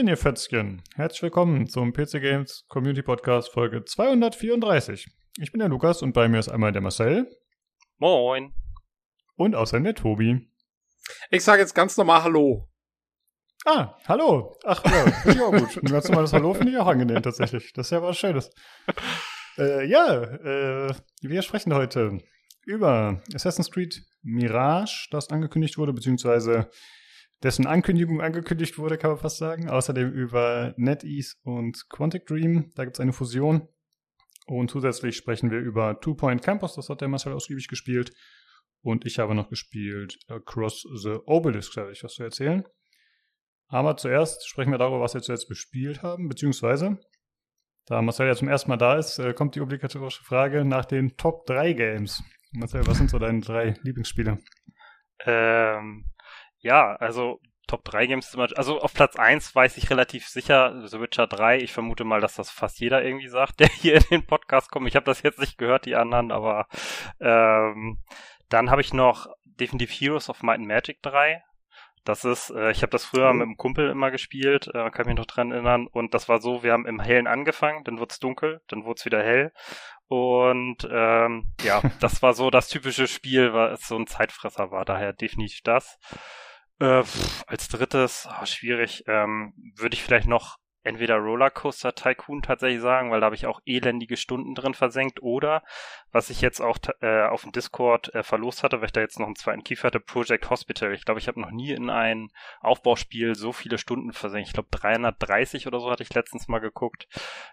Hallöchen, ihr Fötzchen. Herzlich willkommen zum PC Games Community Podcast Folge 234. Ich bin der Lukas und bei mir ist einmal der Marcel. Moin. Und außerdem der Tobi. Ich sage jetzt ganz normal Hallo. Ah, hallo. Ach ja, auch gut. Ein ganz normales Hallo finde ich auch angenehm tatsächlich. Das ist ja was Schönes. Äh, ja, äh, wir sprechen heute über Assassin's Creed Mirage, das angekündigt wurde, beziehungsweise dessen Ankündigung angekündigt wurde, kann man fast sagen. Außerdem über NetEase und Quantic Dream. Da gibt es eine Fusion. Und zusätzlich sprechen wir über Two Point Campus. Das hat der Marcel ausgiebig gespielt. Und ich habe noch gespielt Across the Obelisk. Habe ich was zu erzählen. Aber zuerst sprechen wir darüber, was wir zuletzt bespielt haben, beziehungsweise, da Marcel ja zum ersten Mal da ist, äh, kommt die obligatorische Frage nach den Top 3 Games. Marcel, was sind so deine drei Lieblingsspiele? Ähm, ja, also Top 3 Games immer, also auf Platz 1 weiß ich relativ sicher, The Witcher 3. Ich vermute mal, dass das fast jeder irgendwie sagt, der hier in den Podcast kommt. Ich habe das jetzt nicht gehört, die anderen, aber ähm, dann habe ich noch definitiv Heroes of Might and Magic 3. Das ist, äh, ich habe das früher mit einem Kumpel immer gespielt, äh, kann mich noch dran erinnern. Und das war so, wir haben im Hellen angefangen, dann wurde es dunkel, dann wurde es wieder hell. Und ähm, ja, das war so das typische Spiel, weil es so ein Zeitfresser war, daher definitiv das. Äh, als drittes, oh, schwierig, ähm, würde ich vielleicht noch entweder Rollercoaster Tycoon tatsächlich sagen, weil da habe ich auch elendige Stunden drin versenkt, oder was ich jetzt auch äh, auf dem Discord äh, verlost hatte, weil ich da jetzt noch einen zweiten Kiefer hatte, Project Hospital. Ich glaube, ich habe noch nie in ein Aufbauspiel so viele Stunden versenkt. Ich glaube, 330 oder so hatte ich letztens mal geguckt.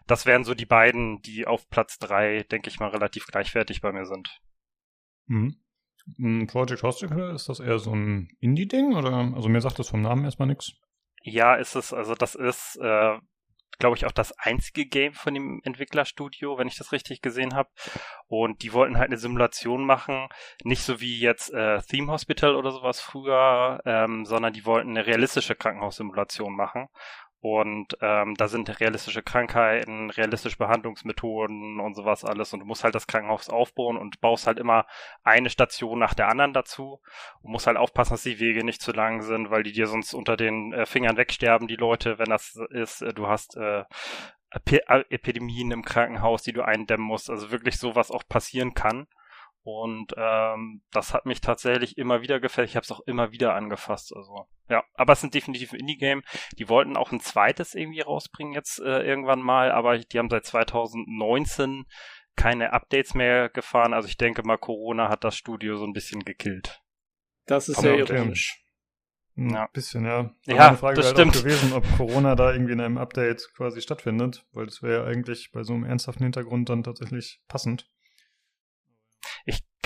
Das wären so die beiden, die auf Platz drei, denke ich mal, relativ gleichwertig bei mir sind. Mhm. Project Hospital, ist das eher so ein Indie-Ding? Oder also mir sagt das vom Namen erstmal nichts. Ja, ist es, also das ist, äh, glaube ich, auch das einzige Game von dem Entwicklerstudio, wenn ich das richtig gesehen habe. Und die wollten halt eine Simulation machen, nicht so wie jetzt äh, Theme Hospital oder sowas früher, ähm, sondern die wollten eine realistische Krankenhaussimulation machen. Und ähm, da sind realistische Krankheiten, realistische Behandlungsmethoden und sowas alles. Und du musst halt das Krankenhaus aufbauen und baust halt immer eine Station nach der anderen dazu. Und musst halt aufpassen, dass die Wege nicht zu lang sind, weil die dir sonst unter den äh, Fingern wegsterben, die Leute, wenn das ist. Äh, du hast äh, Epidemien im Krankenhaus, die du eindämmen musst. Also wirklich so, was auch passieren kann. Und ähm, das hat mich tatsächlich immer wieder gefällt. Ich habe es auch immer wieder angefasst. Also ja, aber es sind definitiv ein Indie-Game. Die wollten auch ein zweites irgendwie rausbringen jetzt äh, irgendwann mal, aber die haben seit 2019 keine Updates mehr gefahren. Also ich denke mal, Corona hat das Studio so ein bisschen gekillt. Das ist aber sehr ironisch. Ein ja. bisschen, ja. Aber ja, Frage das halt stimmt. Auch gewesen, ob Corona da irgendwie in einem Update quasi stattfindet, weil das wäre ja eigentlich bei so einem ernsthaften Hintergrund dann tatsächlich passend.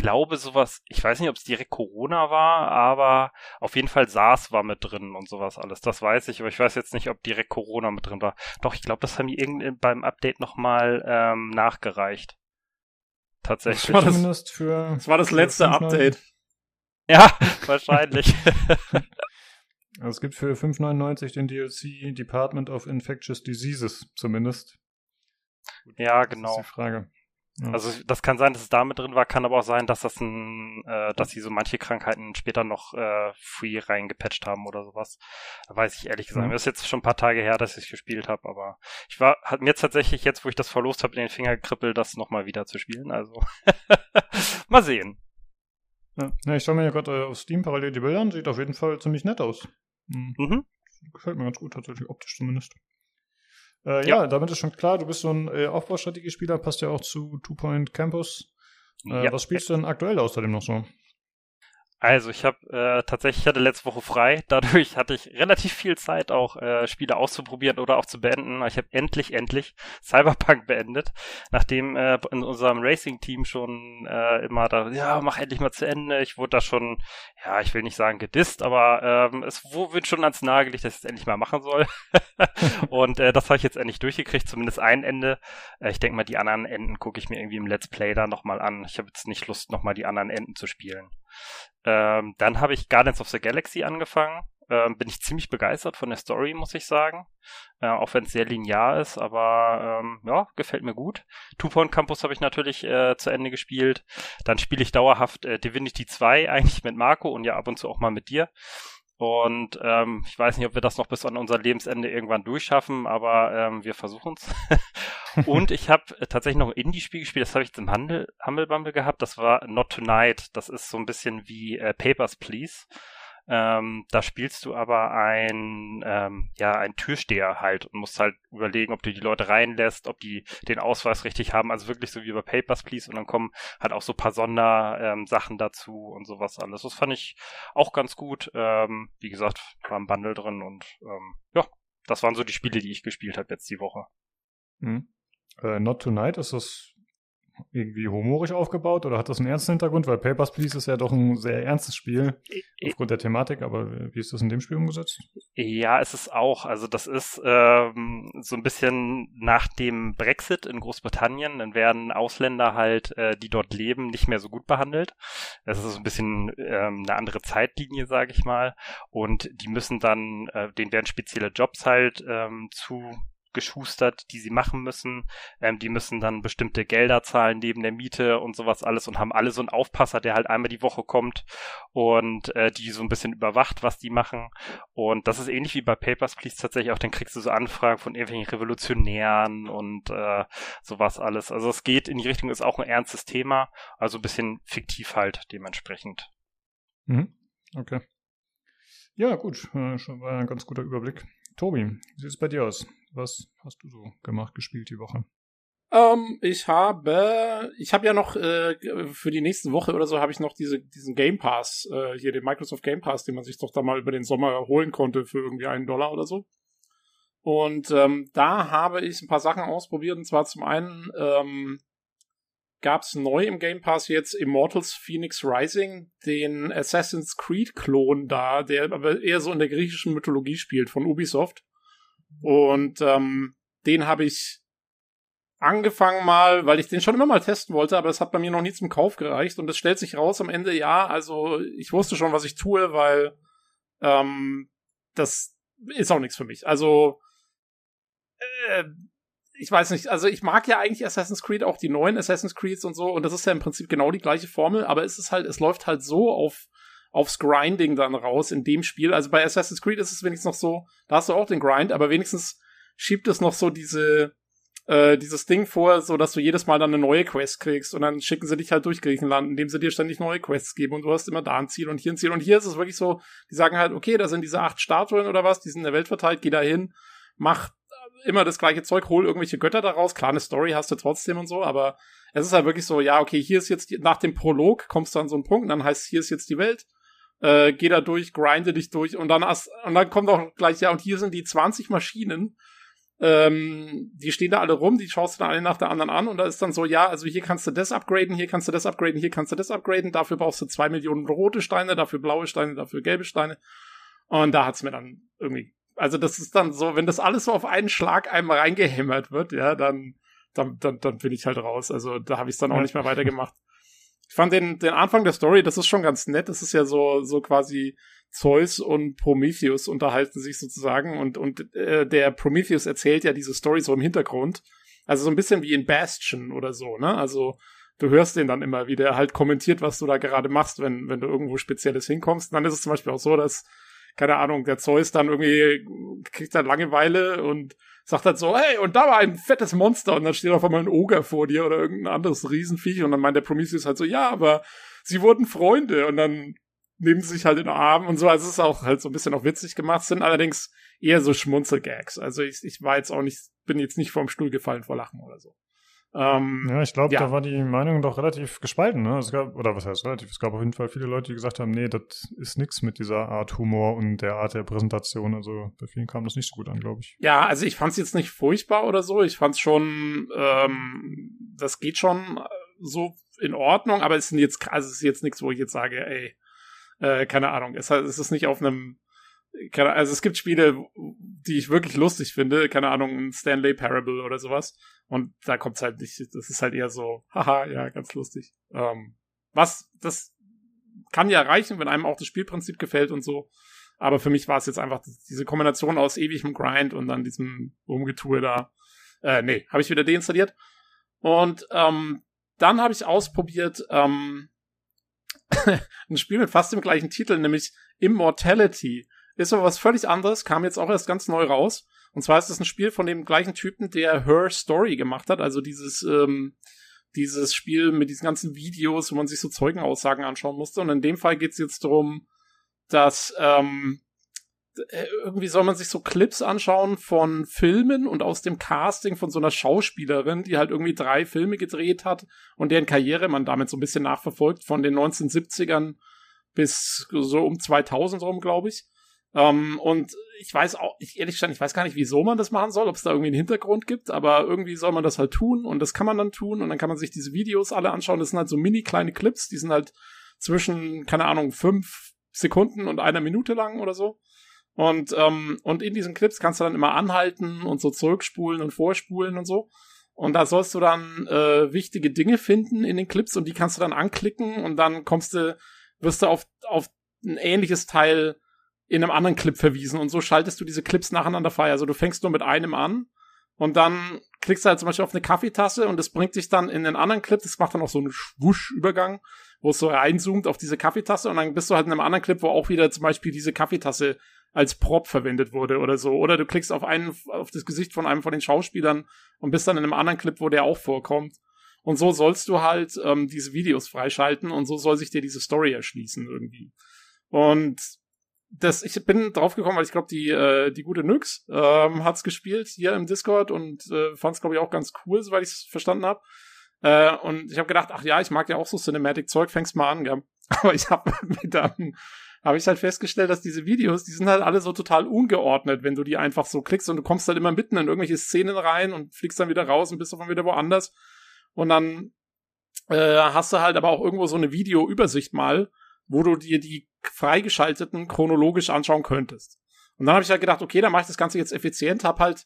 Ich glaube sowas, ich weiß nicht, ob es direkt Corona war, aber auf jeden Fall SARS war mit drin und sowas alles. Das weiß ich, aber ich weiß jetzt nicht, ob direkt Corona mit drin war. Doch, ich glaube, das haben die irgendwie beim Update nochmal ähm, nachgereicht. Tatsächlich. Das war zumindest für. Das war das letzte Update. Ja, wahrscheinlich. also es gibt für 5,99 den DLC Department of Infectious Diseases zumindest. Gut, ja, genau. Das ist die Frage. Ja. Also das kann sein, dass es da mit drin war, kann aber auch sein, dass das ein, äh, dass sie so manche Krankheiten später noch äh, free reingepatcht haben oder sowas. Da weiß ich ehrlich gesagt. Mhm. Das ist jetzt schon ein paar Tage her, dass ich gespielt habe, aber ich war, hat mir tatsächlich jetzt, wo ich das verlost habe, in den Finger gekribbelt, das nochmal wieder zu spielen. Also mal sehen. Ja. ja ich schaue mir ja gerade auf Steam parallel die Bilder an, sieht auf jeden Fall ziemlich nett aus. Mhm. Mhm. Gefällt mir ganz gut, tatsächlich optisch zumindest. Äh, ja. ja. damit ist schon klar, du bist so ein äh, Aufbaustrategiespieler, passt ja auch zu Two Point Campus. Äh, ja. Was spielst du denn aktuell außerdem noch so? Also ich habe äh, tatsächlich, ich hatte letzte Woche frei, dadurch hatte ich relativ viel Zeit auch äh, Spiele auszuprobieren oder auch zu beenden. Ich habe endlich, endlich Cyberpunk beendet, nachdem äh, in unserem Racing-Team schon äh, immer da, ja, mach endlich mal zu Ende. Ich wurde da schon, ja, ich will nicht sagen gedisst, aber ähm, es wird schon ans nahegelegt, dass ich es endlich mal machen soll. Und äh, das habe ich jetzt endlich durchgekriegt, zumindest ein Ende. Äh, ich denke mal, die anderen Enden gucke ich mir irgendwie im Let's Play da nochmal an. Ich habe jetzt nicht Lust, nochmal die anderen Enden zu spielen. Ähm, dann habe ich Guardians of the Galaxy angefangen. Ähm, bin ich ziemlich begeistert von der Story, muss ich sagen. Äh, auch wenn es sehr linear ist, aber ähm, ja, gefällt mir gut. Two Point Campus habe ich natürlich äh, zu Ende gespielt. Dann spiele ich dauerhaft äh, Divinity 2 eigentlich mit Marco und ja ab und zu auch mal mit dir. Und ähm, ich weiß nicht, ob wir das noch bis an unser Lebensende irgendwann durchschaffen, aber ähm, wir versuchen es. und ich habe tatsächlich noch ein Indie-Spiel gespielt, das habe ich jetzt im Handel, Humble Bumble gehabt, das war Not Tonight. Das ist so ein bisschen wie äh, Papers, Please. Ähm, da spielst du aber ein, ähm, ja, ein Türsteher halt und musst halt überlegen, ob du die Leute reinlässt, ob die den Ausweis richtig haben. Also wirklich so wie bei Papers, Please. Und dann kommen halt auch so paar Sondersachen ähm, dazu und sowas alles. Das fand ich auch ganz gut. Ähm, wie gesagt, war ein Bundle drin und ähm, ja, das waren so die Spiele, die ich gespielt habe jetzt die Woche. Mhm. Äh, Not Tonight, ist das irgendwie humorisch aufgebaut oder hat das einen ernsten Hintergrund? Weil Papers, Please ist ja doch ein sehr ernstes Spiel aufgrund der Thematik, aber wie ist das in dem Spiel umgesetzt? Ja, es ist auch. Also das ist ähm, so ein bisschen nach dem Brexit in Großbritannien, dann werden Ausländer halt, äh, die dort leben, nicht mehr so gut behandelt. Das ist so ein bisschen ähm, eine andere Zeitlinie, sage ich mal. Und die müssen dann, äh, denen werden spezielle Jobs halt ähm, zu geschustert, die sie machen müssen. Ähm, die müssen dann bestimmte Gelder zahlen neben der Miete und sowas alles und haben alle so einen Aufpasser, der halt einmal die Woche kommt und äh, die so ein bisschen überwacht, was die machen. Und das ist ähnlich wie bei Papers, Please tatsächlich auch, dann kriegst du so Anfragen von irgendwelchen Revolutionären und äh, sowas alles. Also es geht in die Richtung, ist auch ein ernstes Thema, also ein bisschen fiktiv halt dementsprechend. Mhm. Okay. Ja, gut, äh, schon war ein ganz guter Überblick. Tobi, wie sieht es bei dir aus? Was hast du so gemacht, gespielt die Woche? Ähm, ich habe, ich habe ja noch äh, für die nächste Woche oder so habe ich noch diese, diesen Game Pass, äh, hier den Microsoft Game Pass, den man sich doch da mal über den Sommer holen konnte für irgendwie einen Dollar oder so. Und ähm, da habe ich ein paar Sachen ausprobiert. Und zwar zum einen ähm, gab es neu im Game Pass jetzt Immortals Phoenix Rising, den Assassin's Creed-Klon da, der aber eher so in der griechischen Mythologie spielt von Ubisoft. Und ähm, den habe ich angefangen mal, weil ich den schon immer mal testen wollte, aber es hat bei mir noch nie zum Kauf gereicht. Und es stellt sich raus am Ende, ja, also ich wusste schon, was ich tue, weil ähm, das ist auch nichts für mich. Also äh, ich weiß nicht, also ich mag ja eigentlich Assassin's Creed, auch die neuen Assassin's Creeds und so, und das ist ja im Prinzip genau die gleiche Formel, aber es ist halt, es läuft halt so auf aufs Grinding dann raus in dem Spiel. Also bei Assassin's Creed ist es wenigstens noch so, da hast du auch den Grind, aber wenigstens schiebt es noch so diese, äh, dieses Ding vor, so dass du jedes Mal dann eine neue Quest kriegst und dann schicken sie dich halt durch Griechenland, indem sie dir ständig neue Quests geben und du hast immer da ein Ziel und hier ein Ziel. Und hier ist es wirklich so, die sagen halt, okay, da sind diese acht Statuen oder was, die sind in der Welt verteilt, geh da hin, mach immer das gleiche Zeug, hol irgendwelche Götter daraus. Klar, eine Story hast du trotzdem und so, aber es ist halt wirklich so, ja, okay, hier ist jetzt, die, nach dem Prolog kommst du an so einen Punkt und dann heißt, hier ist jetzt die Welt äh, geh da durch, grinde dich durch und dann hast, und dann kommt auch gleich, ja, und hier sind die 20 Maschinen, ähm, die stehen da alle rum, die schaust du dann alle nach der anderen an und da ist dann so, ja, also hier kannst du das upgraden, hier kannst du das upgraden, hier kannst du das upgraden, dafür brauchst du zwei Millionen rote Steine, dafür blaue Steine, dafür gelbe Steine. Und da hat's mir dann irgendwie, also das ist dann so, wenn das alles so auf einen Schlag einmal reingehämmert wird, ja, dann, dann, dann, dann bin ich halt raus. Also da habe ich dann auch nicht mehr weitergemacht. Ich fand den, den Anfang der Story, das ist schon ganz nett. Das ist ja so, so quasi Zeus und Prometheus unterhalten sich sozusagen und, und äh, der Prometheus erzählt ja diese Story so im Hintergrund. Also so ein bisschen wie in Bastion oder so, ne? Also du hörst den dann immer, wie der halt kommentiert, was du da gerade machst, wenn, wenn du irgendwo Spezielles hinkommst. Und dann ist es zum Beispiel auch so, dass, keine Ahnung, der Zeus dann irgendwie kriegt dann Langeweile und sagt halt so, hey, und da war ein fettes Monster und dann steht auf einmal ein Oger vor dir oder irgendein anderes Riesenviech und dann meint der Prometheus halt so, ja, aber sie wurden Freunde und dann nehmen sie sich halt in den Arm und so. Also es ist auch halt so ein bisschen auch witzig gemacht, sind allerdings eher so Schmunzelgags. Also ich, ich war jetzt auch nicht, bin jetzt nicht vom Stuhl gefallen vor Lachen oder so. Ähm, ja, ich glaube, ja. da war die Meinung doch relativ gespalten. Ne? Es gab, oder was heißt relativ? Es gab auf jeden Fall viele Leute, die gesagt haben, nee, das ist nix mit dieser Art Humor und der Art der Präsentation. Also bei vielen kam das nicht so gut an, glaube ich. Ja, also ich fand es jetzt nicht furchtbar oder so. Ich fand es schon, ähm, das geht schon so in Ordnung, aber es ist jetzt, also es ist jetzt nichts, wo ich jetzt sage, ey, äh, keine Ahnung, es, es ist nicht auf einem keine, also es gibt Spiele, die ich wirklich lustig finde, keine Ahnung, ein Stanley Parable oder sowas. Und da kommt's halt nicht, das ist halt eher so, haha, ja, ganz lustig. Ähm, was, das kann ja reichen, wenn einem auch das Spielprinzip gefällt und so. Aber für mich war es jetzt einfach diese Kombination aus ewigem Grind und dann diesem Rumgetue da. Äh, nee, habe ich wieder deinstalliert. Und ähm, dann habe ich ausprobiert, ähm, ein Spiel mit fast dem gleichen Titel, nämlich Immortality. Ist aber was völlig anderes, kam jetzt auch erst ganz neu raus. Und zwar ist es ein Spiel von dem gleichen Typen, der Her Story gemacht hat, also dieses, ähm, dieses Spiel mit diesen ganzen Videos, wo man sich so Zeugenaussagen anschauen musste. Und in dem Fall geht es jetzt darum, dass ähm, äh, irgendwie soll man sich so Clips anschauen von Filmen und aus dem Casting von so einer Schauspielerin, die halt irgendwie drei Filme gedreht hat und deren Karriere man damit so ein bisschen nachverfolgt, von den 1970ern bis so um 2000 rum, glaube ich. Ähm, und ich weiß auch, ich ehrlich gesagt, ich weiß gar nicht, wieso man das machen soll, ob es da irgendwie einen Hintergrund gibt, aber irgendwie soll man das halt tun und das kann man dann tun und dann kann man sich diese Videos alle anschauen. Das sind halt so mini kleine Clips, die sind halt zwischen, keine Ahnung, fünf Sekunden und einer Minute lang oder so. Und, ähm, und in diesen Clips kannst du dann immer anhalten und so zurückspulen und vorspulen und so. Und da sollst du dann äh, wichtige Dinge finden in den Clips und die kannst du dann anklicken und dann kommst du, wirst du auf, auf ein ähnliches Teil in einem anderen Clip verwiesen und so schaltest du diese Clips nacheinander frei. Also du fängst nur mit einem an und dann klickst du halt zum Beispiel auf eine Kaffeetasse und das bringt dich dann in den anderen Clip, das macht dann auch so einen Schwusch-Übergang, wo es so reinzoomt auf diese Kaffeetasse und dann bist du halt in einem anderen Clip, wo auch wieder zum Beispiel diese Kaffeetasse als Prop verwendet wurde oder so. Oder du klickst auf einen, auf das Gesicht von einem von den Schauspielern und bist dann in einem anderen Clip, wo der auch vorkommt. Und so sollst du halt ähm, diese Videos freischalten und so soll sich dir diese Story erschließen irgendwie. Und das, ich bin draufgekommen, weil ich glaube, die, äh, die gute Nyx ähm, hat's gespielt hier im Discord und äh, fand es, glaube ich, auch ganz cool, soweit ich es verstanden habe. Äh, und ich habe gedacht, ach ja, ich mag ja auch so Cinematic-Zeug, fängst mal an, gell? Aber ich habe mir dann habe ich halt festgestellt, dass diese Videos, die sind halt alle so total ungeordnet, wenn du die einfach so klickst und du kommst halt immer mitten in irgendwelche Szenen rein und fliegst dann wieder raus und bist dann wieder woanders. Und dann äh, hast du halt aber auch irgendwo so eine Videoübersicht mal, wo du dir die freigeschalteten chronologisch anschauen könntest. Und dann habe ich halt gedacht, okay, dann mache ich das Ganze jetzt effizient, hab halt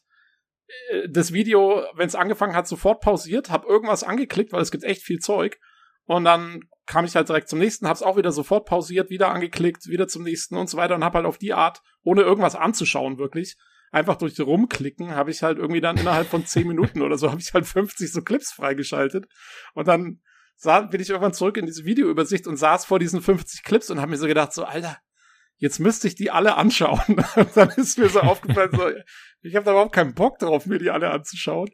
äh, das Video, wenn es angefangen hat, sofort pausiert, hab irgendwas angeklickt, weil es gibt echt viel Zeug. Und dann kam ich halt direkt zum nächsten, hab's auch wieder sofort pausiert, wieder angeklickt, wieder zum nächsten und so weiter und hab halt auf die Art, ohne irgendwas anzuschauen, wirklich, einfach durch rumklicken, habe ich halt irgendwie dann innerhalb von zehn Minuten oder so, habe ich halt 50 so Clips freigeschaltet. Und dann sah, bin ich irgendwann zurück in diese Videoübersicht und saß vor diesen 50 Clips und habe mir so gedacht, so, Alter, jetzt müsste ich die alle anschauen. und dann ist mir so aufgefallen, so, ich habe da überhaupt keinen Bock drauf, mir die alle anzuschauen.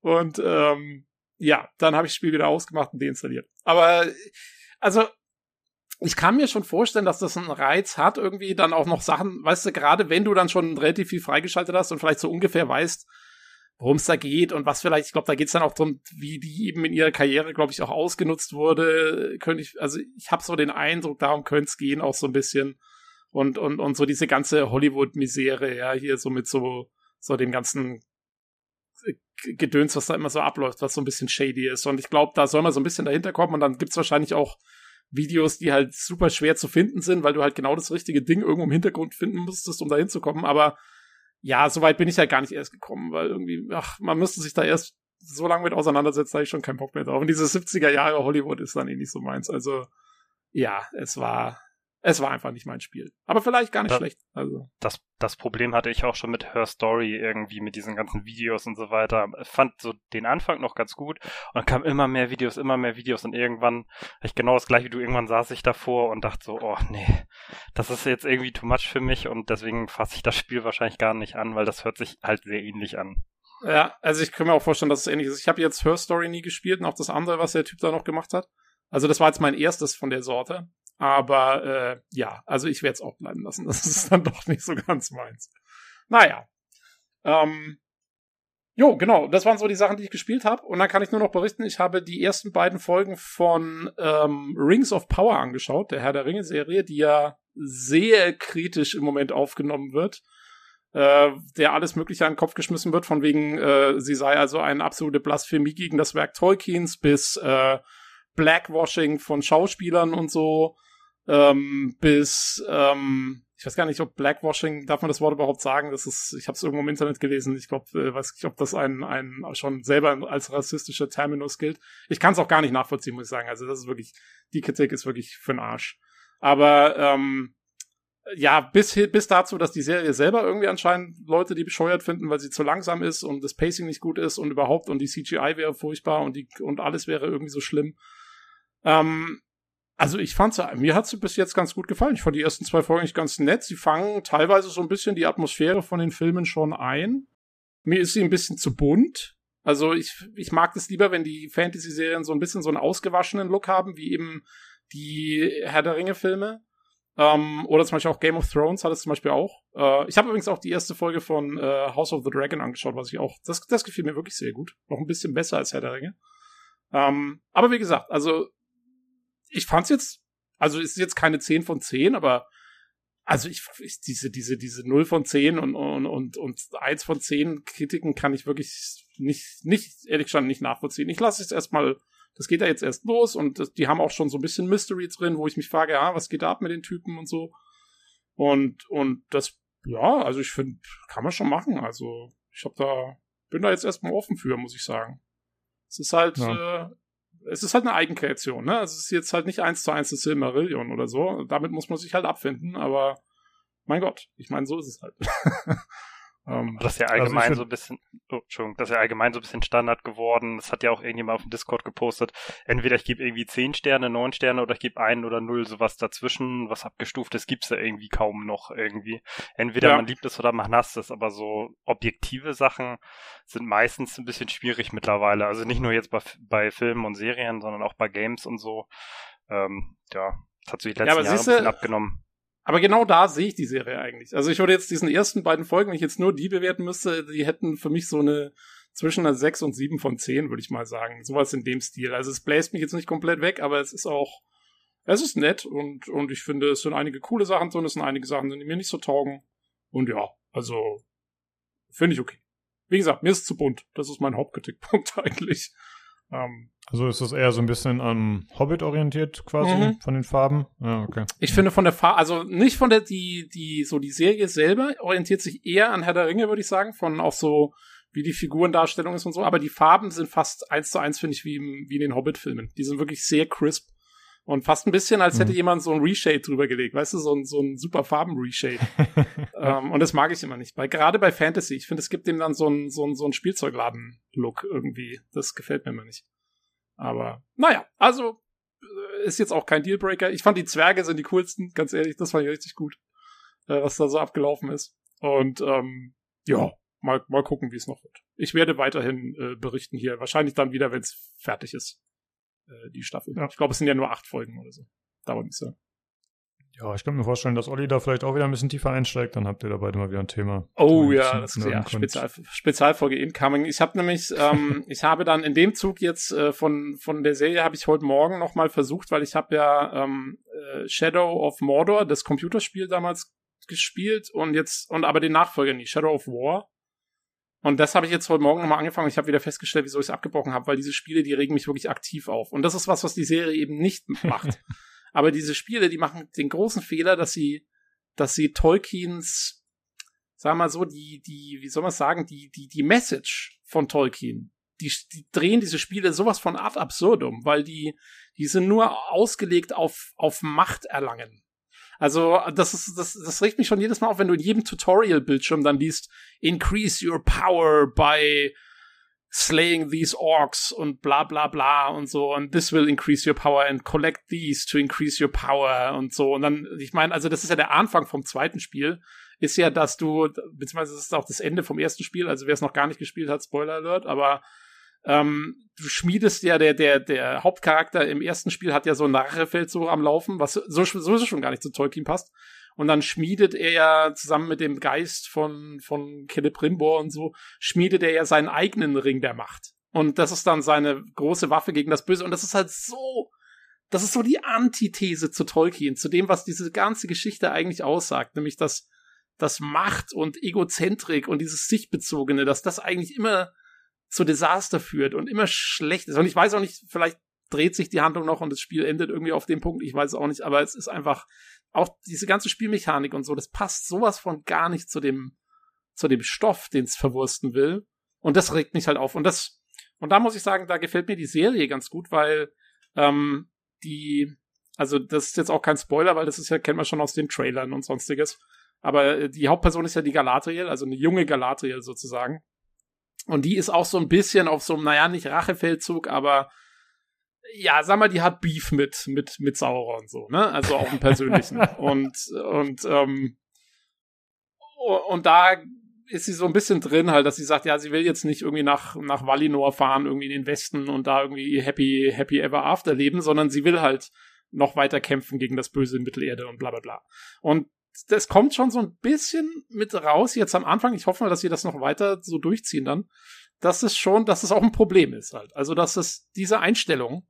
Und ähm, ja, dann habe ich das Spiel wieder ausgemacht und deinstalliert. Aber also ich kann mir schon vorstellen, dass das einen Reiz hat, irgendwie dann auch noch Sachen, weißt du, gerade wenn du dann schon relativ viel freigeschaltet hast und vielleicht so ungefähr weißt, worum es da geht und was vielleicht, ich glaube, da geht's dann auch drum, wie die eben in ihrer Karriere, glaube ich, auch ausgenutzt wurde, könnte ich, also ich habe so den Eindruck, darum könnte es gehen, auch so ein bisschen. Und, und, und so diese ganze Hollywood-Misere, ja, hier so mit so, so dem ganzen äh, Gedöns, was da immer so abläuft, was so ein bisschen shady ist. Und ich glaube, da soll man so ein bisschen dahinter kommen und dann gibt's wahrscheinlich auch Videos, die halt super schwer zu finden sind, weil du halt genau das richtige Ding irgendwo im Hintergrund finden musstest, um da hinzukommen. Aber ja, soweit bin ich halt gar nicht erst gekommen, weil irgendwie, ach, man müsste sich da erst so lange mit auseinandersetzen, da habe ich schon keinen Bock mehr drauf. Und diese 70er Jahre Hollywood ist dann eh nicht so meins. Also, ja, es war, es war einfach nicht mein Spiel. Aber vielleicht gar nicht das, schlecht. Also. Das, das Problem hatte ich auch schon mit Her Story irgendwie, mit diesen ganzen Videos und so weiter. Fand so den Anfang noch ganz gut und dann kamen immer mehr Videos, immer mehr Videos und irgendwann, ich genau das gleiche wie du, irgendwann saß ich davor und dachte so, oh nee, das ist jetzt irgendwie too much für mich und deswegen fasse ich das Spiel wahrscheinlich gar nicht an, weil das hört sich halt sehr ähnlich an. Ja, also ich kann mir auch vorstellen, dass es ähnlich ist. Ich habe jetzt Her Story nie gespielt und auch das andere, was der Typ da noch gemacht hat. Also das war jetzt mein erstes von der Sorte. Aber äh, ja, also ich werde es auch bleiben lassen. Das ist dann doch nicht so ganz meins. Naja. Ähm, jo, genau, das waren so die Sachen, die ich gespielt habe. Und dann kann ich nur noch berichten, ich habe die ersten beiden Folgen von ähm, Rings of Power angeschaut, der Herr der Ringe-Serie, die ja sehr kritisch im Moment aufgenommen wird. Äh, der alles Mögliche an den Kopf geschmissen wird, von wegen, äh, sie sei also eine absolute Blasphemie gegen das Werk Tolkiens bis äh, Blackwashing von Schauspielern und so ähm, bis ähm, ich weiß gar nicht, ob Blackwashing, darf man das Wort überhaupt sagen? Das ist, ich habe es irgendwo im Internet gelesen. Ich glaube, äh, weiß nicht, ob das ein, ein schon selber als rassistischer Terminus gilt. Ich kann es auch gar nicht nachvollziehen, muss ich sagen. Also das ist wirklich, die Kritik ist wirklich für den Arsch. Aber ähm, ja, bis, bis dazu, dass die Serie selber irgendwie anscheinend Leute, die bescheuert finden, weil sie zu langsam ist und das Pacing nicht gut ist und überhaupt und die CGI wäre furchtbar und die und alles wäre irgendwie so schlimm. Ähm, also ich fand's, mir hat's bis jetzt ganz gut gefallen. Ich fand die ersten zwei Folgen nicht ganz nett. Sie fangen teilweise so ein bisschen die Atmosphäre von den Filmen schon ein. Mir ist sie ein bisschen zu bunt. Also ich, ich mag es lieber, wenn die Fantasy-Serien so ein bisschen so einen ausgewaschenen Look haben, wie eben die Herr der Ringe-Filme. Ähm, oder zum Beispiel auch Game of Thrones hat es zum Beispiel auch. Äh, ich habe übrigens auch die erste Folge von äh, House of the Dragon angeschaut, was ich auch, das, das gefiel mir wirklich sehr gut. Noch ein bisschen besser als Herr der Ringe. Ähm, aber wie gesagt, also ich fand's jetzt, also ist jetzt keine 10 von 10, aber also ich, ich diese, diese, diese 0 von 10 und, und, und, und 1 von 10 Kritiken kann ich wirklich nicht, nicht, ehrlich gesagt, nicht nachvollziehen. Ich lasse es erstmal, das geht ja jetzt erst los und das, die haben auch schon so ein bisschen Mystery drin, wo ich mich frage, ja, was geht da ab mit den Typen und so. Und, und das, ja, also ich finde, kann man schon machen. Also ich hab da, bin da jetzt erstmal offen für, muss ich sagen. Es ist halt, ja. äh, es ist halt eine Eigenkreation, ne? Es ist jetzt halt nicht eins zu eins das Silmarillion oder so. Damit muss man sich halt abfinden, aber mein Gott, ich meine, so ist es halt. Ähm, das ist ja also allgemein also so ein bisschen, oh, Entschuldigung, das ist ja allgemein so ein bisschen Standard geworden. Das hat ja auch irgendjemand auf dem Discord gepostet. Entweder ich gebe irgendwie 10 Sterne, 9 Sterne oder ich gebe 1 oder 0, sowas dazwischen. Was abgestuftes gibt's da irgendwie kaum noch irgendwie. Entweder ja. man liebt es oder man hasst es, aber so objektive Sachen sind meistens ein bisschen schwierig mittlerweile. Also nicht nur jetzt bei, bei Filmen und Serien, sondern auch bei Games und so. Ähm, ja, das hat sich die letzten ja, Jahre ein bisschen abgenommen. Aber genau da sehe ich die Serie eigentlich. Also ich würde jetzt diesen ersten beiden Folgen, wenn ich jetzt nur die bewerten müsste, die hätten für mich so eine zwischen einer 6 und 7 von 10, würde ich mal sagen. Sowas in dem Stil. Also es bläst mich jetzt nicht komplett weg, aber es ist auch, es ist nett und, und ich finde, es sind einige coole Sachen drin, es sind einige Sachen, die mir nicht so taugen. Und ja, also finde ich okay. Wie gesagt, mir ist es zu bunt. Das ist mein Hauptkritikpunkt eigentlich. Ähm, also ist es eher so ein bisschen an Hobbit orientiert quasi mhm. von den Farben? Ja, okay. Ich finde von der Farbe, also nicht von der, die, die, so die Serie selber orientiert sich eher an Herr der Ringe, würde ich sagen, von auch so, wie die Figurendarstellung ist und so, aber die Farben sind fast eins zu eins, finde ich, wie, im, wie in den Hobbit-Filmen. Die sind wirklich sehr crisp. Und fast ein bisschen, als hätte mhm. jemand so ein Reshade drüber gelegt, weißt du, so ein, so ein super Farben-Reshade. ähm, und das mag ich immer nicht. Weil gerade bei Fantasy, ich finde, es gibt dem dann so ein, so ein, so ein Spielzeugladen-Look irgendwie. Das gefällt mir immer nicht. Aber naja, also äh, ist jetzt auch kein Dealbreaker. Ich fand die Zwerge sind die coolsten, ganz ehrlich, das fand ich richtig gut, äh, was da so abgelaufen ist. Und ähm, ja, mal, mal gucken, wie es noch wird. Ich werde weiterhin äh, berichten hier, wahrscheinlich dann wieder, wenn es fertig ist, äh, die Staffel. Ja. Ich glaube, es sind ja nur acht Folgen oder so. Dauert nicht so. Ja, ich kann mir vorstellen, dass Olli da vielleicht auch wieder ein bisschen tiefer einsteigt, dann habt ihr da beide mal wieder ein Thema. Oh ja, das ist ja Spezial, Spezialfolge incoming. Ich habe nämlich, ähm, ich habe dann in dem Zug jetzt äh, von von der Serie habe ich heute Morgen noch mal versucht, weil ich habe ja ähm, äh, Shadow of Mordor, das Computerspiel damals gespielt und jetzt und aber den Nachfolger nicht, Shadow of War. Und das habe ich jetzt heute Morgen nochmal angefangen. Ich habe wieder festgestellt, wieso ich es abgebrochen habe, weil diese Spiele, die regen mich wirklich aktiv auf. Und das ist was, was die Serie eben nicht macht. Aber diese Spiele, die machen den großen Fehler, dass sie, dass sie Tolkiens, sag mal so, die, die, wie soll man sagen, die, die, die Message von Tolkien, die, die drehen diese Spiele sowas von ad absurdum, weil die, die sind nur ausgelegt auf, auf Macht erlangen. Also, das ist, das, das regt mich schon jedes Mal auf, wenn du in jedem Tutorial-Bildschirm dann liest, increase your power by slaying these orcs und bla bla bla und so. Und this will increase your power and collect these to increase your power und so. Und dann, ich meine, also das ist ja der Anfang vom zweiten Spiel, ist ja, dass du, beziehungsweise das ist auch das Ende vom ersten Spiel, also wer es noch gar nicht gespielt hat, Spoiler Alert, aber ähm, du schmiedest ja, der, der, der Hauptcharakter im ersten Spiel hat ja so ein Rachefeldzug am Laufen, was so, sowieso schon gar nicht zu Tolkien passt. Und dann schmiedet er ja zusammen mit dem Geist von, von Celebrimbor und so, schmiedet er ja seinen eigenen Ring der Macht. Und das ist dann seine große Waffe gegen das Böse. Und das ist halt so, das ist so die Antithese zu Tolkien, zu dem, was diese ganze Geschichte eigentlich aussagt, nämlich dass, dass Macht und Egozentrik und dieses Sichtbezogene, dass das eigentlich immer zu Desaster führt und immer schlecht ist. Und ich weiß auch nicht, vielleicht dreht sich die Handlung noch und das Spiel endet irgendwie auf dem Punkt, ich weiß auch nicht, aber es ist einfach, auch diese ganze Spielmechanik und so, das passt sowas von gar nicht zu dem, zu dem Stoff, den es verwursten will. Und das regt mich halt auf. Und das, und da muss ich sagen, da gefällt mir die Serie ganz gut, weil ähm, die, also das ist jetzt auch kein Spoiler, weil das ist ja, kennt man schon aus den Trailern und sonstiges. Aber äh, die Hauptperson ist ja die Galadriel, also eine junge Galadriel sozusagen. Und die ist auch so ein bisschen auf so einem, naja, nicht Rachefeldzug, aber ja, sag mal, die hat Beef mit, mit, mit Sauron so, ne? Also auch im Persönlichen. und, und, ähm, und da ist sie so ein bisschen drin halt, dass sie sagt, ja, sie will jetzt nicht irgendwie nach, nach Valinor fahren, irgendwie in den Westen und da irgendwie happy, happy ever after leben, sondern sie will halt noch weiter kämpfen gegen das Böse in Mittelerde und bla, bla, bla. Und das kommt schon so ein bisschen mit raus jetzt am Anfang. Ich hoffe mal, dass sie das noch weiter so durchziehen dann. Dass es schon, dass es auch ein Problem ist halt. Also, dass es diese Einstellung,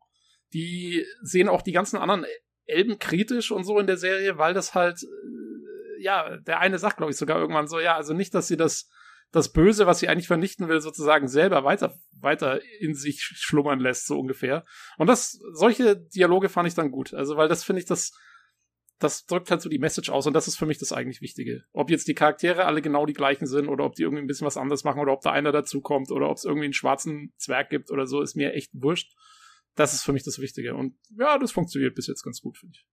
die sehen auch die ganzen anderen Elben kritisch und so in der Serie, weil das halt, äh, ja, der eine sagt, glaube ich, sogar irgendwann so, ja, also nicht, dass sie das, das Böse, was sie eigentlich vernichten will, sozusagen selber weiter, weiter in sich schlummern lässt, so ungefähr. Und das, solche Dialoge fand ich dann gut. Also, weil das finde ich, das, das drückt halt so die Message aus und das ist für mich das eigentlich Wichtige. Ob jetzt die Charaktere alle genau die gleichen sind oder ob die irgendwie ein bisschen was anderes machen oder ob da einer dazukommt oder ob es irgendwie einen schwarzen Zwerg gibt oder so, ist mir echt wurscht. Das ist für mich das Wichtige. Und ja, das funktioniert bis jetzt ganz gut, finde ich.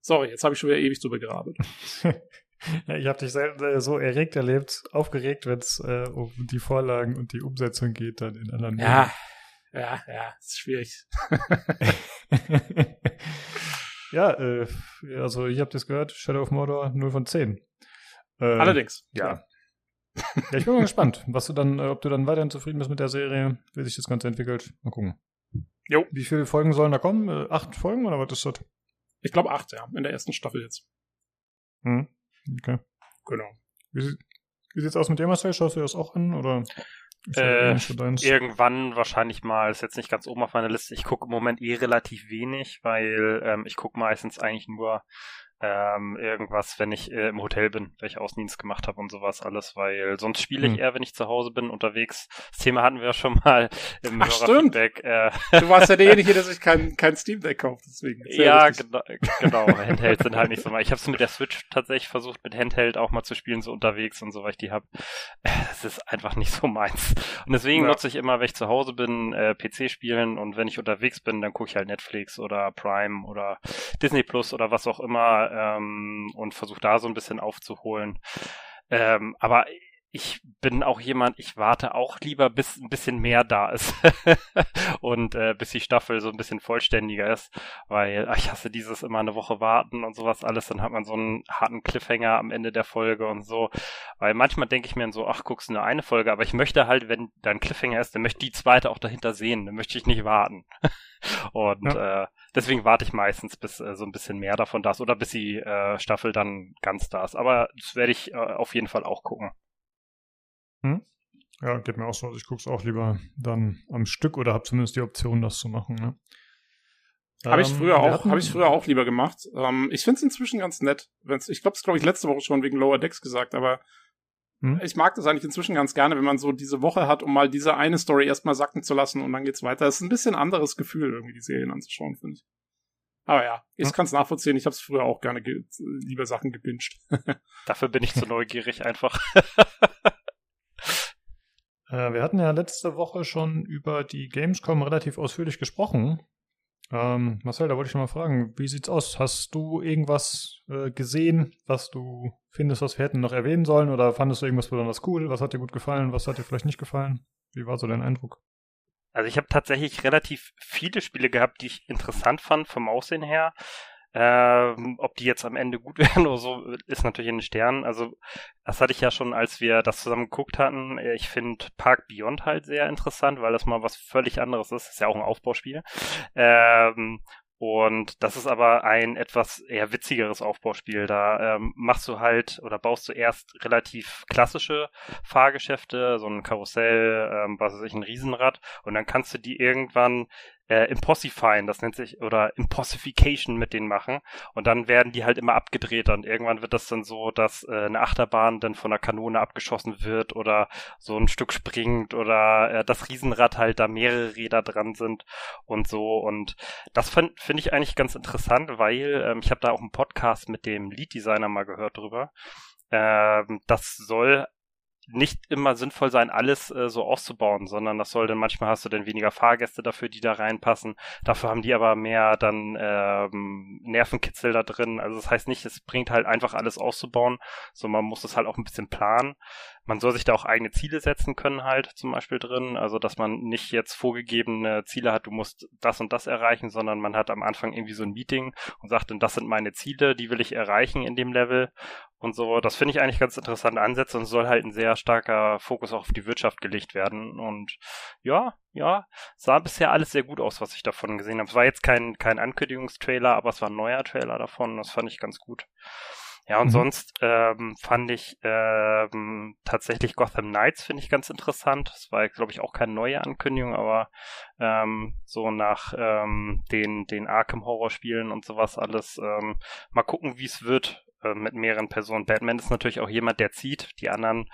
Sorry, jetzt habe ich schon wieder ewig drüber gerabelt. ich habe dich selten äh, so erregt erlebt, aufgeregt, wenn es äh, um die Vorlagen und die Umsetzung geht dann in anderen Ja, ja, ja, ist schwierig. ja, äh, also ich habe das gehört, Shadow of Mordor 0 von 10. Äh, Allerdings. Ja. ja, ich bin mal gespannt, was du dann, äh, ob du dann weiterhin zufrieden bist mit der Serie, wie sich das Ganze entwickelt. Mal gucken. Jo. Wie viele Folgen sollen da kommen? Äh, acht Folgen oder was ist das? Ich glaube acht, ja, in der ersten Staffel jetzt. Hm. Okay. Genau. Wie, wie sieht's aus mit dir, Marcel? Schaust du das auch an? Oder äh, irgendwann wahrscheinlich mal, ist jetzt nicht ganz oben auf meiner Liste. Ich gucke im Moment eh relativ wenig, weil ähm, ich gucke meistens eigentlich nur ähm, irgendwas, wenn ich äh, im Hotel bin, wenn ich Außendienst gemacht habe und sowas alles, weil sonst spiele ich hm. eher, wenn ich zu Hause bin, unterwegs. Das Thema hatten wir ja schon mal im Ach, Hörerfeedback. Äh. Du warst ja derjenige, der sich kein, kein Steam Deck kauft, deswegen. Ja, genau, genau. Handhelds sind halt nicht so mal. Ich habe es mit der Switch tatsächlich versucht, mit Handheld auch mal zu spielen, so unterwegs und so, weil ich die habe. Das ist einfach nicht so meins. Und deswegen ja. nutze ich immer, wenn ich zu Hause bin, äh, PC spielen und wenn ich unterwegs bin, dann gucke ich halt Netflix oder Prime oder Disney Plus oder was auch immer ähm, und versuche da so ein bisschen aufzuholen. Ähm, aber ich bin auch jemand, ich warte auch lieber, bis ein bisschen mehr da ist. Und äh, bis die Staffel so ein bisschen vollständiger ist, weil ach, ich hasse dieses immer eine Woche warten und sowas alles, dann hat man so einen harten Cliffhanger am Ende der Folge und so, weil manchmal denke ich mir so, ach, guckst du nur eine Folge, aber ich möchte halt, wenn da ein Cliffhanger ist, dann möchte ich die zweite auch dahinter sehen, dann möchte ich nicht warten. Und ja. äh, deswegen warte ich meistens, bis äh, so ein bisschen mehr davon da ist oder bis die äh, Staffel dann ganz da ist, aber das werde ich äh, auf jeden Fall auch gucken. Hm? Ja, geht mir auch so. Also ich gucke es auch lieber dann am Stück oder habe zumindest die Option, das zu machen. Ne? Habe ich ähm, früher auch, habe ich früher auch lieber gemacht. Ähm, ich finde es inzwischen ganz nett. Wenn's, ich glaube, es glaube ich letzte Woche schon wegen Lower Decks gesagt, aber hm? ich mag das eigentlich inzwischen ganz gerne, wenn man so diese Woche hat, um mal diese eine Story erstmal sacken zu lassen und dann geht's weiter. Das ist ein bisschen anderes Gefühl, irgendwie die Serien anzuschauen, finde ich. Aber ja, ich hm? kann es nachvollziehen. Ich habe es früher auch gerne lieber Sachen gebinged. Dafür bin ich zu neugierig einfach. Äh, wir hatten ja letzte Woche schon über die Gamescom relativ ausführlich gesprochen. Ähm, Marcel, da wollte ich mal fragen, wie sieht's aus? Hast du irgendwas äh, gesehen, was du findest, was wir hätten noch erwähnen sollen? Oder fandest du irgendwas besonders cool? Was hat dir gut gefallen? Was hat dir vielleicht nicht gefallen? Wie war so dein Eindruck? Also ich habe tatsächlich relativ viele Spiele gehabt, die ich interessant fand vom Aussehen her. Ähm, ob die jetzt am Ende gut werden oder so, ist natürlich in den Sternen. Also, das hatte ich ja schon, als wir das zusammen geguckt hatten. Ich finde Park Beyond halt sehr interessant, weil das mal was völlig anderes ist. Ist ja auch ein Aufbauspiel. Ähm, und das ist aber ein etwas eher witzigeres Aufbauspiel. Da ähm, machst du halt oder baust du erst relativ klassische Fahrgeschäfte, so ein Karussell, ähm, was weiß ich, ein Riesenrad, und dann kannst du die irgendwann äh, Impossifying, das nennt sich, oder Impossification mit denen machen. Und dann werden die halt immer abgedreht und irgendwann wird das dann so, dass äh, eine Achterbahn dann von einer Kanone abgeschossen wird oder so ein Stück springt oder äh, das Riesenrad halt da mehrere Räder dran sind und so. Und das finde ich eigentlich ganz interessant, weil ähm, ich habe da auch einen Podcast mit dem Lead-Designer mal gehört drüber. Ähm, das soll nicht immer sinnvoll sein, alles äh, so auszubauen, sondern das soll dann manchmal hast du dann weniger Fahrgäste dafür, die da reinpassen. Dafür haben die aber mehr dann ähm, Nervenkitzel da drin. Also das heißt nicht, es bringt halt einfach alles auszubauen, so man muss es halt auch ein bisschen planen. Man soll sich da auch eigene Ziele setzen können halt zum Beispiel drin, also dass man nicht jetzt vorgegebene Ziele hat, du musst das und das erreichen, sondern man hat am Anfang irgendwie so ein Meeting und sagt dann, das sind meine Ziele, die will ich erreichen in dem Level und so. Das finde ich eigentlich ganz interessante Ansätze und soll halt ein sehr starker Fokus auch auf die Wirtschaft gelegt werden. Und ja, ja, sah bisher alles sehr gut aus, was ich davon gesehen habe. Es war jetzt kein, kein Ankündigungstrailer, aber es war ein neuer Trailer davon. Das fand ich ganz gut. Ja, und mhm. sonst ähm, fand ich ähm, tatsächlich Gotham Knights finde ich ganz interessant. Das war, glaube ich, auch keine neue Ankündigung, aber ähm, so nach ähm, den, den Arkham Horror Spielen und sowas alles. Ähm, mal gucken, wie es wird äh, mit mehreren Personen. Batman ist natürlich auch jemand, der zieht. Die anderen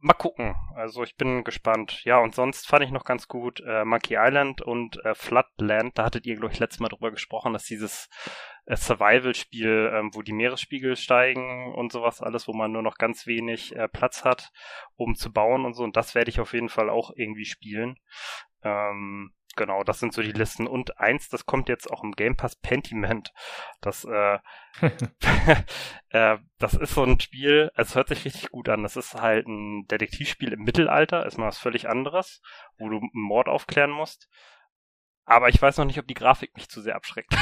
mal gucken. Also ich bin gespannt. Ja, und sonst fand ich noch ganz gut äh, Monkey Island und äh, Floodland. Da hattet ihr, glaube ich, letztes Mal drüber gesprochen, dass dieses äh, Survival-Spiel, ähm, wo die Meeresspiegel steigen und sowas alles, wo man nur noch ganz wenig äh, Platz hat, um zu bauen und so. Und das werde ich auf jeden Fall auch irgendwie spielen. Ähm, Genau, das sind so die Listen. Und eins, das kommt jetzt auch im Game Pass, Pentiment. Das, äh, äh, das ist so ein Spiel, es hört sich richtig gut an. Das ist halt ein Detektivspiel im Mittelalter, ist mal was völlig anderes, wo du einen Mord aufklären musst. Aber ich weiß noch nicht, ob die Grafik mich zu sehr abschreckt.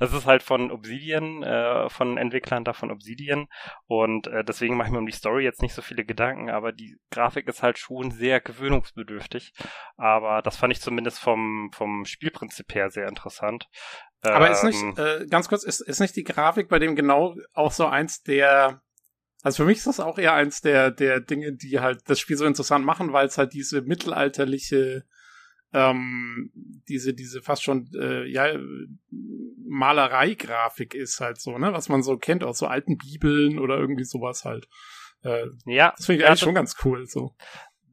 Es ist halt von Obsidian, äh, von Entwicklern da von Obsidian. Und äh, deswegen mache ich mir um die Story jetzt nicht so viele Gedanken, aber die Grafik ist halt schon sehr gewöhnungsbedürftig. Aber das fand ich zumindest vom, vom Spielprinzip her sehr interessant. Aber ähm, ist nicht, ähm, äh, ganz kurz, ist, ist nicht die Grafik bei dem genau auch so eins der also für mich ist das auch eher eins der, der Dinge, die halt das Spiel so interessant machen, weil es halt diese mittelalterliche ähm, diese, diese fast schon, äh, ja, Malerei-Grafik ist halt so, ne, was man so kennt aus so alten Bibeln oder irgendwie sowas halt. Äh, ja. Das finde ich ja, eigentlich schon ganz cool, so.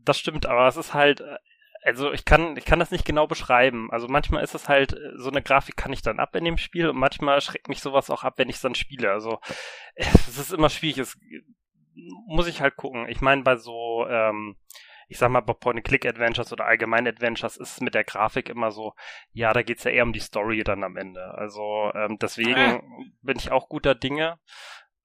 Das stimmt, aber es ist halt, äh, also ich kann, ich kann das nicht genau beschreiben. Also manchmal ist es halt, äh, so eine Grafik kann ich dann ab in dem Spiel und manchmal schreckt mich sowas auch ab, wenn ich es dann spiele. Also es ist immer schwierig, es muss ich halt gucken. Ich meine, bei so, ähm, ich sag mal, bei Point-and-Click-Adventures oder allgemein Adventures ist es mit der Grafik immer so, ja, da geht's ja eher um die Story dann am Ende. Also ähm, deswegen ah. bin ich auch guter Dinge,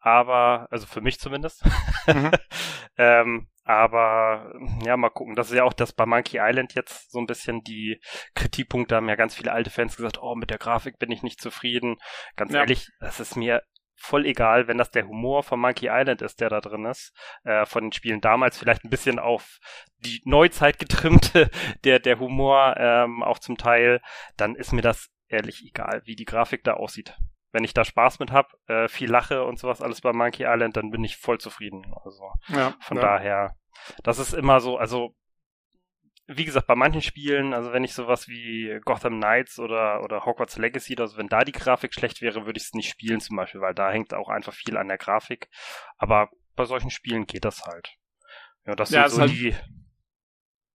aber, also für mich zumindest. Mhm. ähm, aber ja, mal gucken. Das ist ja auch das bei Monkey Island jetzt so ein bisschen die Kritikpunkte haben ja ganz viele alte Fans gesagt, oh, mit der Grafik bin ich nicht zufrieden. Ganz ja. ehrlich, das ist mir voll egal, wenn das der Humor von Monkey Island ist, der da drin ist, äh, von den Spielen damals vielleicht ein bisschen auf die Neuzeit getrimmte, der, der Humor ähm, auch zum Teil, dann ist mir das ehrlich egal, wie die Grafik da aussieht. Wenn ich da Spaß mit hab, äh, viel lache und sowas alles bei Monkey Island, dann bin ich voll zufrieden. Also ja, von ja. daher, das ist immer so, also wie gesagt, bei manchen Spielen, also wenn ich sowas wie Gotham Knights oder, oder Hogwarts Legacy, also wenn da die Grafik schlecht wäre, würde ich es nicht spielen zum Beispiel, weil da hängt auch einfach viel an der Grafik. Aber bei solchen Spielen geht das halt. Ja, das ja, sind so halt die.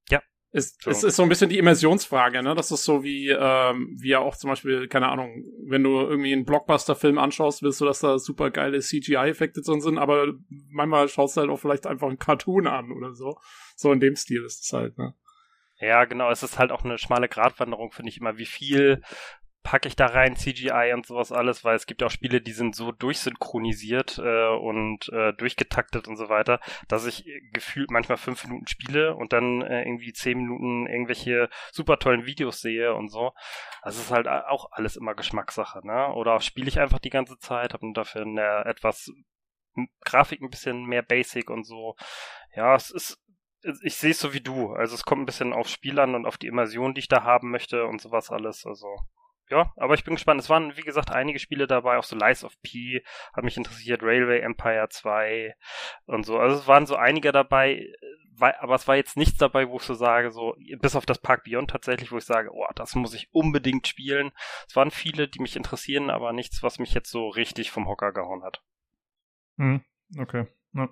Ja. Es, es ist so ein bisschen die Immersionsfrage, ne? Das ist so wie, ähm, wie ja auch zum Beispiel, keine Ahnung, wenn du irgendwie einen Blockbuster-Film anschaust, willst du, dass da super geile CGI-Effekte drin sind, aber manchmal schaust du halt auch vielleicht einfach einen Cartoon an oder so. So in dem Stil ist es halt, ne? Ja, genau. Es ist halt auch eine schmale Gratwanderung, finde ich immer. Wie viel packe ich da rein, CGI und sowas alles, weil es gibt auch Spiele, die sind so durchsynchronisiert äh, und äh, durchgetaktet und so weiter, dass ich gefühlt manchmal fünf Minuten spiele und dann äh, irgendwie zehn Minuten irgendwelche super tollen Videos sehe und so. Das ist halt auch alles immer Geschmackssache, ne? Oder spiele ich einfach die ganze Zeit, habe dafür eine etwas Grafik ein bisschen mehr Basic und so. Ja, es ist ich sehe es so wie du. Also es kommt ein bisschen aufs Spiel an und auf die Immersion, die ich da haben möchte und sowas alles. Also ja, aber ich bin gespannt. Es waren, wie gesagt, einige Spiele dabei, auch so Lies of P hat mich interessiert, Railway Empire 2 und so. Also es waren so einige dabei, aber es war jetzt nichts dabei, wo ich so sage, so, bis auf das Park Beyond tatsächlich, wo ich sage, oh, das muss ich unbedingt spielen. Es waren viele, die mich interessieren, aber nichts, was mich jetzt so richtig vom Hocker gehauen hat. Hm, okay. Ja.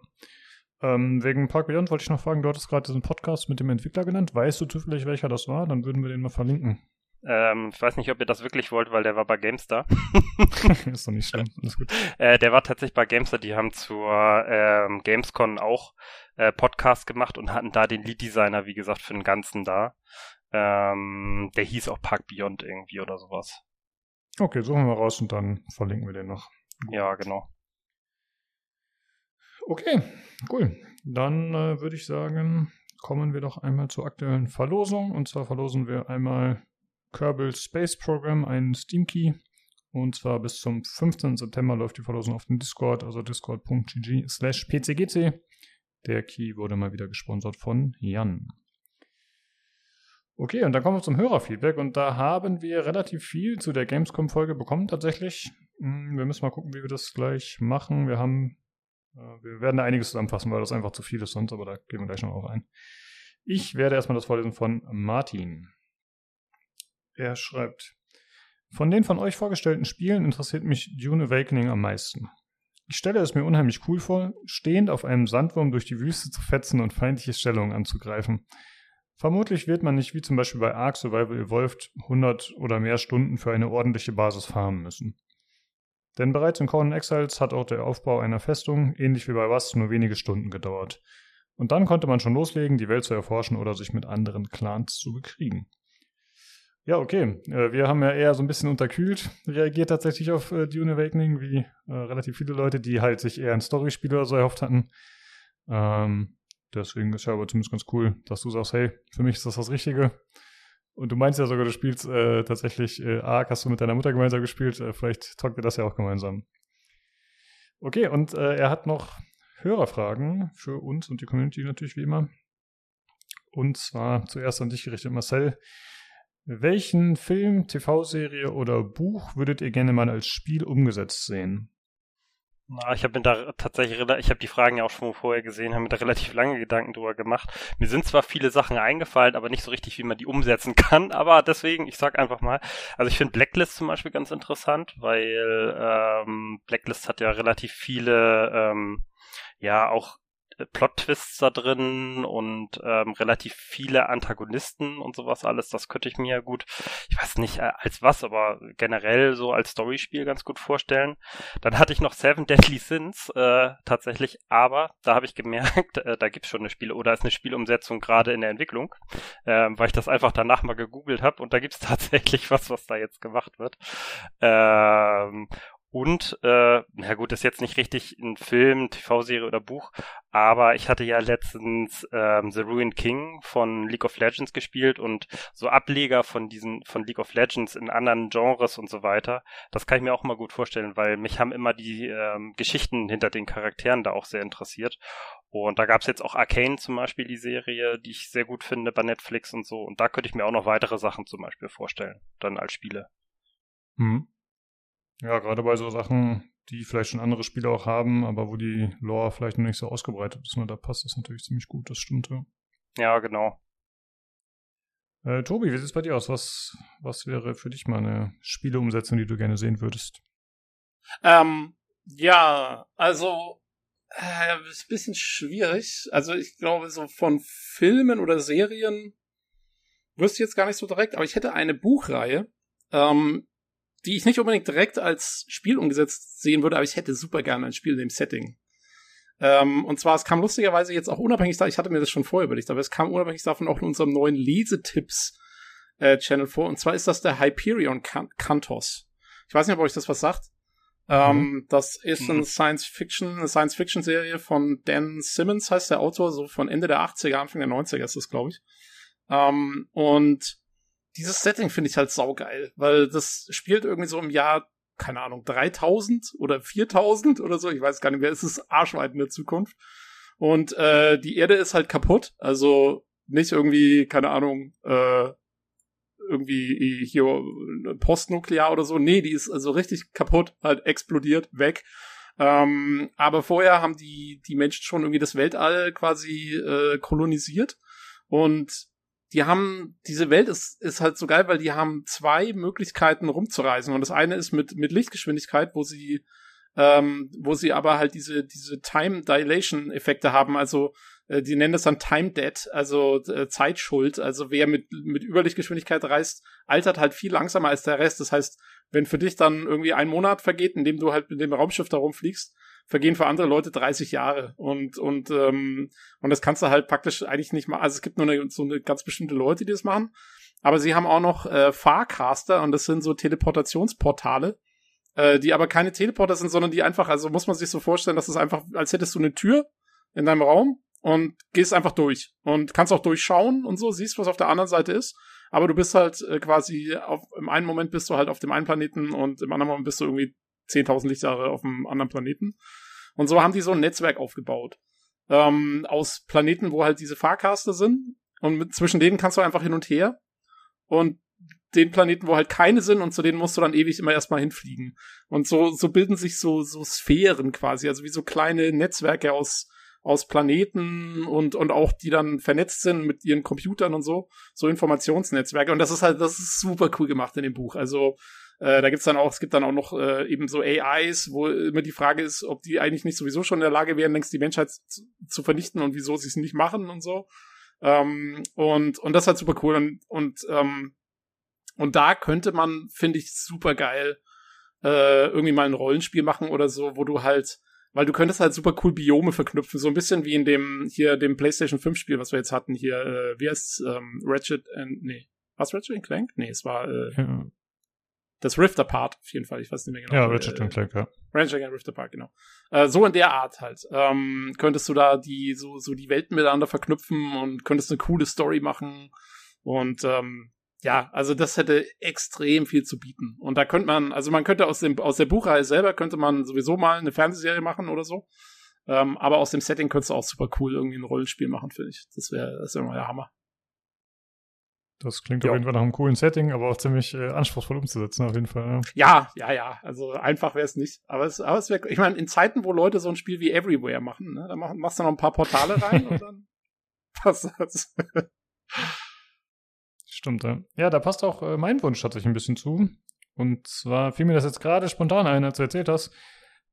Ähm, wegen Park Beyond wollte ich noch fragen, du hattest gerade diesen Podcast mit dem Entwickler genannt. Weißt du zufällig, welcher das war? Dann würden wir den mal verlinken. Ähm, ich weiß nicht, ob ihr das wirklich wollt, weil der war bei GameStar. ist doch nicht schlimm, alles gut. Äh, der war tatsächlich bei GameStar, die haben zur ähm, Gamescon auch äh, Podcast gemacht und hatten da den Lead-Designer, wie gesagt, für den Ganzen da. Ähm, der hieß auch Park Beyond irgendwie oder sowas. Okay, suchen wir raus und dann verlinken wir den noch. Gut. Ja, genau. Okay, cool. Dann äh, würde ich sagen, kommen wir doch einmal zur aktuellen Verlosung. Und zwar verlosen wir einmal Kerbal Space Program, einen Steam Key. Und zwar bis zum 15. September läuft die Verlosung auf dem Discord, also discord.gg slash pcgc. Der Key wurde mal wieder gesponsert von Jan. Okay, und dann kommen wir zum Hörerfeedback und da haben wir relativ viel zu der Gamescom-Folge bekommen tatsächlich. Hm, wir müssen mal gucken, wie wir das gleich machen. Wir haben, wir werden da einiges zusammenfassen, weil das einfach zu viel ist sonst, aber da gehen wir gleich noch auf ein. Ich werde erstmal das vorlesen von Martin. Er schreibt, von den von euch vorgestellten Spielen interessiert mich Dune Awakening am meisten. Ich stelle es mir unheimlich cool vor, stehend auf einem Sandwurm durch die Wüste zu fetzen und feindliche Stellungen anzugreifen. Vermutlich wird man nicht wie zum Beispiel bei Ark Survival Evolved 100 oder mehr Stunden für eine ordentliche Basis farmen müssen. Denn bereits in Conan Exiles hat auch der Aufbau einer Festung, ähnlich wie bei Was, nur wenige Stunden gedauert. Und dann konnte man schon loslegen, die Welt zu erforschen oder sich mit anderen Clans zu bekriegen. Ja, okay. Äh, wir haben ja eher so ein bisschen unterkühlt reagiert tatsächlich auf äh, Dune Awakening, wie äh, relativ viele Leute, die halt sich eher ein Storyspiel oder so erhofft hatten. Ähm, deswegen ist ja aber zumindest ganz cool, dass du sagst, hey, für mich ist das das Richtige. Und du meinst ja sogar, du spielst äh, tatsächlich äh, Ark, hast du mit deiner Mutter gemeinsam gespielt. Äh, vielleicht talkt ihr das ja auch gemeinsam. Okay, und äh, er hat noch Hörerfragen für uns und die Community natürlich wie immer. Und zwar zuerst an dich gerichtet, Marcel. Welchen Film, TV-Serie oder Buch würdet ihr gerne mal als Spiel umgesetzt sehen? Na, ich habe mir da tatsächlich, ich habe die Fragen ja auch schon vorher gesehen, habe mir da relativ lange Gedanken drüber gemacht. Mir sind zwar viele Sachen eingefallen, aber nicht so richtig, wie man die umsetzen kann. Aber deswegen, ich sag einfach mal, also ich finde Blacklist zum Beispiel ganz interessant, weil ähm, Blacklist hat ja relativ viele, ähm, ja auch Plot-Twists da drin und ähm, relativ viele Antagonisten und sowas alles. Das könnte ich mir gut, ich weiß nicht äh, als was, aber generell so als Storyspiel ganz gut vorstellen. Dann hatte ich noch Seven Deadly Sins äh, tatsächlich, aber da habe ich gemerkt, äh, da gibt's schon eine Spiel oder ist eine Spielumsetzung gerade in der Entwicklung, äh, weil ich das einfach danach mal gegoogelt habe und da gibt's tatsächlich was, was da jetzt gemacht wird. Ähm, und, äh, na gut, ist jetzt nicht richtig ein Film, TV-Serie oder Buch, aber ich hatte ja letztens ähm, The Ruined King von League of Legends gespielt und so Ableger von diesen, von League of Legends in anderen Genres und so weiter. Das kann ich mir auch mal gut vorstellen, weil mich haben immer die ähm, Geschichten hinter den Charakteren da auch sehr interessiert. Und da gab's jetzt auch Arcane zum Beispiel, die Serie, die ich sehr gut finde bei Netflix und so. Und da könnte ich mir auch noch weitere Sachen zum Beispiel vorstellen, dann als Spiele. Hm. Ja, gerade bei so Sachen, die vielleicht schon andere Spiele auch haben, aber wo die Lore vielleicht noch nicht so ausgebreitet ist, ne, da passt das natürlich ziemlich gut, das stimmt, ja. Ja, genau. Äh, Tobi, wie sieht es bei dir aus? Was, was wäre für dich mal eine Spieleumsetzung, die du gerne sehen würdest? Ähm, ja, also äh, ist ein bisschen schwierig. Also ich glaube, so von Filmen oder Serien wüsste ich jetzt gar nicht so direkt, aber ich hätte eine Buchreihe, ähm, die ich nicht unbedingt direkt als Spiel umgesetzt sehen würde, aber ich hätte super gerne ein Spiel in dem Setting. Ähm, und zwar, es kam lustigerweise jetzt auch unabhängig da, ich hatte mir das schon vorher überlegt, aber es kam unabhängig davon auch in unserem neuen Lesetipps äh, Channel vor. Und zwar ist das der Hyperion Cantos. Ich weiß nicht, ob euch das was sagt. Ähm, mhm. Das ist ein Science Fiction, eine Science Fiction Serie von Dan Simmons heißt der Autor, so von Ende der 80er, Anfang der 90er ist das, glaube ich. Ähm, und dieses Setting finde ich halt saugeil, weil das spielt irgendwie so im Jahr, keine Ahnung, 3000 oder 4000 oder so, ich weiß gar nicht mehr, es ist arschweit in der Zukunft. Und äh, die Erde ist halt kaputt, also nicht irgendwie, keine Ahnung, äh, irgendwie hier postnuklear oder so. Nee, die ist also richtig kaputt, halt explodiert, weg. Ähm, aber vorher haben die, die Menschen schon irgendwie das Weltall quasi äh, kolonisiert. Und die haben, diese Welt ist, ist halt so geil, weil die haben zwei Möglichkeiten rumzureisen. Und das eine ist mit, mit Lichtgeschwindigkeit, wo sie ähm, wo sie aber halt diese, diese Time Dilation Effekte haben, also äh, die nennen das dann Time Debt, also äh, Zeitschuld. Also wer mit, mit Überlichtgeschwindigkeit reist, altert halt viel langsamer als der Rest. Das heißt, wenn für dich dann irgendwie ein Monat vergeht, in dem du halt mit dem Raumschiff da rumfliegst, vergehen für andere Leute 30 Jahre. Und, und, ähm, und das kannst du halt praktisch eigentlich nicht machen. Also es gibt nur eine, so eine ganz bestimmte Leute, die das machen. Aber sie haben auch noch äh, Farcaster und das sind so Teleportationsportale, äh, die aber keine Teleporter sind, sondern die einfach, also muss man sich so vorstellen, dass es einfach, als hättest du eine Tür in deinem Raum und gehst einfach durch und kannst auch durchschauen und so, siehst, was auf der anderen Seite ist. Aber du bist halt äh, quasi auf, im einen Moment bist du halt auf dem einen Planeten und im anderen Moment bist du irgendwie 10.000 Lichtjahre auf einem anderen Planeten. Und so haben die so ein Netzwerk aufgebaut. Ähm, aus Planeten, wo halt diese Fahrcaster sind. Und mit, zwischen denen kannst du einfach hin und her. Und den Planeten, wo halt keine sind und zu denen musst du dann ewig immer erstmal hinfliegen. Und so, so bilden sich so, so Sphären quasi, also wie so kleine Netzwerke aus, aus Planeten und, und auch die dann vernetzt sind mit ihren Computern und so, so Informationsnetzwerke. Und das ist halt, das ist super cool gemacht in dem Buch. Also, äh, da gibt's dann auch, es gibt dann auch noch äh, eben so AIs, wo immer die Frage ist, ob die eigentlich nicht sowieso schon in der Lage wären, längst die Menschheit zu, zu vernichten und wieso sie es nicht machen und so. Ähm, und, und das halt super cool. Und, und, ähm, und da könnte man, finde ich, super geil äh, irgendwie mal ein Rollenspiel machen oder so, wo du halt weil du könntest halt super cool Biome verknüpfen, so ein bisschen wie in dem hier dem PlayStation 5 Spiel, was wir jetzt hatten hier, äh, wie heißt ähm, Ratchet and nee, was Ratchet and Clank? Nee, es war äh, ja. Das Rift Apart auf jeden Fall, ich weiß nicht mehr genau. Ja, Ratchet äh, and Clank, ja. Ratchet and Rift Apart, genau. Äh, so in der Art halt. Ähm, könntest du da die so so die Welten miteinander verknüpfen und könntest eine coole Story machen und ähm, ja, also das hätte extrem viel zu bieten. Und da könnte man, also man könnte aus dem aus der Buchreihe selber könnte man sowieso mal eine Fernsehserie machen oder so. Ähm, aber aus dem Setting könntest du auch super cool irgendwie ein Rollenspiel machen, finde ich. Das wäre das wäre mal der Hammer. Das klingt ja. auf jeden Fall nach einem coolen Setting, aber auch ziemlich äh, anspruchsvoll umzusetzen, auf jeden Fall. Ja, ja, ja. ja. Also einfach wäre es nicht. Aber es, aber es wäre, ich meine, in Zeiten, wo Leute so ein Spiel wie Everywhere machen, ne, da mach, machst du noch ein paar Portale rein und dann passt das. Stimmt, ja. Ja, da passt auch äh, mein Wunsch tatsächlich ein bisschen zu. Und zwar fiel mir das jetzt gerade spontan ein, als du erzählt hast,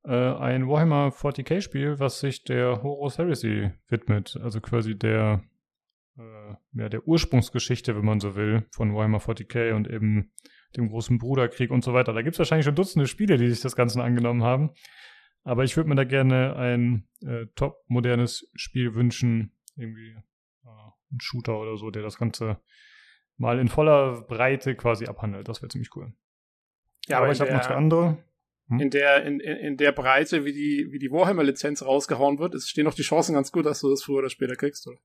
äh, ein Warhammer 40k-Spiel, was sich der Horus Heresy widmet. Also quasi der, ja, der Ursprungsgeschichte, wenn man so will, von Warhammer 40k und eben dem großen Bruderkrieg und so weiter. Da gibt es wahrscheinlich schon Dutzende Spiele, die sich das Ganze angenommen haben. Aber ich würde mir da gerne ein äh, top modernes Spiel wünschen. Irgendwie äh, ein Shooter oder so, der das Ganze mal in voller Breite quasi abhandelt. Das wäre ziemlich cool. Ja, aber, aber ich habe noch zwei andere. Hm? In der, in, in der Breite, wie die, wie die Warhammer-Lizenz rausgehauen wird, es stehen noch die Chancen ganz gut, dass du das früher oder später kriegst, oder?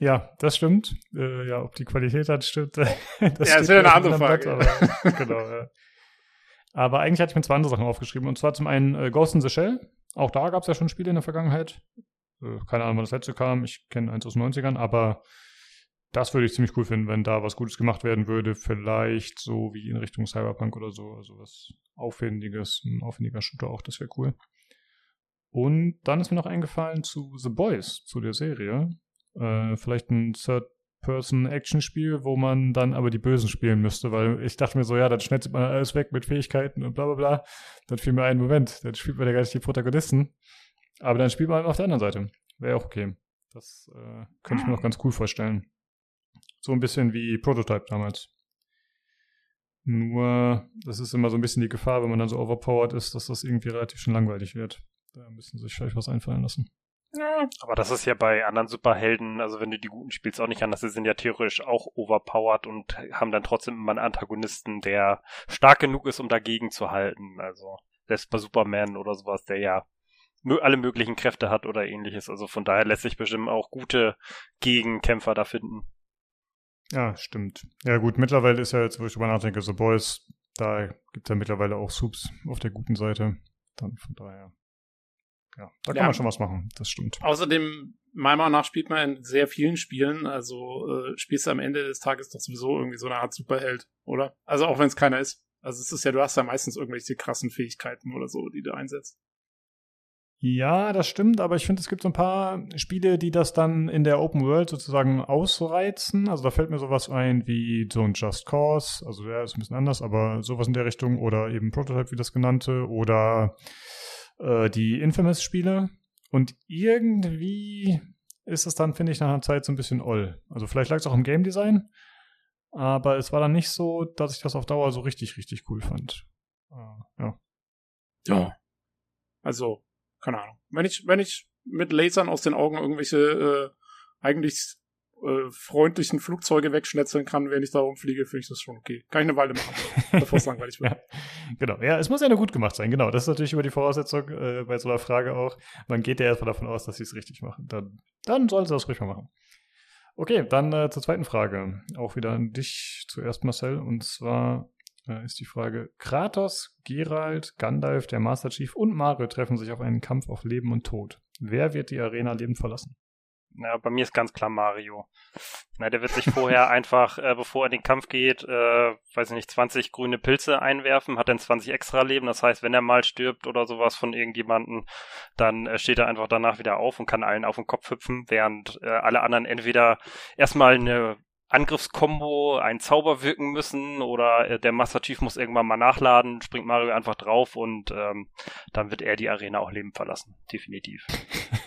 Ja, das stimmt. Äh, ja, ob die Qualität hat, stimmt. das ja, das wäre eine andere Frage. Blatt, aber, genau, ja. Aber eigentlich hatte ich mir zwei andere Sachen aufgeschrieben. Und zwar zum einen äh, Ghost in the Shell. Auch da gab es ja schon Spiele in der Vergangenheit. Äh, keine Ahnung, wann das letzte kam. Ich kenne eins aus den 90ern, aber das würde ich ziemlich cool finden, wenn da was Gutes gemacht werden würde. Vielleicht so wie in Richtung Cyberpunk oder so. Also was Aufwendiges, ein aufwendiger Shooter auch, das wäre cool. Und dann ist mir noch eingefallen zu The Boys, zu der Serie. Äh, vielleicht ein Third-Person-Action-Spiel, wo man dann aber die Bösen spielen müsste, weil ich dachte mir so, ja, dann schnetzt man alles weg mit Fähigkeiten und bla bla bla. Dann fiel mir ein Moment, dann spielt man ja gar nicht die Protagonisten. Aber dann spielt man auf der anderen Seite. Wäre auch okay. Das äh, könnte ich mir noch ganz cool vorstellen. So ein bisschen wie Prototype damals. Nur, das ist immer so ein bisschen die Gefahr, wenn man dann so overpowered ist, dass das irgendwie relativ schon langweilig wird. Da müssen sie sich vielleicht was einfallen lassen. Ja, aber das ist ja bei anderen Superhelden, also wenn du die Guten spielst, auch nicht anders. Sie sind ja theoretisch auch overpowered und haben dann trotzdem immer einen Antagonisten, der stark genug ist, um dagegen zu halten. Also selbst bei Superman oder sowas, der ja alle möglichen Kräfte hat oder ähnliches. Also von daher lässt sich bestimmt auch gute Gegenkämpfer da finden. Ja, stimmt. Ja gut, mittlerweile ist ja jetzt, wo ich drüber nachdenke, so Boys, da gibt es ja mittlerweile auch Subs auf der guten Seite. Dann von daher. Ja, da kann ja. man schon was machen, das stimmt. Außerdem, meiner Meinung nach spielt man in sehr vielen Spielen, also äh, spielst du am Ende des Tages doch sowieso irgendwie so eine Art Superheld, oder? Also auch wenn es keiner ist. Also es ist ja, du hast ja meistens irgendwelche krassen Fähigkeiten oder so, die du einsetzt. Ja, das stimmt, aber ich finde, es gibt so ein paar Spiele, die das dann in der Open World sozusagen ausreizen. Also da fällt mir sowas ein wie so ein Just Cause, also der ist ein bisschen anders, aber sowas in der Richtung oder eben Prototype wie das genannte oder äh, die Infamous-Spiele. Und irgendwie ist es dann, finde ich, nach einer Zeit so ein bisschen oll. Also vielleicht lag es auch im Game Design, aber es war dann nicht so, dass ich das auf Dauer so richtig, richtig cool fand. Äh, ja. Ja. Also, keine Ahnung. Wenn ich, wenn ich mit Lasern aus den Augen irgendwelche äh, eigentlich äh, freundlichen Flugzeuge wegschnetzeln kann, während ich da rumfliege, finde ich das schon okay. Kann ich eine Weile machen, bevor es langweilig wird. ja, genau. Ja, es muss ja nur gut gemacht sein, genau. Das ist natürlich über die Voraussetzung äh, bei so einer Frage auch. Man geht ja erstmal davon aus, dass sie es richtig machen. Dann, dann sollen sie das ruhig mal machen. Okay, dann äh, zur zweiten Frage. Auch wieder an dich zuerst, Marcel. Und zwar äh, ist die Frage: Kratos, Geralt, Gandalf, der Master Chief und Mario treffen sich auf einen Kampf auf Leben und Tod. Wer wird die Arena lebend verlassen? Ja, bei mir ist ganz klar Mario. Na, der wird sich vorher einfach, äh, bevor er in den Kampf geht, äh, weiß ich nicht, 20 grüne Pilze einwerfen, hat dann 20 extra Leben. Das heißt, wenn er mal stirbt oder sowas von irgendjemanden, dann äh, steht er einfach danach wieder auf und kann allen auf den Kopf hüpfen, während äh, alle anderen entweder erstmal eine Angriffskombo einen Zauber wirken müssen oder äh, der Master Chief muss irgendwann mal nachladen, springt Mario einfach drauf und ähm, dann wird er die Arena auch lebend verlassen. Definitiv.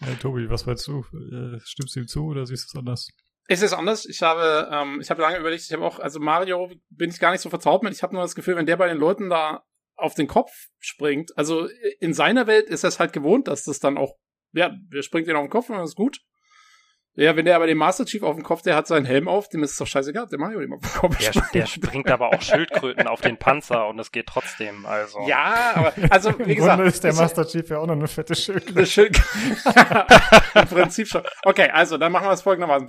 hey, Tobi, was meinst du? Äh, stimmst du ihm zu oder siehst du es anders? Es ist anders. Ich habe, ähm, ich habe lange überlegt, ich habe auch, also Mario bin ich gar nicht so vertraut mit. Ich habe nur das Gefühl, wenn der bei den Leuten da auf den Kopf springt, also in seiner Welt ist es halt gewohnt, dass das dann auch, ja, der springt ihn auf den Kopf und das ist gut. Ja, wenn der aber den Master Chief auf dem Kopf, der hat seinen Helm auf, dem ist es doch scheißegal, der Mario dem auf den Kopf. Der, der springt aber auch Schildkröten auf den Panzer und es geht trotzdem, also. Ja, aber, also, wie gesagt. Im ist der Master Chief ja auch noch eine fette Schildkröte. Eine Schildkröte. Im Prinzip schon. Okay, also, dann machen wir es folgendermaßen.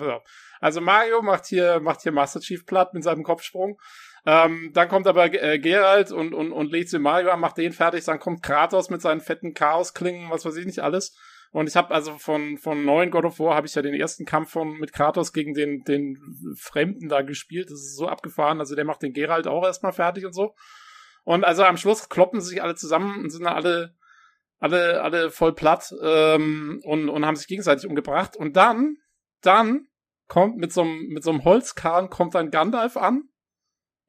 Also, Mario macht hier, macht hier Master Chief platt mit seinem Kopfsprung. Ähm, dann kommt aber äh, Geralt und, und, und legt sie Mario an, macht den fertig. Dann kommt Kratos mit seinen fetten Chaosklingen, was weiß ich nicht alles. Und ich habe also von von neuen God of War habe ich ja den ersten Kampf von mit Kratos gegen den den Fremden da gespielt. Das ist so abgefahren. Also der macht den Geralt auch erstmal fertig und so. Und also am Schluss kloppen sie sich alle zusammen und sind alle alle alle voll platt ähm, und und haben sich gegenseitig umgebracht. Und dann dann kommt mit so einem mit so einem Holzkarren kommt dann Gandalf an.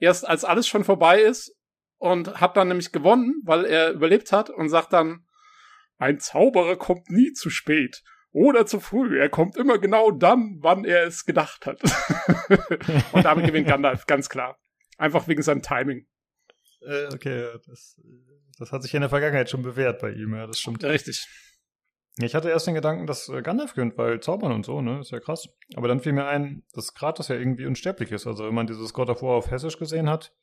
Erst als alles schon vorbei ist und hat dann nämlich gewonnen, weil er überlebt hat und sagt dann ein Zauberer kommt nie zu spät oder zu früh. Er kommt immer genau dann, wann er es gedacht hat. und damit gewinnt Gandalf, ganz klar. Einfach wegen seinem Timing. Äh, okay, das, das hat sich in der Vergangenheit schon bewährt bei ihm, ja, das stimmt. Richtig. Ich hatte erst den Gedanken, dass äh, Gandalf gönnt, weil Zaubern und so, ne, ist ja krass. Aber dann fiel mir ein, dass Kratos ja irgendwie unsterblich ist. Also wenn man dieses God of War auf Hessisch gesehen hat,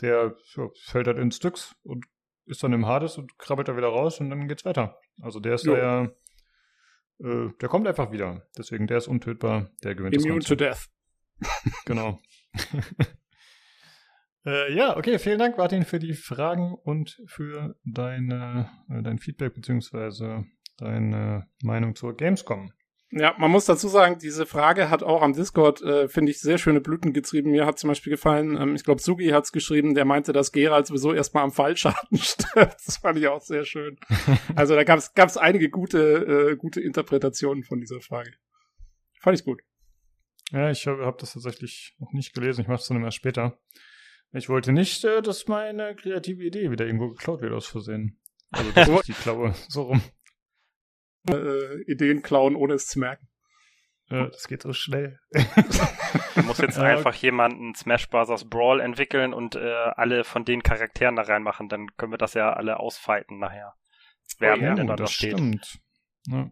der fällt halt in Stücks und ist dann im Hades und krabbelt da wieder raus und dann geht's weiter. Also der ist jo. da ja, äh, der kommt einfach wieder. Deswegen, der ist untötbar, der gewinnt Immune to death. genau. äh, ja, okay, vielen Dank, Martin, für die Fragen und für deine, äh, dein Feedback beziehungsweise deine Meinung zur Gamescom. Ja, man muss dazu sagen, diese Frage hat auch am Discord, äh, finde ich, sehr schöne Blüten getrieben. Mir hat zum Beispiel gefallen, ähm, ich glaube, Sugi hat es geschrieben, der meinte, dass Gerald sowieso erstmal am Fallschaden stirbt. Das fand ich auch sehr schön. Also da gab es einige gute, äh, gute Interpretationen von dieser Frage. Fand ich gut. Ja, ich habe hab das tatsächlich noch nicht gelesen. Ich mache es dann immer später. Ich wollte nicht, äh, dass meine kreative Idee wieder irgendwo geklaut wird aus Versehen. Also, dass ich die klaue. So rum äh, Ideen klauen, ohne es zu merken. Ja, das geht so schnell. Du musst jetzt einfach jemanden Smash Bros. Brawl entwickeln und äh, alle von den Charakteren da reinmachen, dann können wir das ja alle ausfighten nachher. Wer oh, ja, denn da das steht. Stimmt. Ja.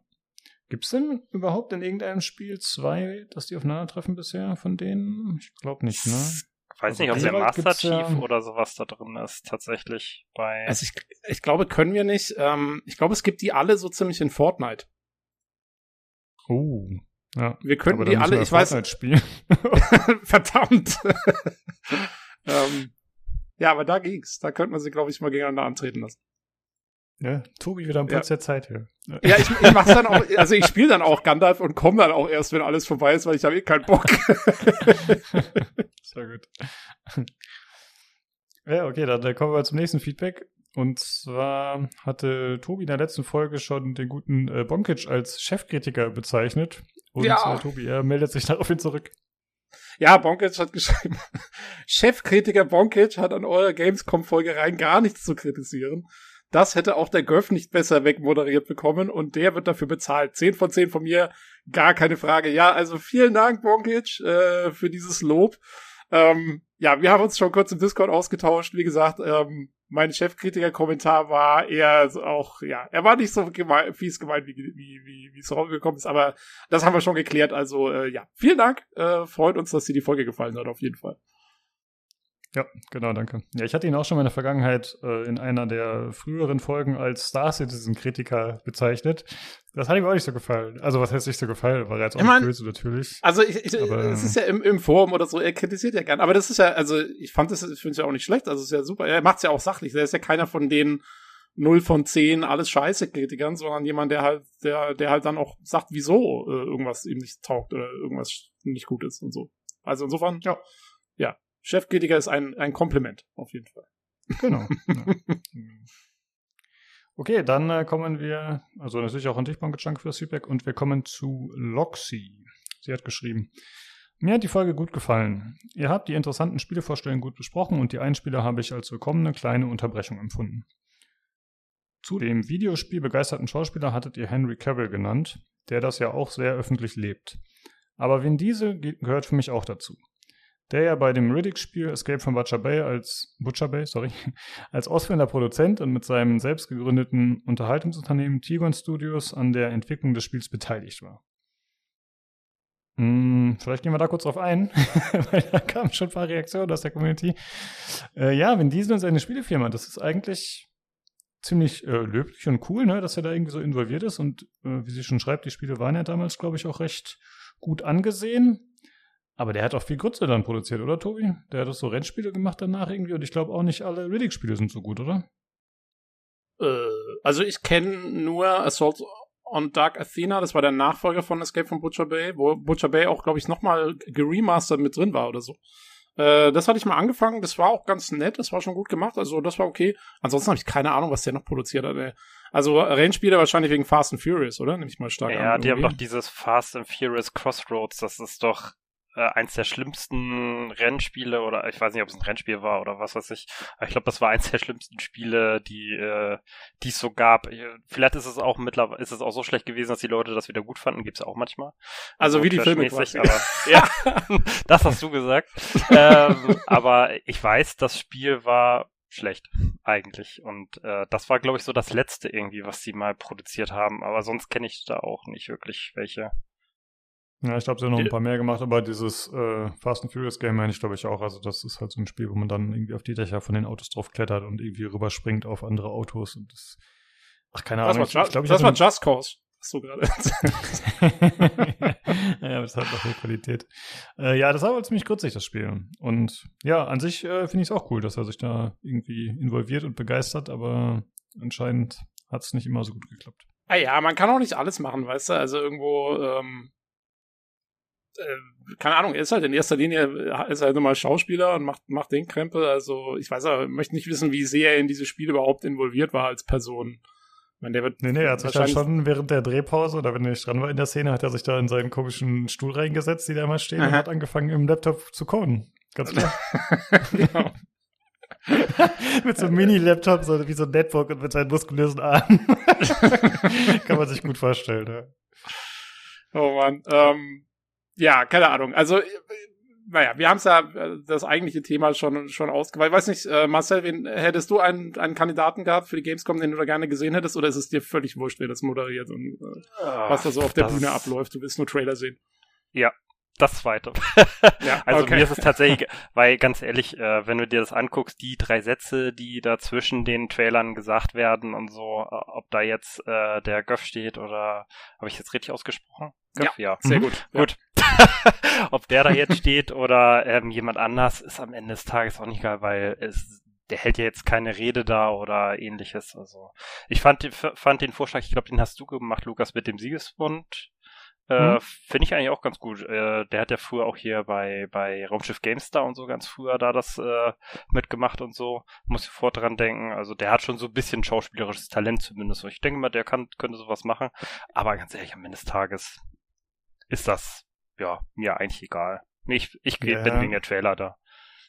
Gibt es denn überhaupt in irgendeinem Spiel zwei, dass die aufeinandertreffen bisher von denen? Ich glaube nicht, ne? Ich weiß also nicht, ob der Master Chief ja, oder sowas da drin ist, tatsächlich bei. Also ich, ich glaube, können wir nicht. Ähm, ich glaube, es gibt die alle so ziemlich in Fortnite. Oh. Ja. Wir könnten die alle, ich Fortnite weiß. Spielen. Verdammt. ähm, ja, aber da ging's. Da könnte man sie, glaube ich, mal gegeneinander antreten lassen. Ja, Tobi wieder am Platz ja. der Zeit hier. Ja, ich, ich mach's dann auch, also ich spiele dann auch Gandalf und komme dann auch erst, wenn alles vorbei ist, weil ich habe eh keinen Bock. Sehr gut. Ja, okay, dann, dann kommen wir zum nächsten Feedback. Und zwar hatte Tobi in der letzten Folge schon den guten äh, Bonkic als Chefkritiker bezeichnet. Und ja. äh, Tobi, er meldet sich daraufhin zurück. Ja, Bonkic hat geschrieben, Chefkritiker Bonkic hat an eurer Gamescom-Folge rein gar nichts zu kritisieren. Das hätte auch der Göff nicht besser wegmoderiert bekommen und der wird dafür bezahlt. Zehn von zehn von mir, gar keine Frage. Ja, also vielen Dank, Bonkic, äh, für dieses Lob. Ähm, ja, wir haben uns schon kurz im Discord ausgetauscht. Wie gesagt, ähm, mein Chefkritiker-Kommentar war eher auch, ja, er war nicht so gemein, fies gemeint, wie, wie, wie, wie es rausgekommen ist, aber das haben wir schon geklärt. Also, äh, ja, vielen Dank. Äh, freut uns, dass dir die Folge gefallen hat, auf jeden Fall. Ja, genau, danke. Ja, ich hatte ihn auch schon mal in der Vergangenheit äh, in einer der früheren Folgen als Star Citizen-Kritiker bezeichnet. Das hat ihm auch nicht so gefallen. Also, was heißt nicht so gefallen? War er jetzt auch ich mein, böse, natürlich. Also, ich, ich, aber, es ist ja im, im Forum oder so, er kritisiert ja gern. Aber das ist ja, also, ich fand das, ich finde es ja auch nicht schlecht. Also, es ist ja super. Er macht es ja auch sachlich. Er ist ja keiner von den 0 von 10 alles scheiße Kritikern, sondern jemand, der halt, der, der halt dann auch sagt, wieso äh, irgendwas ihm nicht taugt oder irgendwas nicht gut ist und so. Also insofern, ja, ja, Chefkritiker ist ein, ein Kompliment, auf jeden Fall. Genau. ja. Okay, dann äh, kommen wir, also natürlich auch an dich, Banketschank, für das Feedback und wir kommen zu Loxy. Sie hat geschrieben, mir hat die Folge gut gefallen. Ihr habt die interessanten Spielevorstellungen gut besprochen und die Einspieler habe ich als willkommene kleine Unterbrechung empfunden. Zu dem Videospiel begeisterten Schauspieler hattet ihr Henry Cavill genannt, der das ja auch sehr öffentlich lebt. Aber Vin Diesel gehört für mich auch dazu der ja bei dem Riddick-Spiel Escape from Butcher Bay als Butcher Bay, sorry, als ausführender Produzent und mit seinem selbst gegründeten Unterhaltungsunternehmen Tigon Studios an der Entwicklung des Spiels beteiligt war. Hm, vielleicht gehen wir da kurz drauf ein, weil da kamen schon ein paar Reaktionen aus der Community. Äh, ja, wenn Diesel und seine Spielefirma, das ist eigentlich ziemlich äh, löblich und cool, ne, dass er da irgendwie so involviert ist und äh, wie sie schon schreibt, die Spiele waren ja damals, glaube ich, auch recht gut angesehen. Aber der hat auch viel Grütze dann produziert, oder Tobi? Der hat doch so Rennspiele gemacht danach irgendwie und ich glaube auch nicht alle Riddick-Spiele sind so gut, oder? Äh, also ich kenne nur Assault on Dark Athena, das war der Nachfolger von Escape from Butcher Bay, wo Butcher Bay auch, glaube ich, nochmal geremastert mit drin war oder so. Äh, das hatte ich mal angefangen, das war auch ganz nett, das war schon gut gemacht, also das war okay. Ansonsten habe ich keine Ahnung, was der noch produziert hat. Ey. Also Rennspiele wahrscheinlich wegen Fast and Furious, oder? Nehme ich mal stark ja, an. Ja, die haben doch dieses Fast and Furious Crossroads, das ist doch äh, eins der schlimmsten Rennspiele oder ich weiß nicht, ob es ein Rennspiel war oder was weiß ich. Aber ich glaube, das war eins der schlimmsten Spiele, die äh, die es so gab. Vielleicht ist es auch mittlerweile ist es auch so schlecht gewesen, dass die Leute das wieder gut fanden. Gibt's auch manchmal. Also, also wie die Filme quasi. Aber ja, das hast du gesagt. ähm, aber ich weiß, das Spiel war schlecht eigentlich und äh, das war glaube ich so das letzte irgendwie, was sie mal produziert haben. Aber sonst kenne ich da auch nicht wirklich welche. Ja, ich glaube, sie haben noch ein paar mehr gemacht, aber dieses äh, Fast and Furious Game meine ich, glaube ich, auch. Also das ist halt so ein Spiel, wo man dann irgendwie auf die Dächer von den Autos drauf klettert und irgendwie rüberspringt auf andere Autos und das. Ach, keine Ahnung. Das war, ich, glaub, ich das war Just Cause. So gerade. ja, das hat noch hohe Qualität. Äh, ja, das war aber ziemlich grützig, das Spiel. Und ja, an sich äh, finde ich es auch cool, dass er sich da irgendwie involviert und begeistert, aber anscheinend hat es nicht immer so gut geklappt. Ah ja, man kann auch nicht alles machen, weißt du? Also irgendwo, ähm, äh, keine Ahnung, er ist halt in erster Linie, ist halt nochmal Schauspieler und macht, macht den Krempel. Also ich weiß aber, möchte nicht wissen, wie sehr er in dieses Spiel überhaupt involviert war als Person. Ich meine, der wird nee, nee, er hat sich halt schon während der Drehpause oder wenn er nicht dran war in der Szene, hat er sich da in seinen komischen Stuhl reingesetzt, die da immer stehen, Aha. und hat angefangen im Laptop zu coden. Ganz klar. genau. mit so einem Mini-Laptop, so wie so ein Netbook und mit seinen muskulösen Armen. Kann man sich gut vorstellen, ja. Oh Mann. Ähm, ja, keine Ahnung. Also, äh, naja, wir haben es ja äh, das eigentliche Thema schon schon ausgeweitet. Ich weiß nicht, äh, Marcel, wen, hättest du einen, einen Kandidaten gehabt für die Gamescom, den du da gerne gesehen hättest, oder ist es dir völlig wurscht, wer das moderiert und äh, was da so auf der Bühne abläuft? Du willst nur Trailer sehen. Ja, das zweite. ja, also okay. mir ist es tatsächlich, weil ganz ehrlich, äh, wenn du dir das anguckst, die drei Sätze, die da zwischen den Trailern gesagt werden und so, äh, ob da jetzt äh, der Göff steht oder habe ich jetzt richtig ausgesprochen? Göff, ja, ja. sehr mhm. gut. Gut. ob der da jetzt steht oder ähm, jemand anders, ist am Ende des Tages auch nicht egal, weil es der hält ja jetzt keine Rede da oder ähnliches. Also ich fand, fand den Vorschlag, ich glaube, den hast du gemacht, Lukas, mit dem Siegesbund äh, mhm. Finde ich eigentlich auch ganz gut. Äh, der hat ja früher auch hier bei, bei Raumschiff GameStar und so ganz früher da das äh, mitgemacht und so. Muss ich sofort dran denken. Also der hat schon so ein bisschen schauspielerisches Talent zumindest. Ich denke mal, der kann, könnte sowas machen. Aber ganz ehrlich, am Ende des Tages ist das, ja, mir eigentlich egal. Ich, ich ja. bin wegen der Trailer da.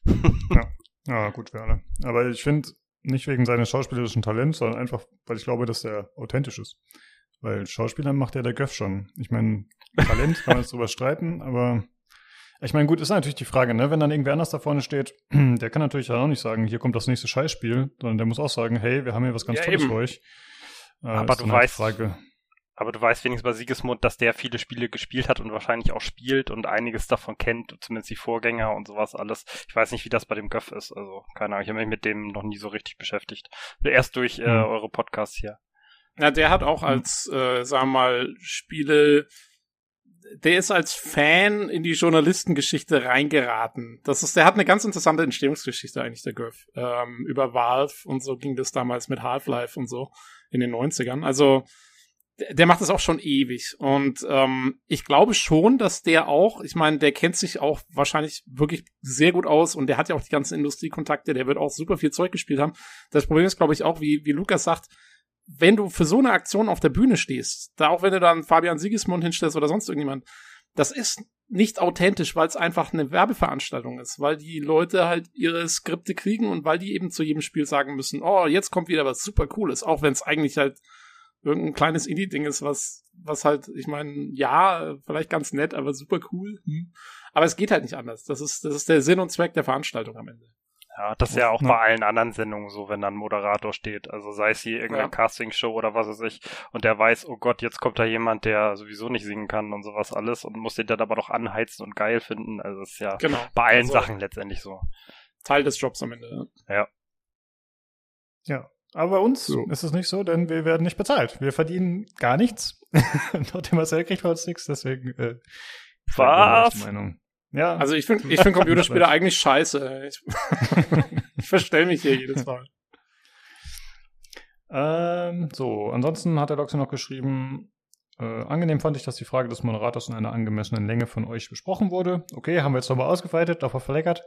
ja. ja, gut für alle. Aber ich finde, nicht wegen seines schauspielerischen Talents, sondern einfach, weil ich glaube, dass er authentisch ist. Weil Schauspieler macht ja der Göff schon. Ich meine, Talent kann man jetzt drüber streiten, aber ich meine, gut, ist natürlich die Frage, ne? Wenn dann irgendwer anders da vorne steht, der kann natürlich auch nicht sagen, hier kommt das nächste Scheißspiel, sondern der muss auch sagen, hey, wir haben hier was ganz ja, Tolles eben. für euch. Äh, aber du halt weißt, Frage. aber du weißt wenigstens bei Siegesmund, dass der viele Spiele gespielt hat und wahrscheinlich auch spielt und einiges davon kennt, zumindest die Vorgänger und sowas alles. Ich weiß nicht, wie das bei dem Göff ist, also keine Ahnung, ich habe mich mit dem noch nie so richtig beschäftigt. Erst durch äh, hm. eure Podcasts hier. Ja, der hat auch als, äh, sagen wir mal, Spiele der ist als Fan in die Journalistengeschichte reingeraten. Das ist, der hat eine ganz interessante Entstehungsgeschichte eigentlich, der Griff. Ähm, über Valve und so ging das damals mit Half-Life und so in den 90ern. Also, der macht das auch schon ewig. Und ähm, ich glaube schon, dass der auch, ich meine, der kennt sich auch wahrscheinlich wirklich sehr gut aus und der hat ja auch die ganzen Industriekontakte, der wird auch super viel Zeug gespielt haben. Das Problem ist, glaube ich, auch, wie, wie Lukas sagt, wenn du für so eine Aktion auf der Bühne stehst, da auch wenn du dann Fabian Siegesmund hinstellst oder sonst irgendjemand, das ist nicht authentisch, weil es einfach eine Werbeveranstaltung ist, weil die Leute halt ihre Skripte kriegen und weil die eben zu jedem Spiel sagen müssen, oh, jetzt kommt wieder was super cooles, auch wenn es eigentlich halt irgendein kleines Indie-Ding ist, was, was halt, ich meine, ja, vielleicht ganz nett, aber super cool. Hm. Aber es geht halt nicht anders. Das ist, das ist der Sinn und Zweck der Veranstaltung am Ende. Ja, das ist ja auch bei allen anderen Sendungen so, wenn dann ein Moderator steht. Also sei es hier irgendeine ja. Castingshow oder was weiß ich. Und der weiß, oh Gott, jetzt kommt da jemand, der sowieso nicht singen kann und sowas alles und muss den dann aber doch anheizen und geil finden. Also das ist ja genau. bei allen also, Sachen letztendlich so. Teil des Jobs am Ende. Ja. Ja. Aber bei uns so. ist es nicht so, denn wir werden nicht bezahlt. Wir verdienen gar nichts. Noch Marcel kriegt bei uns nichts, deswegen äh, was? Meinung. Ja. Also ich finde ich find Computerspiele eigentlich scheiße. Ich, ich verstell mich hier jedes Mal. Ähm, so, ansonsten hat der Doxy noch geschrieben, äh, angenehm fand ich, dass die Frage des Moderators in einer angemessenen Länge von euch besprochen wurde. Okay, haben wir jetzt nochmal ausgeweitet, davor verleckert.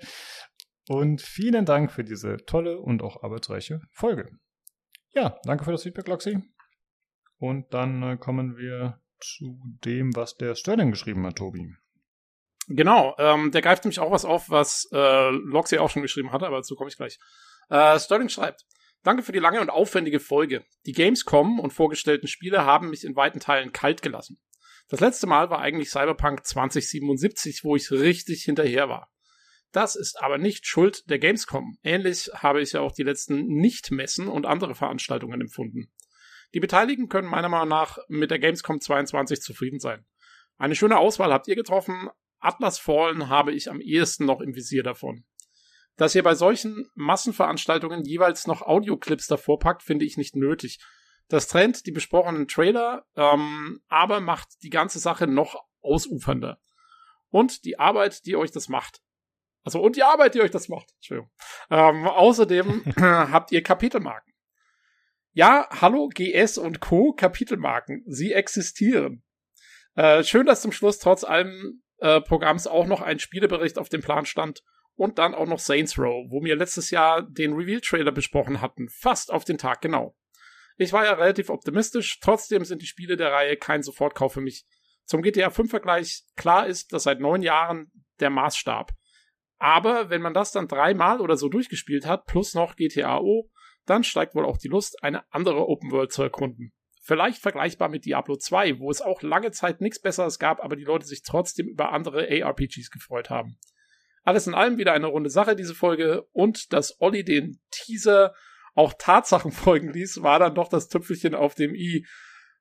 Und vielen Dank für diese tolle und auch arbeitsreiche Folge. Ja, danke für das Feedback, Loxy. Und dann äh, kommen wir zu dem, was der Sterling geschrieben hat, Tobi. Genau, ähm, der greift nämlich auch was auf, was äh, Loxy auch schon geschrieben hatte, aber dazu komme ich gleich. Äh, Sterling schreibt, Danke für die lange und aufwendige Folge. Die Gamescom und vorgestellten Spiele haben mich in weiten Teilen kalt gelassen. Das letzte Mal war eigentlich Cyberpunk 2077, wo ich richtig hinterher war. Das ist aber nicht Schuld der Gamescom. Ähnlich habe ich ja auch die letzten Nicht-Messen und andere Veranstaltungen empfunden. Die Beteiligten können meiner Meinung nach mit der Gamescom 22 zufrieden sein. Eine schöne Auswahl habt ihr getroffen, Atlas Fallen habe ich am ehesten noch im Visier davon. Dass ihr bei solchen Massenveranstaltungen jeweils noch Audioclips davor packt, finde ich nicht nötig. Das trennt die besprochenen Trailer, ähm, aber macht die ganze Sache noch ausufernder. Und die Arbeit, die euch das macht. Also, und die Arbeit, die euch das macht. Entschuldigung. Ähm, außerdem habt ihr Kapitelmarken. Ja, hallo GS und Co. Kapitelmarken. Sie existieren. Äh, schön, dass zum Schluss trotz allem äh, Programms auch noch ein Spielebericht auf dem Plan stand und dann auch noch Saints Row, wo wir letztes Jahr den Reveal-Trailer besprochen hatten, fast auf den Tag genau. Ich war ja relativ optimistisch, trotzdem sind die Spiele der Reihe kein Sofortkauf für mich. Zum GTA 5 Vergleich, klar ist, dass seit neun Jahren der Maßstab. Aber wenn man das dann dreimal oder so durchgespielt hat, plus noch GTAO, dann steigt wohl auch die Lust, eine andere Open World zu erkunden. Vielleicht vergleichbar mit Diablo 2, wo es auch lange Zeit nichts Besseres gab, aber die Leute sich trotzdem über andere ARPGs gefreut haben. Alles in allem wieder eine runde Sache, diese Folge. Und dass Olli den Teaser auch Tatsachen folgen ließ, war dann doch das Tüpfelchen auf dem i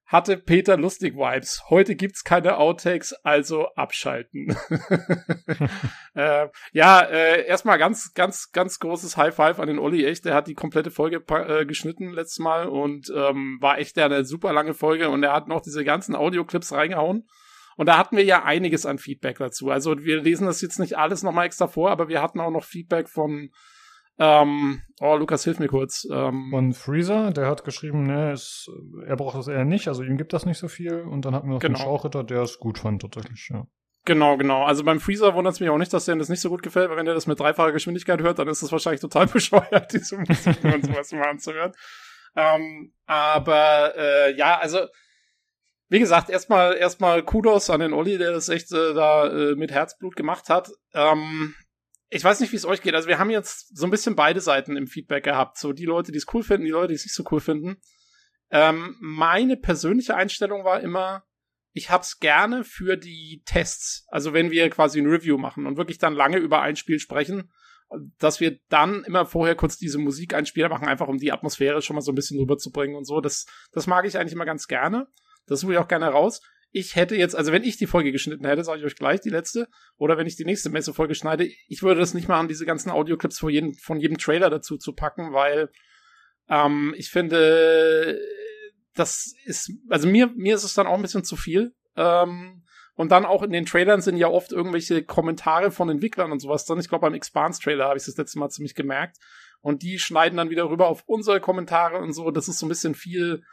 hatte Peter lustig Vibes. Heute gibt's keine Outtakes, also abschalten. äh, ja, äh, erstmal ganz, ganz, ganz großes High Five an den Olli. Echt, der hat die komplette Folge äh, geschnitten letztes Mal und ähm, war echt eine super lange Folge und er hat noch diese ganzen Audioclips reingehauen. Und da hatten wir ja einiges an Feedback dazu. Also wir lesen das jetzt nicht alles nochmal extra vor, aber wir hatten auch noch Feedback von ähm, oh, Lukas, hilf mir kurz. Ähm, Von Freezer, der hat geschrieben, ne, es, er braucht das eher nicht, also ihm gibt das nicht so viel. Und dann hatten wir noch genau. den Schauchritter, der es gut fand, tatsächlich, ja. Genau, genau. Also beim Freezer wundert es mich auch nicht, dass dem das nicht so gut gefällt, weil wenn er das mit dreifacher Geschwindigkeit hört, dann ist es wahrscheinlich total bescheuert, diese Musik und sowas mal anzuhören. Ähm, aber äh, ja, also wie gesagt, erstmal erstmal Kudos an den Olli, der das echt äh, da äh, mit Herzblut gemacht hat. Ähm, ich weiß nicht, wie es euch geht. Also wir haben jetzt so ein bisschen beide Seiten im Feedback gehabt. So die Leute, die es cool finden, die Leute, die es nicht so cool finden. Ähm, meine persönliche Einstellung war immer, ich hab's gerne für die Tests. Also wenn wir quasi ein Review machen und wirklich dann lange über ein Spiel sprechen, dass wir dann immer vorher kurz diese Musik einspieler machen, einfach um die Atmosphäre schon mal so ein bisschen rüberzubringen und so. Das, das mag ich eigentlich immer ganz gerne. Das suche ich auch gerne raus. Ich hätte jetzt, also wenn ich die Folge geschnitten hätte, sage ich euch gleich, die letzte, oder wenn ich die nächste Messefolge schneide, ich würde das nicht machen, diese ganzen Audioclips von jedem, von jedem Trailer dazu zu packen, weil ähm, ich finde, das ist, also mir, mir ist es dann auch ein bisschen zu viel. Ähm, und dann auch in den Trailern sind ja oft irgendwelche Kommentare von Entwicklern und sowas drin. Ich glaube, beim Expanse-Trailer habe ich das letzte Mal ziemlich gemerkt. Und die schneiden dann wieder rüber auf unsere Kommentare und so. Das ist so ein bisschen viel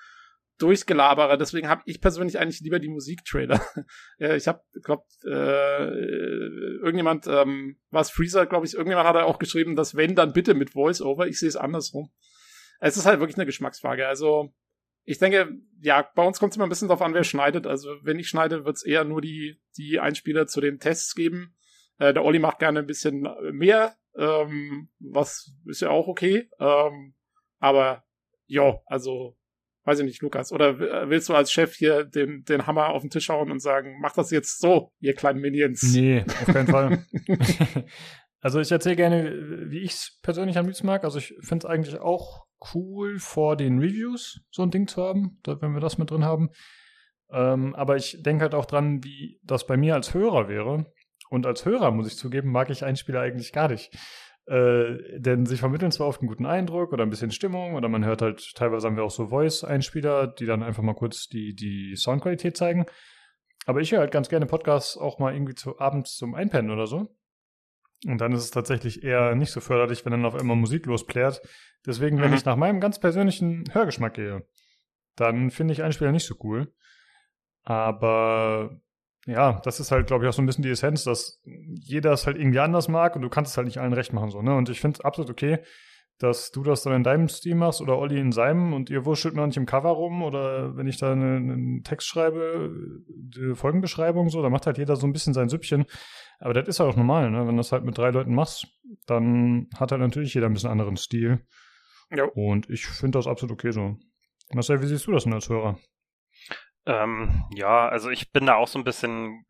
durchgelaberer. Deswegen habe ich persönlich eigentlich lieber die Musiktrailer. ich habe, glaube, äh, irgendjemand, ähm, was Freezer, glaube ich, irgendjemand hat er auch geschrieben, dass wenn, dann bitte mit Voice-Over. Ich sehe es andersrum. Es ist halt wirklich eine Geschmacksfrage. Also ich denke, ja, bei uns kommt es immer ein bisschen darauf an, wer schneidet. Also wenn ich schneide, wird es eher nur die, die Einspieler zu den Tests geben. Äh, der Olli macht gerne ein bisschen mehr, ähm, was ist ja auch okay. Ähm, aber ja, also weiß ich nicht, Lukas. Oder willst du als Chef hier den, den Hammer auf den Tisch hauen und sagen, mach das jetzt so, ihr kleinen Minions? Nee, auf keinen Fall. also ich erzähle gerne, wie ich es persönlich am liebsten mag. Also ich finde es eigentlich auch cool, vor den Reviews so ein Ding zu haben, wenn wir das mit drin haben. Ähm, aber ich denke halt auch dran, wie das bei mir als Hörer wäre. Und als Hörer, muss ich zugeben, mag ich Einspieler eigentlich gar nicht. Äh, denn sie vermitteln zwar oft einen guten Eindruck oder ein bisschen Stimmung oder man hört halt, teilweise haben wir auch so Voice-Einspieler, die dann einfach mal kurz die, die Soundqualität zeigen. Aber ich höre halt ganz gerne Podcasts auch mal irgendwie zu, abends zum Einpennen oder so. Und dann ist es tatsächlich eher nicht so förderlich, wenn dann auf einmal Musik losplärt. Deswegen, wenn mhm. ich nach meinem ganz persönlichen Hörgeschmack gehe, dann finde ich Einspieler nicht so cool. Aber ja, das ist halt, glaube ich, auch so ein bisschen die Essenz, dass jeder es halt irgendwie anders mag und du kannst es halt nicht allen recht machen. So, ne? Und ich finde es absolut okay, dass du das dann in deinem Stil machst oder Olli in seinem und ihr wurschtelt auch nicht im Cover rum oder wenn ich da einen, einen Text schreibe, die Folgenbeschreibung so, da macht halt jeder so ein bisschen sein Süppchen. Aber das ist halt auch normal, ne? Wenn du das halt mit drei Leuten machst, dann hat halt natürlich jeder ein bisschen anderen Stil. Ja. Und ich finde das absolut okay so. Marcel, wie siehst du das denn als Hörer? Ähm, ja, also ich bin da auch so ein bisschen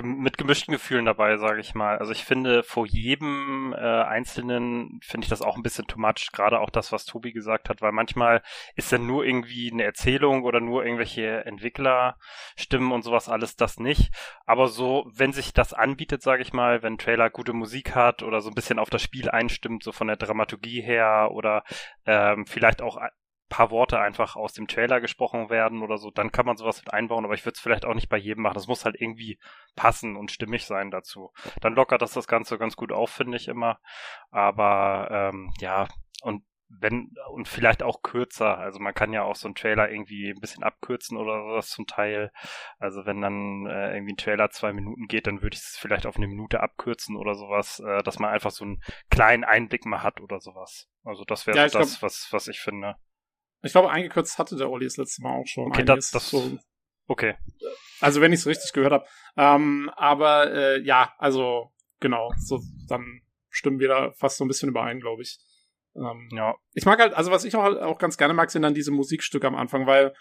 mit gemischten Gefühlen dabei, sage ich mal. Also ich finde, vor jedem äh, Einzelnen finde ich das auch ein bisschen too much, gerade auch das, was Tobi gesagt hat, weil manchmal ist dann nur irgendwie eine Erzählung oder nur irgendwelche Entwicklerstimmen und sowas alles das nicht. Aber so, wenn sich das anbietet, sage ich mal, wenn Trailer gute Musik hat oder so ein bisschen auf das Spiel einstimmt, so von der Dramaturgie her oder ähm, vielleicht auch paar Worte einfach aus dem Trailer gesprochen werden oder so, dann kann man sowas mit einbauen, aber ich würde es vielleicht auch nicht bei jedem machen. Das muss halt irgendwie passen und stimmig sein dazu. Dann lockert das das Ganze ganz gut auf, finde ich immer. Aber ähm, ja, und wenn, und vielleicht auch kürzer. Also man kann ja auch so einen Trailer irgendwie ein bisschen abkürzen oder sowas zum Teil. Also wenn dann äh, irgendwie ein Trailer zwei Minuten geht, dann würde ich es vielleicht auf eine Minute abkürzen oder sowas, äh, dass man einfach so einen kleinen Einblick mal hat oder sowas. Also das wäre ja, so das, glaub, was, was ich finde. Ich glaube, eingekürzt hatte der Olli das letzte Mal auch schon. Okay, das, das so. Okay. Also wenn ich es richtig gehört habe. Ähm, aber äh, ja, also genau, so dann stimmen wir da fast so ein bisschen überein, glaube ich. Ähm, ja. Ich mag halt, also was ich auch, auch ganz gerne mag, sind dann diese Musikstücke am Anfang, weil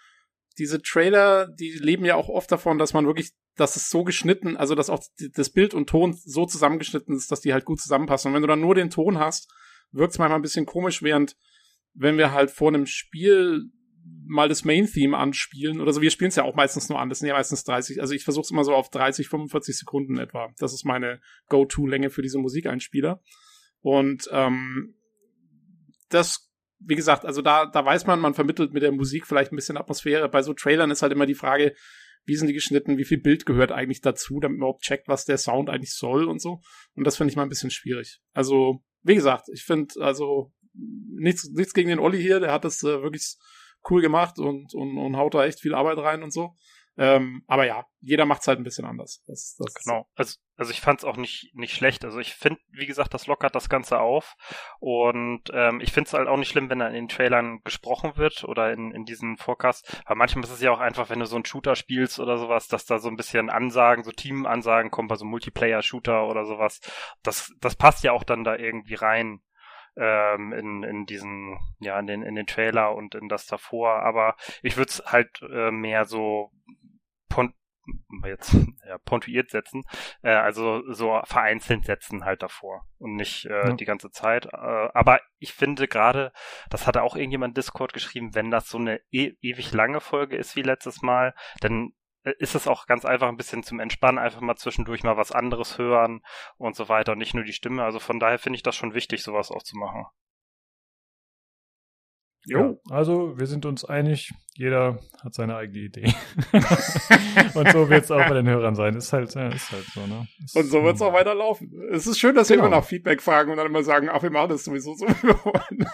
diese Trailer, die leben ja auch oft davon, dass man wirklich, dass es so geschnitten, also dass auch das Bild und Ton so zusammengeschnitten ist, dass die halt gut zusammenpassen. Und wenn du dann nur den Ton hast, wirkt es manchmal ein bisschen komisch, während wenn wir halt vor einem Spiel mal das Main-Theme anspielen oder so. Wir spielen es ja auch meistens nur an. Das sind ja meistens 30. Also ich versuche es immer so auf 30, 45 Sekunden etwa. Das ist meine Go-To-Länge für diese Musikeinspieler. Und ähm, das, wie gesagt, also da, da weiß man, man vermittelt mit der Musik vielleicht ein bisschen Atmosphäre. Bei so Trailern ist halt immer die Frage, wie sind die geschnitten, wie viel Bild gehört eigentlich dazu, damit man überhaupt checkt, was der Sound eigentlich soll und so. Und das finde ich mal ein bisschen schwierig. Also, wie gesagt, ich finde, also nichts, nichts gegen den Olli hier, der hat das äh, wirklich cool gemacht und, und, und haut da echt viel Arbeit rein und so. Ähm, aber ja, jeder macht's halt ein bisschen anders. Das, das genau. Also, also ich fand es auch nicht, nicht schlecht. Also ich finde, wie gesagt, das lockert das Ganze auf. Und ähm, ich finde es halt auch nicht schlimm, wenn da in den Trailern gesprochen wird oder in, in diesen Forecast. Aber manchmal ist es ja auch einfach, wenn du so einen Shooter spielst oder sowas, dass da so ein bisschen Ansagen, so Team-Ansagen kommen bei so Multiplayer-Shooter oder sowas. Das, das passt ja auch dann da irgendwie rein ähm, in, in diesen, ja, in den, in den Trailer und in das davor. Aber ich würde es halt äh, mehr so jetzt ja, pontuiert setzen, äh, also so vereinzelt setzen halt davor und nicht äh, ja. die ganze Zeit. Äh, aber ich finde gerade, das hatte auch irgendjemand Discord geschrieben, wenn das so eine e ewig lange Folge ist wie letztes Mal, dann ist es auch ganz einfach ein bisschen zum Entspannen, einfach mal zwischendurch mal was anderes hören und so weiter und nicht nur die Stimme. Also von daher finde ich das schon wichtig, sowas auch zu machen. Jo. Ja, also wir sind uns einig, jeder hat seine eigene Idee. und so wird es auch bei den Hörern sein. Ist halt, ja, ist halt so, ne? Ist, und so wird es auch weiterlaufen. Es ist schön, dass genau. wir immer nach Feedback fragen und dann immer sagen, ach, wir machen das sowieso so, wie wir wollen.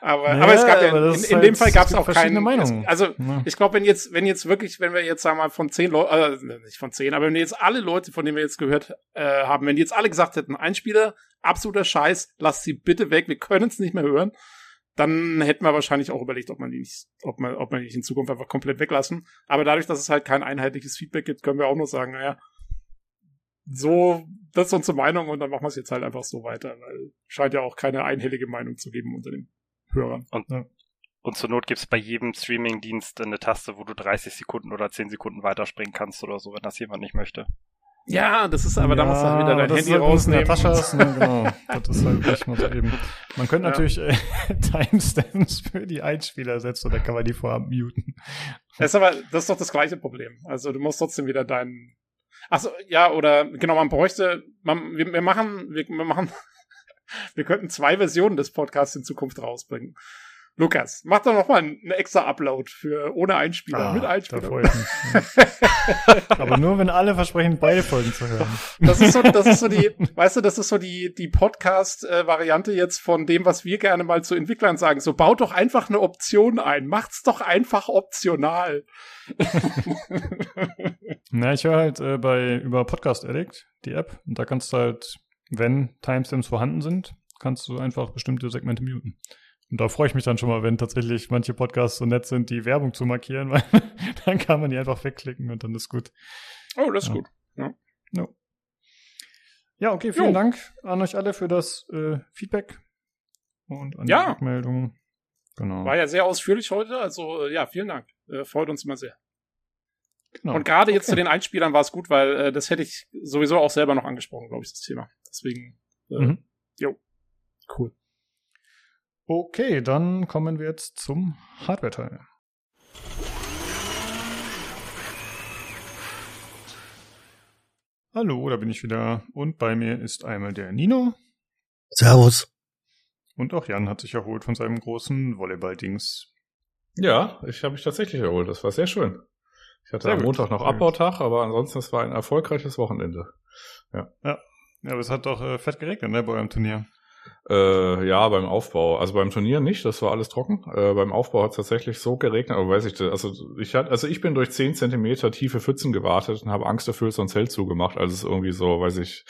Aber, ja, aber es gab ja, in, in halt, dem Fall gab es auch keine Meinungen. Also ja. ich glaube, wenn jetzt, wenn jetzt wirklich, wenn wir jetzt sagen wir mal von zehn Leuten, äh, nicht von zehn, aber wenn jetzt alle Leute, von denen wir jetzt gehört äh, haben, wenn die jetzt alle gesagt hätten, ein Spieler, absoluter Scheiß, lasst sie bitte weg, wir können es nicht mehr hören dann hätten wir wahrscheinlich auch überlegt, ob man die nicht, ob man, ob man die nicht in Zukunft einfach komplett weglassen. Aber dadurch, dass es halt kein einheitliches Feedback gibt, können wir auch nur sagen, naja, so, das ist unsere Meinung und dann machen wir es jetzt halt einfach so weiter, weil scheint ja auch keine einhellige Meinung zu geben unter den Hörern. Und, ja. und zur Not gibt es bei jedem Streaming-Dienst eine Taste, wo du 30 Sekunden oder 10 Sekunden weiterspringen kannst oder so, wenn das jemand nicht möchte. Ja, das ist aber, ja, da musst du halt wieder dein Handy halt rausnehmen. In der Tasche hast, ne? genau. Das ist halt nicht mal so eben. Man könnte ja. natürlich äh, Timestamps für die Einspieler setzen oder kann man die vorab muten. Das ist aber, das ist doch das gleiche Problem. Also du musst trotzdem wieder deinen, achso, ja, oder, genau, man bräuchte, man, wir, wir machen, wir, wir machen, wir könnten zwei Versionen des Podcasts in Zukunft rausbringen. Lukas, mach doch noch mal einen extra Upload für ohne Einspieler, ah, mit Einspieler. Aber nur, wenn alle versprechen, beide Folgen zu hören. Das ist so, das ist so die, weißt du, das ist so die, die Podcast-Variante jetzt von dem, was wir gerne mal zu Entwicklern sagen. So, baut doch einfach eine Option ein. Macht's doch einfach optional. Na, ich höre halt äh, bei, über Podcast Addict, die App, und da kannst du halt, wenn Timestamps vorhanden sind, kannst du einfach bestimmte Segmente muten. Und da freue ich mich dann schon mal, wenn tatsächlich manche Podcasts so nett sind, die Werbung zu markieren, weil dann kann man die einfach wegklicken und dann ist gut. Oh, das ist ja. gut. Ja. ja. Ja, okay, vielen jo. Dank an euch alle für das äh, Feedback und an ja. die Rückmeldung. Genau. War ja sehr ausführlich heute, also äh, ja, vielen Dank. Äh, freut uns immer sehr. Genau. Und gerade okay. jetzt zu den Einspielern war es gut, weil äh, das hätte ich sowieso auch selber noch angesprochen, glaube ich, das Thema. Deswegen, äh, mhm. jo, cool. Okay, dann kommen wir jetzt zum Hardware-Teil. Hallo, da bin ich wieder. Und bei mir ist einmal der Nino. Servus. Und auch Jan hat sich erholt von seinem großen Volleyball-Dings. Ja, ich habe mich tatsächlich erholt. Das war sehr schön. Ich hatte sehr am Montag noch Abbautag, aber ansonsten es war ein erfolgreiches Wochenende. Ja. Ja, ja aber es hat doch äh, fett geregnet, ne, bei eurem Turnier. Äh, ja, beim Aufbau. Also beim Turnier nicht, das war alles trocken. Äh, beim Aufbau hat es tatsächlich so geregnet, aber weiß ich, also ich hatte, also ich bin durch 10 Zentimeter tiefe Pfützen gewartet und habe Angst dafür so ein Zelt zugemacht, als es irgendwie so, weiß ich,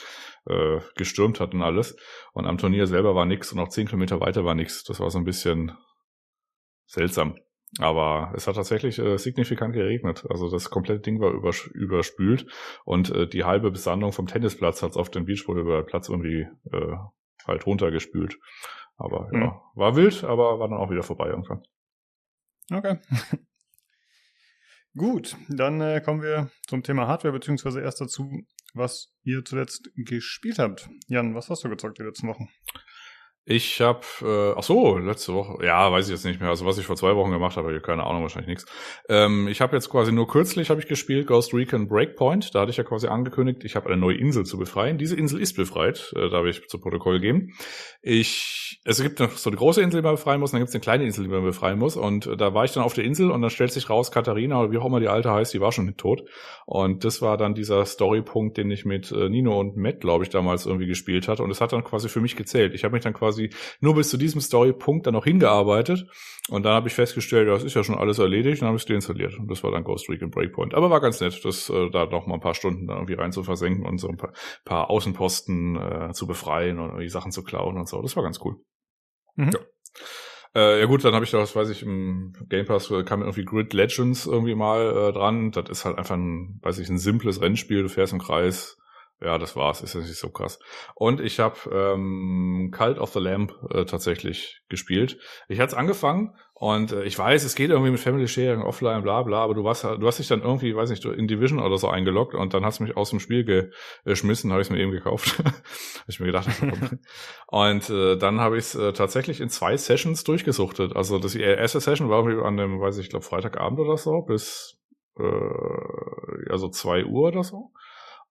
äh, gestürmt hat und alles. Und am Turnier selber war nix und auch 10 Kilometer weiter war nix. Das war so ein bisschen seltsam. Aber es hat tatsächlich äh, signifikant geregnet. Also das komplette Ding war übers überspült und äh, die halbe Besandung vom Tennisplatz hat es auf dem Beachvolleyballplatz irgendwie äh, halt runtergespült. Aber ja, mhm. war wild, aber war dann auch wieder vorbei irgendwann. Okay. Gut, dann äh, kommen wir zum Thema Hardware, beziehungsweise erst dazu, was ihr zuletzt gespielt habt. Jan, was hast du gezockt die letzten Wochen? Ich habe, äh, ach so, letzte Woche, ja, weiß ich jetzt nicht mehr. Also was ich vor zwei Wochen gemacht habe, keine Ahnung, wahrscheinlich nichts. Ähm, ich habe jetzt quasi nur kürzlich habe ich gespielt Ghost Recon Breakpoint. Da hatte ich ja quasi angekündigt, ich habe eine neue Insel zu befreien. Diese Insel ist befreit, äh, darf ich zu Protokoll geben. Ich, es gibt noch so eine große Insel, die man befreien muss, und dann gibt es eine kleine Insel, die man befreien muss. Und äh, da war ich dann auf der Insel und dann stellt sich raus, Katharina oder wie auch immer die alte heißt, die war schon tot. Und das war dann dieser Storypunkt, den ich mit äh, Nino und Matt, glaube ich, damals irgendwie gespielt hatte. Und es hat dann quasi für mich gezählt. Ich habe mich dann quasi quasi nur bis zu diesem Storypunkt dann noch hingearbeitet. Und dann habe ich festgestellt, das ist ja schon alles erledigt und habe ich es deinstalliert. Und das war dann Ghost Recon Breakpoint. Aber war ganz nett, das äh, da noch mal ein paar Stunden da irgendwie rein zu versenken und so ein paar, paar Außenposten äh, zu befreien und die Sachen zu klauen und so. Das war ganz cool. Mhm. Ja. Äh, ja gut, dann habe ich da, was weiß ich, im Game Pass äh, kam irgendwie Grid Legends irgendwie mal äh, dran. Das ist halt einfach ein, weiß ich, ein simples Rennspiel. Du fährst im Kreis, ja, das war's, ist ja nicht so krass. Und ich habe ähm, Cult of the Lamp äh, tatsächlich gespielt. Ich hatte es angefangen und äh, ich weiß, es geht irgendwie mit Family Sharing, Offline, bla bla, aber du warst du hast dich dann irgendwie, weiß nicht, in Division oder so eingeloggt und dann hast du mich aus dem Spiel geschmissen, habe ich es mir eben gekauft. hab ich mir gedacht. und äh, dann habe ich es äh, tatsächlich in zwei Sessions durchgesuchtet. Also das erste Session war an dem, weiß ich, ich glaube Freitagabend oder so, bis äh, also zwei Uhr oder so.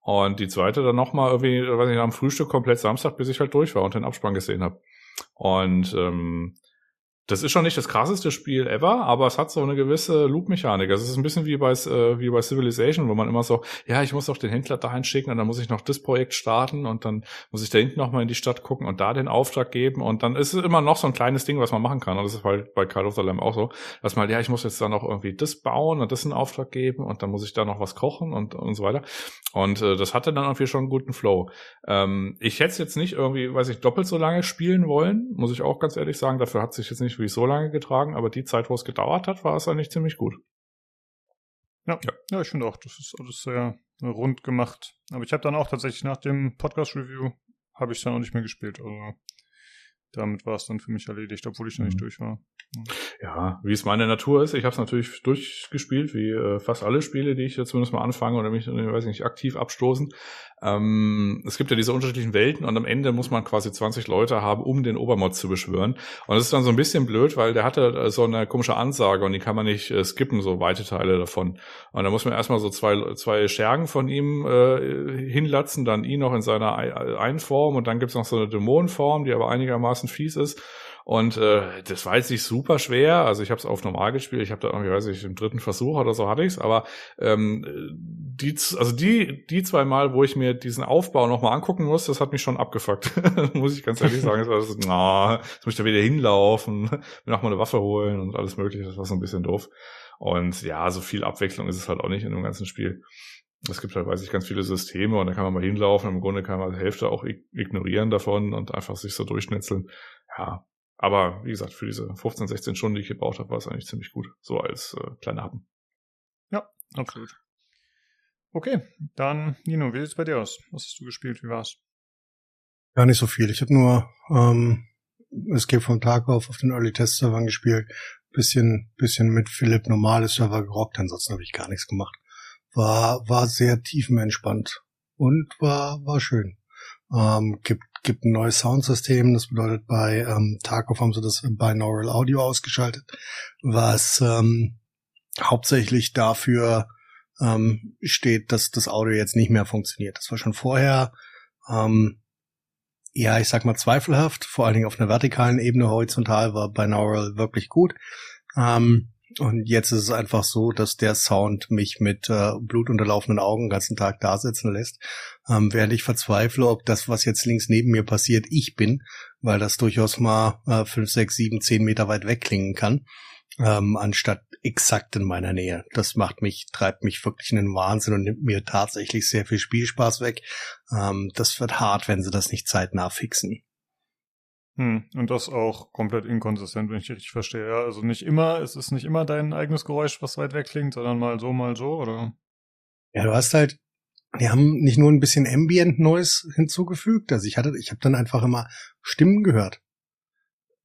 Und die zweite dann nochmal irgendwie, weiß nicht, am Frühstück komplett Samstag, bis ich halt durch war und den Abspann gesehen habe. Und ähm, das ist schon nicht das krasseste Spiel ever, aber es hat so eine gewisse Loop-Mechanik. Also es ist ein bisschen wie bei, äh, wie bei Civilization, wo man immer so, ja, ich muss doch den Händler dahin schicken und dann muss ich noch das Projekt starten und dann muss ich da hinten nochmal in die Stadt gucken und da den Auftrag geben und dann ist es immer noch so ein kleines Ding, was man machen kann. Und das ist halt bei Call of the Lamb auch so, dass man, ja, ich muss jetzt da noch irgendwie das bauen und das in Auftrag geben und dann muss ich da noch was kochen und, und so weiter. Und äh, das hatte dann irgendwie schon einen guten Flow. Ähm, ich hätte jetzt nicht irgendwie, weiß ich, doppelt so lange spielen wollen, muss ich auch ganz ehrlich sagen. Dafür hat sich jetzt nicht wirklich so lange getragen, aber die Zeit, wo es gedauert hat, war es eigentlich ziemlich gut. Ja, ja. ja ich finde auch, das ist alles sehr rund gemacht. Aber ich habe dann auch tatsächlich nach dem Podcast-Review habe ich dann auch nicht mehr gespielt. Also damit war es dann für mich erledigt, obwohl ich noch nicht mhm. durch war. Ja, wie es meine Natur ist. Ich habe es natürlich durchgespielt, wie äh, fast alle Spiele, die ich jetzt zumindest mal anfange oder mich, weiß nicht, aktiv abstoßen. Ähm, es gibt ja diese unterschiedlichen Welten und am Ende muss man quasi 20 Leute haben, um den Obermod zu beschwören. Und das ist dann so ein bisschen blöd, weil der hatte äh, so eine komische Ansage und die kann man nicht äh, skippen, so weite Teile davon. Und da muss man erstmal so zwei, zwei Schergen von ihm äh, hinlatzen, dann ihn noch in seiner Einform und dann gibt's noch so eine Dämonenform, die aber einigermaßen fies ist. Und äh, das war jetzt nicht super schwer. Also ich habe es auf normal gespielt. Ich habe da irgendwie, weiß ich, im dritten Versuch oder so hatte ich's. Aber ähm, die, also die, die zwei Mal, wo ich mir diesen Aufbau nochmal angucken muss, das hat mich schon abgefuckt. muss ich ganz ehrlich sagen. Das war so, na, jetzt muss ich da wieder hinlaufen, mir nochmal eine Waffe holen und alles mögliche. Das war so ein bisschen doof. Und ja, so viel Abwechslung ist es halt auch nicht in dem ganzen Spiel. Es gibt halt, weiß ich, ganz viele Systeme und da kann man mal hinlaufen. Im Grunde kann man die Hälfte auch ignorieren davon und einfach sich so durchschnitzeln. Ja, aber wie gesagt, für diese 15, 16 Stunden, die ich gebraucht habe, war es eigentlich ziemlich gut. So als äh, kleiner Happen. Ja, absolut. Okay, dann Nino, wie sieht's bei dir aus? Was hast du gespielt? Wie war's? Gar nicht so viel. Ich habe nur ähm, Escape vom Tag auf auf den Early Test Servern gespielt. Bisschen, bisschen mit Philipp normale Server gerockt. Ansonsten habe ich gar nichts gemacht. War, war sehr tiefenentspannt und war, war schön. Ähm, gibt gibt ein neues Soundsystem. Das bedeutet, bei ähm, Tarkov haben sie das Binaural Audio ausgeschaltet, was ähm, hauptsächlich dafür ähm, steht, dass das Audio jetzt nicht mehr funktioniert. Das war schon vorher, ähm, ja, ich sag mal zweifelhaft, vor allen Dingen auf einer vertikalen Ebene, horizontal war Binaural wirklich gut. Ähm, und jetzt ist es einfach so, dass der Sound mich mit äh, blutunterlaufenden Augen den ganzen Tag da sitzen lässt, ähm, während ich verzweifle, ob das, was jetzt links neben mir passiert, ich bin, weil das durchaus mal äh, fünf, sechs, sieben, zehn Meter weit weg klingen kann, ähm, anstatt exakt in meiner Nähe. Das macht mich, treibt mich wirklich in den Wahnsinn und nimmt mir tatsächlich sehr viel Spielspaß weg. Ähm, das wird hart, wenn sie das nicht zeitnah fixen. Hm, und das auch komplett inkonsistent, wenn ich richtig verstehe. Ja, also nicht immer, es ist nicht immer dein eigenes Geräusch, was weit weg klingt, sondern mal so, mal so, oder? Ja, du hast halt, die haben nicht nur ein bisschen Ambient Noise hinzugefügt. Also ich hatte, ich habe dann einfach immer Stimmen gehört.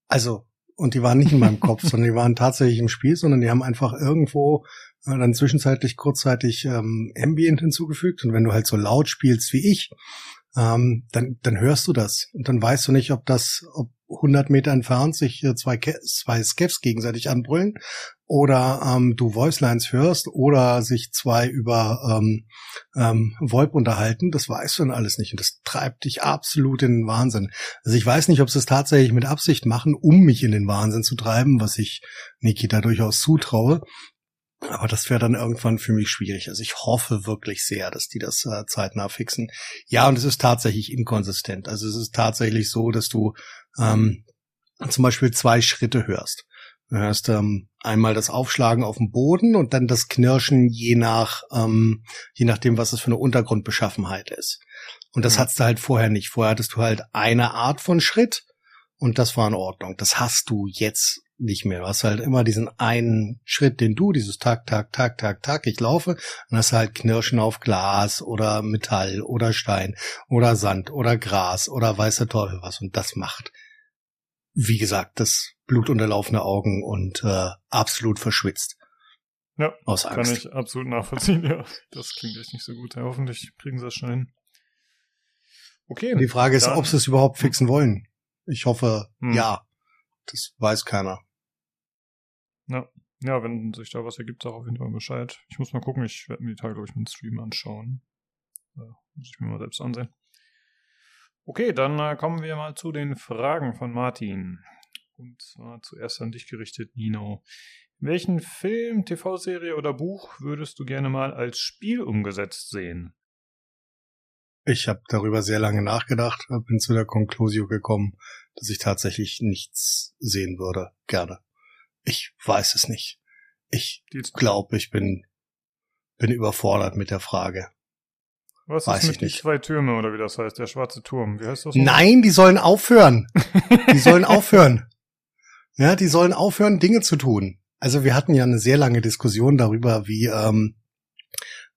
Also, und die waren nicht in meinem Kopf, sondern die waren tatsächlich im Spiel, sondern die haben einfach irgendwo äh, dann zwischenzeitlich kurzzeitig ähm, Ambient hinzugefügt. Und wenn du halt so laut spielst wie ich, ähm, dann, dann hörst du das und dann weißt du nicht, ob das, ob 100 Meter entfernt sich zwei, zwei Skeffs gegenseitig anbrüllen oder ähm, du Voicelines hörst oder sich zwei über ähm, ähm, VoIP unterhalten, das weißt du dann alles nicht und das treibt dich absolut in den Wahnsinn. Also ich weiß nicht, ob sie es tatsächlich mit Absicht machen, um mich in den Wahnsinn zu treiben, was ich Nikita durchaus zutraue. Aber das wäre dann irgendwann für mich schwierig. Also ich hoffe wirklich sehr, dass die das äh, zeitnah fixen. Ja, und es ist tatsächlich inkonsistent. Also es ist tatsächlich so, dass du ähm, zum Beispiel zwei Schritte hörst. Du hörst ähm, einmal das Aufschlagen auf dem Boden und dann das Knirschen je nach ähm, je nachdem, was es für eine Untergrundbeschaffenheit ist. Und das mhm. hattest du halt vorher nicht. Vorher hattest du halt eine Art von Schritt und das war in Ordnung. Das hast du jetzt nicht mehr. Du hast halt immer diesen einen Schritt, den du, dieses Tag, Tag, Tag, Tag, Tag, ich laufe, und hast halt Knirschen auf Glas oder Metall oder Stein oder Sand oder Gras oder weißer Teufel was. Und das macht, wie gesagt, das blutunterlaufene Augen und äh, absolut verschwitzt. Ja, aus Angst. kann ich absolut nachvollziehen. Ja, das klingt echt nicht so gut. Ja, hoffentlich kriegen sie das schnell hin. Okay. Die Frage ist, ob sie es überhaupt fixen wollen. Ich hoffe, hm. ja. Das weiß keiner. Ja. ja, wenn sich da was ergibt, sag auf jeden Fall Bescheid. Ich muss mal gucken, ich werde mir die Tage, glaube ich, mit Stream anschauen. Ja, muss ich mir mal selbst ansehen. Okay, dann äh, kommen wir mal zu den Fragen von Martin. Und zwar zuerst an dich gerichtet, Nino. Welchen Film, TV-Serie oder Buch würdest du gerne mal als Spiel umgesetzt sehen? Ich habe darüber sehr lange nachgedacht, bin zu der Conclusio gekommen, dass ich tatsächlich nichts sehen würde. Gerne. Ich weiß es nicht. Ich glaube, ich bin, bin überfordert mit der Frage. Was weiß ist mit die zwei Türme oder wie das heißt? Der schwarze Turm. Wie heißt das? Nein, die sollen aufhören. die sollen aufhören. Ja, die sollen aufhören, Dinge zu tun. Also wir hatten ja eine sehr lange Diskussion darüber, wie ähm,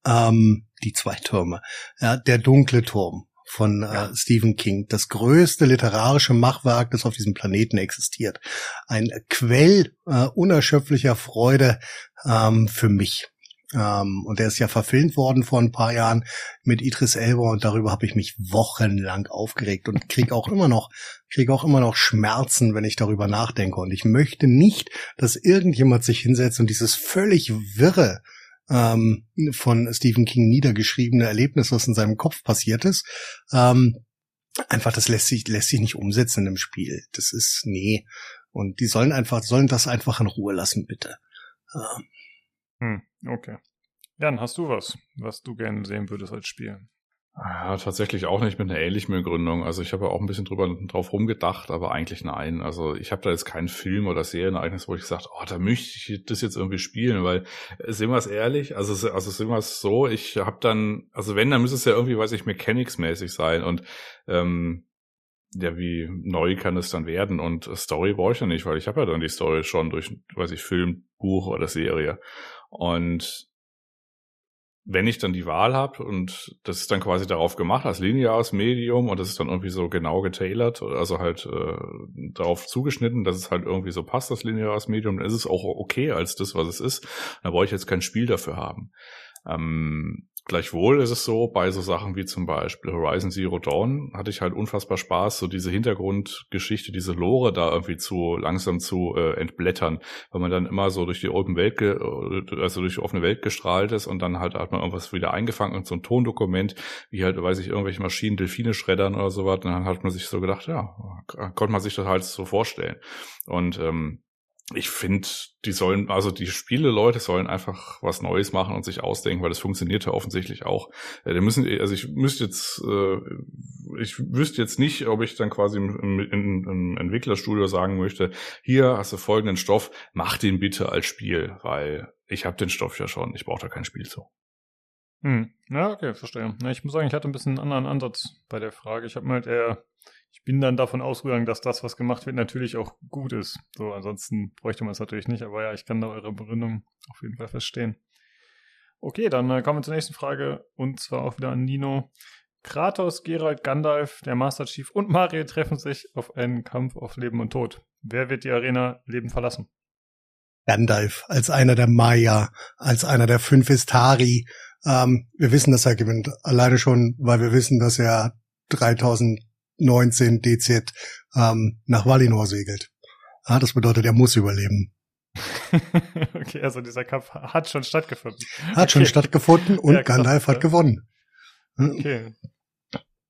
ähm, die zwei Türme. Ja, der dunkle Turm von äh, Stephen King, das größte literarische Machwerk, das auf diesem Planeten existiert. Ein Quell äh, unerschöpflicher Freude ähm, für mich. Ähm, und der ist ja verfilmt worden vor ein paar Jahren mit Idris Elba und darüber habe ich mich wochenlang aufgeregt und krieg auch immer noch, krieg auch immer noch Schmerzen, wenn ich darüber nachdenke. Und ich möchte nicht, dass irgendjemand sich hinsetzt und dieses völlig wirre ähm, von Stephen King niedergeschriebene Erlebnis, was in seinem Kopf passiert ist. Ähm, einfach, das lässt sich, lässt sich nicht umsetzen im Spiel. Das ist, nee. Und die sollen einfach, sollen das einfach in Ruhe lassen, bitte. Ähm. Hm, okay. Jan, hast du was, was du gerne sehen würdest als Spiel? Ja, tatsächlich auch nicht mit einer ähnlichen Begründung. Also ich habe ja auch ein bisschen drüber drauf rumgedacht, aber eigentlich nein. Also ich habe da jetzt keinen Film oder Serienereignis, wo ich gesagt, oh, da möchte ich das jetzt irgendwie spielen, weil äh, sind wir es ehrlich, also also sind wir es so, ich habe dann, also wenn, dann müsste es ja irgendwie, weiß ich, Mechanics-mäßig sein und ähm, ja, wie neu kann es dann werden? Und Story brauche ich ja nicht, weil ich habe ja dann die Story schon durch, weiß ich, Film, Buch oder Serie. Und wenn ich dann die Wahl habe und das ist dann quasi darauf gemacht als lineares Medium und das ist dann irgendwie so genau getailert, also halt äh, darauf zugeschnitten, dass es halt irgendwie so passt, das lineares Medium, dann ist es auch okay als das, was es ist. Da brauche ich jetzt kein Spiel dafür haben. Ähm, Gleichwohl ist es so, bei so Sachen wie zum Beispiel Horizon Zero Dawn hatte ich halt unfassbar Spaß, so diese Hintergrundgeschichte, diese Lore da irgendwie zu langsam zu äh, entblättern, weil man dann immer so durch die Open Welt, also durch die offene Welt gestrahlt ist und dann halt hat man irgendwas wieder eingefangen und so ein Tondokument, wie halt, weiß ich, irgendwelche Maschinen Delfine schreddern oder sowas, und dann hat man sich so gedacht, ja, konnte man sich das halt so vorstellen. Und ähm, ich finde, die sollen, also die Spiele-Leute sollen einfach was Neues machen und sich ausdenken, weil das funktioniert ja offensichtlich auch. Äh, die müssen, also ich müsste jetzt, äh, ich wüsste jetzt nicht, ob ich dann quasi im, im, im Entwicklerstudio sagen möchte, hier hast du folgenden Stoff, mach den bitte als Spiel, weil ich habe den Stoff ja schon, ich brauche da kein Spiel zu. Hm. Ja, okay, verstehe. Na, ich muss sagen, ich hatte ein bisschen einen anderen Ansatz bei der Frage. Ich habe mir halt eher ich bin dann davon ausgegangen, dass das, was gemacht wird, natürlich auch gut ist. So, ansonsten bräuchte man es natürlich nicht, aber ja, ich kann da eure Begründung auf jeden Fall verstehen. Okay, dann äh, kommen wir zur nächsten Frage und zwar auch wieder an Nino. Kratos, Geralt, Gandalf, der Master Chief und Mario treffen sich auf einen Kampf auf Leben und Tod. Wer wird die Arena Leben verlassen? Gandalf als einer der Maya, als einer der fünf Istari. Ähm, wir wissen, dass er gewinnt. Alleine schon, weil wir wissen, dass er 3000 19 DZ ähm, nach Valinor segelt. Ja, das bedeutet, er muss überleben. okay, also dieser Kampf hat schon stattgefunden. Hat okay. schon stattgefunden und ja, Gandalf hat gewonnen. Hm? Okay.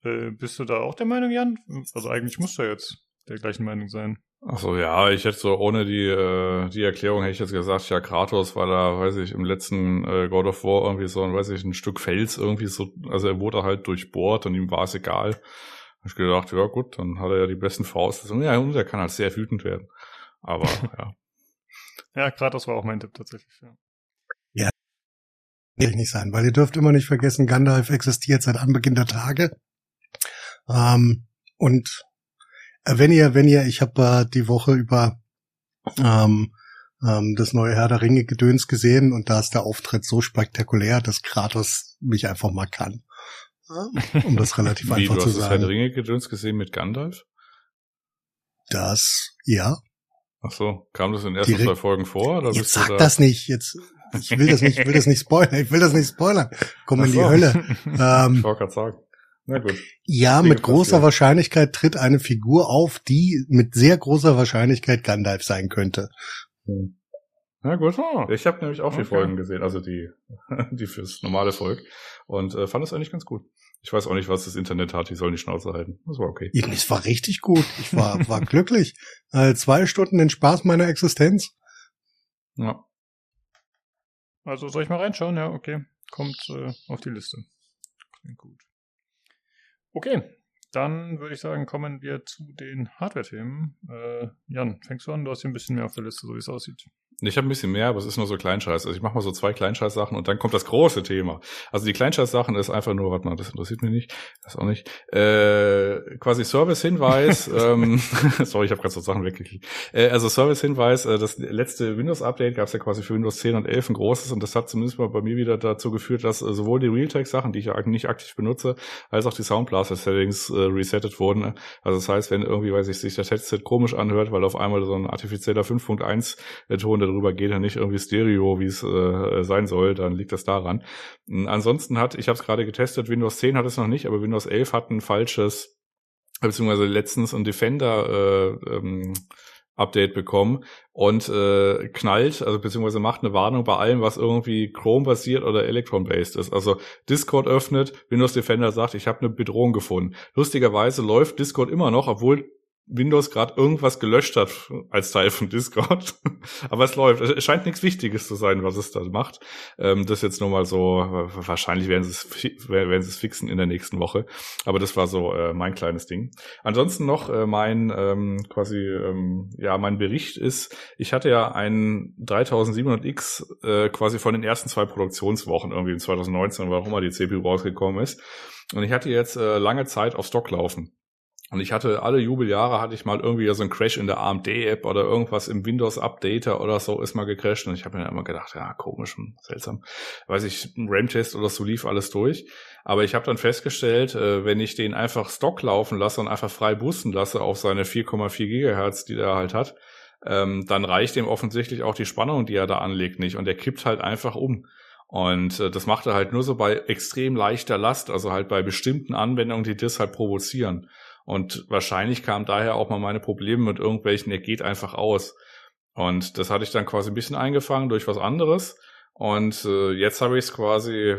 Äh, bist du da auch der Meinung, Jan? Also eigentlich muss er jetzt der gleichen Meinung sein. Ach so, ja, ich hätte so ohne die äh, die Erklärung hätte ich jetzt gesagt, ja Kratos, weil er, weiß ich, im letzten äh, God of War irgendwie so ein, weiß ich, ein Stück Fels irgendwie so, also er wurde halt durchbohrt und ihm war es egal. Hab ich gedacht, ja gut, dann hat er ja die besten Voraussetzungen. Ja, und er kann halt sehr wütend werden. Aber ja. Ja, Kratos war auch mein Tipp tatsächlich. Ja. Will nicht sein, weil ihr dürft immer nicht vergessen, Gandalf existiert seit Anbeginn der Tage. Ähm, und wenn ihr, wenn ihr, ich habe äh, die Woche über ähm, ähm, das neue Herr der Ringe Gedöns gesehen und da ist der Auftritt so spektakulär, dass Kratos mich einfach mal kann. Um das relativ Wie, einfach du zu hast das Herr der sagen. Ringe Gedöns gesehen mit Gandalf? Das, ja. Ach so, kam das in den ersten Direkt- zwei Folgen vor? Oder Jetzt du sag da? das nicht. Jetzt, ich will das nicht, ich will das nicht spoilern. Ich will das nicht spoilern. Komm Ach in die so. Hölle. Ich Ähm, wollte gerade sagen. Na gut. ja, Dinge mit großer passieren. Wahrscheinlichkeit tritt eine Figur auf, die mit sehr großer Wahrscheinlichkeit Gandalf sein könnte. Hm. Na gut. Oh. Ich habe nämlich auch die Okay. Folgen gesehen, also die, die fürs normale Volk. Und äh, fand es eigentlich ganz gut. Ich weiß auch nicht, was das Internet hat, die sollen die Schnauze halten. Das war okay. Ja, Es war richtig gut. Ich war, war glücklich. Äh, zwei Stunden den Spaß meiner Existenz. Ja. Also soll ich mal reinschauen? Ja, okay. Kommt äh, auf die Liste. Klingt gut. Okay, dann würde ich sagen, kommen wir zu den Hardware-Themen. Äh, Jan, fängst du an? Du hast hier ein bisschen mehr auf der Liste, so wie es aussieht. Ich habe ein bisschen mehr, aber es ist nur so Kleinscheiß. Also ich mache mal so zwei Kleinscheiß-Sachen und dann kommt das große Thema. Also die Kleinscheiß-Sachen ist einfach nur, warte mal, das interessiert mich nicht, das auch nicht. Äh, quasi Service-Hinweis. ähm, sorry, ich habe gerade so Sachen weggeklickt. Äh, also Service-Hinweis, äh, das letzte Windows-Update gab es ja quasi für Windows 10 und 11 ein großes und das hat zumindest mal bei mir wieder dazu geführt, dass äh, sowohl die Realtek-Sachen, die ich ja nicht aktiv benutze, als auch die Soundblaster-Settings äh, resettet wurden. Also das heißt, wenn irgendwie, weiß ich, sich das Headset komisch anhört, weil auf einmal so ein artifizieller 5.1 Ton darüber geht, dann nicht irgendwie Stereo, wie es äh, sein soll, dann liegt das daran. Mm, Ansonsten hat, ich habe es gerade getestet, Windows 10 hat es noch nicht, aber Windows 11 hat ein falsches, beziehungsweise letztens ein Defender äh, ähm, Update bekommen und äh, knallt, also beziehungsweise macht eine Warnung bei allem, was irgendwie Chrome-basiert oder Electron-based ist. Also Discord öffnet, Windows Defender sagt, ich habe eine Bedrohung gefunden. Lustigerweise läuft Discord immer noch, obwohl Windows gerade irgendwas gelöscht hat als Teil von Discord. Aber es läuft. Es scheint nichts Wichtiges zu sein, was es da macht. Ähm, das jetzt nur mal so, wahrscheinlich werden sie es, werden sie es fixen in der nächsten Woche. Aber das war so äh, mein kleines Ding. Ansonsten noch äh, mein ähm, quasi, ähm, ja, mein Bericht ist, ich hatte ja einen 3700X äh, quasi von den ersten zwei Produktionswochen irgendwie in 2019, warum immer die CPU rausgekommen ist. Und ich hatte jetzt äh, lange Zeit auf Stock laufen. Und ich hatte alle Jubeljahre hatte ich mal irgendwie so einen Crash in der AMD-App oder irgendwas im Windows-Updater oder so ist mal gecrashed. Und ich habe mir dann immer gedacht, ja, komisch und seltsam. Weiß ich, RAM-Test oder so lief alles durch. Aber ich habe dann festgestellt, äh, wenn ich den einfach Stock laufen lasse und einfach frei boosten lasse auf seine 4,4 Gigahertz, die der halt hat, ähm, dann reicht dem offensichtlich auch die Spannung, die er da anlegt, nicht. Und der kippt halt einfach um. Und äh, das macht er halt nur so bei extrem leichter Last, also halt bei bestimmten Anwendungen, die das halt provozieren. Und wahrscheinlich kam daher auch mal meine Probleme mit irgendwelchen, er geht einfach aus. Und das hatte ich dann quasi ein bisschen eingefangen durch was anderes. Und äh, jetzt habe ich es quasi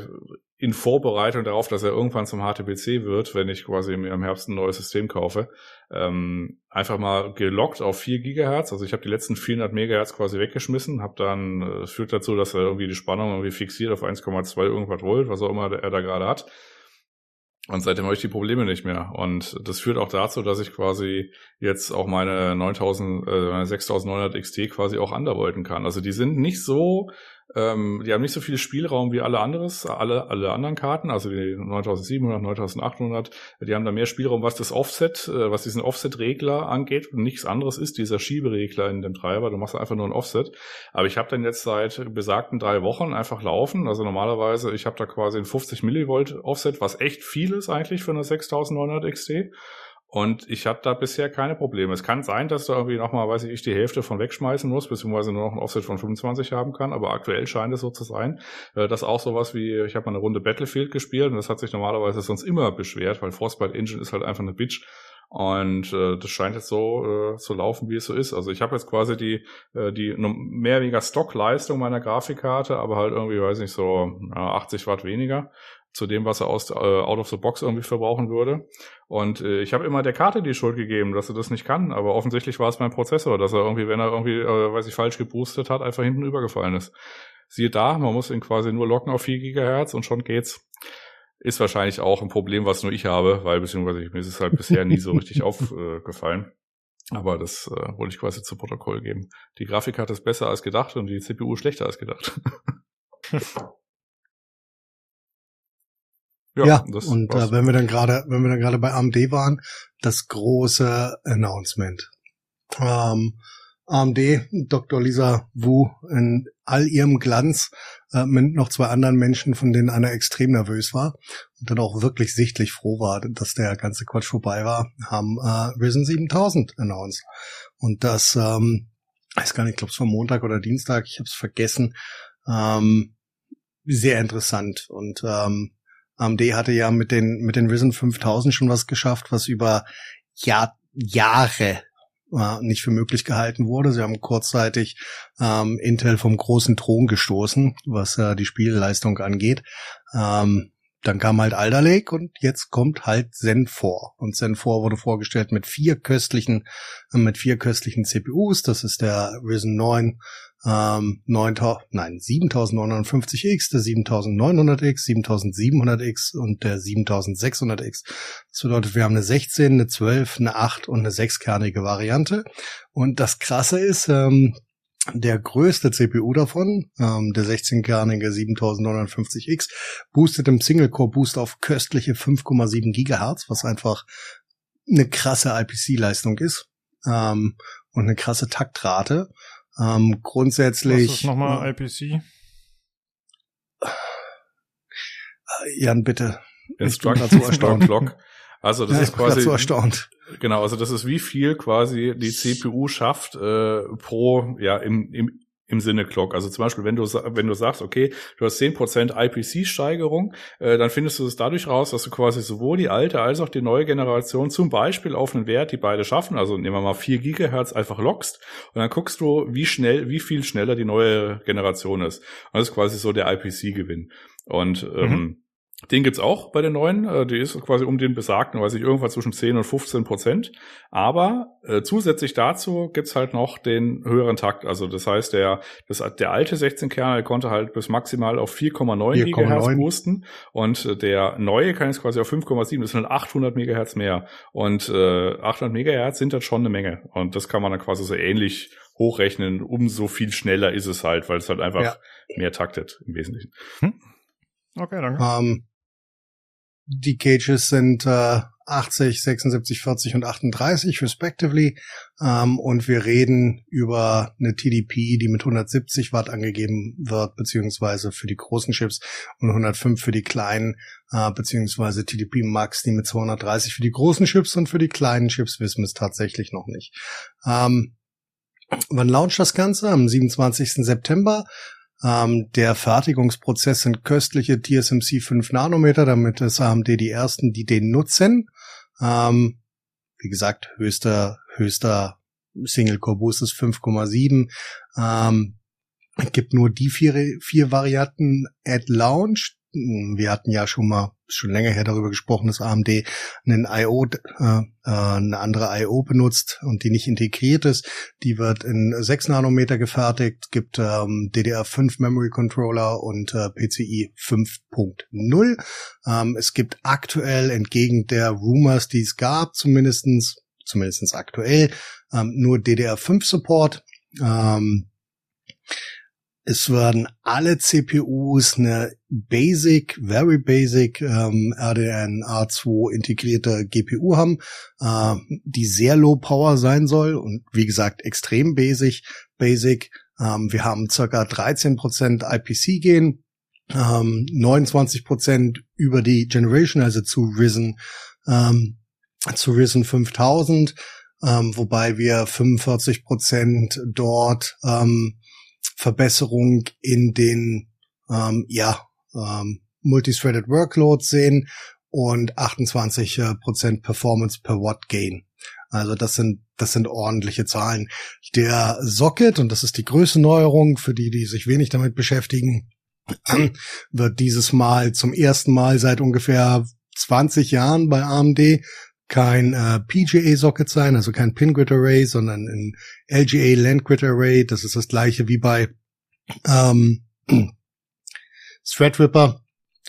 in Vorbereitung darauf, dass er irgendwann zum HTPC wird, wenn ich quasi im, Herbst ein neues System kaufe, ähm, einfach mal gelockt auf 4 Gigahertz. Also ich habe die letzten 400 Megahertz quasi weggeschmissen, habe dann, äh, führt dazu, dass er irgendwie die Spannung irgendwie fixiert auf 1,2 irgendwas Volt, was auch immer er da gerade hat. Und seitdem habe ich die Probleme nicht mehr. Und das führt auch dazu, dass ich quasi jetzt auch meine 9000, äh, meine 6900 XT quasi auch undervolten kann. Also die sind nicht so, ähm, die haben nicht so viel Spielraum wie alle anderes, alle, alle anderen Karten, also die 9700, 9800, die haben da mehr Spielraum, was das Offset, äh, was diesen Offset-Regler angeht und nichts anderes ist, dieser Schieberegler in dem Treiber. Du machst einfach nur ein Offset. Aber ich habe dann jetzt seit besagten drei Wochen einfach laufen. Also normalerweise, ich habe da quasi ein 50 Millivolt Offset, was echt viel ist eigentlich für eine 6900 XT. Und ich hatte da bisher keine Probleme. Es kann sein, dass da irgendwie nochmal, weiß ich, die Hälfte von wegschmeißen muss, beziehungsweise nur noch ein Offset von 25 haben kann. Aber aktuell scheint es so zu sein, äh, dass auch sowas wie, ich habe mal eine Runde Battlefield gespielt und das hat sich normalerweise sonst immer beschwert, weil Frostbite Engine ist halt einfach eine Bitch. Und äh, das scheint jetzt so äh, zu laufen, wie es so ist. Also ich habe jetzt quasi die, äh, die mehr oder weniger Stockleistung meiner Grafikkarte, aber halt irgendwie, weiß nicht, so äh, 80 Watt weniger zu dem, was er aus äh, out of the box irgendwie verbrauchen würde. Und äh, ich habe immer der Karte die Schuld gegeben, dass er das nicht kann, aber offensichtlich war es mein Prozessor, dass er irgendwie, wenn er irgendwie, äh, weiß ich, falsch geboostet hat, einfach hinten übergefallen ist. Siehe da, man muss ihn quasi nur locken auf 4 Gigahertz und schon geht's. Ist wahrscheinlich auch ein Problem, was nur ich habe, weil beziehungsweise mir ist es halt bisher nie so richtig aufgefallen. Aber das äh, wollte ich quasi zu Protokoll geben. Die Grafikkarte ist besser als gedacht und die CPU schlechter als gedacht. Ja, ja und äh, wenn wir dann gerade, wenn wir dann gerade bei AMD waren, das große Announcement. Ähm, AMD, Dr. Lisa Wu in all ihrem Glanz äh, mit noch zwei anderen Menschen, von denen einer extrem nervös war und dann auch wirklich sichtlich froh war, dass der ganze Quatsch vorbei war, haben äh, Risen 7000 announced. Und das, ähm, weiß gar nicht, ich glaube es war Montag oder Dienstag, ich habe es vergessen, ähm, sehr interessant und ähm, AMD hatte ja mit den, mit den Risen 5000 schon was geschafft, was über Jahr, Jahre äh, nicht für möglich gehalten wurde. Sie haben kurzzeitig ähm, Intel vom großen Thron gestoßen, was äh, die Spielleistung angeht. Ähm, dann kam halt Alder Lake und jetzt kommt halt Zen 4. Und Zen 4 wurde vorgestellt mit vier köstlichen, mit vier köstlichen CPUs. Das ist der Risen 9 ähm, 9000, nein, 7950X, der 7900X, 7700X und der 7600X. Das bedeutet, wir haben eine 16, eine 12, eine 8 und eine sechskernige Variante. Und das Krasse ist, ähm, der größte CPU davon, ähm, der 16-kernige 7950X, boostet im Single-Core-Boost auf köstliche 5,7 Gigahertz, was einfach eine krasse IPC-Leistung ist ähm, und eine krasse Taktrate. Ähm, grundsätzlich. Was ist nochmal äh, IPC? Jan, bitte. Instruction Clock. Also das ja, ist quasi so erstaunt. Genau, also das ist wie viel quasi die CPU schafft äh, pro ja im, im im Sinne Clock. Also zum Beispiel, wenn du, wenn du sagst, okay, du hast 10% IPC-Steigerung, äh, dann findest du es dadurch raus, dass du quasi sowohl die alte als auch die neue Generation zum Beispiel auf einen Wert, die beide schaffen, also nehmen wir mal 4 Gigahertz einfach lockst und dann guckst du, wie schnell, wie viel schneller die neue Generation ist. Und das ist quasi so der IPC-Gewinn. Und ähm, mhm. Den gibt's auch bei den neuen. Äh, die ist quasi um den besagten, weiß ich, irgendwas zwischen 10 und 15 Prozent. Aber äh, zusätzlich dazu gibt's halt noch den höheren Takt. Also das heißt, der, das, der alte 16-Kernel konnte halt bis maximal auf 4,9 Gigahertz boosten. Und äh, der neue kann jetzt quasi auf 5,7. Das sind halt 800 Megahertz mehr. Und äh, 800 Megahertz sind halt schon eine Menge. Und das kann man dann quasi so ähnlich hochrechnen. Umso viel schneller ist es halt, weil es halt einfach ja. mehr taktet im Wesentlichen. Hm? Okay, danke. Um, ähm, die Cages sind äh, 80, 76, 40 und 38 respectively. Ähm, und wir reden über eine TDP, die mit 170 Watt angegeben wird, beziehungsweise für die großen Chips und 105 für die kleinen, äh, beziehungsweise TDP Max, die mit 230 für die großen Chips und für die kleinen Chips wissen wir es tatsächlich noch nicht. Ähm, wann launcht das Ganze? Am 27. September. Ähm, der Fertigungsprozess sind köstliche TSMC 5 Nanometer, damit ist AMD die ersten, die den nutzen. Ähm, wie gesagt, höchster, höchster Single Core Boost ist 5,7. Ähm, gibt nur die vier, vier Varianten at Launch. Wir hatten ja schon mal schon länger her darüber gesprochen, dass AMD einen IO, äh, äh, eine andere IO benutzt und die nicht integriert ist. Die wird in 6 Nanometer gefertigt, gibt ähm, DDR5 Memory Controller und äh, PCI 5.0. Ähm, es gibt aktuell entgegen der Rumors, die es gab, zumindestens zumindestens aktuell, ähm, nur DDR5 Support. Ähm, es werden alle CPUs eine Basic, very Basic ähm, RDNA2 integrierte GPU haben, äh, die sehr Low Power sein soll und wie gesagt extrem basic. Basic. Ähm, wir haben circa 13% IPC gehen, ähm, 29% über die Generation, also zu Risen, ähm, zu Risen 5000, ähm, wobei wir 45% dort ähm, Verbesserung in den ähm, ja, ähm, Multithreaded Workloads sehen und 28 äh, Prozent Performance per Watt Gain. Also das sind, das sind ordentliche Zahlen. Der Socket, und das ist die größte Neuerung für die, die sich wenig damit beschäftigen, wird dieses Mal zum ersten Mal seit ungefähr 20 Jahren bei AMD kein äh, PGA-Socket sein, also kein Pin-Grid Array, sondern ein LGA Land-Grid Array. Das ist das gleiche wie bei ähm, Threadripper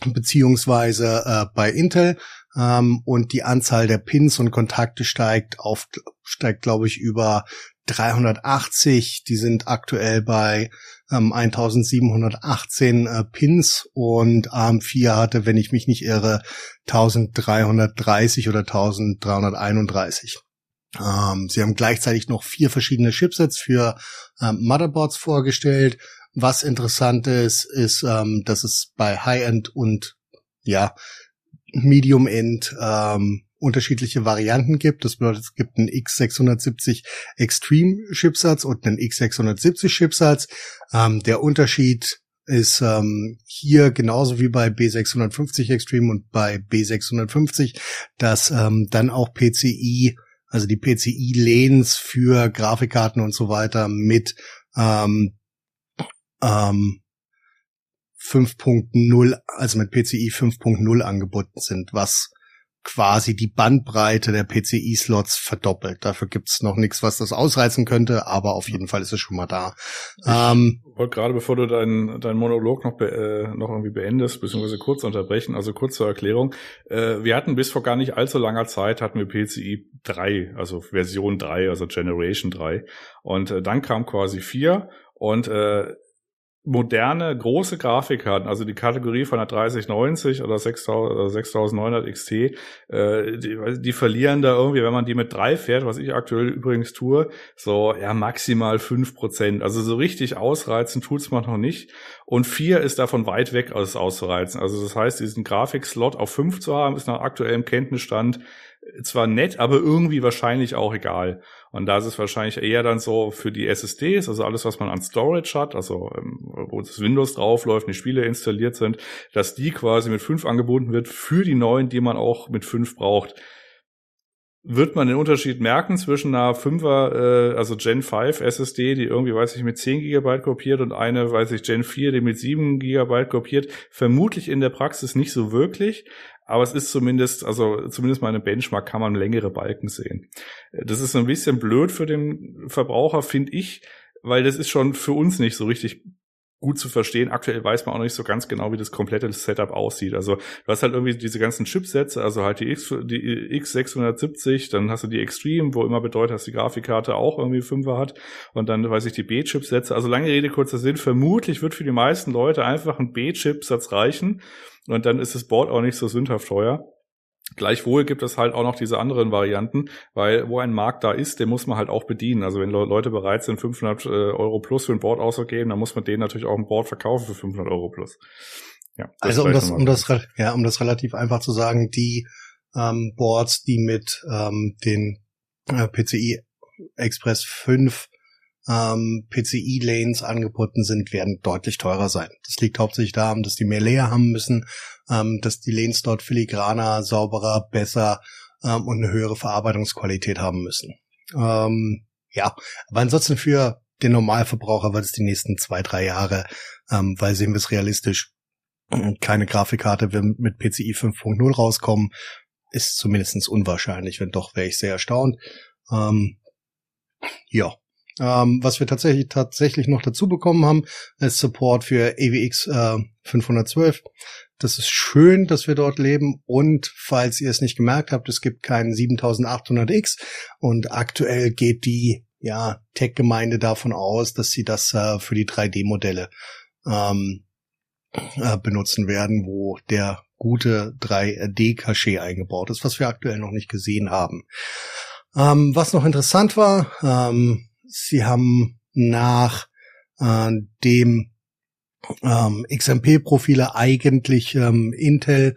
beziehungsweise äh, bei Intel ähm, und die Anzahl der Pins und Kontakte steigt auf steigt glaube ich über 380. Die sind aktuell bei ähm, 1718 äh, Pins und ARM4 hatte, wenn ich mich nicht irre, 1330 oder 1331. Ähm, sie haben gleichzeitig noch vier verschiedene Chipsets für ähm, Motherboards vorgestellt. Was interessant ist, ist, ähm, dass es bei High-End und ja Medium-End ähm, unterschiedliche Varianten gibt. Das bedeutet, es gibt einen X670 Extreme Chipsatz und einen X670 Chipsatz. Ähm, der Unterschied ist ähm, hier genauso wie bei B650 Extreme und bei B650, dass ähm, dann auch PCI, also die PCI-Lanes für Grafikkarten und so weiter mit ähm, ähm, 5.0, also mit PCI 5.0 angeboten sind, was quasi die Bandbreite der PCI-Slots verdoppelt. Dafür gibt's noch nichts, was das ausreizen könnte, aber auf jeden Fall ist es schon mal da. Ich ähm, wollte gerade, bevor du deinen dein Monolog noch, äh, noch irgendwie beendest, beziehungsweise kurz unterbrechen, also kurz zur Erklärung. Äh, wir hatten bis vor gar nicht allzu langer Zeit, hatten wir PCI 3, also Version 3, also Generation 3. Und äh, dann kam quasi 4 und äh, moderne, große Grafikkarten, also die Kategorie von der 3090 oder 6900 XT, äh, die, die verlieren da irgendwie, wenn man die mit drei fährt, was ich aktuell übrigens tue, so ja maximal fünf Prozent. Also so richtig ausreizen tut's man noch nicht. Und vier ist davon weit weg, als auszureizen. Also das heißt, diesen Grafikslot auf fünf zu haben, ist nach aktuellem Kenntnisstand zwar nett, aber irgendwie wahrscheinlich auch egal. Und da ist es wahrscheinlich eher dann so für die SSDs, also alles, was man an Storage hat, also ähm, wo das Windows draufläuft, die Spiele installiert sind, dass die quasi mit 5 angeboten wird für die neuen, die man auch mit 5 braucht. Wird man den Unterschied merken zwischen einer 5er, äh, also Gen 5 SSD, die irgendwie, weiß ich, mit 10 GB kopiert und eine, weiß ich, Gen 4, die mit 7 GB kopiert? Vermutlich in der Praxis nicht so wirklich, aber es ist zumindest, also zumindest mal eine Benchmark kann man längere Balken sehen. Das ist ein bisschen blöd für den Verbraucher, finde ich, weil das ist schon für uns nicht so richtig gut zu verstehen. Aktuell weiß man auch nicht so ganz genau, wie das komplette Setup aussieht. Also du hast halt irgendwie diese ganzen Chipsätze, also halt die, X, die X670, dann hast du die Extreme, wo immer bedeutet, dass die Grafikkarte auch irgendwie Fünfer hat und dann weiß ich die B-Chipsätze. Also lange Rede, kurzer Sinn. Vermutlich wird für die meisten Leute einfach ein B-Chipsatz reichen und dann ist das Board auch nicht so sündhaft teuer. Gleichwohl gibt es halt auch noch diese anderen Varianten, weil wo ein Markt da ist, den muss man halt auch bedienen. Also wenn Leute bereit sind, 500 äh, Euro plus für ein Board auszugeben, dann muss man denen natürlich auch ein Board verkaufen für 500 Euro plus. Ja, also um das, um das, ja, um das relativ einfach zu sagen, die ähm, Boards, die mit ähm, den äh, PCI Express 5 ähm, PCI-Lanes angeboten sind, werden deutlich teurer sein. Das liegt hauptsächlich daran, dass die mehr Layer haben müssen, ähm, dass die Lanes dort filigraner, sauberer, besser ähm, und eine höhere Verarbeitungsqualität haben müssen. Ähm, ja, aber ansonsten für den Normalverbraucher wird es die nächsten zwei, drei Jahre, ähm, weil sehen wir es realistisch, keine Grafikkarte wird mit PCI 5.0 rauskommen, ist zumindest unwahrscheinlich. Wenn doch, wäre ich sehr erstaunt. Ähm, ja, ähm, was wir tatsächlich tatsächlich noch dazu bekommen haben, ist Support für AVX äh, 512. Das ist schön, dass wir dort leben. Und falls ihr es nicht gemerkt habt, es gibt keinen 7800X. Und aktuell geht die ja, Tech-Gemeinde davon aus, dass sie das äh, für die 3D-Modelle ähm, äh, benutzen werden, wo der gute 3D-Cache eingebaut ist, was wir aktuell noch nicht gesehen haben. Ähm, was noch interessant war, ähm, sie haben nach äh, dem ähm, XMP-Profile eigentlich ähm, Intel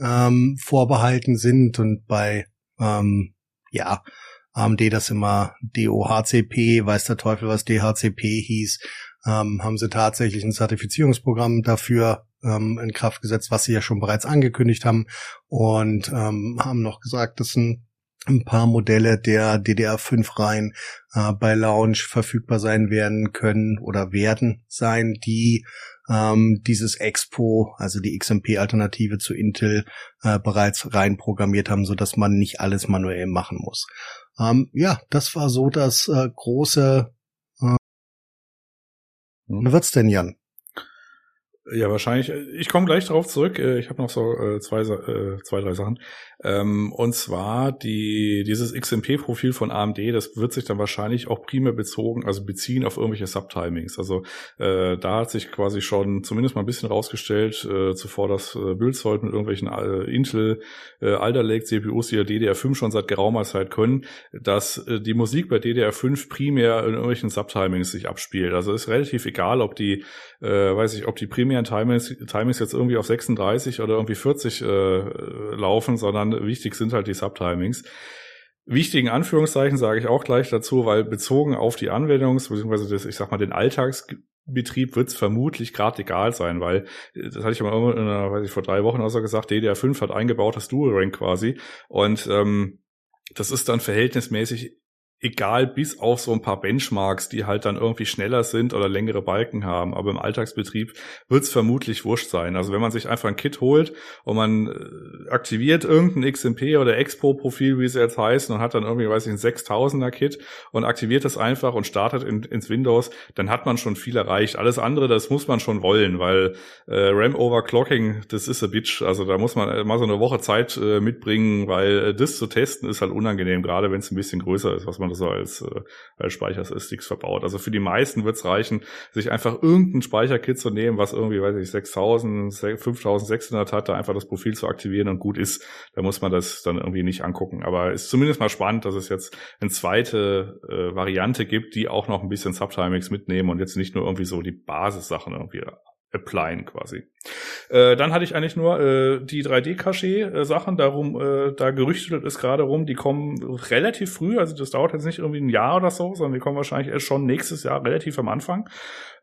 ähm, vorbehalten sind und bei ähm, ja AMD das immer DOHCP, weiß der Teufel was DHCP hieß, ähm, haben sie tatsächlich ein Zertifizierungsprogramm dafür ähm, in Kraft gesetzt, was sie ja schon bereits angekündigt haben und ähm, haben noch gesagt, dass ein ein paar Modelle der DDR5-Reihen äh, bei Launch verfügbar sein werden können oder werden sein, die ähm, dieses Expo, also die XMP-Alternative zu Intel, äh, bereits rein programmiert haben, so dass man nicht alles manuell machen muss. Ähm, ja, das war so das äh, große. Äh, hm. wird's denn, Jan? Ja, wahrscheinlich. Ich komme gleich darauf zurück. Äh, ich habe noch so äh, zwei, äh, zwei, drei Sachen. Ähm, und zwar die, dieses XMP-Profil von AMD, das wird sich dann wahrscheinlich auch primär bezogen, also beziehen auf irgendwelche Subtimings. Also äh, da hat sich quasi schon zumindest mal ein bisschen rausgestellt, äh, zuvor das äh, Bildzeug mit irgendwelchen äh, Intel äh, Alder Lake CPUs, die ja DDR5 schon seit geraumer Zeit können, dass äh, die Musik bei DDR5 primär in irgendwelchen Subtimings sich abspielt. Also ist relativ egal, ob die, äh, weiß ich, ob die primären Timings, Timings jetzt irgendwie auf 36 oder irgendwie 40 äh, laufen, sondern wichtig sind halt die Subtimings. Wichtigen Anführungszeichen sage ich auch gleich dazu, weil bezogen auf die Anwendungs- bzw. das, ich sag mal, den Alltagsbetrieb wird es vermutlich gerade egal sein, weil das hatte ich mal irgendwann, weiß ich, vor drei Wochen also gesagt, DDR5 hat eingebautes Dual Rank quasi und ähm, das ist dann verhältnismäßig egal bis auf so ein paar Benchmarks, die halt dann irgendwie schneller sind oder längere Balken haben. Aber im Alltagsbetrieb wird es vermutlich wurscht sein. Also wenn man sich einfach ein Kit holt und man äh, aktiviert irgendein XMP oder Expo-Profil, wie es jetzt heißt, und hat dann irgendwie, weiß ich, ein 6000er Kit und aktiviert das einfach und startet in, ins Windows, dann hat man schon viel erreicht. Alles andere, das muss man schon wollen, weil äh, RAM-Overclocking, das ist a bitch. Also da muss man mal so eine Woche Zeit äh, mitbringen, weil äh, das zu testen ist halt unangenehm, gerade wenn es ein bisschen größer ist, was man so als, äh, als Speichersticks verbaut. Also für die meisten wird es reichen, sich einfach irgendein Speicherkit zu nehmen, was irgendwie, weiß ich, 6000, 5600 hat, da einfach das Profil zu aktivieren und gut ist. Da muss man das dann irgendwie nicht angucken. Aber ist zumindest mal spannend, dass es jetzt eine zweite äh, Variante gibt, die auch noch ein bisschen Subtimings mitnehmen und jetzt nicht nur irgendwie so die Basissachen irgendwie applyen quasi. Äh, dann hatte ich eigentlich nur äh, die 3D-Cache-Sachen, darum, äh, da gerüchtet ist gerade rum, die kommen relativ früh, also das dauert jetzt nicht irgendwie ein Jahr oder so, sondern die kommen wahrscheinlich erst schon nächstes Jahr relativ am Anfang.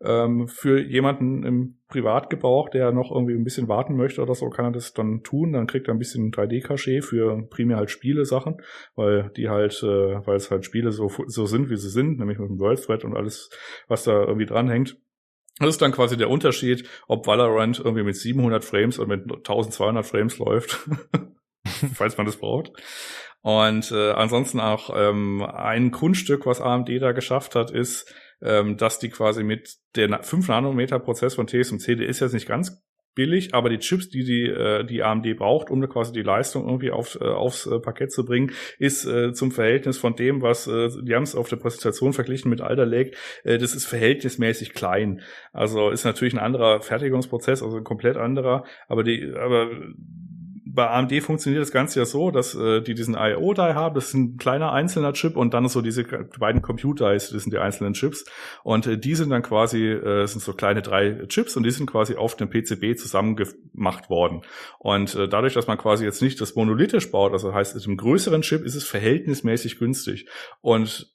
Ähm, für jemanden im Privatgebrauch, der noch irgendwie ein bisschen warten möchte oder so, kann er das dann tun. Dann kriegt er ein bisschen 3D-Cache für primär halt Spiele-Sachen, weil die halt, äh, weil es halt Spiele so, so sind, wie sie sind, nämlich mit dem World Thread und alles, was da irgendwie dranhängt. Das ist dann quasi der Unterschied, ob Valorant irgendwie mit 700 Frames oder mit 1200 Frames läuft, falls man das braucht. Und äh, ansonsten auch ähm, ein Kunststück, was AMD da geschafft hat, ist, ähm, dass die quasi mit der 5 Nanometer Prozess von TSMC, der ist jetzt nicht ganz billig, aber die Chips, die die, äh, die AMD braucht, um quasi die Leistung irgendwie auf, äh, aufs äh, Parkett zu bringen, ist äh, zum Verhältnis von dem, was äh, die haben es auf der Präsentation verglichen mit Alder Lake, äh, das ist verhältnismäßig klein. Also ist natürlich ein anderer Fertigungsprozess, also ein komplett anderer, aber die, aber bei AMD funktioniert das Ganze ja so, dass äh, die diesen IO-Die haben, das ist ein kleiner einzelner Chip und dann so diese beiden Compute-Dies, das sind die einzelnen Chips. Und äh, die sind dann quasi, äh, sind so kleine drei Chips und die sind quasi auf dem PCB zusammengemacht worden. Und äh, dadurch, dass man quasi jetzt nicht das monolithisch baut, also heißt, mit einem größeren Chip ist es verhältnismäßig günstig. Und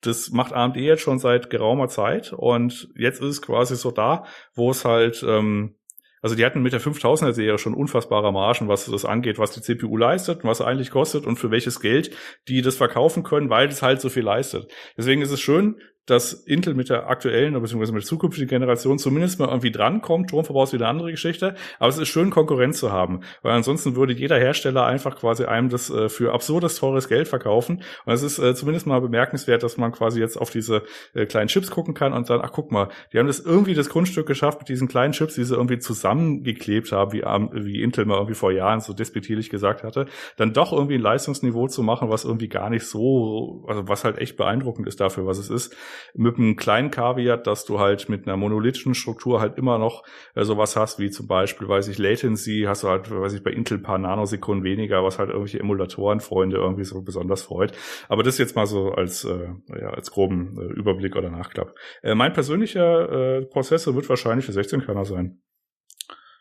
das macht AMD jetzt schon seit geraumer Zeit und jetzt ist es quasi so da, wo es halt ähm, also die hatten mit der 5000er Serie schon unfassbare Margen, was das angeht, was die CPU leistet und was eigentlich kostet und für welches Geld die das verkaufen können, weil es halt so viel leistet. Deswegen ist es schön, dass Intel mit der aktuellen bzw. mit der zukünftigen Generation zumindest mal irgendwie drankommt. Stromverbrauch ist wieder eine andere Geschichte. Aber es ist schön, Konkurrenz zu haben. Weil ansonsten würde jeder Hersteller einfach quasi einem das äh, für absurdes teures Geld verkaufen. Und es ist äh, zumindest mal bemerkenswert, dass man quasi jetzt auf diese äh, kleinen Chips gucken kann und dann, ach guck mal, die haben das irgendwie das Grundstück geschafft mit diesen kleinen Chips, die sie irgendwie zusammengeklebt haben, wie, wie Intel mal irgendwie vor Jahren so despektierlich gesagt hatte, dann doch irgendwie ein Leistungsniveau zu machen, was irgendwie gar nicht so, also was halt echt beeindruckend ist dafür, was es ist mit einem kleinen Kaviat, dass du halt mit einer monolithischen Struktur halt immer noch äh, sowas hast, wie zum Beispiel, weiß ich, Latency, hast du halt, weiß ich, bei Intel paar Nanosekunden weniger, was halt irgendwelche Emulatorenfreunde irgendwie so besonders freut. Aber das jetzt mal so als, äh, ja, als groben äh, Überblick oder Nachklapp. Äh, mein persönlicher äh, Prozessor wird wahrscheinlich für 16 Körner sein.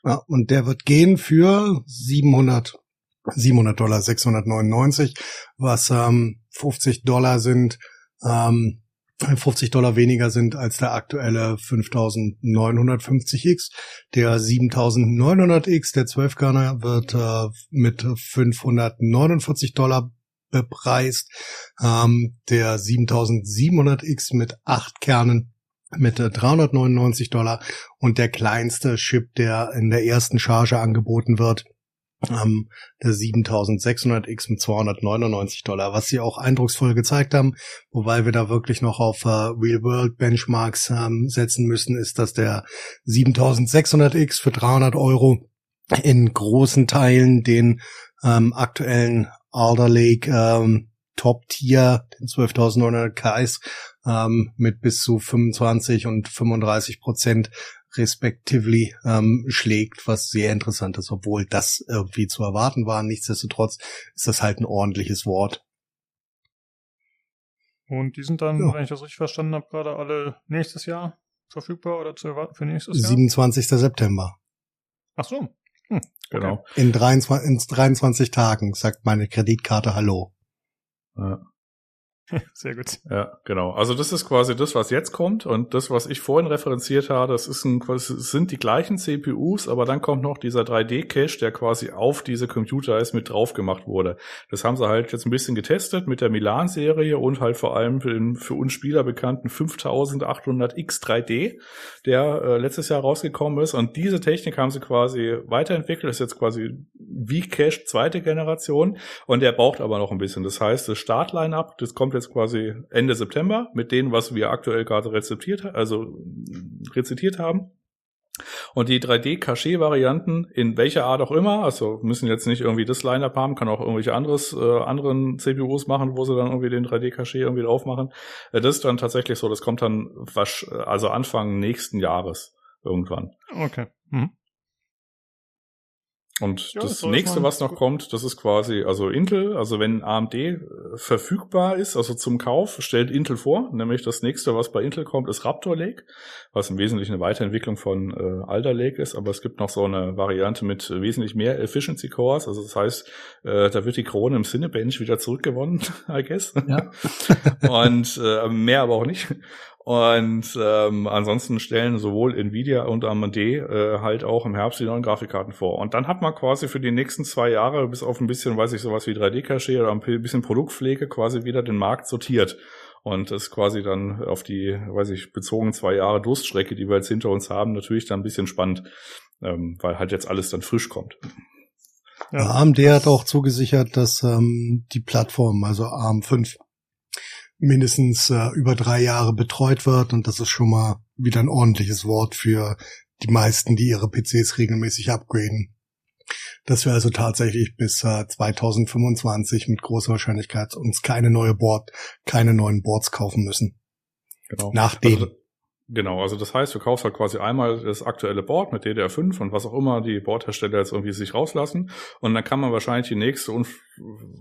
Ja, und der wird gehen für 700 700 Dollar 699, was ähm, 50 Dollar sind. Ähm, 50 Dollar weniger sind als der aktuelle 5950X. Der 7900X, der 12-Kerner, wird äh, mit 549 Dollar bepreist. Ähm, der 7700X mit 8 Kernen mit 399 Dollar und der kleinste Chip, der in der ersten Charge angeboten wird, ähm, der 7600X mit 299 Dollar, was sie auch eindrucksvoll gezeigt haben, wobei wir da wirklich noch auf äh, Real-World-Benchmarks ähm, setzen müssen, ist, dass der 7600X für 300 Euro in großen Teilen den ähm, aktuellen Alder Lake ähm, Top-Tier, den 12.900 Ks, ähm, mit bis zu 25 und 35 Prozent respectively ähm, schlägt, was sehr interessant ist, obwohl das irgendwie zu erwarten war. Nichtsdestotrotz ist das halt ein ordentliches Wort. Und die sind dann, ja. wenn ich das richtig verstanden habe, gerade alle nächstes Jahr verfügbar oder zu erwarten für nächstes Jahr? 27. September. Ach so. Hm, genau. In 23, in 23 Tagen sagt meine Kreditkarte Hallo. Ja. Sehr gut. Ja, genau. Also das ist quasi das, was jetzt kommt und das, was ich vorhin referenziert habe, das ist ein, sind die gleichen CPUs, aber dann kommt noch dieser 3D-Cache, der quasi auf diese Computer ist mit drauf gemacht wurde. Das haben sie halt jetzt ein bisschen getestet mit der Milan-Serie und halt vor allem für, den, für uns Spieler bekannten 5800X 3D, der äh, letztes Jahr rausgekommen ist und diese Technik haben sie quasi weiterentwickelt. Das ist jetzt quasi wie Cache zweite Generation und der braucht aber noch ein bisschen. Das heißt, das Startline-up, das kommt jetzt quasi Ende September mit dem, was wir aktuell gerade rezeptiert, also rezitiert haben. Und die 3D-Caché-Varianten, in welcher Art auch immer, also müssen jetzt nicht irgendwie das Line-Up haben, kann auch irgendwelche anderes, äh, anderen CPUs machen, wo sie dann irgendwie den 3D-Caché irgendwie drauf machen. Äh, das ist dann tatsächlich so, das kommt dann also Anfang nächsten Jahres irgendwann. Okay. Mhm. Und ja, das nächste, was noch kommt, das ist quasi, also Intel, also wenn AMD äh, verfügbar ist, also zum Kauf, stellt Intel vor, nämlich das nächste, was bei Intel kommt, ist Raptor Lake, was im Wesentlichen eine Weiterentwicklung von äh, Alder Lake ist, aber es gibt noch so eine Variante mit wesentlich mehr Efficiency Cores, also das heißt, äh, da wird die Krone im Cinebench wieder zurückgewonnen, I guess. Ja. Und äh, mehr aber auch nicht. Und ähm, ansonsten stellen sowohl Nvidia und AMD äh, halt auch im Herbst die neuen Grafikkarten vor. Und dann hat man quasi für die nächsten zwei Jahre, bis auf ein bisschen, weiß ich, sowas wie 3D-Cache oder ein bisschen Produktpflege, quasi wieder den Markt sortiert. Und das ist quasi dann auf die, weiß ich, bezogen zwei Jahre Durststrecke, die wir jetzt hinter uns haben, natürlich dann ein bisschen spannend, ähm, weil halt jetzt alles dann frisch kommt. Ja. AMD hat auch zugesichert, dass ähm, die Plattform, also ARM5, mindestens äh, über drei Jahre betreut wird und das ist schon mal wieder ein ordentliches Wort für die meisten, die ihre PCs regelmäßig upgraden. Dass wir also tatsächlich bis äh, 2025 mit großer Wahrscheinlichkeit uns keine neue Board, keine neuen Boards kaufen müssen. Genau. Nachdem. Also, genau, also das heißt, du kaufst halt quasi einmal das aktuelle Board mit DDR5 und was auch immer die Boardhersteller jetzt irgendwie sich rauslassen und dann kann man wahrscheinlich die nächste und,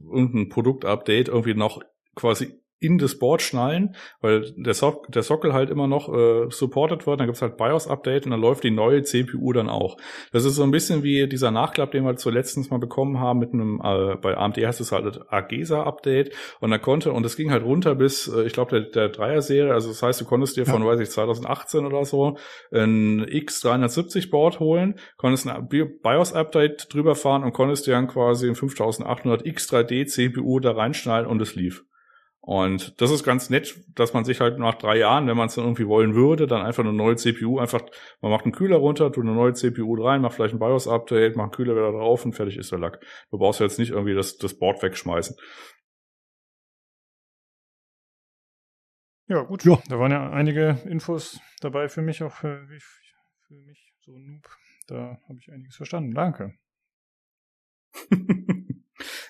und ein Produktupdate irgendwie noch quasi in das Board schnallen, weil der, so der Sockel halt immer noch äh, supported wird, dann gibt's halt BIOS-Update und dann läuft die neue CPU dann auch. Das ist so ein bisschen wie dieser Nachklapp, den wir zuletzt mal bekommen haben mit einem, äh, bei AMD heißt es halt AGESA-Update und dann konnte, und das ging halt runter bis, äh, ich glaube, der, der Dreier-Serie, also das heißt, du konntest dir von, ja. weiß ich, 2018 oder so ein X370-Board holen, konntest ein BIOS-Update drüber fahren und konntest dir dann quasi ein 5800 X3D CPU da reinschnallen und es lief. Und das ist ganz nett, dass man sich halt nach drei Jahren, wenn man es dann irgendwie wollen würde, dann einfach eine neue CPU, einfach, man macht einen Kühler runter, tut eine neue CPU rein, macht vielleicht ein BIOS-Update, macht einen Kühler wieder drauf und fertig ist der Lack. Du brauchst jetzt nicht irgendwie das, das Board wegschmeißen. Ja, gut. Ja. Da waren ja einige Infos dabei für mich, auch für, für mich, so Noob. Da habe ich einiges verstanden. Danke.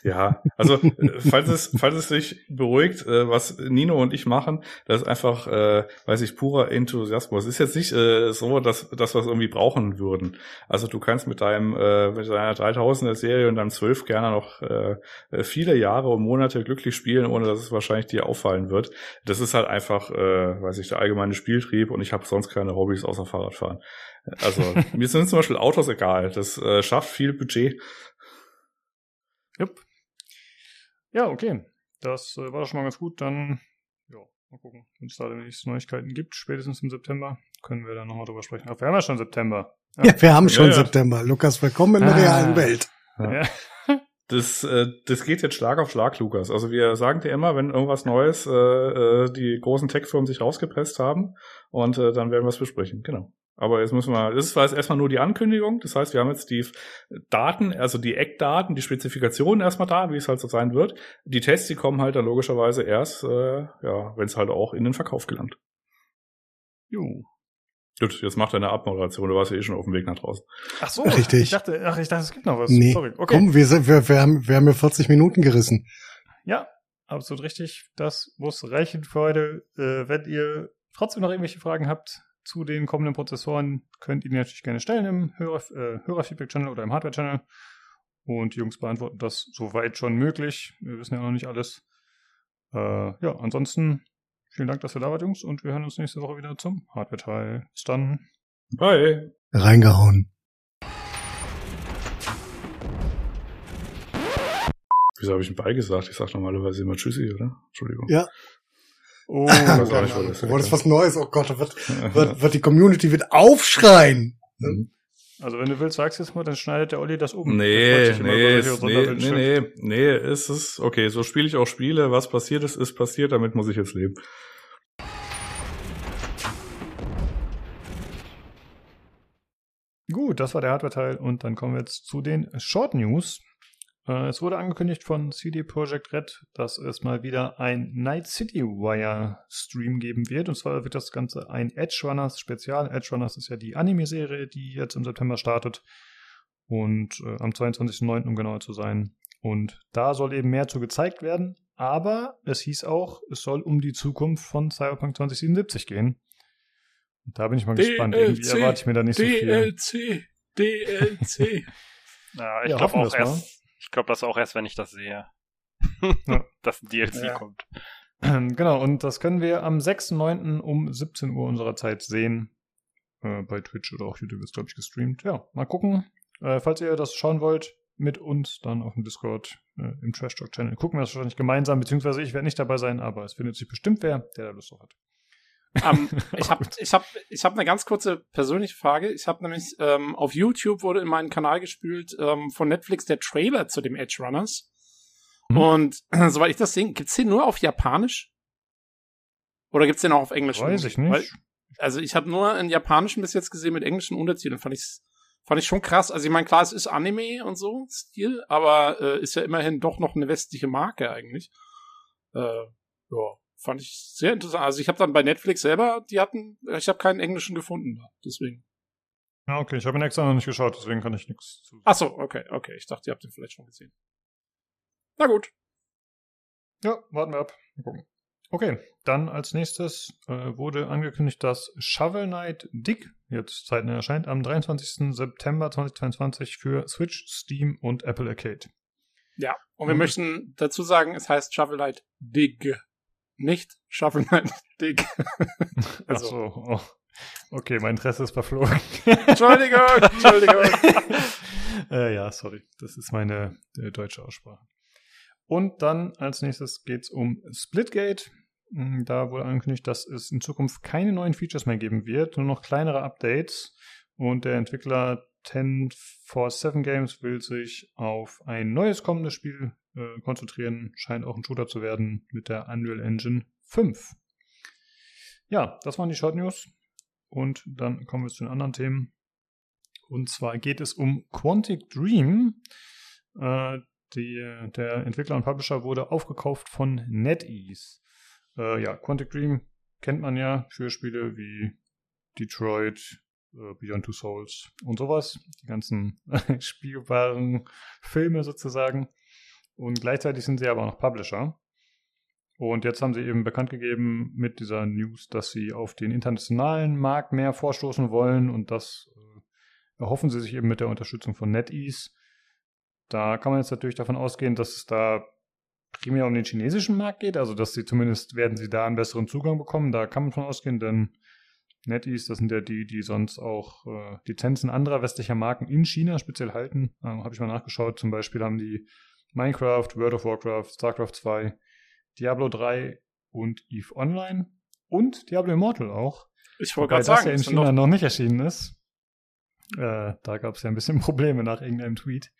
Ja, also äh, falls es, falls es sich beruhigt, äh, was Nino und ich machen, das ist einfach, äh, weiß ich, purer Enthusiasmus. Ist jetzt nicht äh, so, dass, dass wir es irgendwie brauchen würden. Also du kannst mit deinem, äh, mit deiner 3000er Serie und deinem 12 gerne noch äh, viele Jahre und Monate glücklich spielen, ohne dass es wahrscheinlich dir auffallen wird. Das ist halt einfach, äh, weiß ich, der allgemeine Spieltrieb und ich habe sonst keine Hobbys außer Fahrradfahren. Also mir sind zum Beispiel Autos egal. Das äh, schafft viel Budget. Jupp. Ja, okay. Das äh, war schon mal ganz gut. Dann, ja, Mal gucken, wenn es da nächste Neuigkeiten gibt, spätestens im September, können wir dann nochmal drüber sprechen. Ach, wir haben ja schon September. Ja, ja wir haben schon ja, September. Lukas, willkommen in der ah. realen Welt. Ja. Das, äh, das geht jetzt Schlag auf Schlag, Lukas. Also wir sagen dir immer, wenn irgendwas Neues äh, äh, die großen Tech-Firmen sich rausgepresst haben und äh, dann werden wir es besprechen. Genau. Aber jetzt müssen wir, das war jetzt erstmal nur die Ankündigung. Das heißt, wir haben jetzt die Daten, also die Eckdaten, die Spezifikationen erstmal da, wie es halt so sein wird. Die Tests, die kommen halt dann logischerweise erst, äh, ja, wenn es halt auch in den Verkauf gelangt. Jo. Gut, jetzt macht er eine Abmoderation, du warst ja eh schon auf dem Weg nach draußen. Ach so, Richtig. Ich dachte, ach, ich dachte, es gibt noch was. Nee. Sorry. Okay. Komm, wir, sind, wir, wir, haben, wir haben ja 40 Minuten gerissen. Ja, absolut richtig. Das muss reichen für heute. Äh, wenn ihr trotzdem noch irgendwelche Fragen habt, zu den kommenden Prozessoren könnt ihr die natürlich gerne stellen im Hörer, äh, Hörerfeedback-Channel oder im Hardware-Channel. Und die Jungs beantworten das soweit schon möglich. Wir wissen ja noch nicht alles. Äh, ja, ansonsten vielen Dank, dass ihr da wart, Jungs. Und wir hören uns nächste Woche wieder zum Hardware-Teil. Bis dann. Bye. Reingehauen. Wieso habe ich ein Bye gesagt? Ich sage normalerweise immer Tschüssi, oder? Entschuldigung. Ja. Oh, das war das. Du wolltest was Neues. Oh Gott, wird, wird, wird die Community wird aufschreien. Mhm. Also wenn du willst, sagst du es mal, dann schneidet der Olli das um. Nee, nee, ist, nee, nee, nee, nee, ist es, okay, so spiele ich auch Spiele. Was passiert ist, ist passiert, damit muss ich jetzt leben. Gut, das war der Hardware-Teil und dann kommen wir jetzt zu den Short News. Äh, es wurde angekündigt von CD Projekt Red, dass es mal wieder ein Night City Wire Stream geben wird. Und zwar wird das Ganze ein Edge Runners Spezial. Edge Runners ist ja die Anime-Serie, die jetzt im September startet. Und äh, am 22.09. um genauer zu sein. Und da soll eben mehr zu gezeigt werden. Aber es hieß auch, es soll um die Zukunft von Cyberpunk 2077 gehen. Und da bin ich mal DLC, gespannt. Irgendwie erwarte ich mir da nicht DLC, so viel. DLC, DLC. ja, ich ja, glaube auch erst, ich glaube das auch erst, wenn ich das sehe. ja. dass ein DLC ja. kommt. Genau, und das können wir am 6.9. um 17 Uhr unserer Zeit sehen. Äh, bei Twitch oder auch YouTube ist, glaube ich, gestreamt. Ja, mal gucken. Äh, falls ihr das schauen wollt, mit uns dann auf dem Discord äh, im Trash Talk Channel. Gucken wir das wahrscheinlich gemeinsam, beziehungsweise ich werde nicht dabei sein, aber es findet sich bestimmt wer, der da Lust drauf hat. Ähm, ich habe ich hab, ich hab eine ganz kurze persönliche Frage. Ich habe nämlich ähm, auf YouTube wurde in meinen Kanal gespült ähm, von Netflix der Trailer zu dem Edge Runners. Mhm. Und äh, soweit ich das sehe, gibt's den nur auf Japanisch? Oder gibt's den auch auf Englisch? Weiß ich nicht. Weil, also ich habe nur in Japanischen bis jetzt gesehen mit englischen Untertiteln. Fand ich fand ich schon krass. Also ich meine, klar, es ist Anime und so Stil, aber äh, ist ja immerhin doch noch eine westliche Marke eigentlich. Äh, ja fand ich sehr interessant. Also ich habe dann bei Netflix selber, die hatten, ich habe keinen englischen gefunden, deswegen. Ja, okay, ich habe ihn extra noch nicht geschaut, deswegen kann ich nichts zu. Ach so, okay, okay. Ich dachte, ihr habt ihn vielleicht schon gesehen. Na gut. Ja, warten wir ab. Mal gucken. Okay, dann als nächstes äh, wurde angekündigt, dass Shovel Knight Dick jetzt zeitnah erscheint am 23. September 2022 für Switch, Steam und Apple Arcade. Ja, und wir und möchten dazu sagen, es heißt Shovel Knight Dig nicht Shovel Knight Dick. also. So, oh. okay, mein Interesse ist verflogen. Entschuldigung, Entschuldigung. äh, ja, sorry, das ist meine äh, deutsche Aussprache. Und dann als nächstes geht es um Splitgate. Hm, da wurde angekündigt, dass es in Zukunft keine neuen Features mehr geben wird, nur noch kleinere Updates. Und der Entwickler 1047 Games will sich auf ein neues kommendes Spiel äh, konzentrieren. Scheint auch ein Shooter zu werden mit der Unreal Engine 5. Ja, das waren die Short News. Und dann kommen wir zu den anderen Themen. Und zwar geht es um Quantic Dream. Äh, die, der Entwickler und Publisher wurde aufgekauft von NetEase. Äh, ja, Quantic Dream kennt man ja für Spiele wie Detroit, äh, Beyond Two Souls und sowas. Die ganzen spielbaren Filme sozusagen. Und gleichzeitig sind sie aber auch noch Publisher. Und jetzt haben sie eben bekannt gegeben mit dieser News, dass sie auf den internationalen Markt mehr vorstoßen wollen und das äh, erhoffen sie sich eben mit der Unterstützung von NetEase. Da kann man jetzt natürlich davon ausgehen, dass es da primär um den chinesischen Markt geht, also dass sie zumindest werden sie da einen besseren Zugang bekommen. Da kann man von ausgehen, denn NetEase, das sind ja die, die sonst auch äh, Lizenzen anderer westlicher Marken in China speziell halten. Ähm, Habe ich mal nachgeschaut. Zum Beispiel haben die Minecraft, World of Warcraft, StarCraft 2, Diablo 3 und EVE Online und Diablo Immortal auch. Ich wollte gerade sagen, das ja in China noch nicht erschienen ist. Äh, da gab es ja ein bisschen Probleme nach irgendeinem Tweet.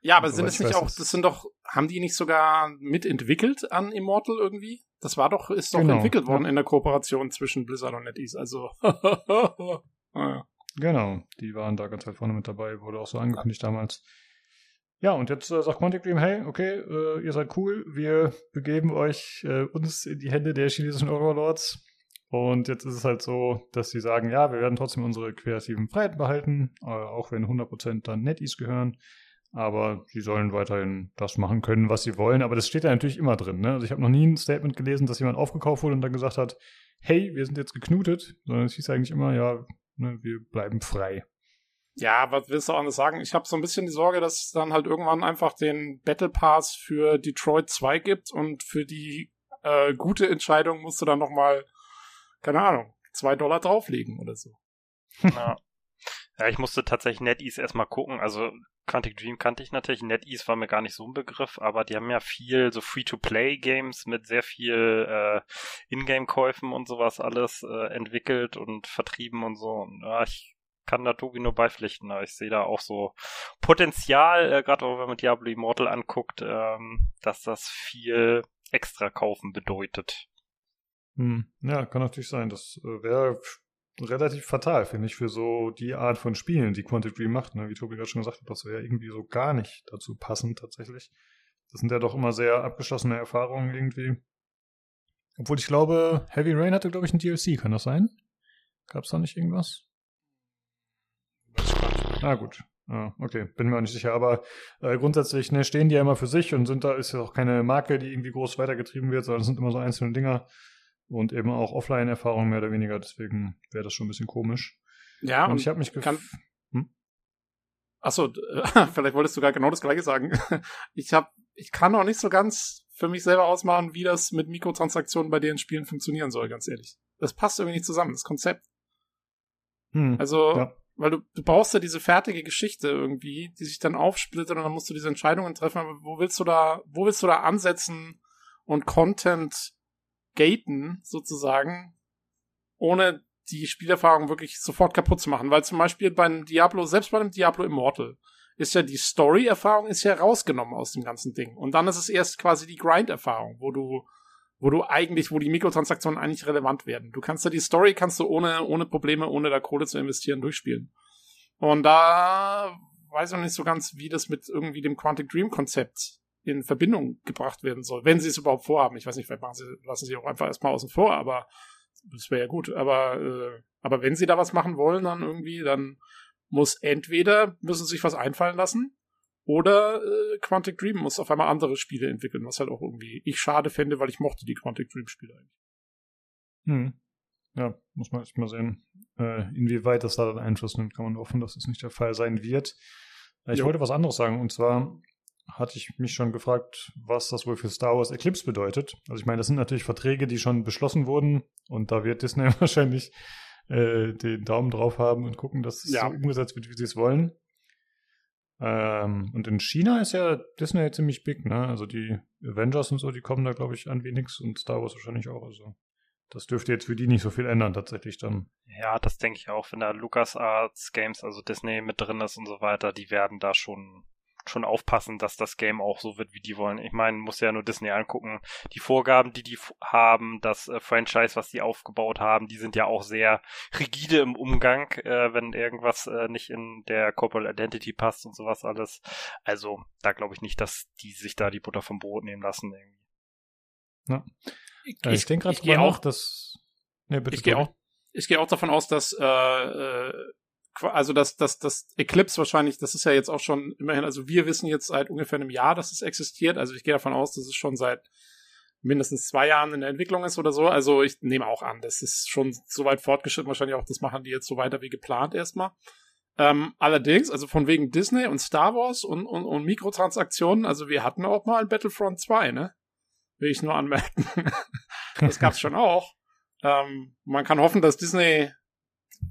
Ja, aber sind es nicht auch, das sind doch, haben die nicht sogar mitentwickelt an Immortal irgendwie? Das war doch, ist doch genau, entwickelt worden ja. in der Kooperation zwischen Blizzard und NetEase, also. ah, Genau, die waren da ganz weit vorne mit dabei, wurde auch so angekündigt damals. Ja, und jetzt äh, sagt Quantic Dream, hey, okay, äh, ihr seid cool, wir begeben euch äh, uns in die Hände der chinesischen Overlords. Und jetzt ist es halt so, dass sie sagen, ja, wir werden trotzdem unsere kreativen Freiheiten behalten, äh, auch wenn 100% dann NetEase gehören. Aber sie sollen weiterhin das machen können, was sie wollen. Aber das steht da natürlich immer drin. Ne? Also ich habe noch nie ein Statement gelesen, dass jemand aufgekauft wurde und dann gesagt hat, hey, wir sind jetzt geknutet. Sondern es hieß eigentlich immer, ja, ne, wir bleiben frei. Ja, was willst du auch anders sagen? Ich habe so ein bisschen die Sorge, dass es dann halt irgendwann einfach den Battle Pass für Detroit 2 gibt und für die äh, gute Entscheidung musst du dann nochmal, keine Ahnung, zwei Dollar drauflegen oder so. Ja. Ja, ich musste tatsächlich NetEase erstmal gucken. Also Quantic Dream kannte ich natürlich. NetEase war mir gar nicht so ein Begriff, aber die haben ja viel so Free-to-Play-Games mit sehr viel äh, Ingame-Käufen und sowas alles äh, entwickelt und vertrieben und so. Und, ja, ich kann da Tobi nur beipflichten. Ich sehe da auch so Potenzial, äh, gerade wenn man Diablo Immortal anguckt, ähm, dass das viel extra kaufen bedeutet. Hm, ja, kann natürlich sein. Das äh, wäre relativ fatal, finde ich, für so die Art von Spielen, die Quantic Dream macht. Ne? Wie Tobi gerade schon gesagt hat, das wäre irgendwie so gar nicht dazu passend tatsächlich. Das sind ja doch immer sehr abgeschlossene Erfahrungen irgendwie. Obwohl ich glaube, Heavy Rain hatte, glaube ich, ein DLC, kann das sein? Gab es da nicht irgendwas? Ah, gut. Ah, okay, bin mir auch nicht sicher. Aber äh, grundsätzlich ne, stehen die ja immer für sich und sind da, ist ja auch keine Marke, die irgendwie groß weitergetrieben wird, sondern es sind immer so einzelne Dinger und eben auch Offline-Erfahrungen mehr oder weniger. Deswegen wäre das schon ein bisschen komisch. Ja, und, und ich habe mich gefragt. Hm? Achso, vielleicht wolltest du gar genau das gleiche sagen. Ich habe, ich kann auch nicht so ganz für mich selber ausmachen, wie das mit Mikrotransaktionen bei den Spielen funktionieren soll, ganz ehrlich. Das passt irgendwie nicht zusammen, das Konzept. Hm, also, ja. Weil du, du brauchst ja diese fertige Geschichte irgendwie, die sich dann aufsplittet und dann musst du diese Entscheidungen treffen, aber wo willst du da, wo willst du da ansetzen und Content gaten, sozusagen, ohne die Spielerfahrung wirklich sofort kaputt zu machen. Weil zum Beispiel beim Diablo, selbst bei dem Diablo Immortal, ist ja die Story-Erfahrung ist ja rausgenommen aus dem ganzen Ding. Und dann ist es erst quasi die Grind-Erfahrung, wo du, wo du eigentlich, wo die Mikrotransaktionen eigentlich relevant werden. Du kannst ja die Story kannst du ohne, ohne Probleme, ohne da Kohle zu investieren, durchspielen. Und da weiß ich noch nicht so ganz, wie das mit irgendwie dem Quantic Dream Konzept in Verbindung gebracht werden soll, wenn sie es überhaupt vorhaben. Ich weiß nicht, vielleicht machen sie, lassen sie auch einfach erstmal außen vor, aber das wäre ja gut. Aber, äh, aber wenn sie da was machen wollen, dann irgendwie, dann muss entweder müssen sie sich was einfallen lassen oder äh, Quantic Dream muss auf einmal andere Spiele entwickeln, was halt auch irgendwie ich schade fände, weil ich mochte die Quantic Dream Spiele eigentlich. Hm. Ja, muss man echt mal sehen, äh, inwieweit das da dann Einfluss nimmt. Kann man hoffen, dass es das nicht der Fall sein wird. Äh, ich jo. wollte was anderes sagen, und zwar hatte ich mich schon gefragt, was das wohl für Star Wars Eclipse bedeutet. Also ich meine, das sind natürlich Verträge, die schon beschlossen wurden und da wird Disney wahrscheinlich äh, den Daumen drauf haben und gucken, dass es ja. so umgesetzt wird, wie sie es wollen. Ähm, und in China ist ja Disney ziemlich big, ne? Also die Avengers und so, die kommen da, glaube ich, an wie nix und Star Wars wahrscheinlich auch. Also das dürfte jetzt für die nicht so viel ändern, tatsächlich dann. Ja, das denke ich auch, wenn da LucasArts Games, also Disney mit drin ist und so weiter, die werden da schon schon aufpassen, dass das Game auch so wird, wie die wollen. Ich meine, muss ja nur Disney angucken. Die Vorgaben, die die haben, das äh, Franchise, was die aufgebaut haben, die sind ja auch sehr rigide im Umgang, äh, wenn irgendwas äh, nicht in der Corporate Identity passt und sowas alles. Also, da glaube ich nicht, dass die sich da die Butter vom Brot nehmen lassen irgendwie. Ja. Ich, ich, ich denke gerade auch, dass nee, bitte ich gehe auch ich gehe auch davon aus, dass äh, äh, also das, das, das Eclipse wahrscheinlich, das ist ja jetzt auch schon immerhin, also wir wissen jetzt seit ungefähr einem Jahr, dass es existiert. Also ich gehe davon aus, dass es schon seit mindestens zwei Jahren in der Entwicklung ist oder so. Also ich nehme auch an, das ist schon so weit fortgeschritten. Wahrscheinlich auch, das machen die jetzt so weiter wie geplant erstmal. Ähm, allerdings, also von wegen Disney und Star Wars und, und, und Mikrotransaktionen, also wir hatten auch mal Battlefront 2, ne? Will ich nur anmerken. das gab's schon auch. Ähm, man kann hoffen, dass Disney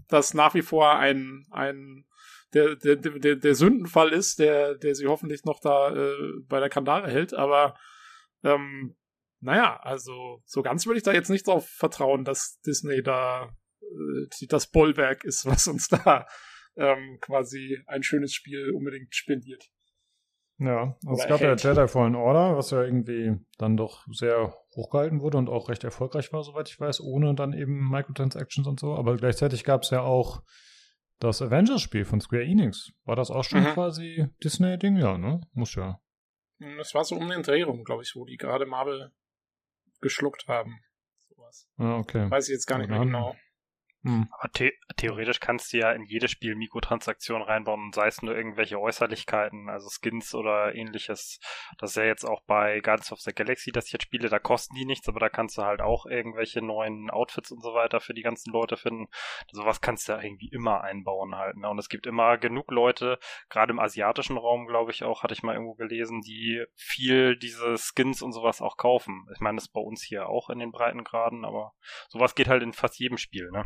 das nach wie vor ein, ein der, der, der, der Sündenfall ist, der, der sie hoffentlich noch da äh, bei der Kandare hält, aber ähm, naja, also so ganz würde ich da jetzt nicht drauf vertrauen, dass Disney da äh, das Bollwerk ist, was uns da ähm, quasi ein schönes Spiel unbedingt spendiert. Ja, also es gab ja Jedi Fallen Order, was ja irgendwie dann doch sehr hochgehalten wurde und auch recht erfolgreich war, soweit ich weiß, ohne dann eben Microtransactions und so. Aber gleichzeitig gab es ja auch das Avengers-Spiel von Square Enix. War das auch schon mhm. quasi Disney-Ding? Ja, ne? Muss ja. Das war so um den Dreh rum, glaube ich, wo die gerade Marvel geschluckt haben. Sowas. Ah, okay. Weiß ich jetzt gar nicht mehr genau. Hm. Aber the theoretisch kannst du ja in jedes Spiel Mikrotransaktionen reinbauen, sei es nur irgendwelche Äußerlichkeiten, also Skins oder ähnliches. Das ist ja jetzt auch bei Guardians of the Galaxy, das ich jetzt spiele, da kosten die nichts, aber da kannst du halt auch irgendwelche neuen Outfits und so weiter für die ganzen Leute finden. Sowas kannst du ja irgendwie immer einbauen halt. Ne? Und es gibt immer genug Leute, gerade im asiatischen Raum, glaube ich auch, hatte ich mal irgendwo gelesen, die viel diese Skins und sowas auch kaufen. Ich meine, das ist bei uns hier auch in den Breitengraden, aber sowas geht halt in fast jedem Spiel, ne?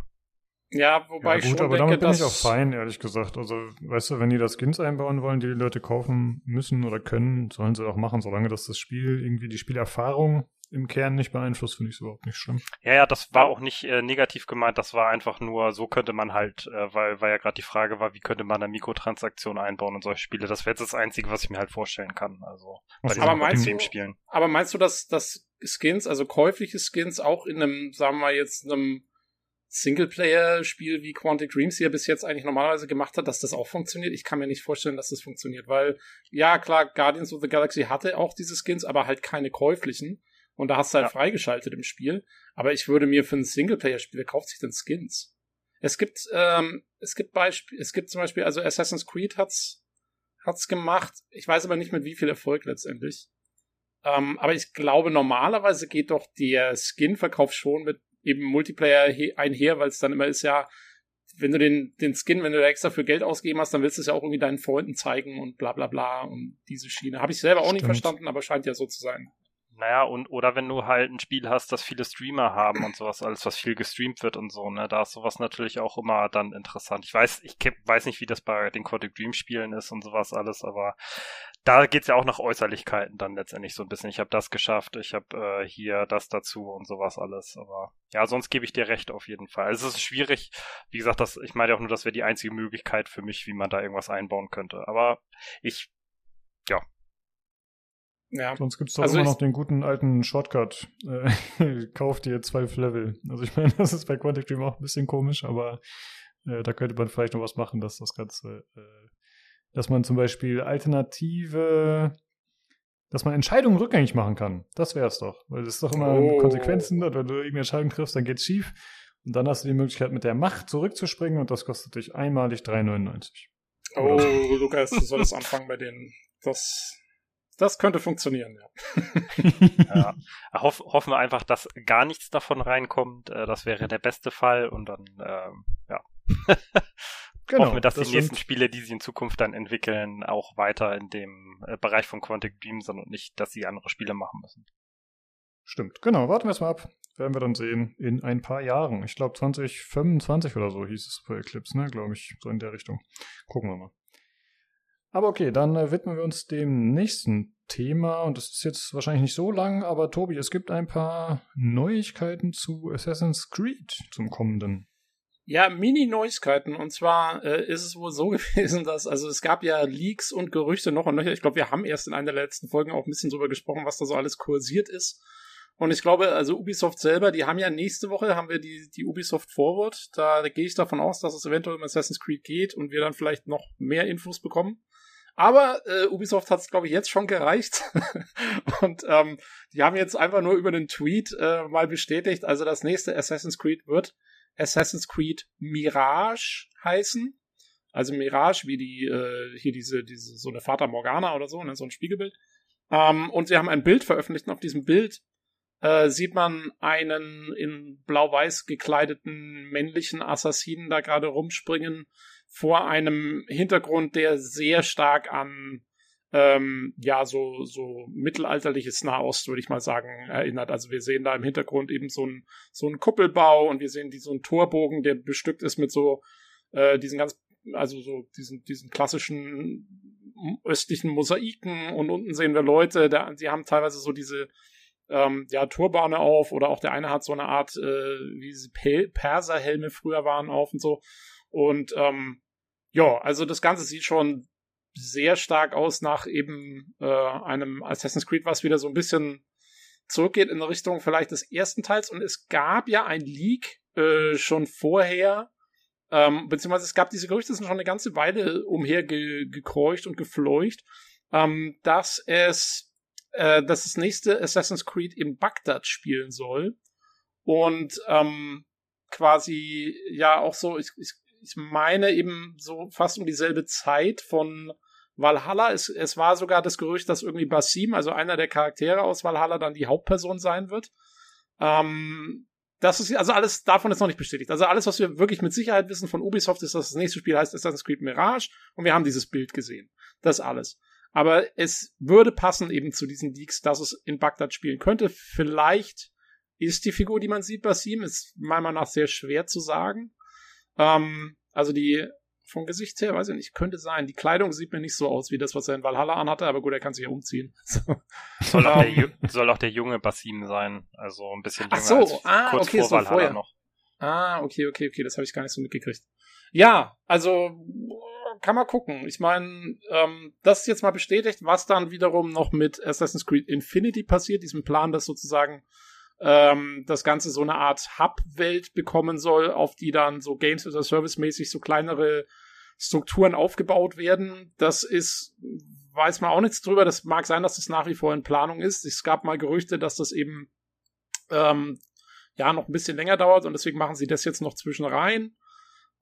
Ja, wobei ja, gut, ich schon aber denke, damit bin ich auch fein, ehrlich gesagt. Also, weißt du, wenn die das Skins einbauen wollen, die die Leute kaufen müssen oder können, sollen sie auch machen, solange das das Spiel irgendwie die Spielerfahrung im Kern nicht beeinflusst, finde ich es überhaupt nicht schlimm. Ja, ja, das war auch nicht äh, negativ gemeint, das war einfach nur, so könnte man halt, äh, weil, weil ja gerade die Frage war, wie könnte man eine Mikrotransaktion einbauen in solche Spiele. Das wäre jetzt das Einzige, was ich mir halt vorstellen kann. Also bei aber meinst du, Spielen. Aber meinst du, dass, dass Skins, also käufliche Skins auch in einem, sagen wir mal jetzt, einem Singleplayer-Spiel wie Quantic Dreams hier bis jetzt eigentlich normalerweise gemacht hat, dass das auch funktioniert. Ich kann mir nicht vorstellen, dass das funktioniert, weil, ja, klar, Guardians of the Galaxy hatte auch diese Skins, aber halt keine käuflichen. Und da hast du halt ja. freigeschaltet im Spiel. Aber ich würde mir für ein Singleplayer-Spiel, wer kauft sich denn Skins? Es gibt, ähm, es gibt Beispiel, es gibt zum Beispiel, also Assassin's Creed hat's, hat's gemacht. Ich weiß aber nicht mit wie viel Erfolg letztendlich. Ähm, aber ich glaube, normalerweise geht doch der Skin-Verkauf schon mit eben Multiplayer einher, weil es dann immer ist ja, wenn du den, den Skin, wenn du da extra für Geld ausgegeben hast, dann willst du es ja auch irgendwie deinen Freunden zeigen und bla bla bla und diese Schiene. Habe ich selber auch Stimmt. nicht verstanden, aber scheint ja so zu sein. Naja, und oder wenn du halt ein Spiel hast, das viele Streamer haben und sowas, alles, was viel gestreamt wird und so, ne, da ist sowas natürlich auch immer dann interessant. Ich weiß, ich weiß nicht, wie das bei den Quantic Dream Spielen ist und sowas alles, aber da geht's ja auch nach Äußerlichkeiten dann letztendlich so ein bisschen. Ich habe das geschafft, ich habe äh, hier das dazu und sowas alles. Aber ja, sonst gebe ich dir recht auf jeden Fall. Also es ist schwierig. Wie gesagt, das, ich meine auch nur, das wäre die einzige Möglichkeit für mich, wie man da irgendwas einbauen könnte. Aber ich, ja. Ja. Sonst gibt's doch also immer noch den guten alten Shortcut. Äh, kauf dir zwölf Level. Also ich meine, das ist bei Quantic Dream auch ein bisschen komisch, aber äh, da könnte man vielleicht noch was machen, dass das Ganze äh, dass man zum Beispiel alternative, dass man Entscheidungen rückgängig machen kann. Das wäre es doch. Weil das ist doch immer oh. Konsequenzen, wenn du irgendeine Entscheidung triffst, dann geht's schief. Und dann hast du die Möglichkeit, mit der Macht zurückzuspringen und das kostet dich einmalig 3,99. Oh, so. Lukas, du solltest anfangen bei denen. Das, das könnte funktionieren, ja. ja. Hoff, hoffen wir einfach, dass gar nichts davon reinkommt. Äh, das wäre der beste Fall und dann, ähm, ja. Genau, Hoffen wir, dass das die nächsten Spiele, die sie in Zukunft dann entwickeln, auch weiter in dem äh, Bereich von Quantic Dream sind und nicht, dass sie andere Spiele machen müssen. Stimmt, genau. Warten wir es mal ab. Werden wir dann sehen in ein paar Jahren. Ich glaube 2025 oder so hieß es für Eclipse, ne? Glaube ich, so in der Richtung. Gucken wir mal. Aber okay, dann äh, widmen wir uns dem nächsten Thema und es ist jetzt wahrscheinlich nicht so lang, aber Tobi, es gibt ein paar Neuigkeiten zu Assassin's Creed zum kommenden. Ja, Mini-Neuigkeiten. Und zwar äh, ist es wohl so gewesen, dass, also es gab ja Leaks und Gerüchte noch und nöcher. Ich glaube, wir haben erst in einer der letzten Folgen auch ein bisschen drüber gesprochen, was da so alles kursiert ist. Und ich glaube, also Ubisoft selber, die haben ja nächste Woche, haben wir die, die Ubisoft Forward. Da, gehe ich davon aus, dass es eventuell um Assassin's Creed geht und wir dann vielleicht noch mehr Infos bekommen. Aber äh, Ubisoft hat es, glaube ich, jetzt schon gereicht. und ähm, die haben jetzt einfach nur über den Tweet äh, mal bestätigt, also das nächste Assassin's Creed wird Assassin's Creed Mirage heißen. Also Mirage, wie die, äh, hier diese, diese, so eine Fata Morgana oder so, ne, so ein Spiegelbild. Ähm, und sie haben ein Bild veröffentlicht und auf diesem Bild äh, sieht man einen in blau-weiß gekleideten männlichen Assassinen da gerade rumspringen vor einem Hintergrund, der sehr stark an ähm, ja, so, so mittelalterliches Nahost, würde ich mal sagen, erinnert. Also wir sehen da im Hintergrund eben so ein, so ein Kuppelbau und wir sehen die, so einen Torbogen, der bestückt ist mit so, äh, diesen ganz, also so diesen, diesen klassischen östlichen Mosaiken und unten sehen wir Leute, da, die haben teilweise so diese, ähm, ja, Turbane auf oder auch der eine hat so eine Art, äh, wie diese Perserhelme früher waren auf und so. Und ähm, ja, also das Ganze sieht schon sehr stark aus nach eben äh, einem Assassin's Creed, was wieder so ein bisschen zurückgeht in Richtung vielleicht des ersten Teils. Und es gab ja ein Leak äh, schon vorher, ähm, beziehungsweise es gab diese Gerüchte, sind schon eine ganze Weile umher ge gekreucht und gefleucht, ähm, dass es, äh, dass das nächste Assassin's Creed in Bagdad spielen soll. Und ähm, quasi ja auch so, ich, ich, ich meine eben so fast um dieselbe Zeit von Valhalla. Es, es war sogar das Gerücht, dass irgendwie Basim, also einer der Charaktere aus Valhalla, dann die Hauptperson sein wird. Ähm, das ist, also alles davon ist noch nicht bestätigt. Also alles, was wir wirklich mit Sicherheit wissen von Ubisoft, ist, dass das nächste Spiel heißt Assassin's Creed Mirage und wir haben dieses Bild gesehen. Das alles. Aber es würde passen eben zu diesen Leaks, dass es in Bagdad spielen könnte. Vielleicht ist die Figur, die man sieht, Basim, ist meiner Meinung nach sehr schwer zu sagen. Ähm, also die vom Gesicht her, weiß ich nicht, könnte sein. Die Kleidung sieht mir nicht so aus wie das, was er in Valhalla anhatte, aber gut, er kann sich ja umziehen. soll, auch der, ähm. soll auch der junge Basim sein, also ein bisschen jünger Ach so, als ah, kurz okay, vor so Valhalla vorher. noch. Ah, okay, okay, okay, das habe ich gar nicht so mitgekriegt. Ja, also kann man gucken. Ich meine, ähm, das ist jetzt mal bestätigt, was dann wiederum noch mit Assassin's Creed Infinity passiert, diesem Plan, dass sozusagen ähm, das Ganze so eine Art Hub-Welt bekommen soll, auf die dann so Games as a Service mäßig so kleinere Strukturen aufgebaut werden. Das ist, weiß man auch nichts drüber. Das mag sein, dass das nach wie vor in Planung ist. Es gab mal Gerüchte, dass das eben ähm, ja noch ein bisschen länger dauert und deswegen machen sie das jetzt noch zwischen rein.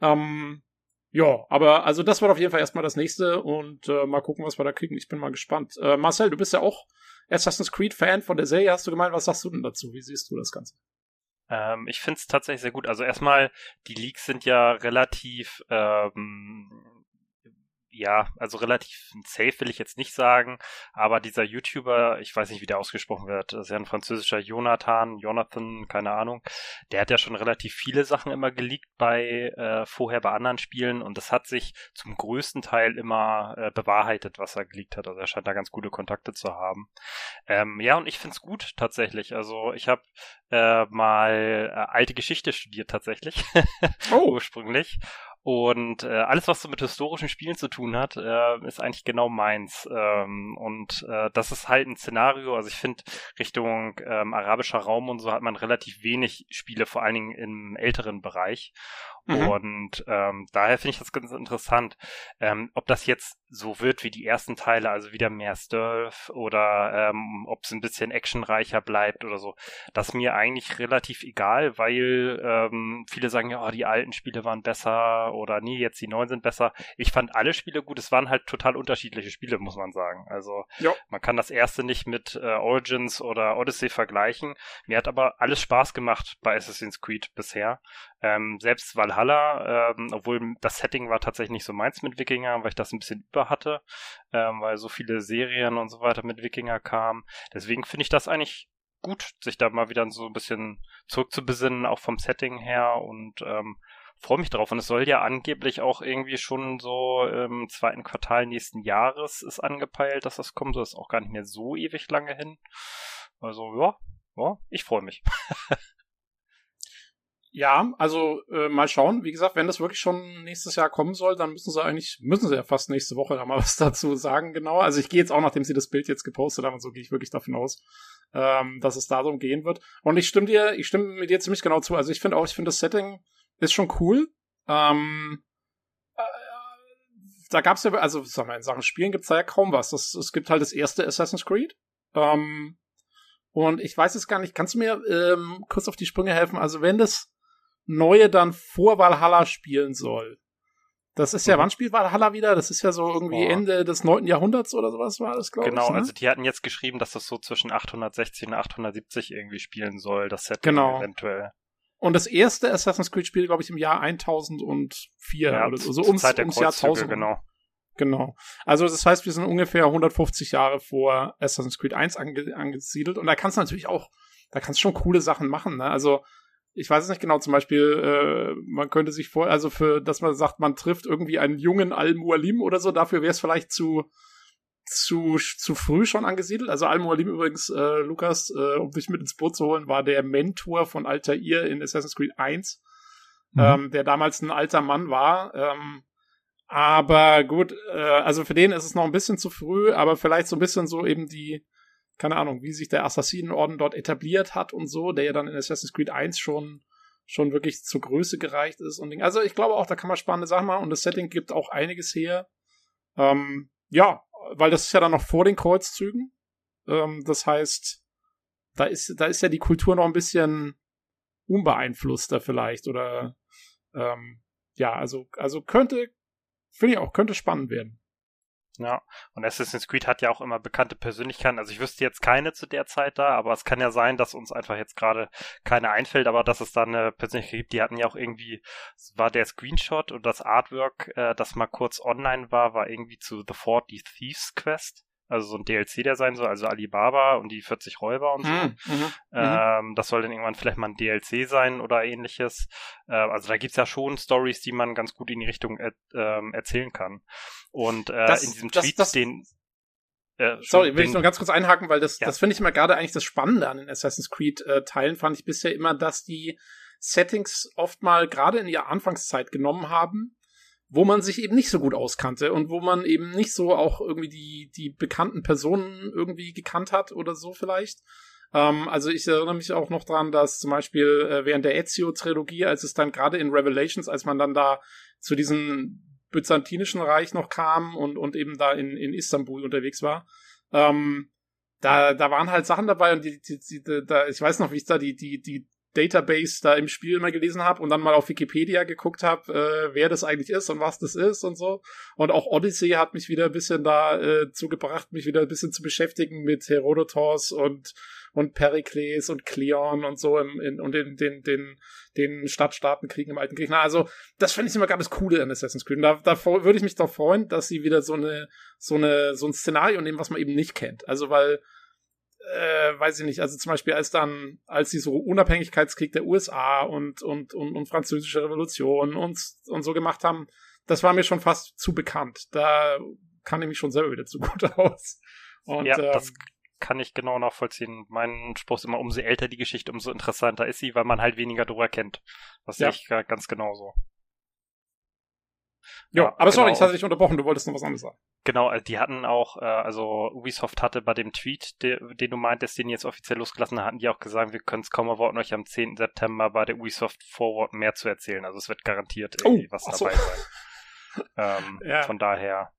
Ähm, ja, aber also das wird auf jeden Fall erstmal das nächste und äh, mal gucken, was wir da kriegen. Ich bin mal gespannt. Äh, Marcel, du bist ja auch Assassin's Creed Fan von der Serie, hast du gemeint, was sagst du denn dazu? Wie siehst du das Ganze? Ähm, ich finde es tatsächlich sehr gut. Also erstmal, die Leaks sind ja relativ ähm, ja, also relativ safe will ich jetzt nicht sagen, aber dieser YouTuber, ich weiß nicht, wie der ausgesprochen wird, das ist ja ein französischer Jonathan, Jonathan, keine Ahnung, der hat ja schon relativ viele Sachen immer geleakt bei äh, vorher bei anderen Spielen und das hat sich zum größten Teil immer äh, bewahrheitet, was er geleakt hat. Also er scheint da ganz gute Kontakte zu haben. Ähm, ja, und ich find's gut tatsächlich. Also ich habe äh, mal äh, alte Geschichte studiert tatsächlich, oh. ursprünglich und äh, alles, was so mit historischen Spielen zu tun hat, äh, ist eigentlich genau meins. Ähm, und äh, das ist halt ein Szenario, also ich finde, Richtung ähm, arabischer Raum und so hat man relativ wenig Spiele, vor allen Dingen im älteren Bereich. Mhm. Und ähm, daher finde ich das ganz interessant, ähm, ob das jetzt so wird wie die ersten Teile, also wieder mehr Stealth oder ähm, ob es ein bisschen actionreicher bleibt oder so. Das ist mir eigentlich relativ egal, weil ähm, viele sagen ja, oh, die alten Spiele waren besser oder nee, jetzt die neuen sind besser. Ich fand alle Spiele gut. Es waren halt total unterschiedliche Spiele, muss man sagen. Also jo. man kann das erste nicht mit äh, Origins oder Odyssey vergleichen. Mir hat aber alles Spaß gemacht bei Assassin's Creed bisher. Ähm, selbst Valhalla, ähm, obwohl das Setting war tatsächlich nicht so meins mit Wikinger, weil ich das ein bisschen über hatte, ähm, weil so viele Serien und so weiter mit Wikinger kamen. Deswegen finde ich das eigentlich gut, sich da mal wieder so ein bisschen zurückzubesinnen, auch vom Setting her und ähm, freue mich drauf. Und es soll ja angeblich auch irgendwie schon so im zweiten Quartal nächsten Jahres ist angepeilt, dass das kommt. Das ist auch gar nicht mehr so ewig lange hin. Also ja, ja ich freue mich. Ja, also äh, mal schauen. Wie gesagt, wenn das wirklich schon nächstes Jahr kommen soll, dann müssen sie eigentlich, müssen sie ja fast nächste Woche da mal was dazu sagen, genau. Also ich gehe jetzt auch, nachdem sie das Bild jetzt gepostet haben, so gehe ich wirklich davon aus, ähm, dass es darum gehen wird. Und ich stimme dir, ich stimme mit dir ziemlich genau zu. Also ich finde auch, ich finde das Setting ist schon cool. Ähm, äh, da gab's ja, also sag mal, in Sachen Spielen gibt's da ja kaum was. Das, es gibt halt das erste Assassin's Creed. Ähm, und ich weiß es gar nicht, kannst du mir ähm, kurz auf die Sprünge helfen? Also wenn das neue dann vor Valhalla spielen soll. Das ist ja, mhm. wann spielt Valhalla wieder? Das ist ja so irgendwie Boah. Ende des 9. Jahrhunderts oder sowas war das, glaube genau, ich. Genau, ne? also die hatten jetzt geschrieben, dass das so zwischen 860 und 870 irgendwie spielen soll, das Set genau. eventuell. Und das erste Assassin's Creed Spiel, glaube ich, im Jahr 1004 ja, oder so, so ums, ums Jahr 1000. Genau. Genau. Also das heißt, wir sind ungefähr 150 Jahre vor Assassin's Creed 1 ange angesiedelt und da kannst du natürlich auch, da kannst du schon coole Sachen machen. Ne? Also ich weiß es nicht genau, zum Beispiel, äh, man könnte sich vor, also für, dass man sagt, man trifft irgendwie einen jungen Al-Mualim oder so, dafür wäre es vielleicht zu, zu, zu früh schon angesiedelt. Also Al-Mualim übrigens, äh, Lukas, äh, um dich mit ins Boot zu holen, war der Mentor von Altair in Assassin's Creed 1, mhm. ähm, der damals ein alter Mann war. Ähm, aber gut, äh, also für den ist es noch ein bisschen zu früh, aber vielleicht so ein bisschen so eben die, keine Ahnung, wie sich der Assassinenorden dort etabliert hat und so, der ja dann in Assassin's Creed 1 schon schon wirklich zur Größe gereicht ist und also ich glaube auch, da kann man spannende Sachen machen und das Setting gibt auch einiges her. Ähm, ja, weil das ist ja dann noch vor den Kreuzzügen. Ähm, das heißt, da ist, da ist ja die Kultur noch ein bisschen unbeeinflusster vielleicht oder ähm, ja, also, also könnte, finde ich auch, könnte spannend werden. Ja, und Assassin's Creed hat ja auch immer bekannte Persönlichkeiten. Also ich wüsste jetzt keine zu der Zeit da, aber es kann ja sein, dass uns einfach jetzt gerade keine einfällt, aber dass es da eine Persönlichkeit gibt. Die hatten ja auch irgendwie, war der Screenshot und das Artwork, äh, das mal kurz online war, war irgendwie zu The 40 Thieves Quest also so ein DLC, der sein soll, also Alibaba und die 40 Räuber und so. Mhm, mhm, mhm, ähm, das soll dann irgendwann vielleicht mal ein DLC sein oder ähnliches. Äh, also da gibt's ja schon Stories, die man ganz gut in die Richtung er, ähm, erzählen kann. Und äh, das, in diesem Tweet, das, den äh, Sorry, will ich noch ganz kurz einhaken, weil das, ja. das finde ich immer gerade eigentlich das Spannende an den Assassin's Creed äh, Teilen, fand ich bisher immer, dass die Settings oft mal gerade in ihrer Anfangszeit genommen haben wo man sich eben nicht so gut auskannte und wo man eben nicht so auch irgendwie die, die bekannten Personen irgendwie gekannt hat oder so vielleicht. Ähm, also ich erinnere mich auch noch dran, dass zum Beispiel äh, während der Ezio-Trilogie, als es dann gerade in Revelations, als man dann da zu diesem byzantinischen Reich noch kam und, und eben da in, in Istanbul unterwegs war, ähm, da, da waren halt Sachen dabei und die, die, die, da, ich weiß noch, wie ich da die, die, die Database da im Spiel mal gelesen habe und dann mal auf Wikipedia geguckt habe, äh, wer das eigentlich ist und was das ist und so. Und auch Odyssey hat mich wieder ein bisschen da äh, zugebracht, mich wieder ein bisschen zu beschäftigen mit Herodotos und und Perikles und Kleon und so im, in, und in den, den, den Stadtstaatenkriegen im alten Griechenland. Also, das finde ich immer ganz cool an Assassin's Creed. Und da, da würde ich mich doch freuen, dass sie wieder so eine, so eine, so ein Szenario nehmen, was man eben nicht kennt. Also, weil, äh, weiß ich nicht, also zum Beispiel als dann, als die so Unabhängigkeitskrieg der USA und, und, und, und französische Revolution und, und so gemacht haben, das war mir schon fast zu bekannt. Da kann ich mich schon selber wieder zu gut aus. Und, ja, ähm, das kann ich genau nachvollziehen. Mein Spruch ist immer, umso älter die Geschichte, umso interessanter ist sie, weil man halt weniger drüber kennt. Das ja. sehe ich ganz genauso. Ja, aber genau. sorry, ich hatte dich unterbrochen, du wolltest noch was anderes sagen. Genau, äh, die hatten auch, äh, also Ubisoft hatte bei dem Tweet, den du meintest, den jetzt offiziell losgelassen hatten die auch gesagt, wir können es kaum erwarten, euch am 10. September bei der Ubisoft Forward mehr zu erzählen. Also es wird garantiert oh, irgendwie oh, was dabei so. sein. ähm, ja. Von daher.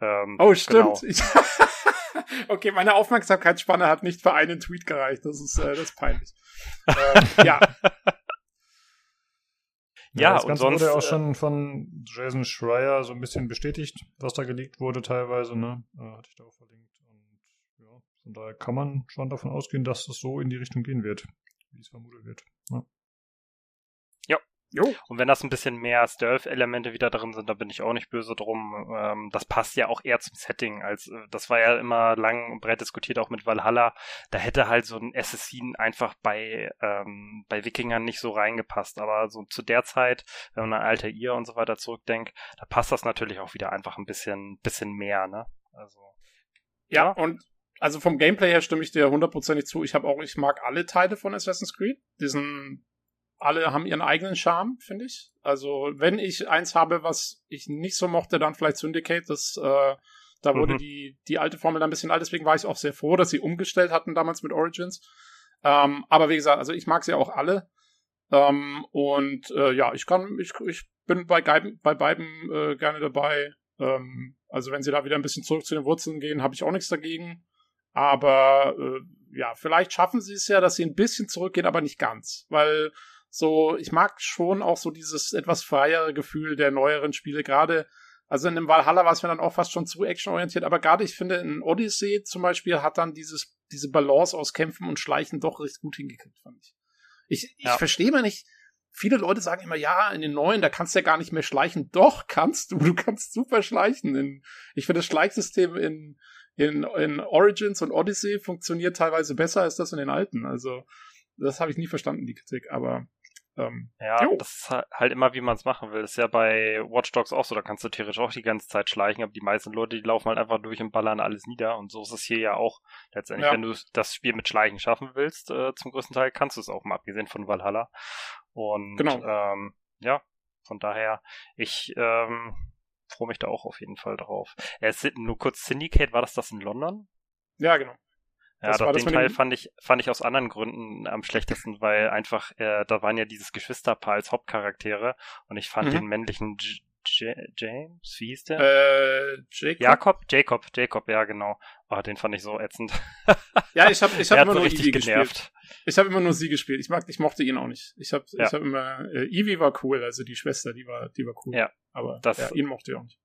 Ähm, oh, stimmt. Genau. Okay, meine Aufmerksamkeitsspanne hat nicht für einen Tweet gereicht. Das ist, äh, das ist peinlich. äh, ja. Ja, das und Ganze sonst wurde auch äh, schon von Jason Schreier so ein bisschen bestätigt, was da geleakt wurde teilweise, ne? Äh, hatte ich da auch verlinkt. Und ja, von daher kann man schon davon ausgehen, dass es so in die Richtung gehen wird, wie es vermutet wird. Ja. Jo. Und wenn das ein bisschen mehr Stealth-Elemente wieder drin sind, da bin ich auch nicht böse drum. Ähm, das passt ja auch eher zum Setting. Als äh, das war ja immer lang und breit diskutiert, auch mit Valhalla. Da hätte halt so ein Assassin einfach bei ähm, bei Wikingern nicht so reingepasst. Aber so zu der Zeit, wenn man an Alter ihr und so weiter zurückdenkt, da passt das natürlich auch wieder einfach ein bisschen bisschen mehr. Ne? Also ja, ja. und also vom Gameplay her stimme ich dir hundertprozentig zu. Ich habe auch, ich mag alle Teile von Assassin's Creed. Diesen alle haben ihren eigenen Charme, finde ich. Also, wenn ich eins habe, was ich nicht so mochte, dann vielleicht Syndicate. Das, äh, da wurde mhm. die, die alte Formel dann ein bisschen alt, deswegen war ich auch sehr froh, dass sie umgestellt hatten damals mit Origins. Ähm, aber wie gesagt, also ich mag sie auch alle. Ähm, und äh, ja, ich kann, ich, ich bin bei, bei beiden äh, gerne dabei. Ähm, also wenn sie da wieder ein bisschen zurück zu den Wurzeln gehen, habe ich auch nichts dagegen. Aber äh, ja, vielleicht schaffen sie es ja, dass sie ein bisschen zurückgehen, aber nicht ganz. Weil so, ich mag schon auch so dieses etwas freiere Gefühl der neueren Spiele, gerade also in dem Valhalla war es mir dann auch fast schon zu actionorientiert, aber gerade ich finde, in Odyssey zum Beispiel hat dann dieses, diese Balance aus Kämpfen und Schleichen doch recht gut hingekriegt, fand ich. Ich, ich ja. verstehe mal nicht, viele Leute sagen immer, ja, in den neuen, da kannst du ja gar nicht mehr schleichen. Doch, kannst du, du kannst super schleichen. In, ich finde das Schleichsystem in, in, in Origins und Odyssey funktioniert teilweise besser als das in den alten. Also, das habe ich nie verstanden, die Kritik, aber Ähm, Ja, jo. das ist halt- halt immer, wie man es machen will. Das ist ja bei Watch Dogs auch so, da kannst du theoretisch auch die ganze Zeit schleichen, aber die meisten Leute, die laufen halt einfach durch und ballern alles nieder. Und so ist es hier ja auch letztendlich. Ja. Wenn du das Spiel mit Schleichen schaffen willst, äh, zum größten Teil kannst du es auch mal, abgesehen von Valhalla. Und Genau. ähm, ja, von daher, ich ähm, freue mich da auch auf jeden Fall drauf. Äh, nur kurz, Syndicate, war das das in London? ja, genau. Ja, Das doch, den Teil dem- fand ich, fand ich aus anderen Gründen am schlechtesten, weil einfach, äh, da waren ja dieses Geschwisterpaar als Hauptcharaktere und ich fand Mhm. den männlichen J J James, wie hieß der? Äh, Jacob? Jakob? Jacob, Jacob, ja genau. Oh, den fand ich so ätzend. Ja, ich habe ich hab immer so nur richtig Eevee gespielt. genervt. Ich habe immer nur sie gespielt. Ich mag, ich mochte ihn auch nicht. Ich habe Ja. ich hab immer äh, Eevee war cool, also die Schwester, die war die war cool. Ja. Aber Das- ja, ihn mochte ich auch nicht.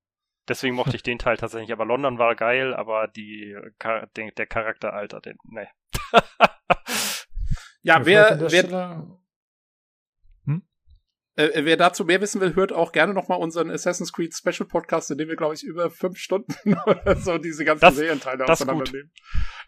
Deswegen mochte ich den Teil tatsächlich. Aber London war geil, aber die, den, der Charakter, Alter, den, nee. Ja, wer wer, Stelle- äh, wer dazu mehr wissen will, hört auch gerne nochmal unseren Assassin's Creed Special Podcast, in dem wir, glaube ich, über fünf Stunden oder so diese ganzen Das- Serienteile das ist gut. auseinandernehmen.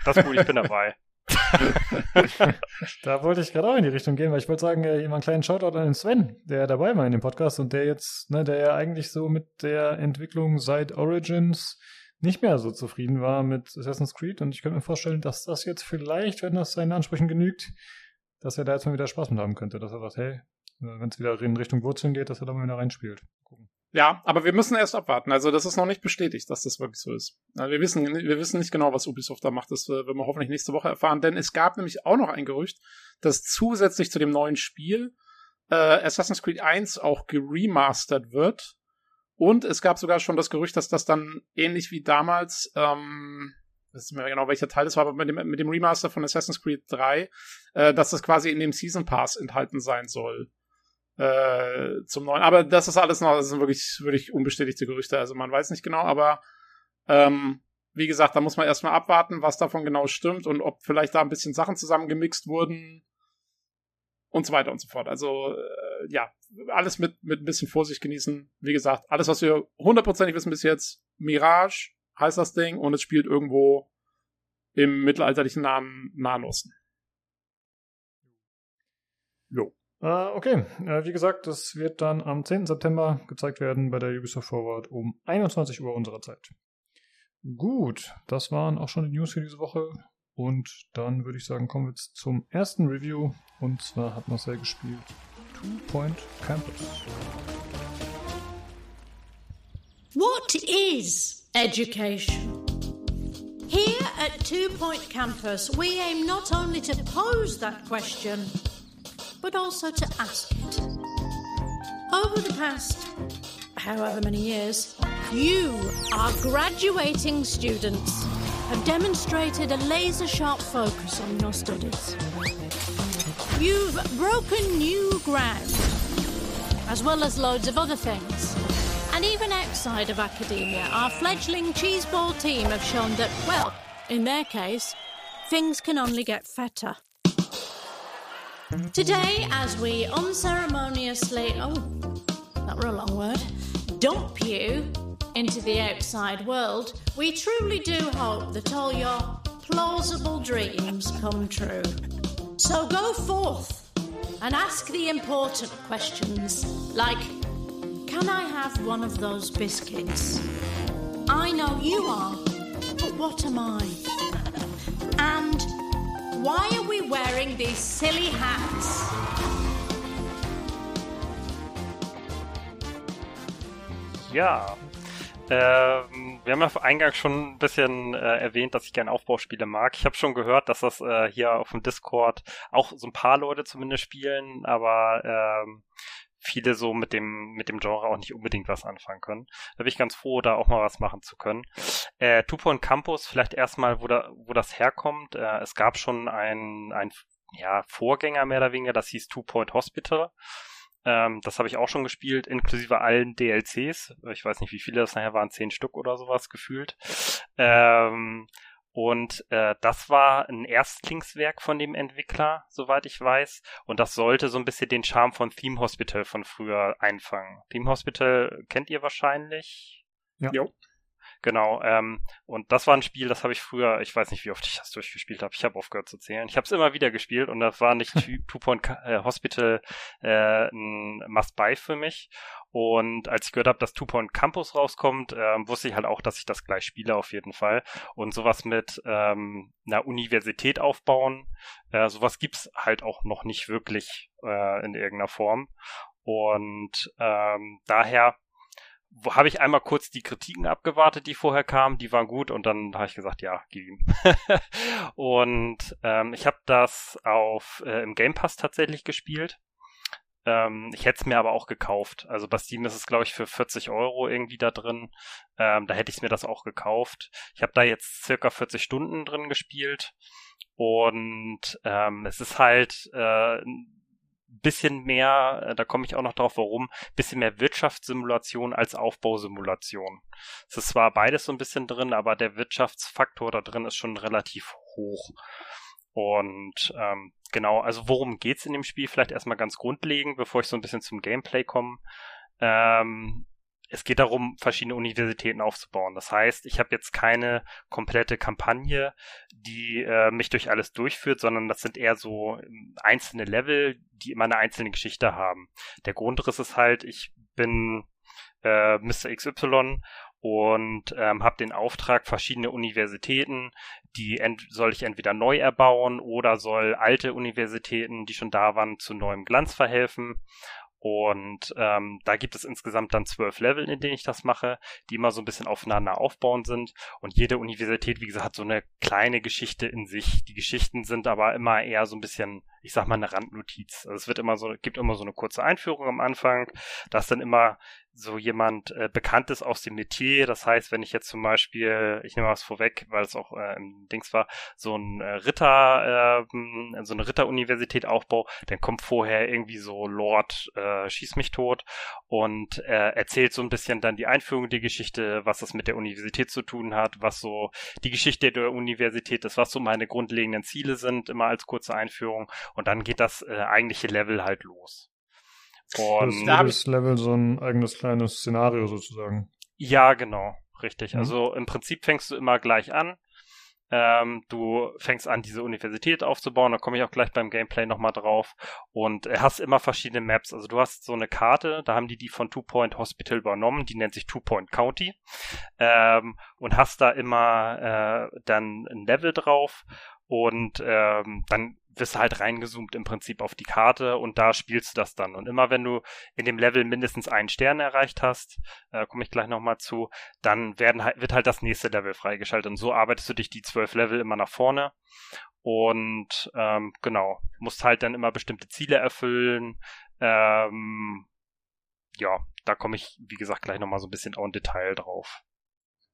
Das ist gut, ich bin dabei. Da wollte ich gerade auch in die Richtung gehen, weil ich wollte sagen, äh, mal einen kleinen Shoutout an den Sven, der dabei war in dem Podcast und der jetzt, ne, der ja eigentlich so mit der Entwicklung seit Origins nicht mehr so zufrieden war mit Assassin's Creed und ich könnte mir vorstellen, dass das jetzt vielleicht, wenn das seinen Ansprüchen genügt, dass er da jetzt mal wieder Spaß mit haben könnte, dass er sagt, hey, wenn es wieder in Richtung Wurzeln geht, dass er da mal wieder reinspielt. Ja, aber wir müssen erst abwarten. Also das ist noch nicht bestätigt, dass das wirklich so ist. Wir wissen, wir wissen nicht genau, was Ubisoft da macht. Das äh, werden wir hoffentlich nächste Woche erfahren. Denn es gab nämlich auch noch ein Gerücht, dass zusätzlich zu dem neuen Spiel äh, Assassin's Creed 1 auch geremastert wird. Und es gab sogar schon das Gerücht, dass das dann ähnlich wie damals, ähm, das ist mir genau welcher Teil das war, aber mit dem, mit dem Remaster von Assassin's Creed 3, äh, dass das quasi in dem Season Pass enthalten sein soll äh, zum neuen. Aber das ist alles noch, das sind wirklich, wirklich unbestätigte Gerüchte. Also man weiß nicht genau, aber ähm, wie gesagt, da muss man erstmal abwarten, was davon genau stimmt und ob vielleicht da ein bisschen Sachen zusammengemixt wurden und so weiter und so fort. Also äh, ja, alles mit, mit ein bisschen Vorsicht genießen. Wie gesagt, alles, was wir hundertprozentig wissen bis jetzt, Mirage heißt das Ding und es spielt irgendwo im mittelalterlichen Nahen, Nahen Osten. Jo. Äh, okay, äh, wie gesagt, das wird dann am 10. September gezeigt werden bei der Ubisoft Forward um 21 Uhr unserer Zeit. Gut, das waren auch schon die News für diese Woche. Und dann würde ich sagen, kommen wir jetzt zum ersten Review. Und zwar hat Marcel gespielt Two Point Campus. What is education? Here at Two Point Campus, we aim not only to pose that question, but also to ask it. Over the past however many years, you, our graduating students, have demonstrated a laser sharp focus on your studies. You've broken new ground, as well as loads of other things. And even outside of academia, our fledgling cheeseball team have shown that, well, in their case, things can only get better. Today, as we unceremoniously, oh, that were a long word, dump you into the outside world, we truly do hope that all your plausible dreams come true. So go forth and ask the important questions like Can I have one of those biscuits? I know you are, but what am I? And why are we wearing these silly hats? Ja. Ähm, wir haben ja eingangs schon ein bisschen äh, erwähnt, dass ich gerne Aufbauspiele mag. Ich habe schon gehört, dass das äh, hier auf dem Discord auch so ein paar Leute zumindest spielen, aber ähm, viele so mit dem mit dem Genre auch nicht unbedingt was anfangen können. Da bin ich ganz froh, da auch mal was machen zu können. Äh, Two Point Campus, vielleicht erstmal, wo, da, wo das herkommt. Äh, es gab schon ein, ein ja, Vorgänger mehr oder weniger, das hieß Two Point Hospital. Ähm, das habe ich auch schon gespielt, inklusive allen DLCs. Ich weiß nicht, wie viele das nachher waren, zehn Stück oder sowas gefühlt. Ähm, und äh, das war ein Erstlingswerk von dem Entwickler, soweit ich weiß. Und das sollte so ein bisschen den Charme von Theme Hospital von früher einfangen. Theme Hospital kennt ihr wahrscheinlich. Ja. Jo. Genau, ähm, und das war ein Spiel, das habe ich früher, ich weiß nicht, wie oft ich das durchgespielt habe, ich habe aufgehört zu zählen. Ich habe es immer wieder gespielt und das war nicht Two Point äh, Hospital äh, ein Must-Buy für mich. Und als ich gehört habe, dass Two Point Campus rauskommt, äh, wusste ich halt auch, dass ich das gleich spiele auf jeden Fall. Und sowas mit ähm, einer Universität aufbauen, äh, sowas gibt's halt auch noch nicht wirklich äh, in irgendeiner Form. Und ähm, daher habe ich einmal kurz die Kritiken abgewartet, die vorher kamen, die waren gut und dann habe ich gesagt, ja, gib ihm. und ähm, ich habe das auf äh, im Game Pass tatsächlich gespielt. Ähm, ich hätte es mir aber auch gekauft. Also bei Steam ist es, glaube ich, für 40 Euro irgendwie da drin. Ähm, da hätte ich mir das auch gekauft. Ich habe da jetzt circa 40 Stunden drin gespielt. Und ähm, es ist halt äh, bisschen mehr, äh, da komme ich auch noch drauf, warum, bisschen mehr Wirtschaftssimulation als Aufbausimulation. Es ist zwar beides so ein bisschen drin, aber der Wirtschaftsfaktor da drin ist schon relativ hoch. Und ähm, genau, also worum geht's in dem Spiel? Vielleicht erstmal ganz grundlegend, bevor ich so ein bisschen zum Gameplay komme. Ähm, es geht darum, verschiedene Universitäten aufzubauen. Das heißt, ich habe jetzt keine komplette Kampagne, die äh, mich durch alles durchführt, sondern das sind eher so ähm, einzelne Level, die immer eine einzelne Geschichte haben. Der Grundriss ist halt, ich bin äh, Mr. XY und ähm, habe den Auftrag, verschiedene Universitäten, die soll ich entweder neu erbauen oder soll alte Universitäten, die schon da waren, zu neuem Glanz verhelfen. Und ähm, da gibt es insgesamt dann zwölf Level, in denen ich das mache, die immer so ein bisschen aufeinander aufbauen sind. Und jede Universität, wie gesagt, hat so eine kleine Geschichte in sich. Die Geschichten sind aber immer eher so ein bisschen, ich sag mal, eine Randnotiz. Also es wird immer so, gibt immer so eine kurze Einführung am Anfang. Da ist dann immer so jemand äh, Bekanntes aus dem Metier. Das heißt, wenn ich jetzt zum Beispiel, ich nehme mal was vorweg, weil es auch äh, im Dings war, so ein äh, Ritter, äh, so eine Ritteruniversität aufbau, dann kommt vorher irgendwie so Lord äh, Schieß mich tot und äh, erzählt so ein bisschen dann die Einführung der Geschichte, was das mit der Universität zu tun hat, was so die Geschichte der Universität ist, was so meine grundlegenden Ziele sind, immer als kurze Einführung. Und dann geht das äh, eigentliche Level halt los. Und da jedes Level so ein eigenes kleines Szenario sozusagen. Ja, genau, richtig. Mhm. Also im Prinzip fängst du immer gleich an. Ähm, du fängst an, diese Universität aufzubauen, da komme ich auch gleich beim Gameplay nochmal drauf. Und äh, hast immer verschiedene Maps. Also du hast so eine Karte, da haben die die von Two Point Hospital übernommen, die nennt sich Two Point County. Ähm, und hast da immer äh, dann ein Level drauf. Und ähm, dann wirst du halt reingezoomt im Prinzip auf die Karte und da spielst du das dann. Und immer wenn du in dem Level mindestens einen Stern erreicht hast, äh, komme ich gleich nochmal zu, dann werden halt, wird halt das nächste Level freigeschaltet. Und so arbeitest du dich die zwölf Level immer nach vorne. Und ähm, genau, musst halt dann immer bestimmte Ziele erfüllen. Ähm, ja, da komme ich, wie gesagt, gleich nochmal so ein bisschen auch in Detail drauf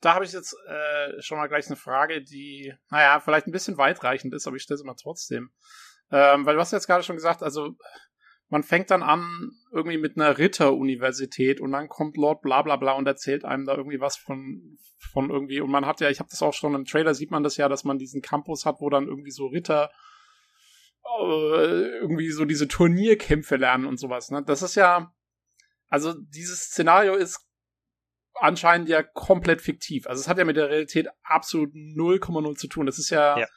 da habe ich jetzt äh, schon mal gleich eine Frage, die, naja, vielleicht ein bisschen weitreichend ist, aber ich stelle sie mal trotzdem. Ähm, weil du hast jetzt gerade schon gesagt, also man fängt dann an irgendwie mit einer Ritteruniversität und dann kommt Lord bla bla bla und erzählt einem da irgendwie was von, von irgendwie, und man hat ja, ich habe das auch schon im Trailer, sieht man das ja, dass man diesen Campus hat, wo dann irgendwie so Ritter äh, irgendwie so diese Turnierkämpfe lernen und sowas. Ne? Das ist ja, also dieses Szenario ist anscheinend ja komplett fiktiv. Also es hat ja mit der Realität absolut 0,0 zu tun. Das ist ja, ja,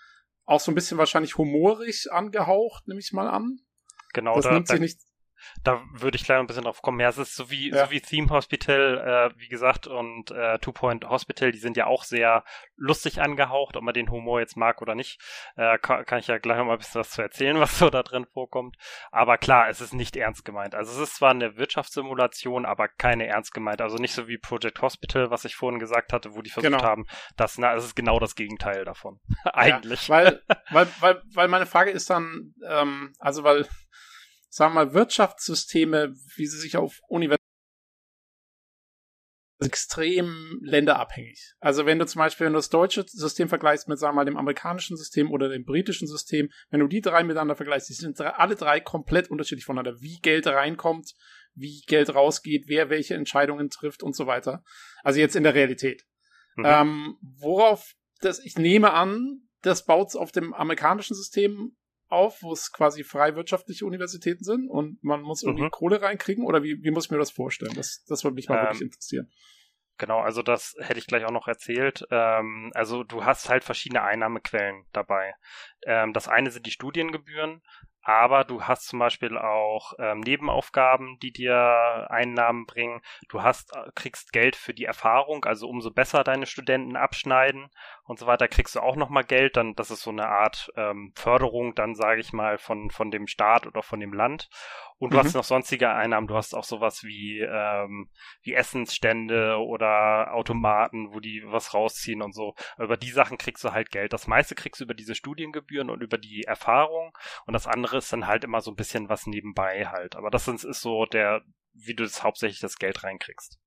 auch so ein bisschen wahrscheinlich humorig angehaucht, nehme ich mal an. Genau, das da, nimmt sich nicht da würde ich gleich ein bisschen drauf kommen. Ja, es ist so wie, ja. so wie Theme Hospital, äh, wie gesagt, und äh, Two Point Hospital, die sind ja auch sehr lustig angehaucht, ob man den Humor jetzt mag oder nicht. Äh, kann, kann ich ja gleich noch mal ein bisschen was zu erzählen, was so da drin vorkommt. Aber klar, es ist nicht ernst gemeint. Also es ist zwar eine Wirtschaftssimulation, aber keine ernst gemeint. Also nicht so wie Project Hospital, was ich vorhin gesagt hatte, wo die versucht genau. haben, das, na, es ist genau das Gegenteil davon. Eigentlich. Ja, weil, weil, weil, weil meine Frage ist dann, ähm, also weil sagen wir mal, Wirtschaftssysteme, wie sie sich auf Universitäten extrem länderabhängig. Also wenn du zum Beispiel, wenn du das deutsche System vergleichst mit, sagen wir mal, dem amerikanischen System oder dem britischen System, wenn du die drei miteinander vergleichst, die sind alle drei komplett unterschiedlich voneinander. Wie Geld reinkommt, wie Geld rausgeht, wer welche Entscheidungen trifft und so weiter. Also jetzt in der Realität. Mhm. Ähm, worauf das, ich nehme an, das baut auf dem amerikanischen System auf, wo es quasi frei wirtschaftliche Universitäten sind und man muss irgendwie mhm. Kohle reinkriegen? Oder wie, wie muss ich mir das vorstellen? Das, das würde mich mal ähm, wirklich interessieren. Genau, also das hätte ich gleich auch noch erzählt. Ähm, also du hast halt verschiedene Einnahmequellen dabei. Ähm, das eine sind die Studiengebühren, aber du hast zum Beispiel auch ähm, Nebenaufgaben, die dir Einnahmen bringen. Du hast, äh, kriegst Geld für die Erfahrung, also umso besser deine Studenten abschneiden und so weiter, kriegst du auch nochmal Geld. Dann, das ist so eine Art ähm, Förderung, dann sage ich mal, von, von dem Staat oder von dem Land. Und du mhm. hast noch sonstige Einnahmen. Du hast auch sowas wie, ähm, wie Essensstände oder Automaten, wo die was rausziehen und so. Über die Sachen kriegst du halt Geld. Das meiste kriegst du über diese Studiengebühren und über die Erfahrung. Und das andere ist dann halt immer so ein bisschen was nebenbei halt. Aber das ist so der, wie du das hauptsächlich das Geld reinkriegst.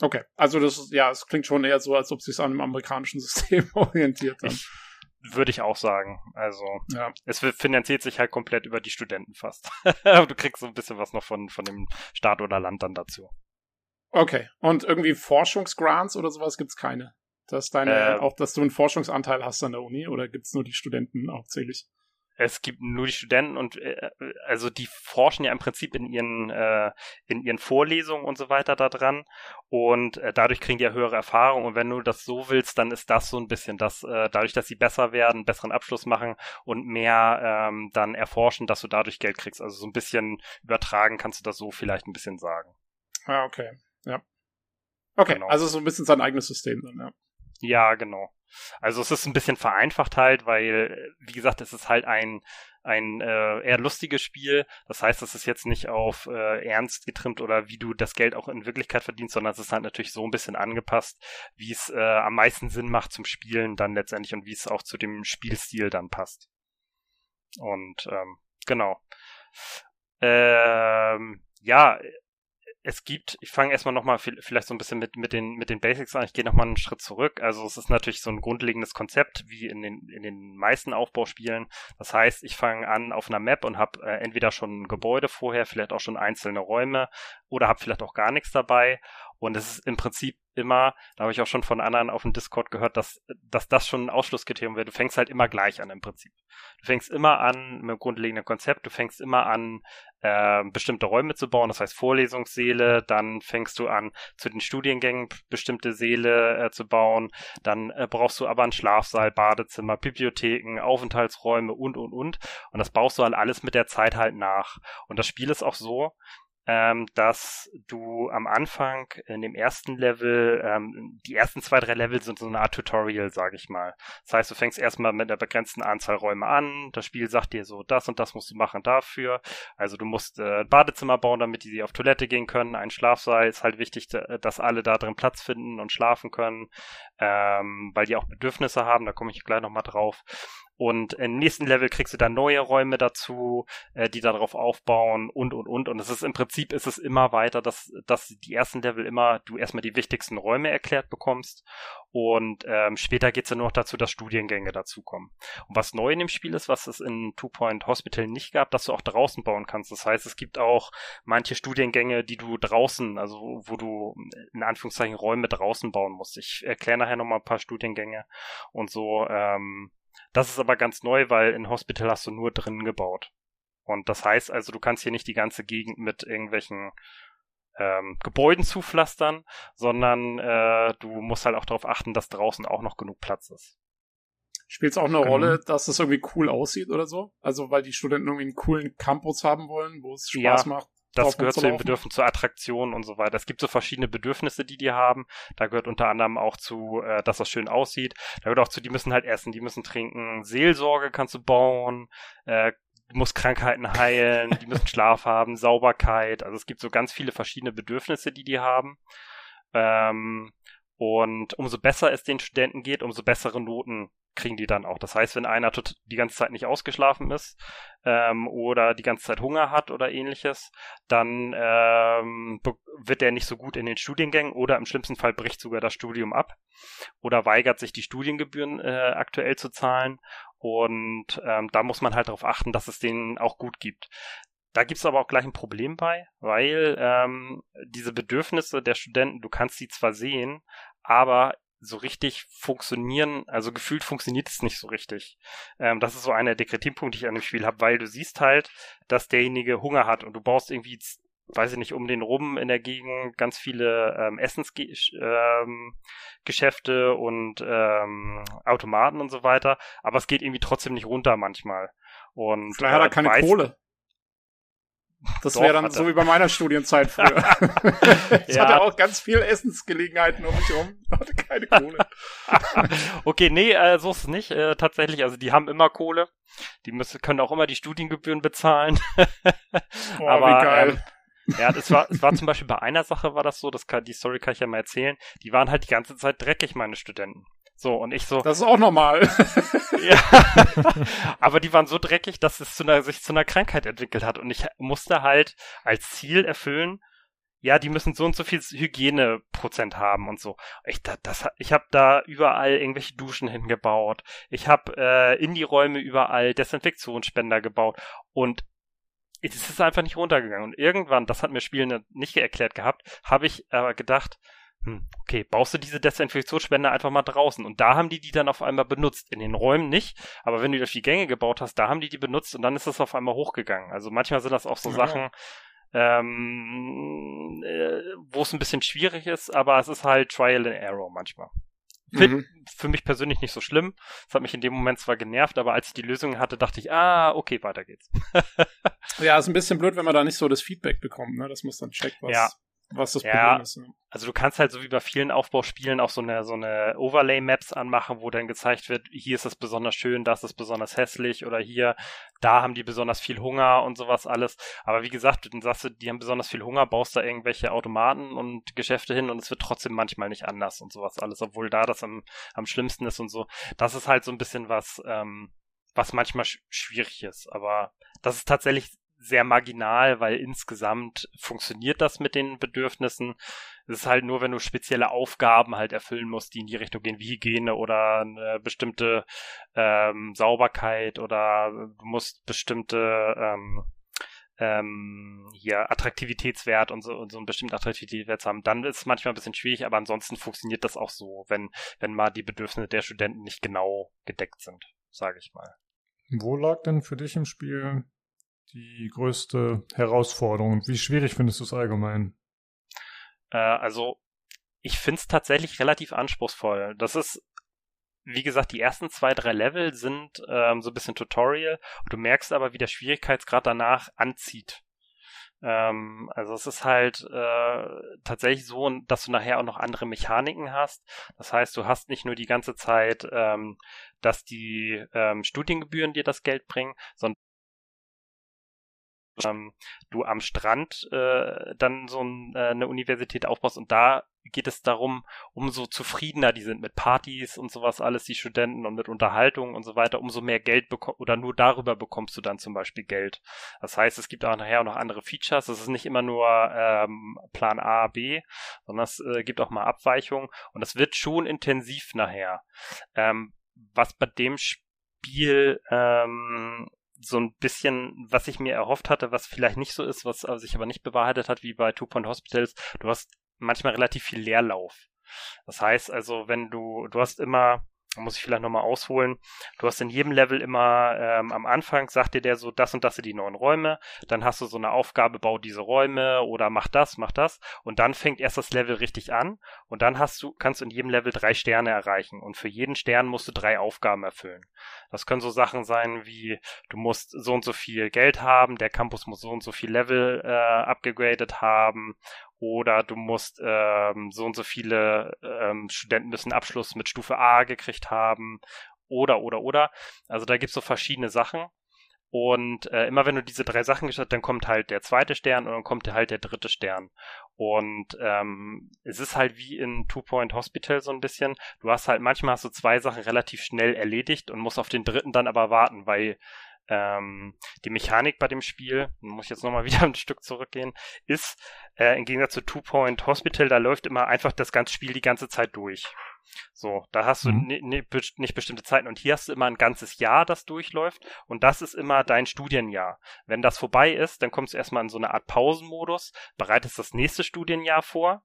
Okay, also das ja, es klingt schon eher so, als ob es an einem amerikanischen System orientiert haben. Ich würde ich auch sagen. Also, ja. es finanziert sich halt komplett über die Studenten fast. Du kriegst so ein bisschen was noch von, von dem Staat oder Land dann dazu. Okay. Und irgendwie Forschungsgrants oder sowas gibt's keine? Dass deine, äh, auch, dass du einen Forschungsanteil hast an der Uni oder gibt's nur die Studenten hauptsächlich? Es gibt nur die Studenten und äh, also die forschen ja im Prinzip in ihren äh, in ihren Vorlesungen und so weiter da dran und äh, dadurch kriegen die ja höhere Erfahrung und wenn du das so willst, dann ist das so ein bisschen das äh, dadurch, dass sie besser werden, besseren Abschluss machen und mehr ähm, dann erforschen, dass du dadurch Geld kriegst. Also so ein bisschen übertragen kannst du das so vielleicht ein bisschen sagen. Ja, okay. Ja. Okay, genau. also so ein bisschen sein eigenes System dann, ja. Ja, genau. Also es ist ein bisschen vereinfacht halt, weil, wie gesagt, es ist halt ein, ein äh, eher lustiges Spiel. Das heißt, es ist jetzt nicht auf äh, ernst getrimmt oder wie du das Geld auch in Wirklichkeit verdienst, sondern es ist halt natürlich so ein bisschen angepasst, wie es äh, am meisten Sinn macht zum Spielen dann letztendlich und wie es auch zu dem Spielstil dann passt. Und ähm, genau. Ähm, ja, es gibt, ich fange erstmal nochmal vielleicht so ein bisschen mit, mit, den, mit den Basics an, ich gehe nochmal einen Schritt zurück. Also es ist natürlich so ein grundlegendes Konzept, wie in den, in den meisten Aufbauspielen. Das heißt, ich fange an auf einer Map und habe äh, entweder schon ein Gebäude vorher, vielleicht auch schon einzelne Räume oder habe vielleicht auch gar nichts dabei und es ist im Prinzip immer, da habe ich auch schon von anderen auf dem Discord gehört, dass, dass das schon ein Ausschlusskriterium wäre. Du fängst halt immer gleich an im Prinzip. Du fängst immer an mit dem grundlegenden Konzept, du fängst immer an, äh, bestimmte Räume zu bauen, das heißt Vorlesungssäle, dann fängst du an, zu den Studiengängen bestimmte Säle äh, zu bauen, dann äh, brauchst du aber einen Schlafsaal, Badezimmer, Bibliotheken, Aufenthaltsräume und, und, und. Und das baust du halt alles mit der Zeit halt nach. Und das Spiel ist auch so, ähm, dass du am Anfang in dem ersten Level, ähm, die ersten zwei, drei Level sind so eine Art Tutorial, sage ich mal. Das heißt, du fängst erstmal mit einer begrenzten Anzahl Räume an, das Spiel sagt dir so, das und das musst du machen dafür. Also du musst äh, Badezimmer bauen, damit die auf Toilette gehen können, ein Schlafsaal ist halt wichtig, dass alle da drin Platz finden und schlafen können, ähm, weil die auch Bedürfnisse haben, da komme ich gleich nochmal drauf. Und im nächsten Level kriegst du dann neue Räume dazu, äh, die darauf aufbauen und und und. Und es ist im Prinzip ist es immer weiter, dass, dass die ersten Level immer du erstmal die wichtigsten Räume erklärt bekommst. Und ähm, später geht's dann nur noch dazu, dass Studiengänge dazukommen. Und was neu in dem Spiel ist, was es in Two Point Hospital nicht gab, dass du auch draußen bauen kannst. Das heißt, es gibt auch manche Studiengänge, die du draußen, also wo du in Anführungszeichen Räume draußen bauen musst. Ich erkläre nachher nochmal ein paar Studiengänge und so. Ähm, das ist aber ganz neu, weil in Hospital hast du nur drinnen gebaut. Und das heißt also, du kannst hier nicht die ganze Gegend mit irgendwelchen ähm, Gebäuden zupflastern, sondern äh, du musst halt auch darauf achten, dass draußen auch noch genug Platz ist. Spielt es auch eine genau. Rolle, dass das irgendwie cool aussieht oder so? Also weil die Studenten irgendwie einen coolen Campus haben wollen, wo es Spaß ja, macht, das gehört zu den Bedürfnissen, zur Attraktion und so weiter. Es gibt so verschiedene Bedürfnisse, die die haben. Da gehört unter anderem auch zu, äh, dass das schön aussieht. Da gehört auch zu, die müssen halt essen, die müssen trinken. Seelsorge kannst du bauen. Äh, du musst Krankheiten heilen, die müssen Schlaf haben, Sauberkeit. Also es gibt so ganz viele verschiedene Bedürfnisse, die die haben. Ähm, und umso besser es den Studenten geht, umso bessere Noten kriegen die dann auch. Das heißt, wenn einer die ganze Zeit nicht ausgeschlafen ist ähm, oder die ganze Zeit Hunger hat oder ähnliches, dann ähm, wird er nicht so gut in den Studiengängen oder im schlimmsten Fall bricht sogar das Studium ab oder weigert sich die Studiengebühren äh, aktuell zu zahlen. Und ähm, da muss man halt darauf achten, dass es denen auch gut gibt. Da gibt es aber auch gleich ein Problem bei, weil ähm, diese Bedürfnisse der Studenten, du kannst sie zwar sehen, aber so richtig funktionieren, also gefühlt funktioniert es nicht so richtig. Ähm, das ist so einer der Kritikpunkte, die ich an dem Spiel habe, weil du siehst halt, dass derjenige Hunger hat und du baust irgendwie weiß ich nicht, um den rum in der Gegend ganz viele ähm, Essensgeschäfte ähm, und ähm, Automaten und so weiter, aber es geht irgendwie trotzdem nicht runter manchmal. Und Vielleicht hat er äh, keine weiß- Kohle. Das wäre dann so wie bei meiner Studienzeit früher. ich Ja. hatte auch ganz viel Essensgelegenheiten um mich herum, hatte keine Kohle. okay, nee, äh, so ist es nicht. Äh, tatsächlich, also die haben immer Kohle. Die müssen, können auch immer die Studiengebühren bezahlen. Boah, Aber, wie geil. ähm, Ja, das war, es war zum Beispiel bei einer Sache war das so, das kann, die Story kann ich ja mal erzählen. Die waren halt die ganze Zeit dreckig, meine Studenten. So, und ich so, das ist auch normal. ja. Aber die waren so dreckig, dass es zu einer, sich zu einer Krankheit entwickelt hat. Und ich musste halt als Ziel erfüllen, ja, die müssen so und so viel Hygieneprozent haben und so. Ich, da, das, ich habe da überall irgendwelche Duschen hingebaut. Ich habe äh, in die Räume überall Desinfektionsspender gebaut. Und es ist einfach nicht runtergegangen. Und irgendwann, das hat mir Spielen nicht erklärt gehabt, habe ich aber gedacht, hm, okay, baust du diese Desinfektionsspender einfach mal draußen. Und da haben die die dann auf einmal benutzt. In den Räumen nicht, aber wenn du die auf die Gänge gebaut hast, da haben die die benutzt und dann ist das auf einmal hochgegangen. Also manchmal sind das auch so Ja. Sachen, ähm, äh, wo es ein bisschen schwierig ist, aber es ist halt Trial and Error manchmal. Find, Mhm. Für mich persönlich nicht so schlimm. Es hat mich in dem Moment zwar genervt, aber als ich die Lösung hatte, dachte ich, ah, okay, weiter geht's. Ja, ist ein bisschen blöd, wenn man da nicht so das Feedback bekommt, ne? Das muss dann checken, was, Ja. Was das Ja. Problem ist. Ne? Also du kannst halt so wie bei vielen Aufbauspielen auch so eine so eine Overlay-Maps anmachen, wo dann gezeigt wird, hier ist es besonders schön, das ist besonders hässlich oder hier, da haben die besonders viel Hunger und sowas alles. Aber wie gesagt, dann sagst du, die haben besonders viel Hunger, baust da irgendwelche Automaten und Geschäfte hin und es wird trotzdem manchmal nicht anders und sowas alles, obwohl da das am, am schlimmsten ist und so. Das ist halt so ein bisschen was, ähm, was manchmal sch schwierig ist. Aber das ist tatsächlich sehr marginal, weil insgesamt funktioniert das mit den Bedürfnissen. Es ist halt nur, wenn du spezielle Aufgaben halt erfüllen musst, die in die Richtung gehen, wie Hygiene oder eine bestimmte ähm, Sauberkeit oder du musst bestimmte ähm, ähm, hier Attraktivitätswert und so, und so einen bestimmten Attraktivitätswert haben, dann ist es manchmal ein bisschen schwierig, aber ansonsten funktioniert das auch so, wenn, wenn mal die Bedürfnisse der Studenten nicht genau gedeckt sind, sage ich mal. Wo lag denn für dich im Spiel die größte Herausforderung? Wie schwierig findest du es allgemein? Äh, also, ich find's tatsächlich relativ anspruchsvoll. Das ist, wie gesagt, die ersten zwei, drei Level sind ähm, so ein bisschen Tutorial. Und du merkst aber, wie der Schwierigkeitsgrad danach anzieht. Ähm, also es ist halt äh, tatsächlich so, dass du nachher auch noch andere Mechaniken hast. Das heißt, du hast nicht nur die ganze Zeit, ähm, dass die ähm, Studiengebühren dir das Geld bringen, sondern ähm, du am Strand äh, dann so ein, äh, eine Universität aufbaust und da geht es darum, umso zufriedener die sind mit Partys und sowas alles, die Studenten und mit Unterhaltung und so weiter, umso mehr Geld bekommst oder nur darüber bekommst du dann zum Beispiel Geld. Das heißt, es gibt auch nachher auch noch andere Features. Es ist nicht immer nur ähm, Plan A, B, sondern es äh, gibt auch mal Abweichungen und es wird schon intensiv nachher. Ähm, was bei dem Spiel ähm, so ein bisschen, was ich mir erhofft hatte, was vielleicht nicht so ist, was sich aber nicht bewahrheitet hat, wie bei Two Point Hospitals, du hast manchmal relativ viel Leerlauf. Das heißt also, wenn du, du hast immer, muss ich vielleicht nochmal ausholen, du hast in jedem Level immer ähm, am Anfang, sagt dir der so, das und das sind die neuen Räume, dann hast du so eine Aufgabe, bau diese Räume oder mach das, mach das. Und dann fängt erst das Level richtig an. Und dann hast du, kannst du in jedem Level drei Sterne erreichen. Und für jeden Stern musst du drei Aufgaben erfüllen. Das können so Sachen sein wie, du musst so und so viel Geld haben, der Campus muss so und so viel Level äh, abgegradet haben oder du musst ähm, so und so viele ähm, Studenten müssen Abschluss mit Stufe A gekriegt haben oder oder oder. Also da gibt's so verschiedene Sachen. Und äh, immer wenn du diese drei Sachen geschafft hast, dann kommt halt der zweite Stern und dann kommt halt der dritte Stern. Und ähm, es ist halt wie in Two Point Hospital so ein bisschen. Du hast halt manchmal du zwei Sachen relativ schnell erledigt und musst auf den dritten dann aber warten, weil ähm, die Mechanik bei dem Spiel, muss ich jetzt nochmal wieder ein Stück zurückgehen, ist äh, im Gegensatz zu Two Point Hospital, da läuft immer einfach das ganze Spiel die ganze Zeit durch. So, da hast du Mhm. nicht bestimmte Zeiten. Und hier hast du immer ein ganzes Jahr, das durchläuft. Und das ist immer dein Studienjahr. Wenn das vorbei ist, dann kommst du erstmal in so eine Art Pausenmodus, bereitest das nächste Studienjahr vor.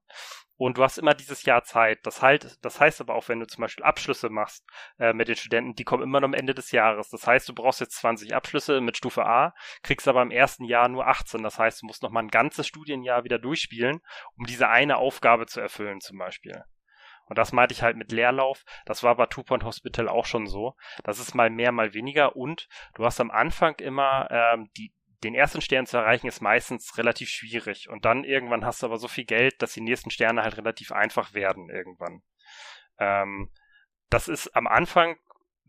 Und du hast immer dieses Jahr Zeit. Das, halt, das heißt aber auch, wenn du zum Beispiel Abschlüsse machst äh, mit den Studenten, die kommen immer noch am Ende des Jahres. Das heißt, du brauchst jetzt 20 Abschlüsse mit Stufe A, kriegst aber im ersten Jahr nur 18. Das heißt, du musst noch mal ein ganzes Studienjahr wieder durchspielen, um diese eine Aufgabe zu erfüllen zum Beispiel. Und das meinte ich halt mit Leerlauf. Das war bei Two Point Hospital auch schon so. Das ist mal mehr, mal weniger. Und du hast am Anfang immer ähm, die, den ersten Stern zu erreichen ist meistens relativ schwierig. Und dann irgendwann hast du aber so viel Geld, dass die nächsten Sterne halt relativ einfach werden irgendwann. Ähm, das ist am Anfang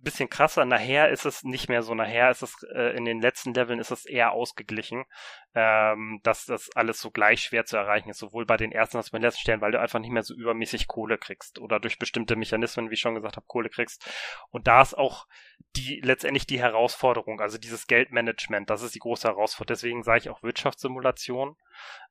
bisschen krasser. Nachher ist es nicht mehr so. Nachher ist es äh, in den letzten Leveln ist es eher ausgeglichen, ähm, dass das alles so gleich schwer zu erreichen ist, sowohl bei den ersten als auch bei den letzten Stellen, weil du einfach nicht mehr so übermäßig Kohle kriegst oder durch bestimmte Mechanismen, wie ich schon gesagt habe, Kohle kriegst. Und da ist auch die letztendlich die Herausforderung, also dieses Geldmanagement, das ist die große Herausforderung. Deswegen sage ich auch Wirtschaftssimulation.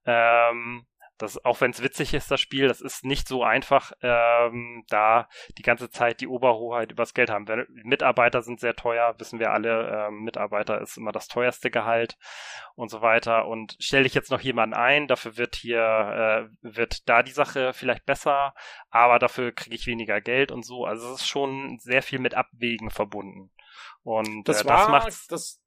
Ähm, das, auch wenn es witzig ist, das Spiel, das ist nicht so einfach, ähm, da die ganze Zeit die Oberhoheit übers Geld haben. Wenn, Mitarbeiter sind sehr teuer, wissen wir alle, ähm, Mitarbeiter ist immer das teuerste Gehalt und so weiter. Und stelle ich jetzt noch jemanden ein, dafür wird hier, äh, wird da die Sache vielleicht besser, aber dafür kriege ich weniger Geld und so. Also es ist schon sehr viel mit Abwägen verbunden. Und das, äh, das macht's. Das,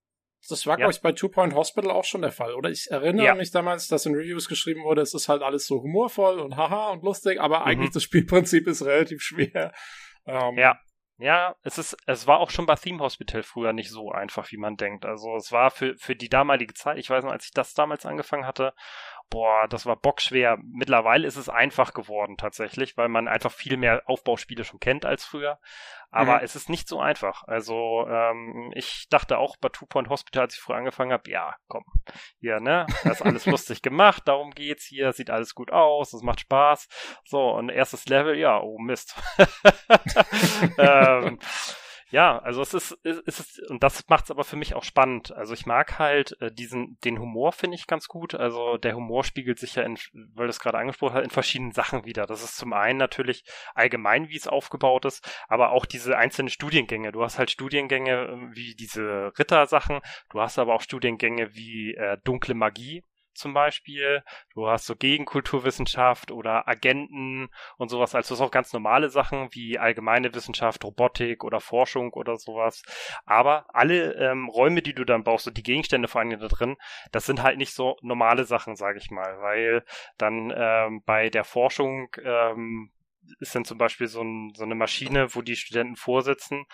das war, Ja. glaube ich, bei Two Point Hospital auch schon der Fall. Oder ich erinnere Ja. mich damals, dass in Reviews geschrieben wurde, es ist halt alles so humorvoll und haha und lustig, aber Mhm. eigentlich das Spielprinzip ist relativ schwer. Ähm, Ja. Ja, es ist, es war auch schon bei Theme Hospital früher nicht so einfach, wie man denkt. Also es war für, für die damalige Zeit, ich weiß noch, als ich das damals angefangen hatte, boah, das war bockschwer. Mittlerweile ist es einfach geworden tatsächlich, weil man einfach viel mehr Aufbauspiele schon kennt als früher. Aber Mhm. es ist nicht so einfach. Also ähm, ich dachte auch bei Two Point Hospital, als ich früher angefangen habe, ja, komm, hier, ne, das ist alles lustig gemacht, darum geht's hier, sieht alles gut aus, es macht Spaß. So, und erstes Level, ja, oh Mist. ähm, ja, also es ist, es ist, und das macht's aber für mich auch spannend. Also ich mag halt äh, diesen, den Humor finde ich ganz gut. Also der Humor spiegelt sich ja in, weil das gerade angesprochen hat, in verschiedenen Sachen wieder. Das ist zum einen natürlich allgemein, wie es aufgebaut ist, aber auch diese einzelnen Studiengänge. Du hast halt Studiengänge äh, wie diese Rittersachen, du hast aber auch Studiengänge wie äh, dunkle Magie zum Beispiel. Du hast so Gegenkulturwissenschaft oder Agenten und sowas. Also das auch ganz normale Sachen wie allgemeine Wissenschaft, Robotik oder Forschung oder sowas. Aber alle ähm, Räume, die du dann brauchst und die Gegenstände vor allem da drin, das sind halt nicht so normale Sachen, sage ich mal, weil dann ähm, bei der Forschung ähm, ist dann zum Beispiel so, ein, so eine Maschine, wo die Studenten vorsitzen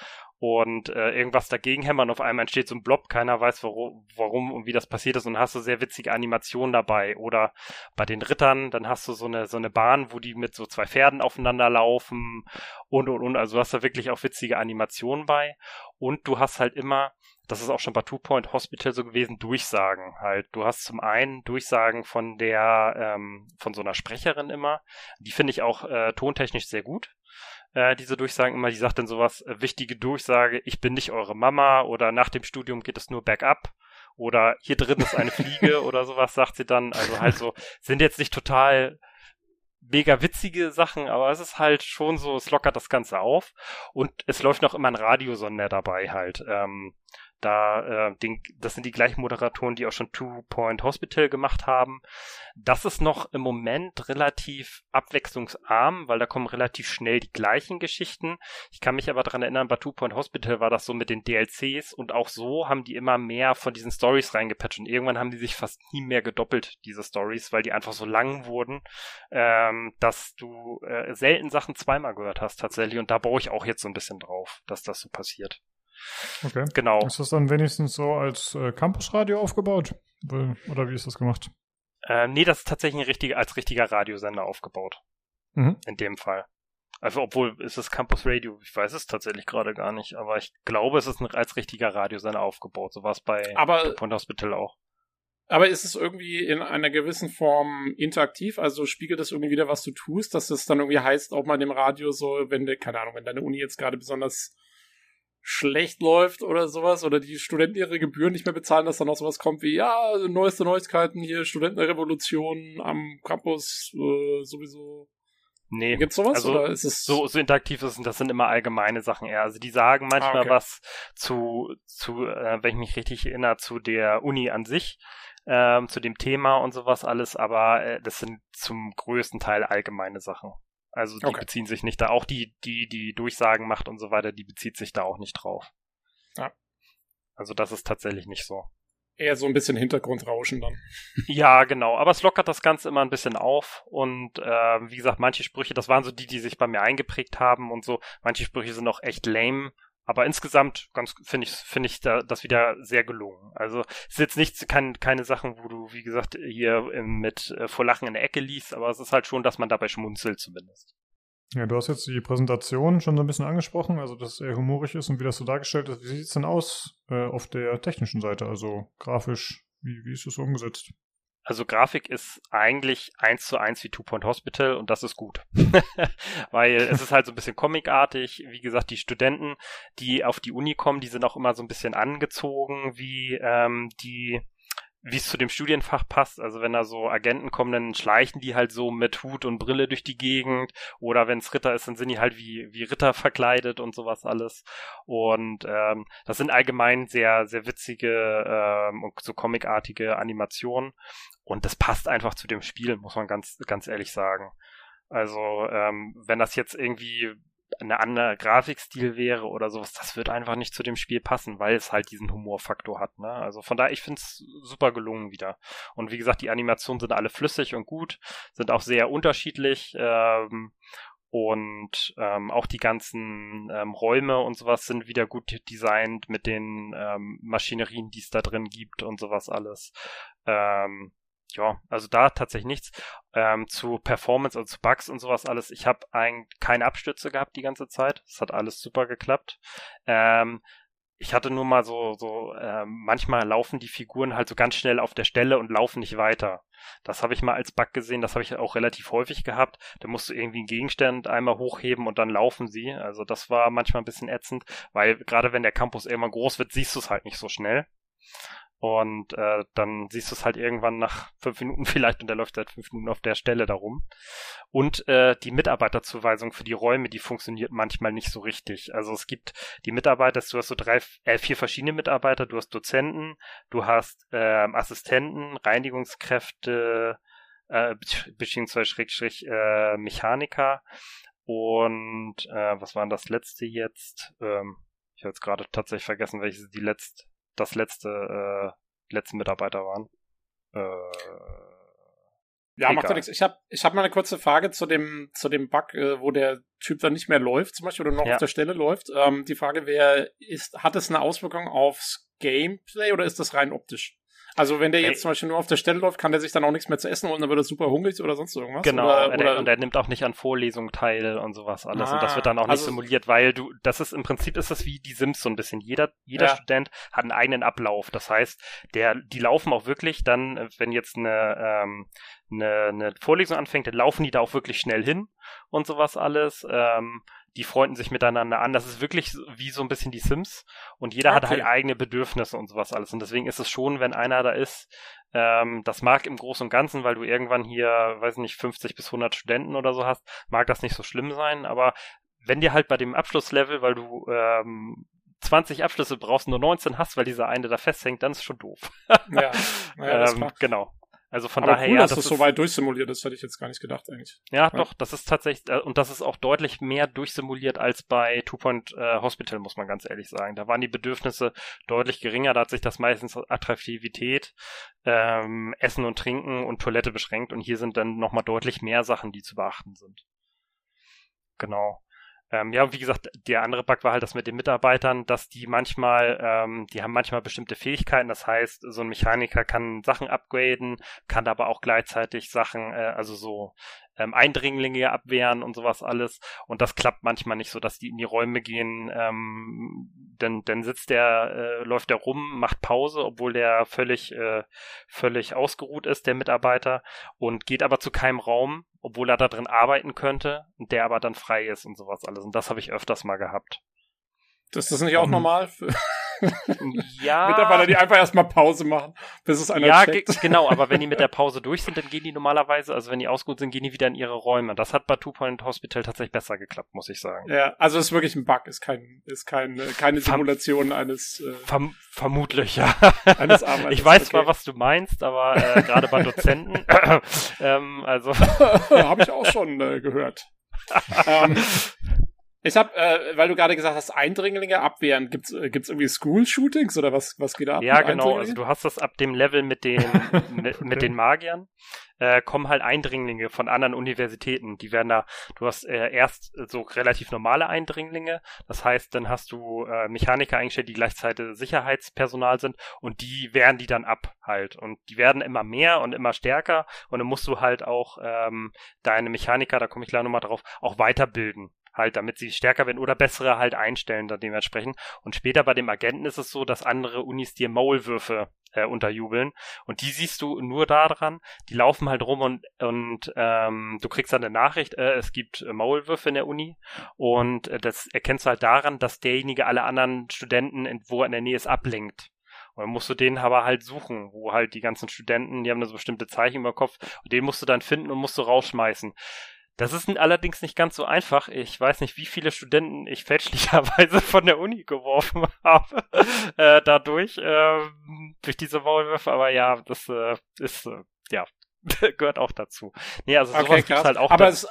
und äh, irgendwas dagegen hämmern. Auf einmal entsteht so ein Blob, keiner weiß warum, warum und wie das passiert ist und hast du sehr witzige Animationen dabei. Oder bei den Rittern, dann hast du so eine so eine Bahn, wo die mit so zwei Pferden aufeinander laufen und und und. Also du hast da wirklich auch witzige Animationen bei. Und du hast halt immer, das ist auch schon bei Two Point Hospital so gewesen, Durchsagen halt. Du hast zum einen Durchsagen von der, ähm, von so einer Sprecherin immer. Die finde ich auch äh, tontechnisch sehr gut äh, diese Durchsagen immer, die sagt dann sowas, äh, wichtige Durchsage, ich bin nicht eure Mama oder nach dem Studium geht es nur bergab oder hier drin ist eine Fliege oder sowas, sagt sie dann. Also halt so, sind jetzt nicht total mega witzige Sachen, aber es ist halt schon so, es lockert das Ganze auf und es läuft noch immer ein Radiosonder dabei halt. Ähm, da, äh, den, das sind die gleichen Moderatoren, die auch schon Two Point Hospital gemacht haben. Das ist noch im Moment relativ abwechslungsarm, weil da kommen relativ schnell die gleichen Geschichten. Ich kann mich aber daran erinnern, bei Two Point Hospital war das so mit den DLCs und auch so haben die immer mehr von diesen Stories reingepatcht und irgendwann haben die sich fast nie mehr gedoppelt, diese Stories, weil die einfach so lang wurden, ähm, dass du äh, selten Sachen zweimal gehört hast tatsächlich und da baue ich auch jetzt so ein bisschen drauf, dass das so passiert. Okay. Genau. Ist das dann wenigstens so als äh, Campusradio aufgebaut? Oder wie ist das gemacht? Äh, nee, das ist tatsächlich ein richtiger, als richtiger Radiosender aufgebaut. Mhm. In dem Fall. Also, obwohl, ist es Campus Radio? Ich weiß es tatsächlich gerade gar nicht, aber ich glaube, es ist ein, als richtiger Radiosender aufgebaut. So war es bei Aber, Point Hospital auch. aber ist es irgendwie in einer gewissen Form interaktiv? Also spiegelt das irgendwie wieder, was du tust, dass das dann irgendwie heißt, auch mal dem Radio so, wenn de, keine Ahnung, wenn deine Uni jetzt gerade besonders schlecht läuft oder sowas oder die Studenten ihre Gebühren nicht mehr bezahlen, dass dann noch sowas kommt wie, ja, neueste Neuigkeiten hier, Studentenrevolution am Campus äh, sowieso. Nee. Gibt's sowas also oder ist es so, so interaktiv ist das sind immer allgemeine Sachen eher. Also die sagen manchmal Ah, okay. was zu, zu äh, wenn ich mich richtig erinnere, zu der Uni an sich, ähm, zu dem Thema und sowas alles, aber äh, das sind zum größten Teil allgemeine Sachen. Also die Okay. beziehen sich nicht da. Auch die, die, die Durchsagen macht und so weiter, die bezieht sich da auch nicht drauf. Ja. Also das ist tatsächlich nicht so. eher so ein bisschen Hintergrundrauschen dann? Ja, genau. Aber es lockert das Ganze immer ein bisschen auf. Und äh, wie gesagt, manche Sprüche, das waren so die, die sich bei mir eingeprägt haben und so. Manche Sprüche sind auch echt lame. Aber insgesamt ganz finde ich finde ich da, das wieder sehr gelungen. Also es ist jetzt nicht kein, keine Sachen, wo du wie gesagt hier ähm, mit äh, vor Lachen in der Ecke liest, aber es ist halt schon, dass man dabei schmunzelt zumindest. Ja, du hast jetzt die Präsentation schon so ein bisschen angesprochen, also dass es eher humorig ist und wie das so dargestellt ist. Wie sieht es denn aus äh, auf der technischen Seite, also grafisch? Wie, wie ist das umgesetzt? Also Grafik ist eigentlich eins zu eins wie Two Point Hospital und das ist gut. Weil es ist halt so ein bisschen comicartig. Wie gesagt, die Studenten, die auf die Uni kommen, die sind auch immer so ein bisschen angezogen, wie ähm, die wie es zu dem Studienfach passt. Also wenn da so Agenten kommen, dann schleichen die halt so mit Hut und Brille durch die Gegend. Oder wenn es Ritter ist, dann sind die halt wie, wie Ritter verkleidet und sowas alles. Und ähm, das sind allgemein sehr, sehr witzige ähm, und so comicartige Animationen. Und das passt einfach zu dem Spiel, muss man ganz, ganz ehrlich sagen. Also, ähm, wenn das jetzt irgendwie eine andere Grafikstil wäre oder sowas, das wird einfach nicht zu dem Spiel passen, weil es halt diesen Humorfaktor hat. Ne? Also von daher, ich finde es super gelungen wieder. Und wie gesagt, die Animationen sind alle flüssig und gut, sind auch sehr unterschiedlich. Ähm, und ähm, auch die ganzen ähm, Räume und sowas sind wieder gut designt mit den ähm, Maschinerien, die es da drin gibt und sowas alles. Ähm, ja, also da tatsächlich nichts. Ähm, zu Performance, also zu Bugs und sowas alles. Ich habe keine Abstürze gehabt die ganze Zeit. Es hat alles super geklappt. Ähm, ich hatte nur mal so, so, ähm, manchmal laufen die Figuren halt so ganz schnell auf der Stelle und laufen nicht weiter. Das habe ich mal als Bug gesehen, das habe ich auch relativ häufig gehabt. Da musst du irgendwie einen Gegenstand einmal hochheben und dann laufen sie. Also das war manchmal ein bisschen ätzend, weil gerade wenn der Campus irgendwann groß wird, siehst du es halt nicht so schnell. Und äh, dann siehst du es halt irgendwann nach fünf Minuten vielleicht und der läuft seit fünf Minuten auf der Stelle darum. Und äh, die Mitarbeiterzuweisung für die Räume, die funktioniert manchmal nicht so richtig. Also es gibt die Mitarbeiter, du hast so drei, äh, vier verschiedene Mitarbeiter, du hast Dozenten, du hast äh, Assistenten, Reinigungskräfte, äh, beziehungsweise Schrägstrich äh, Mechaniker und äh, was war das letzte jetzt? Ähm, ich habe jetzt gerade tatsächlich vergessen, welches die letzte das letzte, äh, letzten Mitarbeiter waren. Äh, Ja, macht ja Egal. nichts. Ich habe ich hab mal eine kurze Frage zu dem, zu dem Bug, äh, wo der Typ dann nicht mehr läuft, zum Beispiel, oder noch Ja. auf der Stelle läuft. Ähm, die Frage wäre, ist, hat es eine Auswirkung aufs Gameplay oder ist das rein optisch? Also wenn der jetzt zum Beispiel nur auf der Stelle läuft, kann der sich dann auch nichts mehr zu essen holen, dann wird er super hungrig oder sonst irgendwas? Genau, Oder, und, oder, er, und er nimmt auch nicht an Vorlesungen teil und sowas alles. und das Ah, wird dann auch nicht also- simuliert, weil du, das ist im Prinzip ist das wie die Sims so ein bisschen. Jeder, jeder Ja. Student hat einen eigenen Ablauf. Das heißt, der, die laufen auch wirklich dann, wenn jetzt eine, ähm, eine, eine Vorlesung anfängt, dann laufen die da auch wirklich schnell hin und sowas alles. Ähm, die freunden sich miteinander an. Das ist wirklich wie so ein bisschen die Sims. Und jeder hat Okay. halt eigene Bedürfnisse und sowas alles. Und deswegen ist es schon, wenn einer da ist, ähm, das mag im Großen und Ganzen, weil du irgendwann hier, weiß nicht, 50 bis 100 Studenten oder so hast, mag das nicht so schlimm sein. Aber wenn dir halt bei dem Abschlusslevel, weil du ähm, 20 Abschlüsse brauchst, nur 19 hast, weil dieser eine da festhängt, dann ist schon doof. ja, ja, ähm, genau. Also von Aber daher, cool, ja, dass das, das so weit durchsimuliert ist, hätte ich jetzt gar nicht gedacht eigentlich. ja, doch, das ist tatsächlich, äh, und das ist auch deutlich mehr durchsimuliert als bei Two Point äh, Hospital, muss man ganz ehrlich sagen. Da waren die Bedürfnisse deutlich geringer, da hat sich das meistens Attraktivität, ähm, Essen und Trinken und Toilette beschränkt und hier sind dann nochmal deutlich mehr Sachen, die zu beachten sind. Genau. Ähm, ja, und wie gesagt, der andere Bug war halt das mit den Mitarbeitern, dass die manchmal, ähm, die haben manchmal bestimmte Fähigkeiten. Das heißt, so ein Mechaniker kann Sachen upgraden, kann aber auch gleichzeitig Sachen, äh, also so ähm, Eindringlinge abwehren und sowas alles. Und das klappt manchmal nicht so, dass die in die Räume gehen. Ähm, dann, dann sitzt der, äh, läuft der rum, macht Pause, obwohl der völlig, äh, völlig ausgeruht ist, der Mitarbeiter, und geht aber zu keinem Raum, obwohl er da drin arbeiten könnte, und der aber dann frei ist und sowas alles. Und das habe ich öfters mal gehabt. Das ist das nicht auch Mhm. normal? Ja. Mitarbeiter, die einfach erstmal Pause machen, bis es einer ja, checkt. ge- genau, aber wenn die mit der Pause durch sind, dann gehen die normalerweise, also wenn die ausgeruht sind, gehen die wieder in ihre Räume. Das hat bei Two Point Hospital tatsächlich besser geklappt, muss ich sagen. Ja, also es ist wirklich ein Bug, ist kein, ist kein, äh, keine Verm- Simulation eines, äh, Verm vermutlich, ja. eines Arbeiters. Ich weiß okay. zwar, was du meinst, aber äh, gerade bei Dozenten, ähm, also Habe ich auch schon äh, gehört. ähm, ich habe, äh, weil du gerade gesagt hast, Eindringlinge abwehren, gibt's äh, gibt's irgendwie School-Shootings oder was was geht da ab? ja genau, also du hast das ab dem Level mit den mit, mit den Magiern, äh, kommen halt Eindringlinge von anderen Universitäten. Die werden da, du hast äh, erst so relativ normale Eindringlinge, das heißt, dann hast du äh, Mechaniker eingestellt, die gleichzeitig Sicherheitspersonal sind und die wehren die dann ab halt. Und die werden immer mehr und immer stärker und dann musst du halt auch ähm, deine Mechaniker, da komme ich gleich nochmal drauf, auch weiterbilden. Halt, damit sie stärker werden oder bessere halt einstellen dann dementsprechend. Und später bei dem Agenten ist es so, dass andere Unis dir Maulwürfe äh, unterjubeln. Und die siehst du nur daran, die laufen halt rum und, und ähm, du kriegst dann eine Nachricht, äh, es gibt äh, Maulwürfe in der Uni. Und äh, das erkennst du halt daran, dass derjenige alle anderen Studenten, in, wo er in der Nähe ist, ablenkt. Und dann musst du den aber halt suchen, wo halt die ganzen Studenten, die haben da so bestimmte Zeichen über Kopf, und den musst du dann finden und musst du rausschmeißen. Das ist allerdings nicht ganz so einfach. Ich weiß nicht, wie viele Studenten ich fälschlicherweise von der Uni geworfen habe. äh, dadurch, ähm, durch diese Maulwürfe, aber ja, das äh, ist, äh, ja, gehört auch dazu. Nee, also sowas Okay, gibt's halt auch. aber es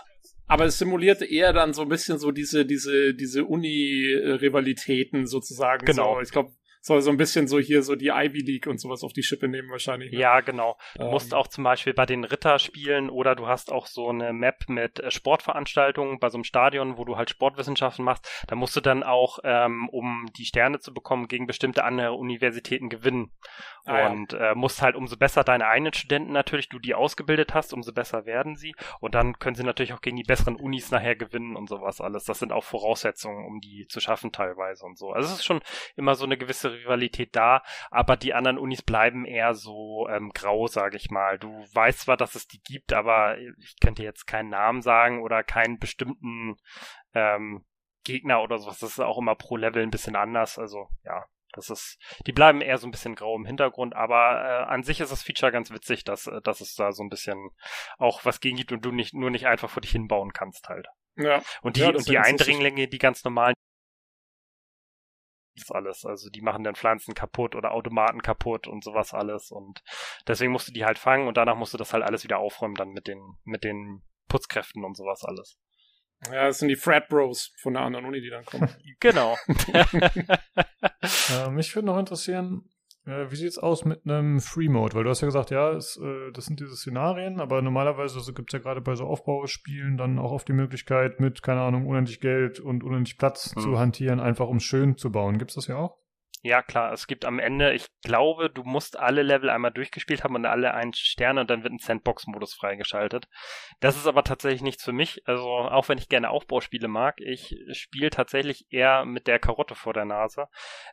aber es simulierte eher dann so ein bisschen so diese diese diese Uni-Rivalitäten sozusagen. Genau. So, ich glaube, soll so ein bisschen so hier so die Ivy League und sowas auf die Schippe nehmen wahrscheinlich. ne? Ja, genau. Du Ähm, musst auch zum Beispiel bei den Ritterspielen oder du hast auch so eine Map mit äh, Sportveranstaltungen bei so einem Stadion, wo du halt Sportwissenschaften machst. Da musst du dann auch, ähm, um die Sterne zu bekommen, gegen bestimmte andere Universitäten gewinnen. Ah, ja. und äh, musst halt umso besser deine eigenen Studenten natürlich, du die ausgebildet hast, umso besser werden sie. Und dann können sie natürlich auch gegen die besseren Unis nachher gewinnen und sowas alles. Das sind auch Voraussetzungen, um die zu schaffen teilweise und so. Also es ist schon immer so eine gewisse Rivalität da, aber die anderen Unis bleiben eher so ähm, grau, sage ich mal. Du weißt zwar, dass es die gibt, aber ich könnte jetzt keinen Namen sagen oder keinen bestimmten ähm, Gegner oder sowas. Das ist auch immer pro Level ein bisschen anders. Also ja, das ist, die bleiben eher so ein bisschen grau im Hintergrund, aber äh, an sich ist das Feature ganz witzig, dass, äh, dass es da so ein bisschen auch was gegen gibt und du nicht nur nicht einfach vor dich hinbauen kannst halt. ja. Und die, Ja, und die. Eindringlinge, die ganz normalen, das ist alles. Also die machen dann Pflanzen kaputt oder Automaten kaputt und sowas alles. Und deswegen musst du die halt fangen und danach musst du das halt alles wieder aufräumen dann mit den, mit den Putzkräften und sowas alles. Ja, das sind die Frat Bros von der anderen Uni, die dann kommen. Genau. Äh, mich würde noch interessieren, wie sieht's aus mit einem Free Mode? Weil du hast ja gesagt, ja, es, äh, das sind diese Szenarien, aber normalerweise so gibt's ja gerade bei so Aufbauspielen dann auch oft die Möglichkeit, mit, keine Ahnung, unendlich Geld und unendlich Platz Hm. zu hantieren, einfach um schön zu bauen. Gibt's das ja auch? Ja, klar, es gibt am Ende, ich glaube, du musst alle Level einmal durchgespielt haben und alle einen Stern und dann wird ein Sandbox-Modus freigeschaltet. Das ist aber tatsächlich nichts für mich. Also, auch wenn ich gerne Aufbauspiele mag, ich spiele tatsächlich eher mit der Karotte vor der Nase.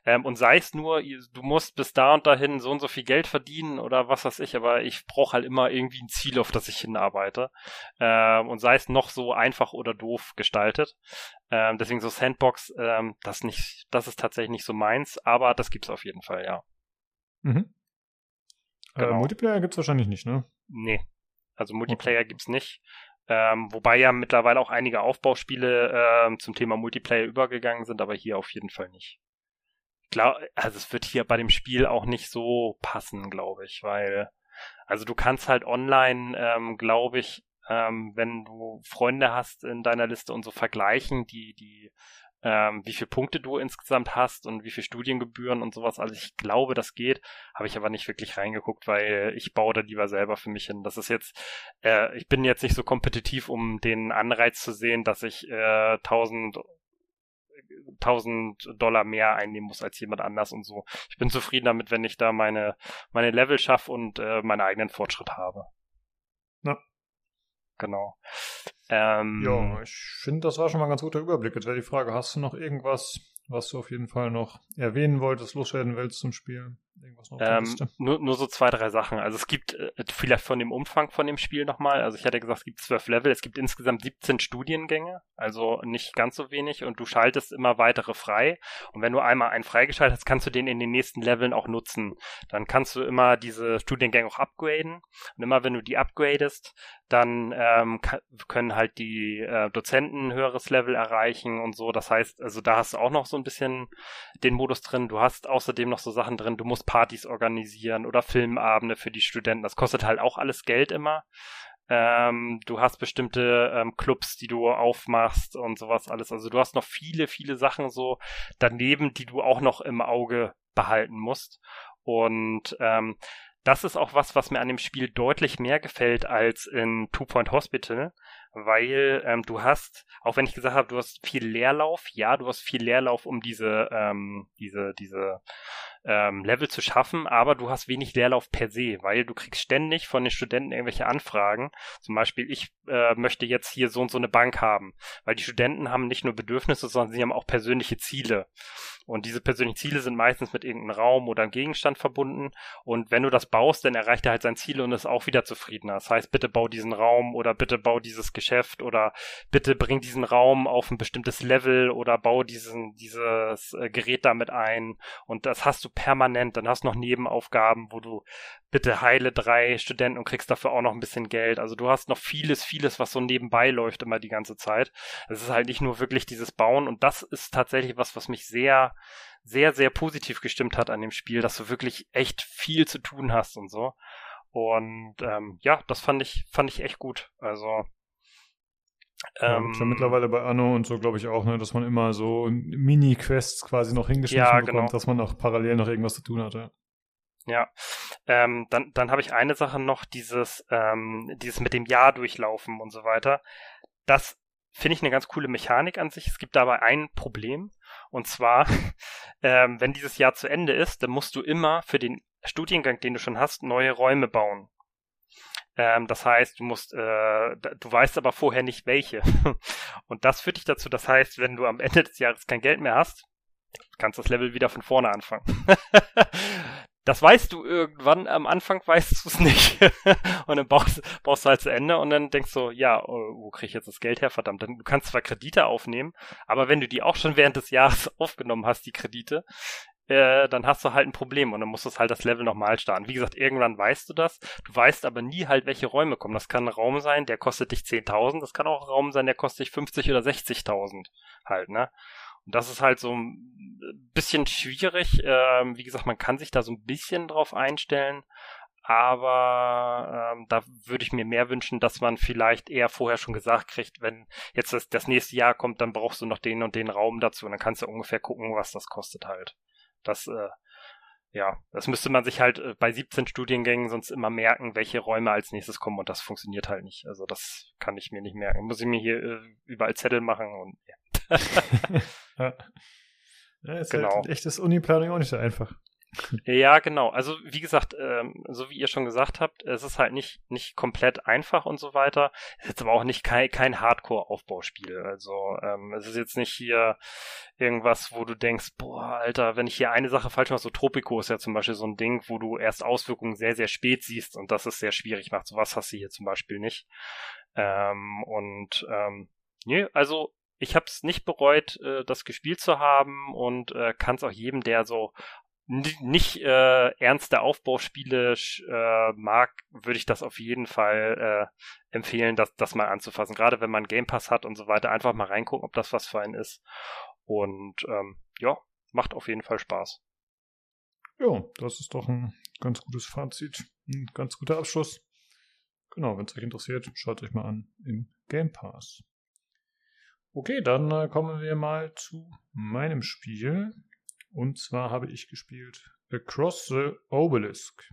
Ähm, und sei es nur, du musst bis da und dahin so und so viel Geld verdienen oder was weiß ich, aber ich brauche halt immer irgendwie ein Ziel, auf das ich hinarbeite. Ähm, und sei es noch so einfach oder doof gestaltet. Ähm, deswegen so Sandbox, ähm, das nicht, das ist tatsächlich nicht so meins, aber das gibt's auf jeden Fall, ja. Mhm. Äh, Genau. Multiplayer gibt's wahrscheinlich nicht, ne? Nee. Also Multiplayer gibt's nicht. Ähm, wobei ja mittlerweile auch einige Aufbauspiele ähm, zum Thema Multiplayer übergegangen sind, aber hier auf jeden Fall nicht. Glaub, also es wird hier bei dem Spiel auch nicht so passen, glaube ich, weil also du kannst halt online, ähm, glaube ich, ähm, wenn du Freunde hast in deiner Liste und so vergleichen, die die ähm, wie viele Punkte du insgesamt hast und wie viel Studiengebühren und sowas. Also ich glaube, das geht, habe ich aber nicht wirklich reingeguckt, weil ich baue da lieber selber für mich hin. Das ist jetzt, äh, ich bin jetzt nicht so kompetitiv, um den Anreiz zu sehen, dass ich äh, 1000 1000 Dollar mehr einnehmen muss als jemand anders und so. Ich bin zufrieden damit, wenn ich da meine meine Level schaffe und äh, meinen eigenen Fortschritt habe. Ja. Genau. Ähm, Ja, ich finde, das war schon mal ein ganz guter Überblick. Jetzt wäre die Frage, hast du noch irgendwas, was du auf jeden Fall noch erwähnen wolltest, loswerden willst zum Spiel? Irgendwas Ähm, nur, nur so zwei, drei Sachen. Also es gibt äh, vielleicht von dem Umfang von dem Spiel nochmal, also ich hatte gesagt, es gibt zwölf Level, es gibt insgesamt 17 Studiengänge, also nicht ganz so wenig und du schaltest immer weitere frei. Und wenn du einmal einen freigeschaltet hast, kannst du den in den nächsten Leveln auch nutzen. Dann kannst du immer diese Studiengänge auch upgraden. Und immer wenn du die upgradest, dann ähm, können halt die äh, Dozenten ein höheres Level erreichen und so. Das heißt, also da hast du auch noch so ein bisschen den Modus drin. Du hast außerdem noch so Sachen drin, du musst Partys organisieren oder Filmabende für die Studenten. Das kostet halt auch alles Geld immer. Ähm, du hast bestimmte ähm, Clubs, die du aufmachst und sowas alles. Also du hast noch viele, viele Sachen so daneben, die du auch noch im Auge behalten musst. Und ähm, das ist auch was, was mir an dem Spiel deutlich mehr gefällt als in Two Point Hospital, weil ähm, du hast, auch wenn ich gesagt habe, du hast viel Leerlauf, ja, du hast viel Leerlauf, um diese, ähm, diese, diese ähm, Level zu schaffen, aber du hast wenig Leerlauf per se, weil du kriegst ständig von den Studenten irgendwelche Anfragen. Zum Beispiel, ich äh, möchte jetzt hier so und so eine Bank haben, weil die Studenten haben nicht nur Bedürfnisse, sondern sie haben auch persönliche Ziele. Und diese persönlichen Ziele sind meistens mit irgendeinem Raum oder einem Gegenstand verbunden. Und wenn du das baust, dann erreicht er halt sein Ziel und ist auch wieder zufriedener. Das heißt, bitte bau diesen Raum oder bitte bau dieses Geschäft oder bitte bring diesen Raum auf ein bestimmtes Level oder bau diesen, dieses äh, Gerät damit ein. Und das hast du permanent. Dann hast du noch Nebenaufgaben, wo du bitte heile drei Studenten und kriegst dafür auch noch ein bisschen Geld. Also du hast noch vieles, vieles, was so nebenbei läuft immer die ganze Zeit. Es ist halt nicht nur wirklich dieses Bauen und das ist tatsächlich was, was mich sehr sehr, sehr positiv gestimmt hat an dem Spiel, dass du wirklich echt viel zu tun hast und so. Und ähm, ja, das fand ich, fand ich echt gut. Also ähm, ja, mittlerweile bei Anno und so glaube ich auch, ne, dass man immer so Mini-Quests quasi noch hingeschmissen ja, bekommt, genau. dass man auch parallel noch irgendwas zu tun hatte. Ja, ähm, dann, dann habe ich eine Sache noch, dieses, ähm, dieses mit dem Jahr durchlaufen und so weiter. Das finde ich eine ganz coole Mechanik an sich. Es gibt dabei ein Problem. Und zwar, ähm, wenn dieses Jahr zu Ende ist, dann musst du immer für den Studiengang, den du schon hast, neue Räume bauen. Ähm, das heißt, du musst, äh, du weißt aber vorher nicht welche. Und das führt dich dazu, das heißt, wenn du am Ende des Jahres kein Geld mehr hast, kannst das Level wieder von vorne anfangen. das weißt du irgendwann, am Anfang weißt du es nicht. und dann baust, baust du halt zu Ende und dann denkst du, ja, oh, wo krieg ich jetzt das Geld her? Verdammt, du kannst zwar Kredite aufnehmen, aber wenn du die auch schon während des Jahres aufgenommen hast, die Kredite, äh, dann hast du halt ein Problem und dann musst du halt das Level nochmal starten. Wie gesagt, irgendwann weißt du das, du weißt aber nie halt, welche Räume kommen. Das kann ein Raum sein, der kostet dich 10.000, das kann auch ein Raum sein, der kostet dich 50 oder 60.000 halt, ne? Und das ist halt so ein bisschen schwierig. Ähm, wie gesagt, man kann sich da so ein bisschen drauf einstellen, aber ähm, da würde ich mir mehr wünschen, dass man vielleicht eher vorher schon gesagt kriegt, wenn jetzt das, das nächste Jahr kommt, dann brauchst du noch den und den Raum dazu und dann kannst du ungefähr gucken, was das kostet halt. Das, äh, ja, das müsste man sich halt äh, bei 17 Studiengängen sonst immer merken, welche Räume als nächstes kommen und das funktioniert halt nicht. Also das kann ich mir nicht merken. Muss ich mir hier äh, überall Zettel machen und ja. ja. ja ist genau. halt echtes Uni-Planning auch nicht so einfach. Ja, genau. Also wie gesagt, ähm, so wie ihr schon gesagt habt, es ist halt nicht nicht komplett einfach und so weiter. Es ist jetzt aber auch nicht kein, kein Hardcore-Aufbauspiel. Also ähm, es ist jetzt nicht hier irgendwas, wo du denkst, boah, Alter, wenn ich hier eine Sache falsch mache, so Tropico ist ja zum Beispiel so ein Ding, wo du erst Auswirkungen sehr, sehr spät siehst und das ist sehr schwierig macht. Sowas hast du hier zum Beispiel nicht. Ähm, und ähm, nee, also ich habe es nicht bereut, äh, das gespielt zu haben und äh, kann es auch jedem, der so nicht äh, ernste Aufbauspiele äh, mag, würde ich das auf jeden Fall äh, empfehlen, das, das mal anzufassen. Gerade wenn man Game Pass hat und so weiter, einfach mal reingucken, ob das was für einen ist. Und ähm, ja, macht auf jeden Fall Spaß. Ja, das ist doch ein ganz gutes Fazit, ein ganz guter Abschluss. Genau, wenn es euch interessiert, schaut euch mal an im Game Pass. Okay, dann äh, kommen wir mal zu meinem Spiel. Und zwar habe ich gespielt Across the Obelisk.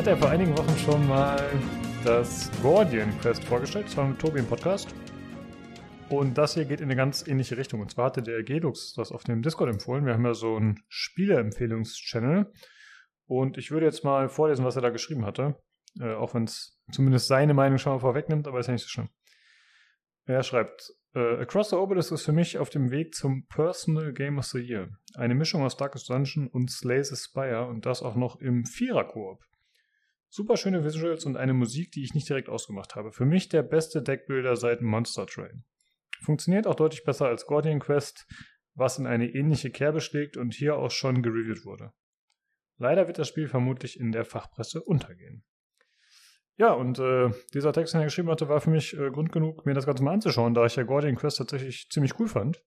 Hatte ja vor einigen Wochen schon mal das Guardian Quest vorgestellt. Das war mit Tobi im Podcast. Und das hier geht in eine ganz ähnliche Richtung. Und zwar hatte der Gelux das auf dem Discord empfohlen. Wir haben ja so einen Spielerempfehlungs-Channel. Und ich würde jetzt mal vorlesen, was er da geschrieben hatte. Äh, auch wenn es zumindest seine Meinung schon mal vorwegnimmt, aber ist ja nicht so schlimm. Er schreibt, Uh, Across the Obelisk ist für mich auf dem Weg zum Personal Game of the Year. Eine Mischung aus Darkest Dungeon und Slay the Spire und das auch noch im Vierer-Koop. Super schöne Visuals und eine Musik, die ich nicht direkt ausgemacht habe. Für mich der beste Deckbilder seit Monster Train. Funktioniert auch deutlich besser als Guardian Quest, was in eine ähnliche Kerbe schlägt und hier auch schon gereviewt wurde. Leider wird das Spiel vermutlich in der Fachpresse untergehen. Ja, und äh, dieser Text, den er geschrieben hatte, war für mich äh, Grund genug, mir das Ganze mal anzuschauen, da ich ja Guardian Quest tatsächlich ziemlich cool fand.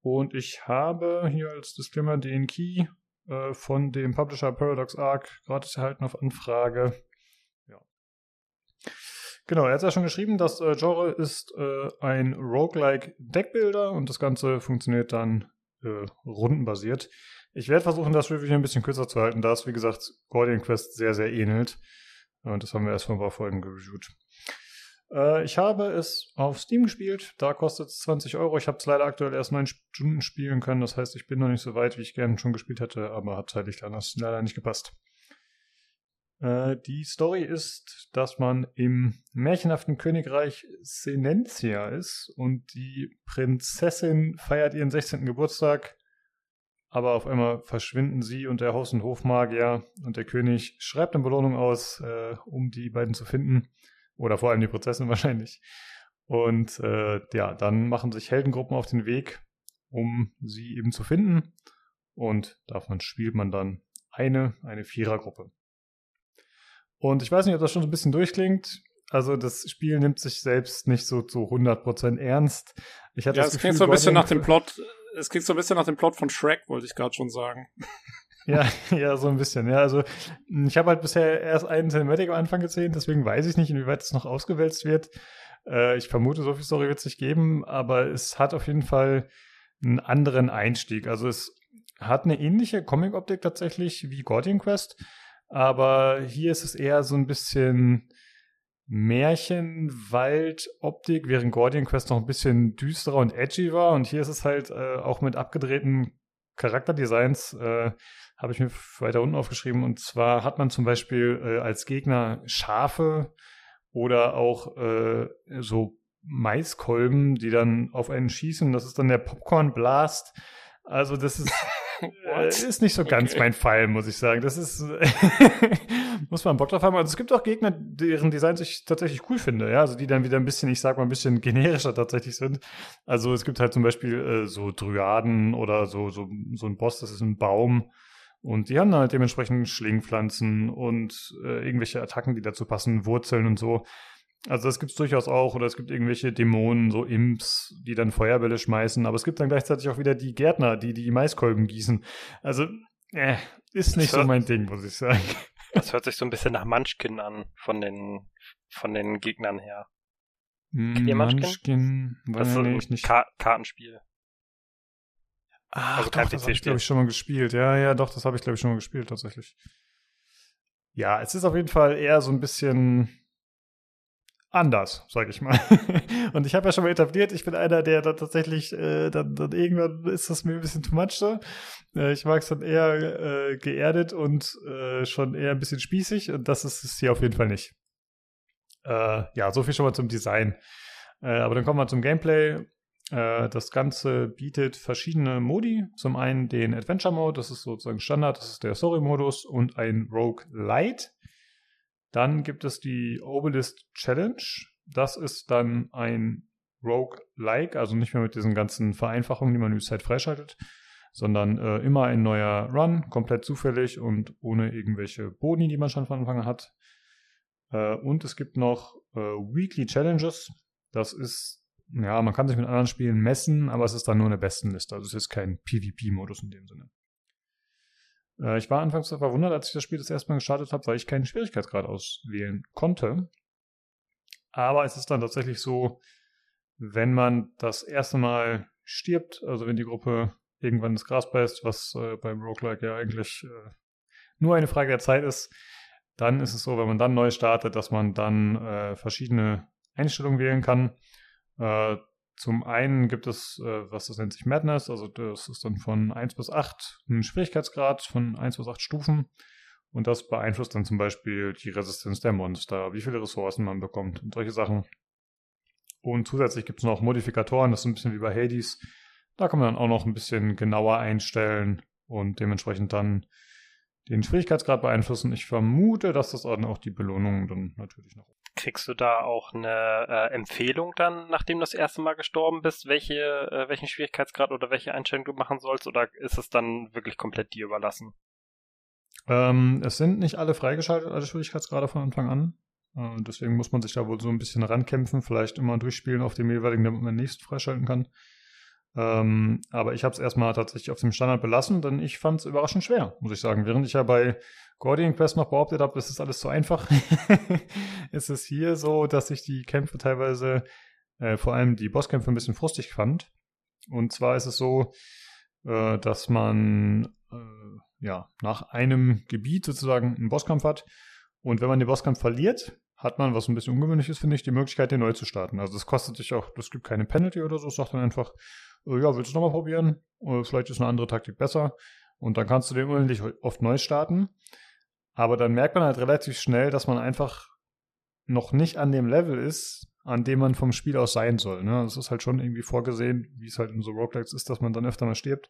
Und ich habe hier als Disclaimer den Key äh, von dem Publisher Paradox Arc gratis erhalten auf Anfrage. Ja. Genau, er hat ja schon geschrieben, das äh, Genre ist äh, ein Roguelike Deckbuilder und das Ganze funktioniert dann äh, rundenbasiert. Ich werde versuchen, das Review ein bisschen kürzer zu halten, da es, wie gesagt, Guardian Quest sehr, sehr ähnelt. Und das haben wir erst vor ein paar Folgen gereviewt. Äh, ich habe es auf Steam gespielt. Da kostet es 20 Euro. Ich habe es leider aktuell erst 9 Stunden spielen können. Das heißt, ich bin noch nicht so weit, wie ich gerne schon gespielt hätte, aber hat zeitlich leider nicht gepasst. Äh, die Story ist, dass man im märchenhaften Königreich Senencia ist und die Prinzessin feiert ihren 16. Geburtstag aber auf einmal verschwinden sie und der Haus- und Hofmagier und der König schreibt eine Belohnung aus, äh, um die beiden zu finden. Oder vor allem die Prinzessin wahrscheinlich. Und äh, ja, dann machen sich Heldengruppen auf den Weg, um sie eben zu finden. Und davon spielt man dann eine, eine Vierergruppe. Und ich weiß nicht, ob das schon so ein bisschen durchklingt. Also das Spiel nimmt sich selbst nicht so zu 100% ernst. Ich hatte ja, das es klingt Gefühl, so ein bisschen nach dem Plot, es klingt so ein bisschen nach dem Plot von Shrek, wollte ich gerade schon sagen. Ja, ja, so ein bisschen. Ja, also ich habe halt bisher erst einen Cinematic am Anfang gesehen, deswegen weiß ich nicht, inwieweit es noch ausgewälzt wird. Äh, ich vermute, so viel Story wird es nicht geben, aber es hat auf jeden Fall einen anderen Einstieg. Also es hat eine ähnliche Comic-Optik tatsächlich wie Guardian Quest, aber hier ist es eher so ein bisschen Märchenwald-Optik, während Guardian Quest noch ein bisschen düsterer und edgy war. Und hier ist es halt äh, auch mit abgedrehten Charakterdesigns, äh, habe ich mir weiter unten aufgeschrieben. Und zwar hat man zum Beispiel äh, als Gegner Schafe oder auch äh, so Maiskolben, die dann auf einen schießen. Das ist dann der Popcorn Blast. Also das ist, äh, ist nicht so ganz Okay. mein Fall, muss ich sagen. Das ist, muss man Bock drauf haben. Also es gibt auch Gegner, deren Designs ich tatsächlich cool finde, ja, also die dann wieder ein bisschen, ich sag mal, ein bisschen generischer tatsächlich sind. Also es gibt halt zum Beispiel äh, so Dryaden oder so, so, so ein Boss, das ist ein Baum. Und die haben dann halt dementsprechend Schlingpflanzen und äh, irgendwelche Attacken, die dazu passen, Wurzeln und so. Also das gibt's durchaus auch. Oder es gibt irgendwelche Dämonen, so Imps, die dann Feuerbälle schmeißen. Aber es gibt dann gleichzeitig auch wieder die Gärtner, die die Maiskolben gießen. Also, äh, ist nicht so mein Ding, muss ich sagen. Das hört sich so ein bisschen nach Munchkin an, von den, von den Gegnern her. Munchkin? Munchkin, Das ist ein ich nicht. Ka Kartenspiel. Ach, also doch, das habe ich, glaube ich, schon mal gespielt. Ja, ja, doch, das habe ich, glaube ich, schon mal gespielt, tatsächlich. Ja, es ist auf jeden Fall eher so ein bisschen anders, sag ich mal. Und ich habe ja schon mal etabliert, ich bin einer, der dann tatsächlich, äh, dann, dann irgendwann ist das mir ein bisschen too much so. Äh, ich mag es dann eher äh, geerdet und äh, schon eher ein bisschen spießig und das ist es hier auf jeden Fall nicht. Äh, ja, so viel schon mal zum Design. Äh, aber dann kommen wir zum Gameplay. Äh, das Ganze bietet verschiedene Modi. Zum einen den Adventure Mode, das ist sozusagen Standard, das ist der Story-Modus und ein Rogue Light. Dann gibt es die Obelisk Challenge. Das ist dann ein Rogue-like, also nicht mehr mit diesen ganzen Vereinfachungen, die man über Zeit freischaltet, sondern äh, immer ein neuer Run, komplett zufällig und ohne irgendwelche Boni, die man schon von Anfang an hat. Äh, und es gibt noch äh, Weekly Challenges. Das ist, ja, man kann sich mit anderen Spielen messen, aber es ist dann nur eine Bestenliste. Also es ist kein PvP-Modus in dem Sinne. Äh, ich war anfangs verwundert, als ich das Spiel das erste Mal gestartet habe, weil ich keinen Schwierigkeitsgrad auswählen konnte. Aber es ist dann tatsächlich so, wenn man das erste Mal stirbt, also wenn die Gruppe irgendwann ins Gras beißt, was äh, beim Roguelike ja eigentlich äh, nur eine Frage der Zeit ist, dann ist es so, wenn man dann neu startet, dass man dann äh, verschiedene Einstellungen wählen kann. Äh, zum einen gibt es, äh, was das nennt sich Madness, also das ist dann von 1 bis 8 ein Schwierigkeitsgrad von 1 bis 8 Stufen. Und das beeinflusst dann zum Beispiel die Resistenz der Monster, wie viele Ressourcen man bekommt und solche Sachen. Und zusätzlich gibt es noch Modifikatoren, das ist ein bisschen wie bei Hades. Da kann man dann auch noch ein bisschen genauer einstellen und dementsprechend dann den Schwierigkeitsgrad beeinflussen. Ich vermute, dass das dann auch die Belohnungen dann natürlich noch. Kriegst du da auch eine äh, Empfehlung dann, nachdem du das erste Mal gestorben bist, welche, äh, welchen Schwierigkeitsgrad oder welche Einstellung du machen sollst, oder ist es dann wirklich komplett dir überlassen? Ähm, es sind nicht alle freigeschaltet, alle Schwierigkeitsgrade von Anfang an. Äh, deswegen muss man sich da wohl so ein bisschen rankämpfen, vielleicht immer durchspielen auf dem jeweiligen, damit man den nächsten freischalten kann. Ähm, aber ich habe es erstmal tatsächlich auf dem Standard belassen, denn ich fand es überraschend schwer, muss ich sagen. Während ich ja bei Guardian Quest noch behauptet habe, das ist alles zu einfach, ist es hier so, dass ich die Kämpfe teilweise, äh, vor allem die Bosskämpfe, ein bisschen frustig fand. Und zwar ist es so, äh, dass man äh, ja nach einem Gebiet sozusagen einen Bosskampf hat. Und wenn man den Bosskampf verliert, hat man, was ein bisschen ungewöhnlich ist, finde ich, die Möglichkeit, den neu zu starten. Also das kostet sich auch, das gibt keine Penalty oder so, es sagt dann einfach, ja, willst du nochmal probieren? Oder vielleicht ist eine andere Taktik besser. Und dann kannst du den unendlich oft neu starten. Aber dann merkt man halt relativ schnell, dass man einfach noch nicht an dem Level ist, an dem man vom Spiel aus sein soll. Ne? Das ist halt schon irgendwie vorgesehen, wie es halt in so Roguelikes ist, dass man dann öfter mal stirbt.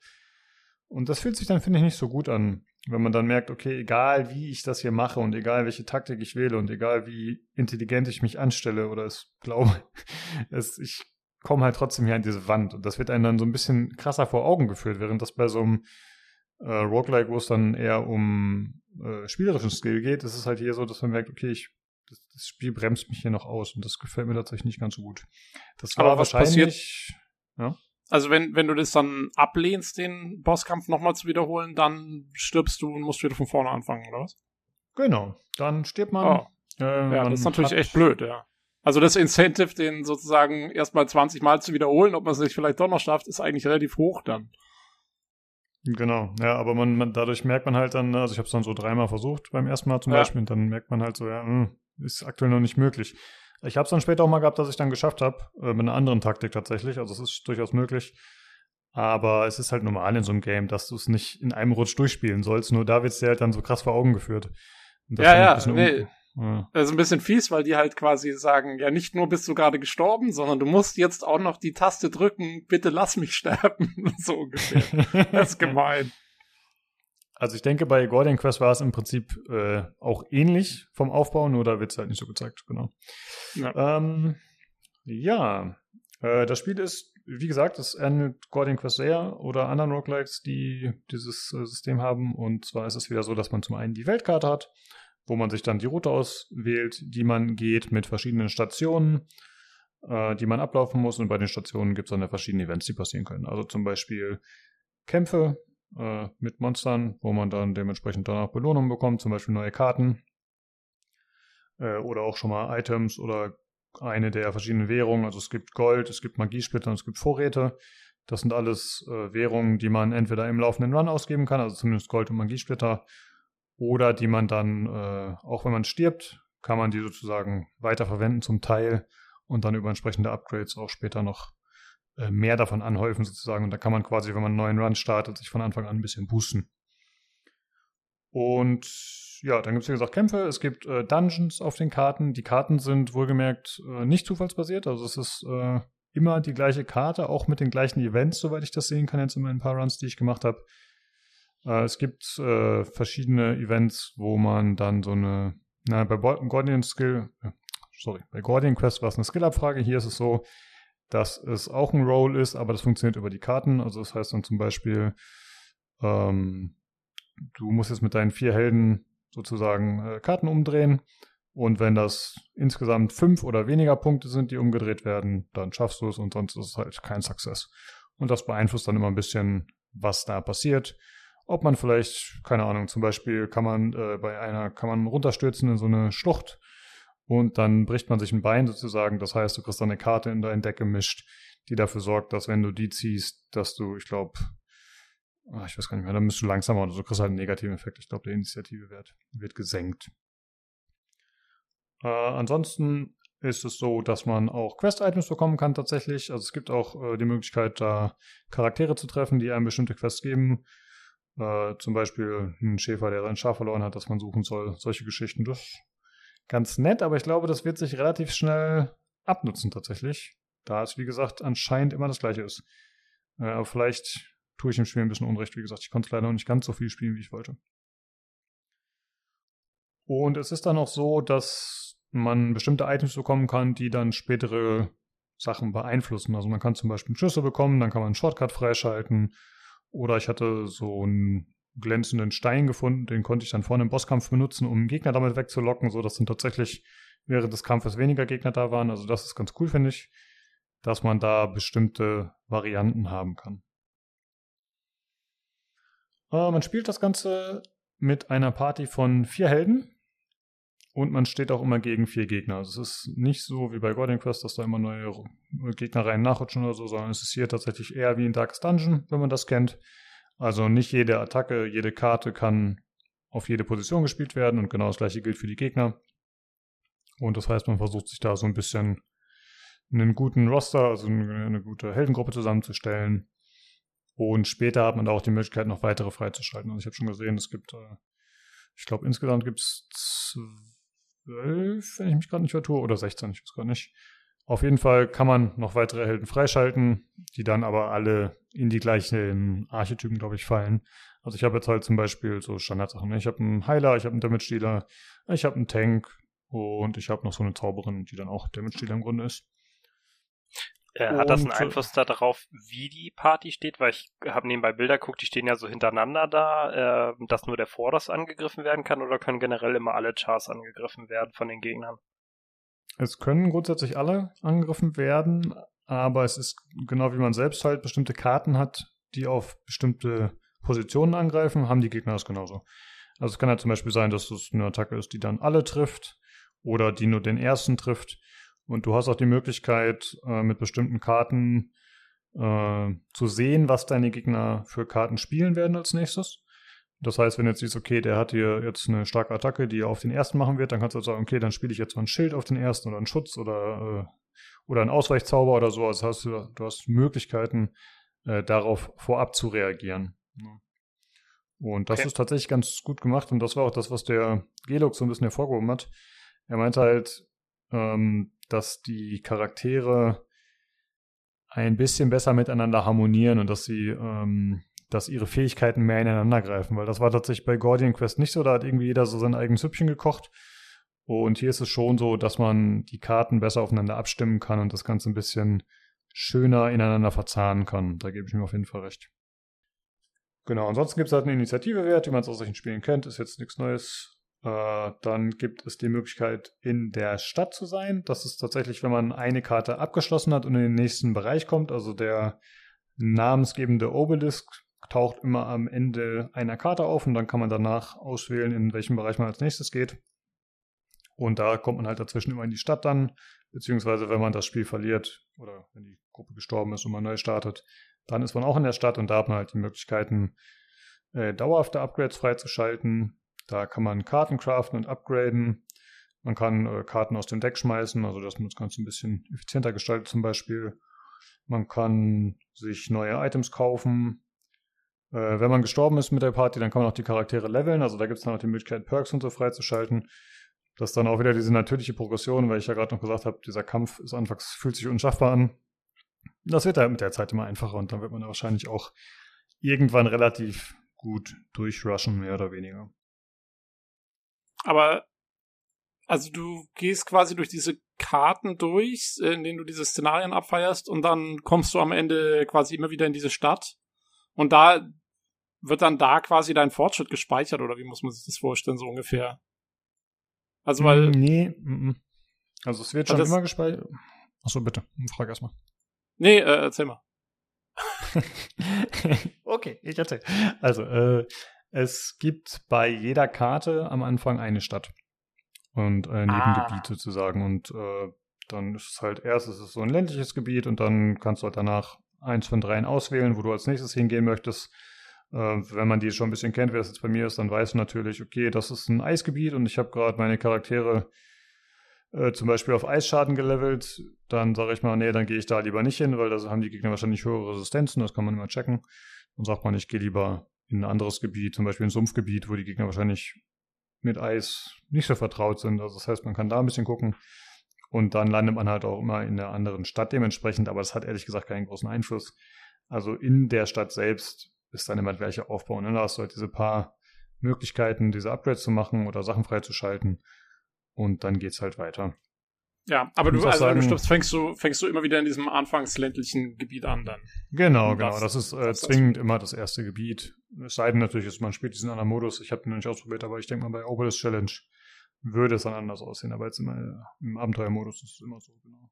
Und das fühlt sich dann, finde ich, nicht so gut an, wenn man dann merkt, okay, egal wie ich das hier mache und egal welche Taktik ich wähle und egal wie intelligent ich mich anstelle oder es glaube, es, ich komme halt trotzdem hier an diese Wand. Und das wird einem dann so ein bisschen krasser vor Augen geführt, während das bei so einem äh, Roguelike, wo es dann eher um äh, spielerischen Skill geht, ist es halt hier so, dass man merkt, okay, ich, das, das, Spiel bremst mich hier noch aus und das gefällt mir tatsächlich nicht ganz so gut. Das war Aber was wahrscheinlich. Ja? Also wenn, wenn du das dann ablehnst, den Bosskampf nochmal zu wiederholen, dann stirbst du und musst wieder von vorne anfangen, oder was? Genau, dann stirbt man. Oh. Äh, ja, das ist natürlich echt blöd, ja. Also das Incentive, den sozusagen erstmal 20 Mal zu wiederholen, ob man es nicht vielleicht doch noch schafft, ist eigentlich relativ hoch dann. Genau, ja, aber man, man dadurch merkt man halt dann, also ich habe es dann so dreimal versucht beim ersten Mal zum ja. Beispiel, und dann merkt man halt so, ja, mh, hm, ist aktuell noch nicht möglich. Ich habe es dann später auch mal gehabt, dass ich dann geschafft habe, äh, mit einer anderen Taktik tatsächlich, also es ist durchaus möglich. Aber es ist halt normal in so einem Game, dass du es nicht in einem Rutsch durchspielen sollst, nur da wird es dir halt dann so krass vor Augen geführt. ja, ja, nee, ja. Das ist ein bisschen fies, weil die halt quasi sagen, ja, nicht nur bist du gerade gestorben, sondern du musst jetzt auch noch die Taste drücken, bitte lass mich sterben. so ungefähr. Das ist gemein. Also ich denke, bei Guardian Quest war es im Prinzip äh, auch ähnlich vom Aufbau, nur da wird es halt nicht so gezeigt, genau. Ja, ähm, ja. Äh, das Spiel ist, wie gesagt, es ähnelt Guardian Quest sehr oder anderen Roguelikes, die dieses äh, System haben. Und zwar ist es wieder so, dass man zum einen die Weltkarte hat wo man sich dann die Route auswählt, die man geht mit verschiedenen Stationen, äh, die man ablaufen muss. Und bei den Stationen gibt es dann verschiedene Events, die passieren können. Also zum Beispiel Kämpfe äh, mit Monstern, wo man dann dementsprechend danach Belohnungen bekommt, zum Beispiel neue Karten äh, oder auch schon mal Items oder eine der verschiedenen Währungen. Also es gibt Gold, es gibt Magiesplitter und es gibt Vorräte. Das sind alles äh, Währungen, die man entweder im laufenden Run ausgeben kann, also zumindest Gold und Magiesplitter, oder die man dann, äh, auch wenn man stirbt, kann man die sozusagen weiterverwenden zum Teil und dann über entsprechende Upgrades auch später noch äh, mehr davon anhäufen sozusagen. Und da kann man quasi, wenn man einen neuen Run startet, sich von Anfang an ein bisschen boosten. Und ja, dann gibt es wie gesagt Kämpfe, es gibt äh, Dungeons auf den Karten. Die Karten sind wohlgemerkt äh, nicht zufallsbasiert, also es ist äh, immer die gleiche Karte, auch mit den gleichen Events, soweit ich das sehen kann, jetzt in meinen paar Runs, die ich gemacht habe. Äh, es gibt äh, verschiedene Events, wo man dann so eine, na, bei Guardian Skill, äh, sorry, bei Guardian Quest war es eine Skill-Abfrage. Hier ist es so, dass es auch ein Roll ist, aber das funktioniert über die Karten. Also das heißt dann zum Beispiel, ähm, du musst jetzt mit deinen vier Helden sozusagen äh, Karten umdrehen. Und wenn das insgesamt fünf oder weniger Punkte sind, die umgedreht werden, dann schaffst du es und sonst ist es halt kein Success. Und das beeinflusst dann immer ein bisschen, was da passiert ob man vielleicht, keine Ahnung, zum Beispiel kann man äh, bei einer, kann man runterstürzen in so eine Schlucht und dann bricht man sich ein Bein sozusagen. Das heißt, du kriegst dann eine Karte in dein Deck gemischt, die dafür sorgt, dass wenn du die ziehst, dass du, ich glaube, ah, ich weiß gar nicht mehr, dann bist du langsamer oder so, kriegst halt einen negativen Effekt. Ich glaube, der Initiative-Wert wird gesenkt. Äh, ansonsten ist es so, dass man auch Quest-Items bekommen kann tatsächlich. Also es gibt auch äh, die Möglichkeit, da Charaktere zu treffen, die einem bestimmte Quests geben. Äh, zum Beispiel ein Schäfer, der sein Schaf verloren hat, das man suchen soll. Solche Geschichten. Das ist ganz nett, aber ich glaube, das wird sich relativ schnell abnutzen tatsächlich. Da es, wie gesagt, anscheinend immer das gleiche ist. Äh, aber vielleicht tue ich dem Spiel ein bisschen Unrecht. Wie gesagt, ich konnte leider noch nicht ganz so viel spielen, wie ich wollte. Und es ist dann auch so, dass man bestimmte Items bekommen kann, die dann spätere Sachen beeinflussen. Also man kann zum Beispiel einen Schlüssel bekommen, dann kann man einen Shortcut freischalten. Oder ich hatte so einen glänzenden Stein gefunden, den konnte ich dann vorne im Bosskampf benutzen, um Gegner damit wegzulocken, sodass dann tatsächlich während des Kampfes weniger Gegner da waren. Also das ist ganz cool, finde ich, dass man da bestimmte Varianten haben kann. Äh, man spielt das Ganze mit einer Party von vier Helden. Und man steht auch immer gegen vier Gegner. Also es ist nicht so wie bei Guardian Quest, dass da immer neue Gegner rein nachrutschen oder so, sondern es ist hier tatsächlich eher wie in Darkest Dungeon, wenn man das kennt. Also nicht jede Attacke, jede Karte kann auf jede Position gespielt werden und genau das gleiche gilt für die Gegner. Und das heißt, man versucht sich da so ein bisschen einen guten Roster, also eine gute Heldengruppe zusammenzustellen. Und später hat man da auch die Möglichkeit, noch weitere freizuschalten. Also ich habe schon gesehen, es gibt, äh, ich glaube, insgesamt gibt es zwölf, wenn ich mich gerade nicht vertue, oder 16, ich weiß gar nicht. Auf jeden Fall kann man noch weitere Helden freischalten, die dann aber alle in die gleichen Archetypen, glaube ich, fallen. Also ich habe jetzt halt zum Beispiel so Standardsachen. Ne? Ich habe einen Heiler, ich habe einen Damage-Dealer, ich habe einen Tank und ich habe noch so eine Zauberin, die dann auch Damage-Dealer im Grunde ist. Äh, hat das einen Einfluss darauf, wie die Party steht? Weil ich habe nebenbei Bilder geguckt, die stehen ja so hintereinander da, äh, dass nur der Vorderst angegriffen werden kann oder können generell immer alle Chars angegriffen werden von den Gegnern? Es können grundsätzlich alle angegriffen werden, aber es ist genau wie man selbst halt bestimmte Karten hat, die auf bestimmte Positionen angreifen, haben die Gegner das genauso. Also es kann halt zum Beispiel sein, dass es eine Attacke ist, die dann alle trifft oder die nur den ersten trifft. Und du hast auch die Möglichkeit, äh, mit bestimmten Karten äh, zu sehen, was deine Gegner für Karten spielen werden als nächstes. Das heißt, wenn du jetzt siehst, okay, der hat hier jetzt eine starke Attacke, die er auf den ersten machen wird, dann kannst du sagen, okay, dann spiele ich jetzt mal ein Schild auf den ersten oder einen Schutz oder, äh, oder einen Ausweichzauber oder so. Also hast du, du hast Möglichkeiten, äh, darauf vorab zu reagieren. Und das okay. ist tatsächlich ganz gut gemacht und das war auch das, was der Gelux so ein bisschen hervorgehoben hat. Er meinte halt, ähm, dass die Charaktere ein bisschen besser miteinander harmonieren und dass sie, ähm, dass ihre Fähigkeiten mehr ineinander greifen, weil das war tatsächlich bei Guardian Quest nicht so, da hat irgendwie jeder so sein eigenes Süppchen gekocht. Und hier ist es schon so, dass man die Karten besser aufeinander abstimmen kann und das Ganze ein bisschen schöner ineinander verzahnen kann. Da gebe ich mir auf jeden Fall recht. Genau, ansonsten gibt es halt eine Initiative-Wert, wie man es aus solchen Spielen kennt, ist jetzt nichts Neues. Äh, dann gibt es die Möglichkeit, in der Stadt zu sein. Das ist tatsächlich, wenn man eine Karte abgeschlossen hat und in den nächsten Bereich kommt. Also der namensgebende Obelisk taucht immer am Ende einer Karte auf und dann kann man danach auswählen, in welchem Bereich man als nächstes geht. Und da kommt man halt dazwischen immer in die Stadt dann, beziehungsweise wenn man das Spiel verliert oder wenn die Gruppe gestorben ist und man neu startet, dann ist man auch in der Stadt und da hat man halt die Möglichkeiten, äh, dauerhafte Upgrades freizuschalten, da kann man Karten craften und upgraden. Man kann äh, Karten aus dem Deck schmeißen, also dass man das Ganze ein bisschen effizienter gestaltet zum Beispiel. Man kann sich neue Items kaufen. Äh, wenn man gestorben ist mit der Party, dann kann man auch die Charaktere leveln. Also da gibt es dann auch die Möglichkeit, Perks und so freizuschalten. Das ist dann auch wieder diese natürliche Progression, weil ich ja gerade noch gesagt habe, dieser Kampf ist anfangs fühlt sich unschaffbar an. Das wird halt mit der Zeit immer einfacher und dann wird man wahrscheinlich auch irgendwann relativ gut durchrushen, mehr oder weniger. Aber also du gehst quasi durch diese Karten durch, in denen du diese Szenarien abfeierst und dann kommst du am Ende quasi immer wieder in diese Stadt und da wird dann da quasi dein Fortschritt gespeichert oder wie muss man sich das vorstellen so ungefähr? Also weil nee, also es wird schon immer gespeichert. Achso, bitte, frag erstmal. Nee, äh, erzähl mal. okay, ich erzähl. Also, äh, es gibt bei jeder Karte am Anfang eine Stadt und Nebengebiet ah. sozusagen. Und äh, dann ist es halt erst ist es so ein ländliches Gebiet und dann kannst du halt danach eins von dreien auswählen, wo du als nächstes hingehen möchtest. Äh, wenn man die schon ein bisschen kennt, wer das jetzt bei mir ist, dann weiß man natürlich, okay, das ist ein Eisgebiet und ich habe gerade meine Charaktere äh, zum Beispiel auf Eisschaden gelevelt, dann sage ich mal, nee, dann gehe ich da lieber nicht hin, weil da haben die Gegner wahrscheinlich höhere Resistenzen, das kann man immer checken. Dann sagt man, ich gehe lieber in ein anderes Gebiet, zum Beispiel ein Sumpfgebiet, wo die Gegner wahrscheinlich mit Eis nicht so vertraut sind. Also das heißt, man kann da ein bisschen gucken. Und dann landet man halt auch immer in der anderen Stadt dementsprechend, aber das hat ehrlich gesagt keinen großen Einfluss. Also in der Stadt selbst ist dann immer welche aufbauen. Ne? Da hast du halt diese paar Möglichkeiten, diese Upgrades zu machen oder Sachen freizuschalten. Und dann geht's halt weiter. Ja, aber du, also sagen, wenn du stirbst, fängst du, fängst du immer wieder in diesem anfangs ländlichen Gebiet an dann. Genau, genau. Das, das ist äh, das zwingend das immer das erste Gebiet. Es sei denn natürlich, dass man spielt diesen anderen Modus. Ich habe den noch nicht ausprobiert, aber ich denke mal, bei Obelisk Challenge würde es dann anders aussehen. Aber jetzt immer im Abenteuermodus ist es immer so, genau.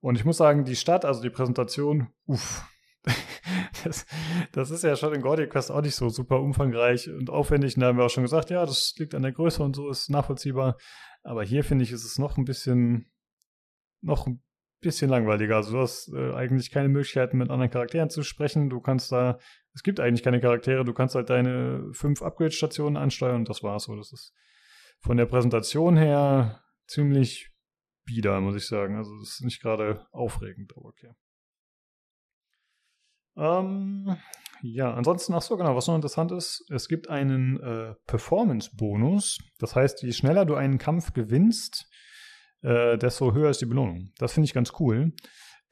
Und ich muss sagen, die Stadt, also die Präsentation, uff. das, das ist ja schon in Gordic Quest auch nicht so super umfangreich und aufwendig. Und da haben wir auch schon gesagt, ja, das liegt an der Größe und so, ist nachvollziehbar. Aber hier finde ich, ist es noch ein bisschen, noch ein bisschen langweiliger. Also du hast äh, eigentlich keine Möglichkeiten, mit anderen Charakteren zu sprechen. Du kannst da, es gibt eigentlich keine Charaktere, du kannst halt deine fünf Upgrade-Stationen ansteuern und das war's so. Das ist von der Präsentation her ziemlich bieder, muss ich sagen. Also das ist nicht gerade aufregend, aber okay. Ähm, ja, ansonsten, ach so, genau, was noch interessant ist, es gibt einen äh, Performance-Bonus. Das heißt, je schneller du einen Kampf gewinnst, äh, desto höher ist die Belohnung. Das finde ich ganz cool.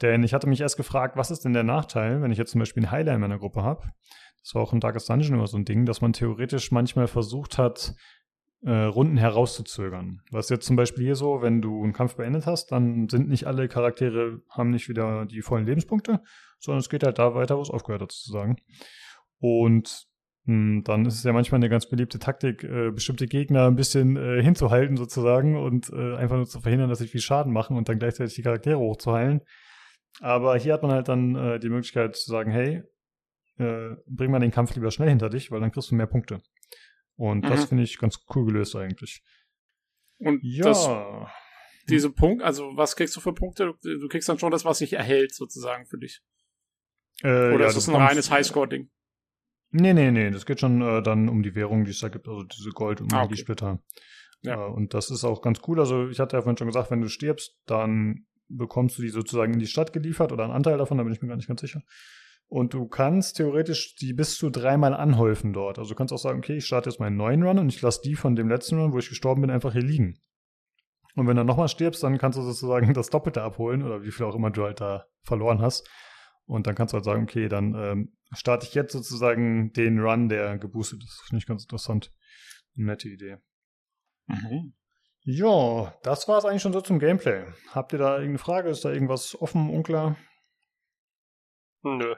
Denn ich hatte mich erst gefragt, was ist denn der Nachteil, wenn ich jetzt zum Beispiel einen Heiler in meiner Gruppe habe? Das war auch in Darkest Dungeon immer so ein Ding, dass man theoretisch manchmal versucht hat, äh, Runden herauszuzögern. Was jetzt zum Beispiel hier so, wenn du einen Kampf beendet hast, dann sind nicht alle Charaktere, haben nicht wieder die vollen Lebenspunkte, sondern es geht halt da weiter, wo es aufgehört hat, sozusagen. Und dann ist es ja manchmal eine ganz beliebte Taktik, äh, bestimmte Gegner ein bisschen äh, hinzuhalten, sozusagen, und äh, einfach nur zu verhindern, dass sie viel Schaden machen und dann gleichzeitig die Charaktere hochzuheilen. Aber hier hat man halt dann äh, die Möglichkeit zu sagen, hey, äh, bring mal den Kampf lieber schnell hinter dich, weil dann kriegst du mehr Punkte. Und mhm. das finde ich ganz cool gelöst eigentlich. Und ja. Das, diese Punkt, also was kriegst du für Punkte? Du, du kriegst dann schon das, was sich erhält, sozusagen für dich. Äh, Oder ja, ist das ein reines Highscore-Ding? Nee, nee, nee, das geht schon äh, dann um die Währung, die es da gibt, also diese Gold- und ah, Magiesplitter. Okay. Ja. Äh, und das ist auch ganz cool. Also ich hatte ja vorhin schon gesagt, wenn du stirbst, dann bekommst du die sozusagen in die Stadt geliefert oder einen Anteil davon, da bin ich mir gar nicht ganz sicher. Und du kannst theoretisch die bis zu dreimal anhäufen dort. Also du kannst auch sagen, okay, ich starte jetzt meinen neuen Run und ich lasse die von dem letzten Run, wo ich gestorben bin, einfach hier liegen. Und wenn du nochmal stirbst, dann kannst du sozusagen das Doppelte abholen oder wie viel auch immer du halt da verloren hast. Und dann kannst du halt sagen, okay, dann ähm, starte ich jetzt sozusagen den Run, der geboostet ist. Finde ich ganz interessant. Nette Idee. Mhm. Ja, das war es eigentlich schon so zum Gameplay. Habt ihr da irgendeine Frage? Ist da irgendwas offen, unklar? Nö.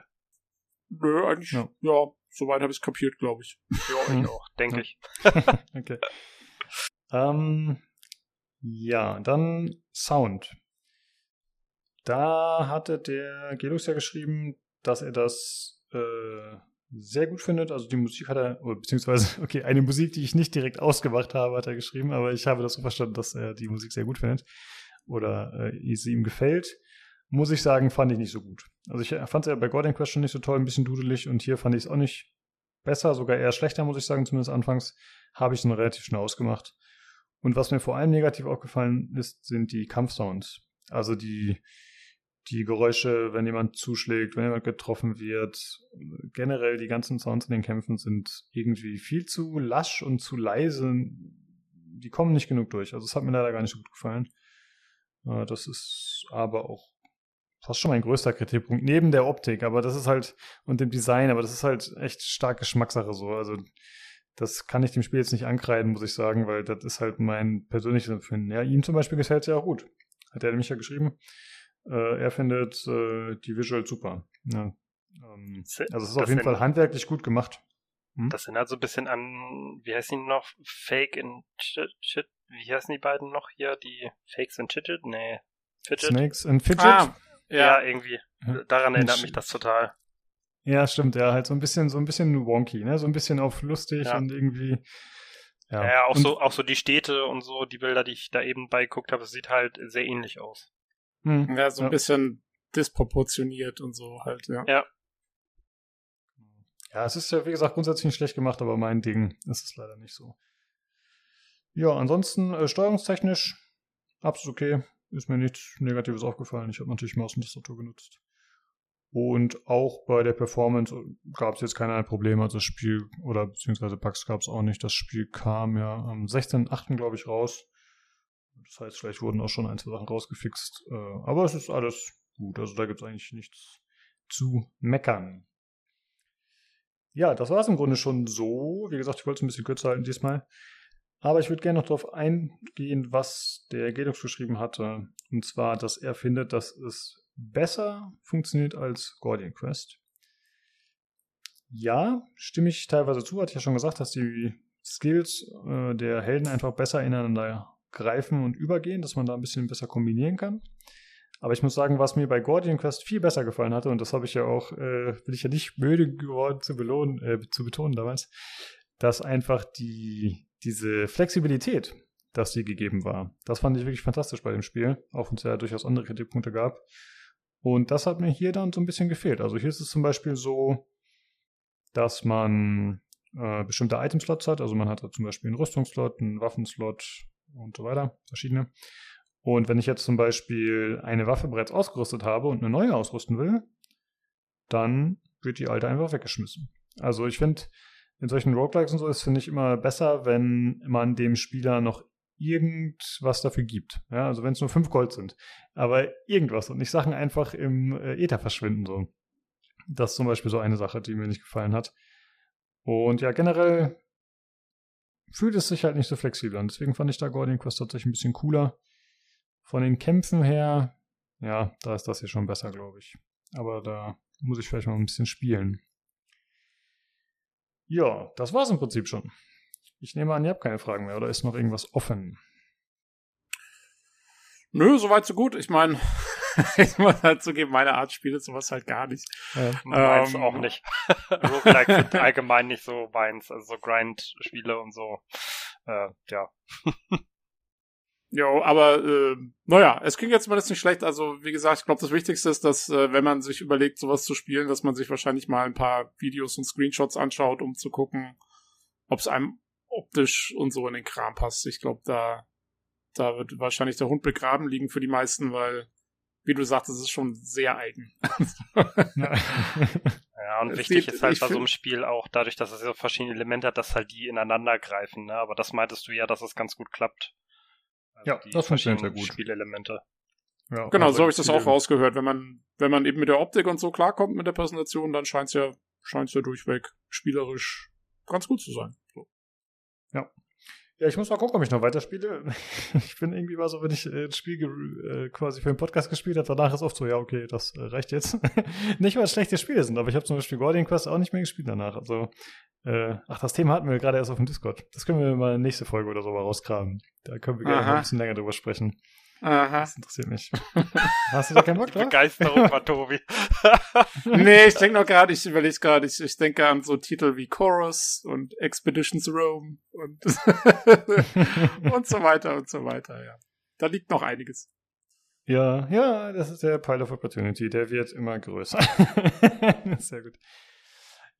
Nö, eigentlich, ja, ja soweit habe ich es kapiert, glaube ich. Ja, ich auch, denke ich. okay. Ähm, ja, dann Sound. Da hatte der Gelux ja geschrieben, dass er das äh, sehr gut findet. Also die Musik hat er, beziehungsweise, okay, eine Musik, die ich nicht direkt ausgemacht habe, hat er geschrieben, aber ich habe das so verstanden, dass er die Musik sehr gut findet oder äh, sie ihm gefällt muss ich sagen, fand ich nicht so gut. Also ich fand es ja bei Golden Question nicht so toll, ein bisschen dudelig und hier fand ich es auch nicht besser, sogar eher schlechter, muss ich sagen, zumindest anfangs habe ich es relativ schnell ausgemacht. Und was mir vor allem negativ aufgefallen ist, sind die Kampfsounds. Also die, die Geräusche, wenn jemand zuschlägt, wenn jemand getroffen wird. Generell die ganzen Sounds in den Kämpfen sind irgendwie viel zu lasch und zu leise. Die kommen nicht genug durch. Also es hat mir leider gar nicht so gut gefallen. Äh, das ist aber auch fast schon mein größter Kritikpunkt, neben der Optik, aber das ist halt, und dem Design, aber das ist halt echt stark Geschmackssache so. Also das kann ich dem Spiel jetzt nicht ankreiden, muss ich sagen, weil das ist halt mein persönliches Empfinden. Ja, ihm zum Beispiel gefällt es ja auch gut. Hat er nämlich ja geschrieben. Äh, er findet äh, die Visual super. Ja. Ähm, also es ist auf jeden Fall handwerklich gut gemacht. Hm? Das erinnert so ein bisschen an, wie heißen die noch? Fake in Chit, wie heißen die beiden noch hier? Die Fakes in Chidget? Nee. Fidget? Snakes and Fidget? Ah, ja, ja irgendwie. Daran erinnert mich das total. Ja, stimmt, ja, halt so ein bisschen, so ein bisschen wonky, ne? So ein bisschen auf lustig ja. und irgendwie. Ja, ja auch und, so, auch so die Städte und so, die Bilder, die ich da eben beigeguckt habe, sieht halt sehr ähnlich aus. Hm. Ja, so ein bisschen disproportioniert und so halt, ja. Ja. Ja, es ist ja, wie gesagt, grundsätzlich nicht schlecht gemacht, aber mein Ding ist es leider nicht so. Ja, ansonsten äh, steuerungstechnisch absolut okay. Ist mir nichts Negatives aufgefallen. Ich habe natürlich Maus und Tastatur genutzt. Und auch bei der Performance gab es jetzt keine Probleme. Also das Spiel, oder beziehungsweise Bugs gab es auch nicht. Das Spiel kam ja am 16.8. glaube ich raus. Das heißt, vielleicht wurden auch schon ein, zwei Sachen rausgefixt. Äh, aber es ist alles gut. Also da gibt es eigentlich nichts zu meckern. Ja, das war es im Grunde schon so. Wie gesagt, ich wollte es ein bisschen kürzer halten diesmal. Aber ich würde gerne noch darauf eingehen, was der Gelux geschrieben hatte. Und zwar, dass er findet, dass es besser funktioniert als Guardian Quest. Ja, stimme ich teilweise zu. Hatte ich ja schon gesagt, dass die Skills äh, der Helden einfach besser ineinander greifen und übergehen, dass man da ein bisschen besser kombinieren kann. Aber ich muss sagen, was mir bei Guardian Quest viel besser gefallen hatte, und das habe ich ja auch, äh, bin ich ja nicht müde geworden zu, belohnen, äh, zu betonen damals, dass einfach die, diese Flexibilität, dass die gegeben war. Das fand ich wirklich fantastisch bei dem Spiel, auch wenn es ja durchaus andere Kritikpunkte gab. Und das hat mir hier dann so ein bisschen gefehlt. Also hier ist es zum Beispiel so, dass man äh, bestimmte Itemslots hat. Also man hat da zum Beispiel einen Rüstungsslot, einen Waffenslot und so weiter, verschiedene. Und wenn ich jetzt zum Beispiel eine Waffe bereits ausgerüstet habe und eine neue ausrüsten will, dann wird die alte einfach weggeschmissen. Also ich finde, in solchen Roguelikes und so ist, finde ich immer besser, wenn man dem Spieler noch irgendwas dafür gibt. Ja, also wenn es nur fünf Gold sind. Aber irgendwas und nicht Sachen einfach im äh, Äther verschwinden. So. Das ist zum Beispiel so eine Sache, die mir nicht gefallen hat. Und ja, generell fühlt es sich halt nicht so flexibel an. Deswegen fand ich da Guardian Quest tatsächlich ein bisschen cooler. Von den Kämpfen her, ja, da ist das hier schon besser, glaube ich. Aber da muss ich vielleicht mal ein bisschen spielen. Ja, das war's im Prinzip schon. Ich nehme an, ihr habt keine Fragen mehr oder ist noch irgendwas offen? Nö, soweit so gut. Ich meine, ich muss halt zugeben, meine Art spielt sowas halt gar nicht. Ja. Meins ähm, auch nicht. Roguelike sind allgemein nicht so meins, also so Grind-Spiele und so. Äh, ja. Jo, aber äh, naja, es ging jetzt mal nicht schlecht. Also wie gesagt, ich glaube, das Wichtigste ist, dass äh, wenn man sich überlegt, sowas zu spielen, dass man sich wahrscheinlich mal ein paar Videos und Screenshots anschaut, um zu gucken, ob es einem optisch und so in den Kram passt. Ich glaube, da da wird wahrscheinlich der Hund begraben liegen für die meisten, weil wie du sagst, es ist schon sehr eigen. ja, und es wichtig ist halt bei so einem Spiel auch dadurch, dass es so verschiedene Elemente hat, dass halt die ineinander greifen. Ne? Aber das meintest du ja, dass es ganz gut klappt. Also ja, das funktioniert sehr gut. Spielelemente. Ja, genau, so habe ich das auch rausgehört. Wenn man, wenn man eben mit der Optik und so klarkommt mit der Präsentation, dann scheint es ja, scheint's ja durchweg spielerisch ganz gut zu sein. So. Ja. Ich muss mal gucken, ob ich noch weiterspiele. Ich bin irgendwie mal so, wenn ich äh, ein Spiel äh, quasi für den Podcast gespielt habe, danach ist oft so, ja, okay, das äh, reicht jetzt. nicht, weil es schlechte Spiele sind, aber ich habe zum Beispiel Guardian Quest auch nicht mehr gespielt danach. Also, äh, ach, das Thema hatten wir gerade erst auf dem Discord. Das können wir mal nächste Folge oder so mal rausgraben. Da können wir gerne mal ein bisschen länger drüber sprechen. Aha. Das interessiert mich. Hast du da keinen Bock drauf? Begeisterung war Tobi. nee, ich denke noch gerade, ich überlege gerade, ich, ich denke an so Titel wie Chorus und Expeditions Rome und, und so weiter und so weiter, ja. Da liegt noch einiges. Ja, ja, das ist der Pile of Opportunity, der wird immer größer. Sehr gut.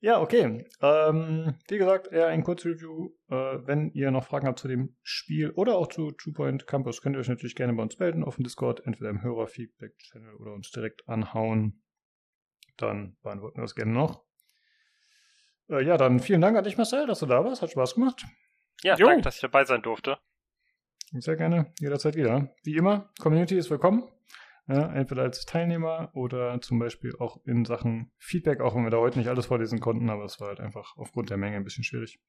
Ja, okay. Ähm, wie gesagt, eher ein Kurzreview. Äh, wenn ihr noch Fragen habt zu dem Spiel oder auch zu Two Point Campus, könnt ihr euch natürlich gerne bei uns melden auf dem Discord, entweder im Hörerfeedback-Channel oder uns direkt anhauen. Dann beantworten wir das gerne noch. Äh, ja, dann vielen Dank an dich, Marcel, dass du da warst. Hat Spaß gemacht. Ja, jo. danke, dass ich dabei sein durfte. Sehr gerne, jederzeit wieder. Wie immer, Community ist willkommen. Ja, entweder als Teilnehmer oder zum Beispiel auch in Sachen Feedback, auch wenn wir da heute nicht alles vorlesen konnten, aber es war halt einfach aufgrund der Menge ein bisschen schwierig.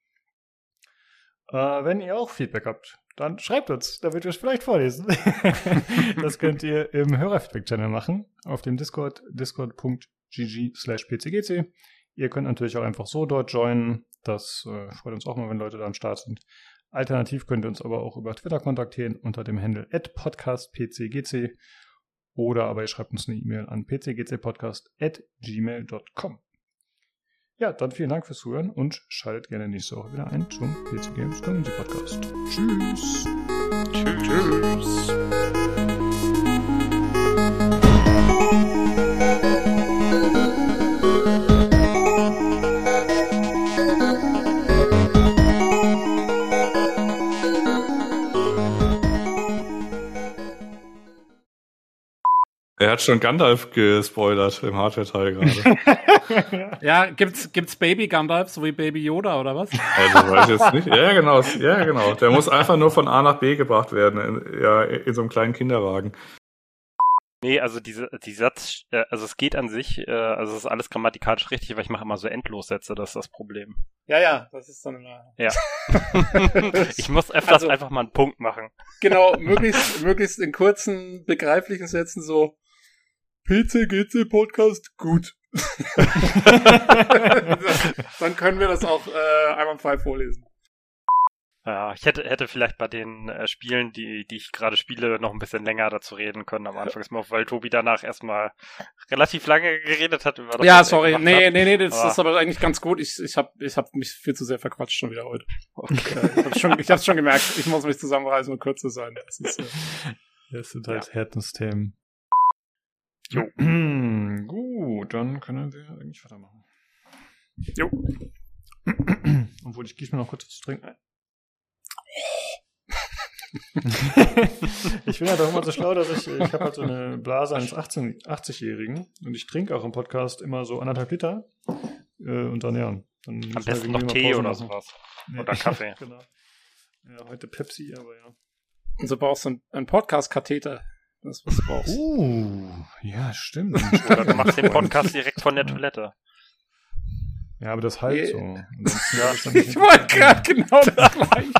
Äh, wenn ihr auch Feedback habt, dann schreibt uns, damit wir es vielleicht vorlesen. das könnt ihr im Hörerfeedback-Channel machen, auf dem Discord, discord.gg slash pcgc. Ihr könnt natürlich auch einfach so dort joinen. Das äh, freut uns auch mal, wenn Leute da am Start sind. Alternativ könnt ihr uns aber auch über Twitter kontaktieren unter dem Handle podcastpcgc oder aber ihr schreibt uns eine E-Mail an pcgcpodcast.gmail.com. Ja, dann vielen Dank fürs Zuhören und schaltet gerne nächste Woche wieder ein zum PC Games Community Podcast. Tschüss. Tschüss. Tschüss. Hat schon Gandalf gespoilert im Hardware-Teil gerade. Ja, gibt's, gibt's Baby Gandalf, so wie Baby Yoda oder was? also weiß ich jetzt nicht. Ja, genau. Ja, genau. Der muss einfach nur von A nach B gebracht werden. In, ja, in so einem kleinen Kinderwagen. Nee, also diese, die Satz, äh, also es geht an sich, äh, also es ist alles grammatikalisch richtig, aber ich mache immer so Endlossätze, das ist das Problem. Ja, ja, das ist dann immer. Ja. ich muss öfters Also- einfach mal einen Punkt machen. Genau, möglichst, möglichst in kurzen, begreiflichen Sätzen so PC, GC Podcast, gut. dann können wir das auch äh, einwandfrei vorlesen. Ja, ich hätte, hätte vielleicht bei den äh, Spielen, die, die ich gerade spiele, noch ein bisschen länger dazu reden können am Anfang, weil Tobi danach erstmal relativ lange geredet hat über das. ja, sorry. Nee, hat. nee, nee, das Aber- ist aber eigentlich ganz gut. Ich, ich habe ich hab mich viel zu sehr verquatscht schon wieder heute. Okay. Ich hab's schon, ich hab's schon gemerkt. Ich muss mich zusammenreißen und kürzer sein. Das ist, äh, Das sind halt Herzensthemen. Jo. Gut, dann können wir eigentlich weitermachen. Jo. Obwohl, ich gieße mir noch kurz was zu trinken. ein. ich bin halt auch immer so schlau, dass ich, ich habe halt so eine Blase eines 18 80-Jährigen und ich trinke auch im Podcast immer so anderthalb Liter. Äh, und dann ja. Dann Am besten noch Tee Pause oder machen. sowas. Nee. Oder Kaffee. genau. Ja, heute Pepsi, aber ja. und so brauchst du einen, einen Podcast-Katheter. Das ist, was du brauchst. Uh, ja, stimmt. Oder du machst den Podcast direkt von der Toilette. Ja, aber das halt so. Ja, Ich wollte gerade genau das gleiche.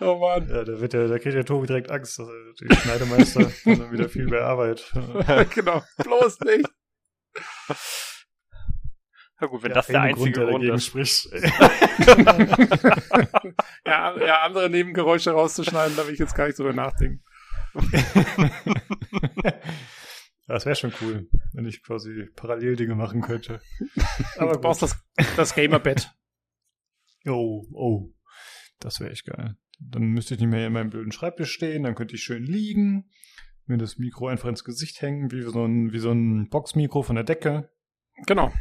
oh Mann. Ja, da wird ja, da kriegt der Tobi direkt Angst, dass er die Schneidemeister haben dann wieder viel mehr Arbeit. genau. Bloß nicht. Ja gut, wenn das der einzige der Grund dagegen ist. spricht. Ja, ja, andere Nebengeräusche rauszuschneiden, da will ich jetzt gar nicht drüber nachdenken. Das wäre schon cool, wenn ich quasi parallel Dinge machen könnte. Aber du brauchst das, das Gamerbett. Oh, oh. Das wäre echt geil. Dann müsste ich nicht mehr in meinem blöden Schreibtisch stehen, dann könnte ich schön liegen, mir das Mikro einfach ins Gesicht hängen, wie so ein, wie so ein Boxmikro von der Decke. Genau.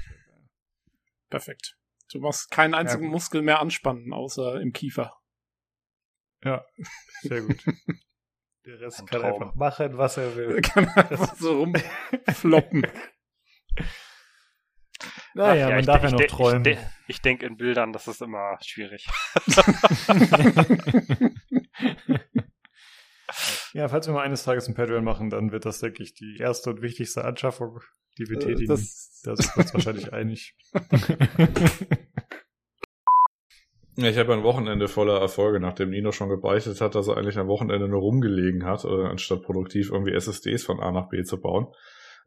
Perfekt. Du musst keinen einzigen gut. Muskel mehr anspannen, außer im Kiefer. Ja, sehr gut. Der Rest Ein kann Traum. einfach machen, was er will. Kann einfach so rumfloppen. Naja, Ach man ich darf ja noch träumen. Ich, de ich denke in Bildern, das ist immer schwierig. Ja, falls wir mal eines Tages ein Patreon machen, dann wird das, denke ich, die erste und wichtigste Anschaffung, die wir Äh, tätigen. das- da sind wir uns wahrscheinlich einig. Ja, ich habe ein Wochenende voller Erfolge, nachdem Nino schon gebeichtet hat, dass er eigentlich am Wochenende nur rumgelegen hat, äh, anstatt produktiv irgendwie SSDs von A nach B zu bauen.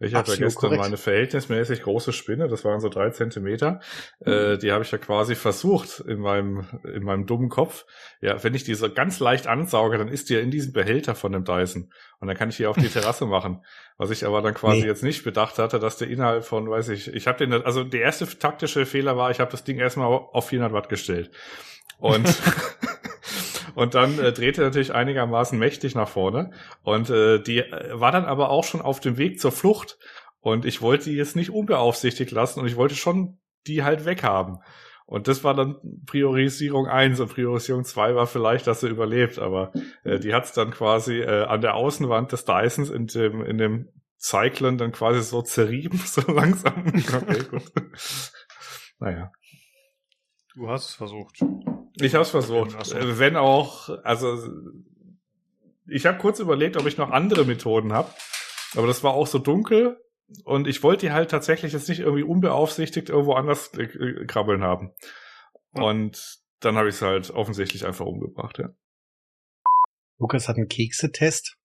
Ich habe ja gestern korrekt. meine verhältnismäßig große Spinne, das waren so drei Zentimeter, äh, die habe ich ja quasi versucht in meinem, in meinem dummen Kopf. Ja, wenn ich die so ganz leicht ansauge, dann ist die ja in diesem Behälter von dem Dyson. Und dann kann ich die auf die Terrasse machen. Was ich aber dann quasi Nee. jetzt nicht bedacht hatte, dass der innerhalb von, weiß ich, ich habe den, also der erste taktische Fehler war, ich habe das Ding erstmal auf 400 Watt gestellt. Und, und dann äh, drehte er natürlich einigermaßen mächtig nach vorne. Und äh, die äh, war dann aber auch schon auf dem Weg zur Flucht. Und ich wollte die jetzt nicht unbeaufsichtigt lassen und ich wollte schon die halt weghaben. Und das war dann Priorisierung eins und Priorisierung zwei war vielleicht, dass sie überlebt. Aber äh, die hat's dann quasi äh, an der Außenwand des Dysons in dem, in dem Cyclone dann quasi so zerrieben, so langsam. Okay, gut. naja. Du hast es versucht. Ich habe es versucht. So. Wenn auch, also ich habe kurz überlegt, ob ich noch andere Methoden habe, aber das war auch so dunkel und ich wollte die halt tatsächlich jetzt nicht irgendwie unbeaufsichtigt irgendwo anders äh, äh, krabbeln haben. Und dann habe ich es halt offensichtlich einfach umgebracht. Ja. Lukas hat einen Keksetest.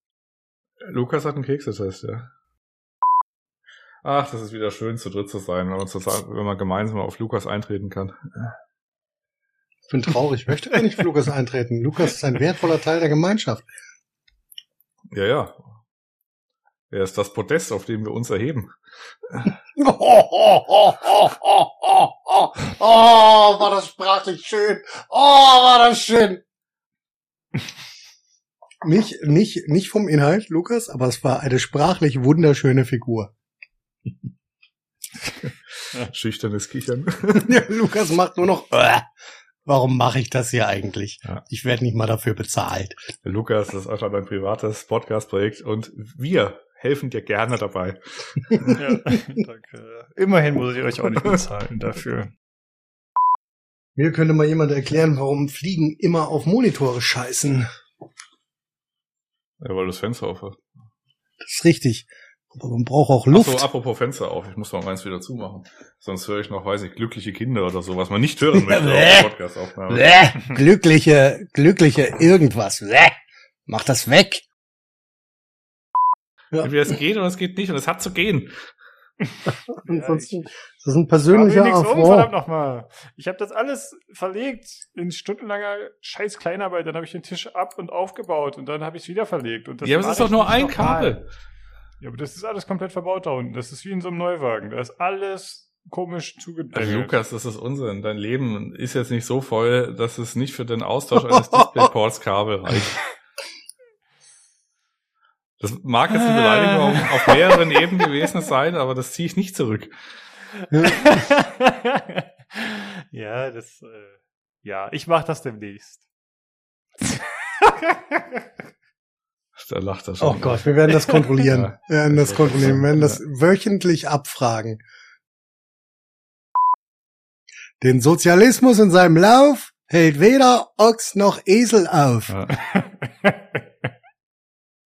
Lukas hat einen Keksetest, ja. Ach, das ist wieder schön, zu dritt zu sein, wenn man, zusammen, wenn man gemeinsam auf Lukas eintreten kann. Ich bin traurig, ich möchte gar nicht für Lukas eintreten. Lukas ist ein wertvoller Teil der Gemeinschaft. Ja, ja. Er ist das Podest, auf dem wir uns erheben. Oh, war das sprachlich schön. Oh, war das schön. Nicht, nicht, nicht vom Inhalt, Lukas, aber es war eine sprachlich wunderschöne Figur. Schüchternes Kichern. Ja, Lukas macht nur noch äh, warum mache ich das hier eigentlich? Ja. Ich werde nicht mal dafür bezahlt. Lukas, das ist einfach dein privates Podcast-Projekt und wir helfen dir gerne dabei. Ja, danke. Immerhin muss ich euch auch nicht bezahlen dafür. Mir könnte mal jemand erklären, warum Fliegen immer auf Monitore scheißen. Ja, weil du das Fenster auf hast. Das ist richtig. Aber man braucht auch Ach Luft. so, apropos Fenster auf. Ich muss mal meins wieder zumachen. Sonst höre ich noch, weiß ich, glückliche Kinder oder so, was man nicht hören möchte auf der Podcast-Aufnahme. Bäh, glückliche, glückliche irgendwas. Bäh, mach das weg. Ja. Entweder es geht oder es geht nicht und es hat zu gehen. Ansonsten, ich- das ist ein persönlicher nix um, verdammt Affront. nochmal. Ich habe das alles verlegt in stundenlanger scheiß Kleinarbeit. Dann habe ich den Tisch ab und aufgebaut und dann habe ich es wieder verlegt. Und das ja, aber es ist doch nur ein. Kabel. Ja, aber das ist alles komplett verbaut da unten. Das ist wie in so einem Neuwagen. Da ist alles komisch zugedeckt. Also, Lukas, das ist Unsinn. Dein Leben ist jetzt nicht so voll, dass es nicht für den Austausch eines DisplayPorts Kabel reicht. Das mag jetzt eine Beleidigung auf, auf mehreren Ebenen gewesen sein, aber das ziehe ich nicht zurück. ja, das. Äh, ja, ich mache das demnächst. Da lacht er schon. Oh Gott, wir werden das kontrollieren. Ja. Wir werden das kontrollieren. Wir werden das wöchentlich abfragen. Den Sozialismus in seinem Lauf hält weder Ochs noch Esel auf. Ja.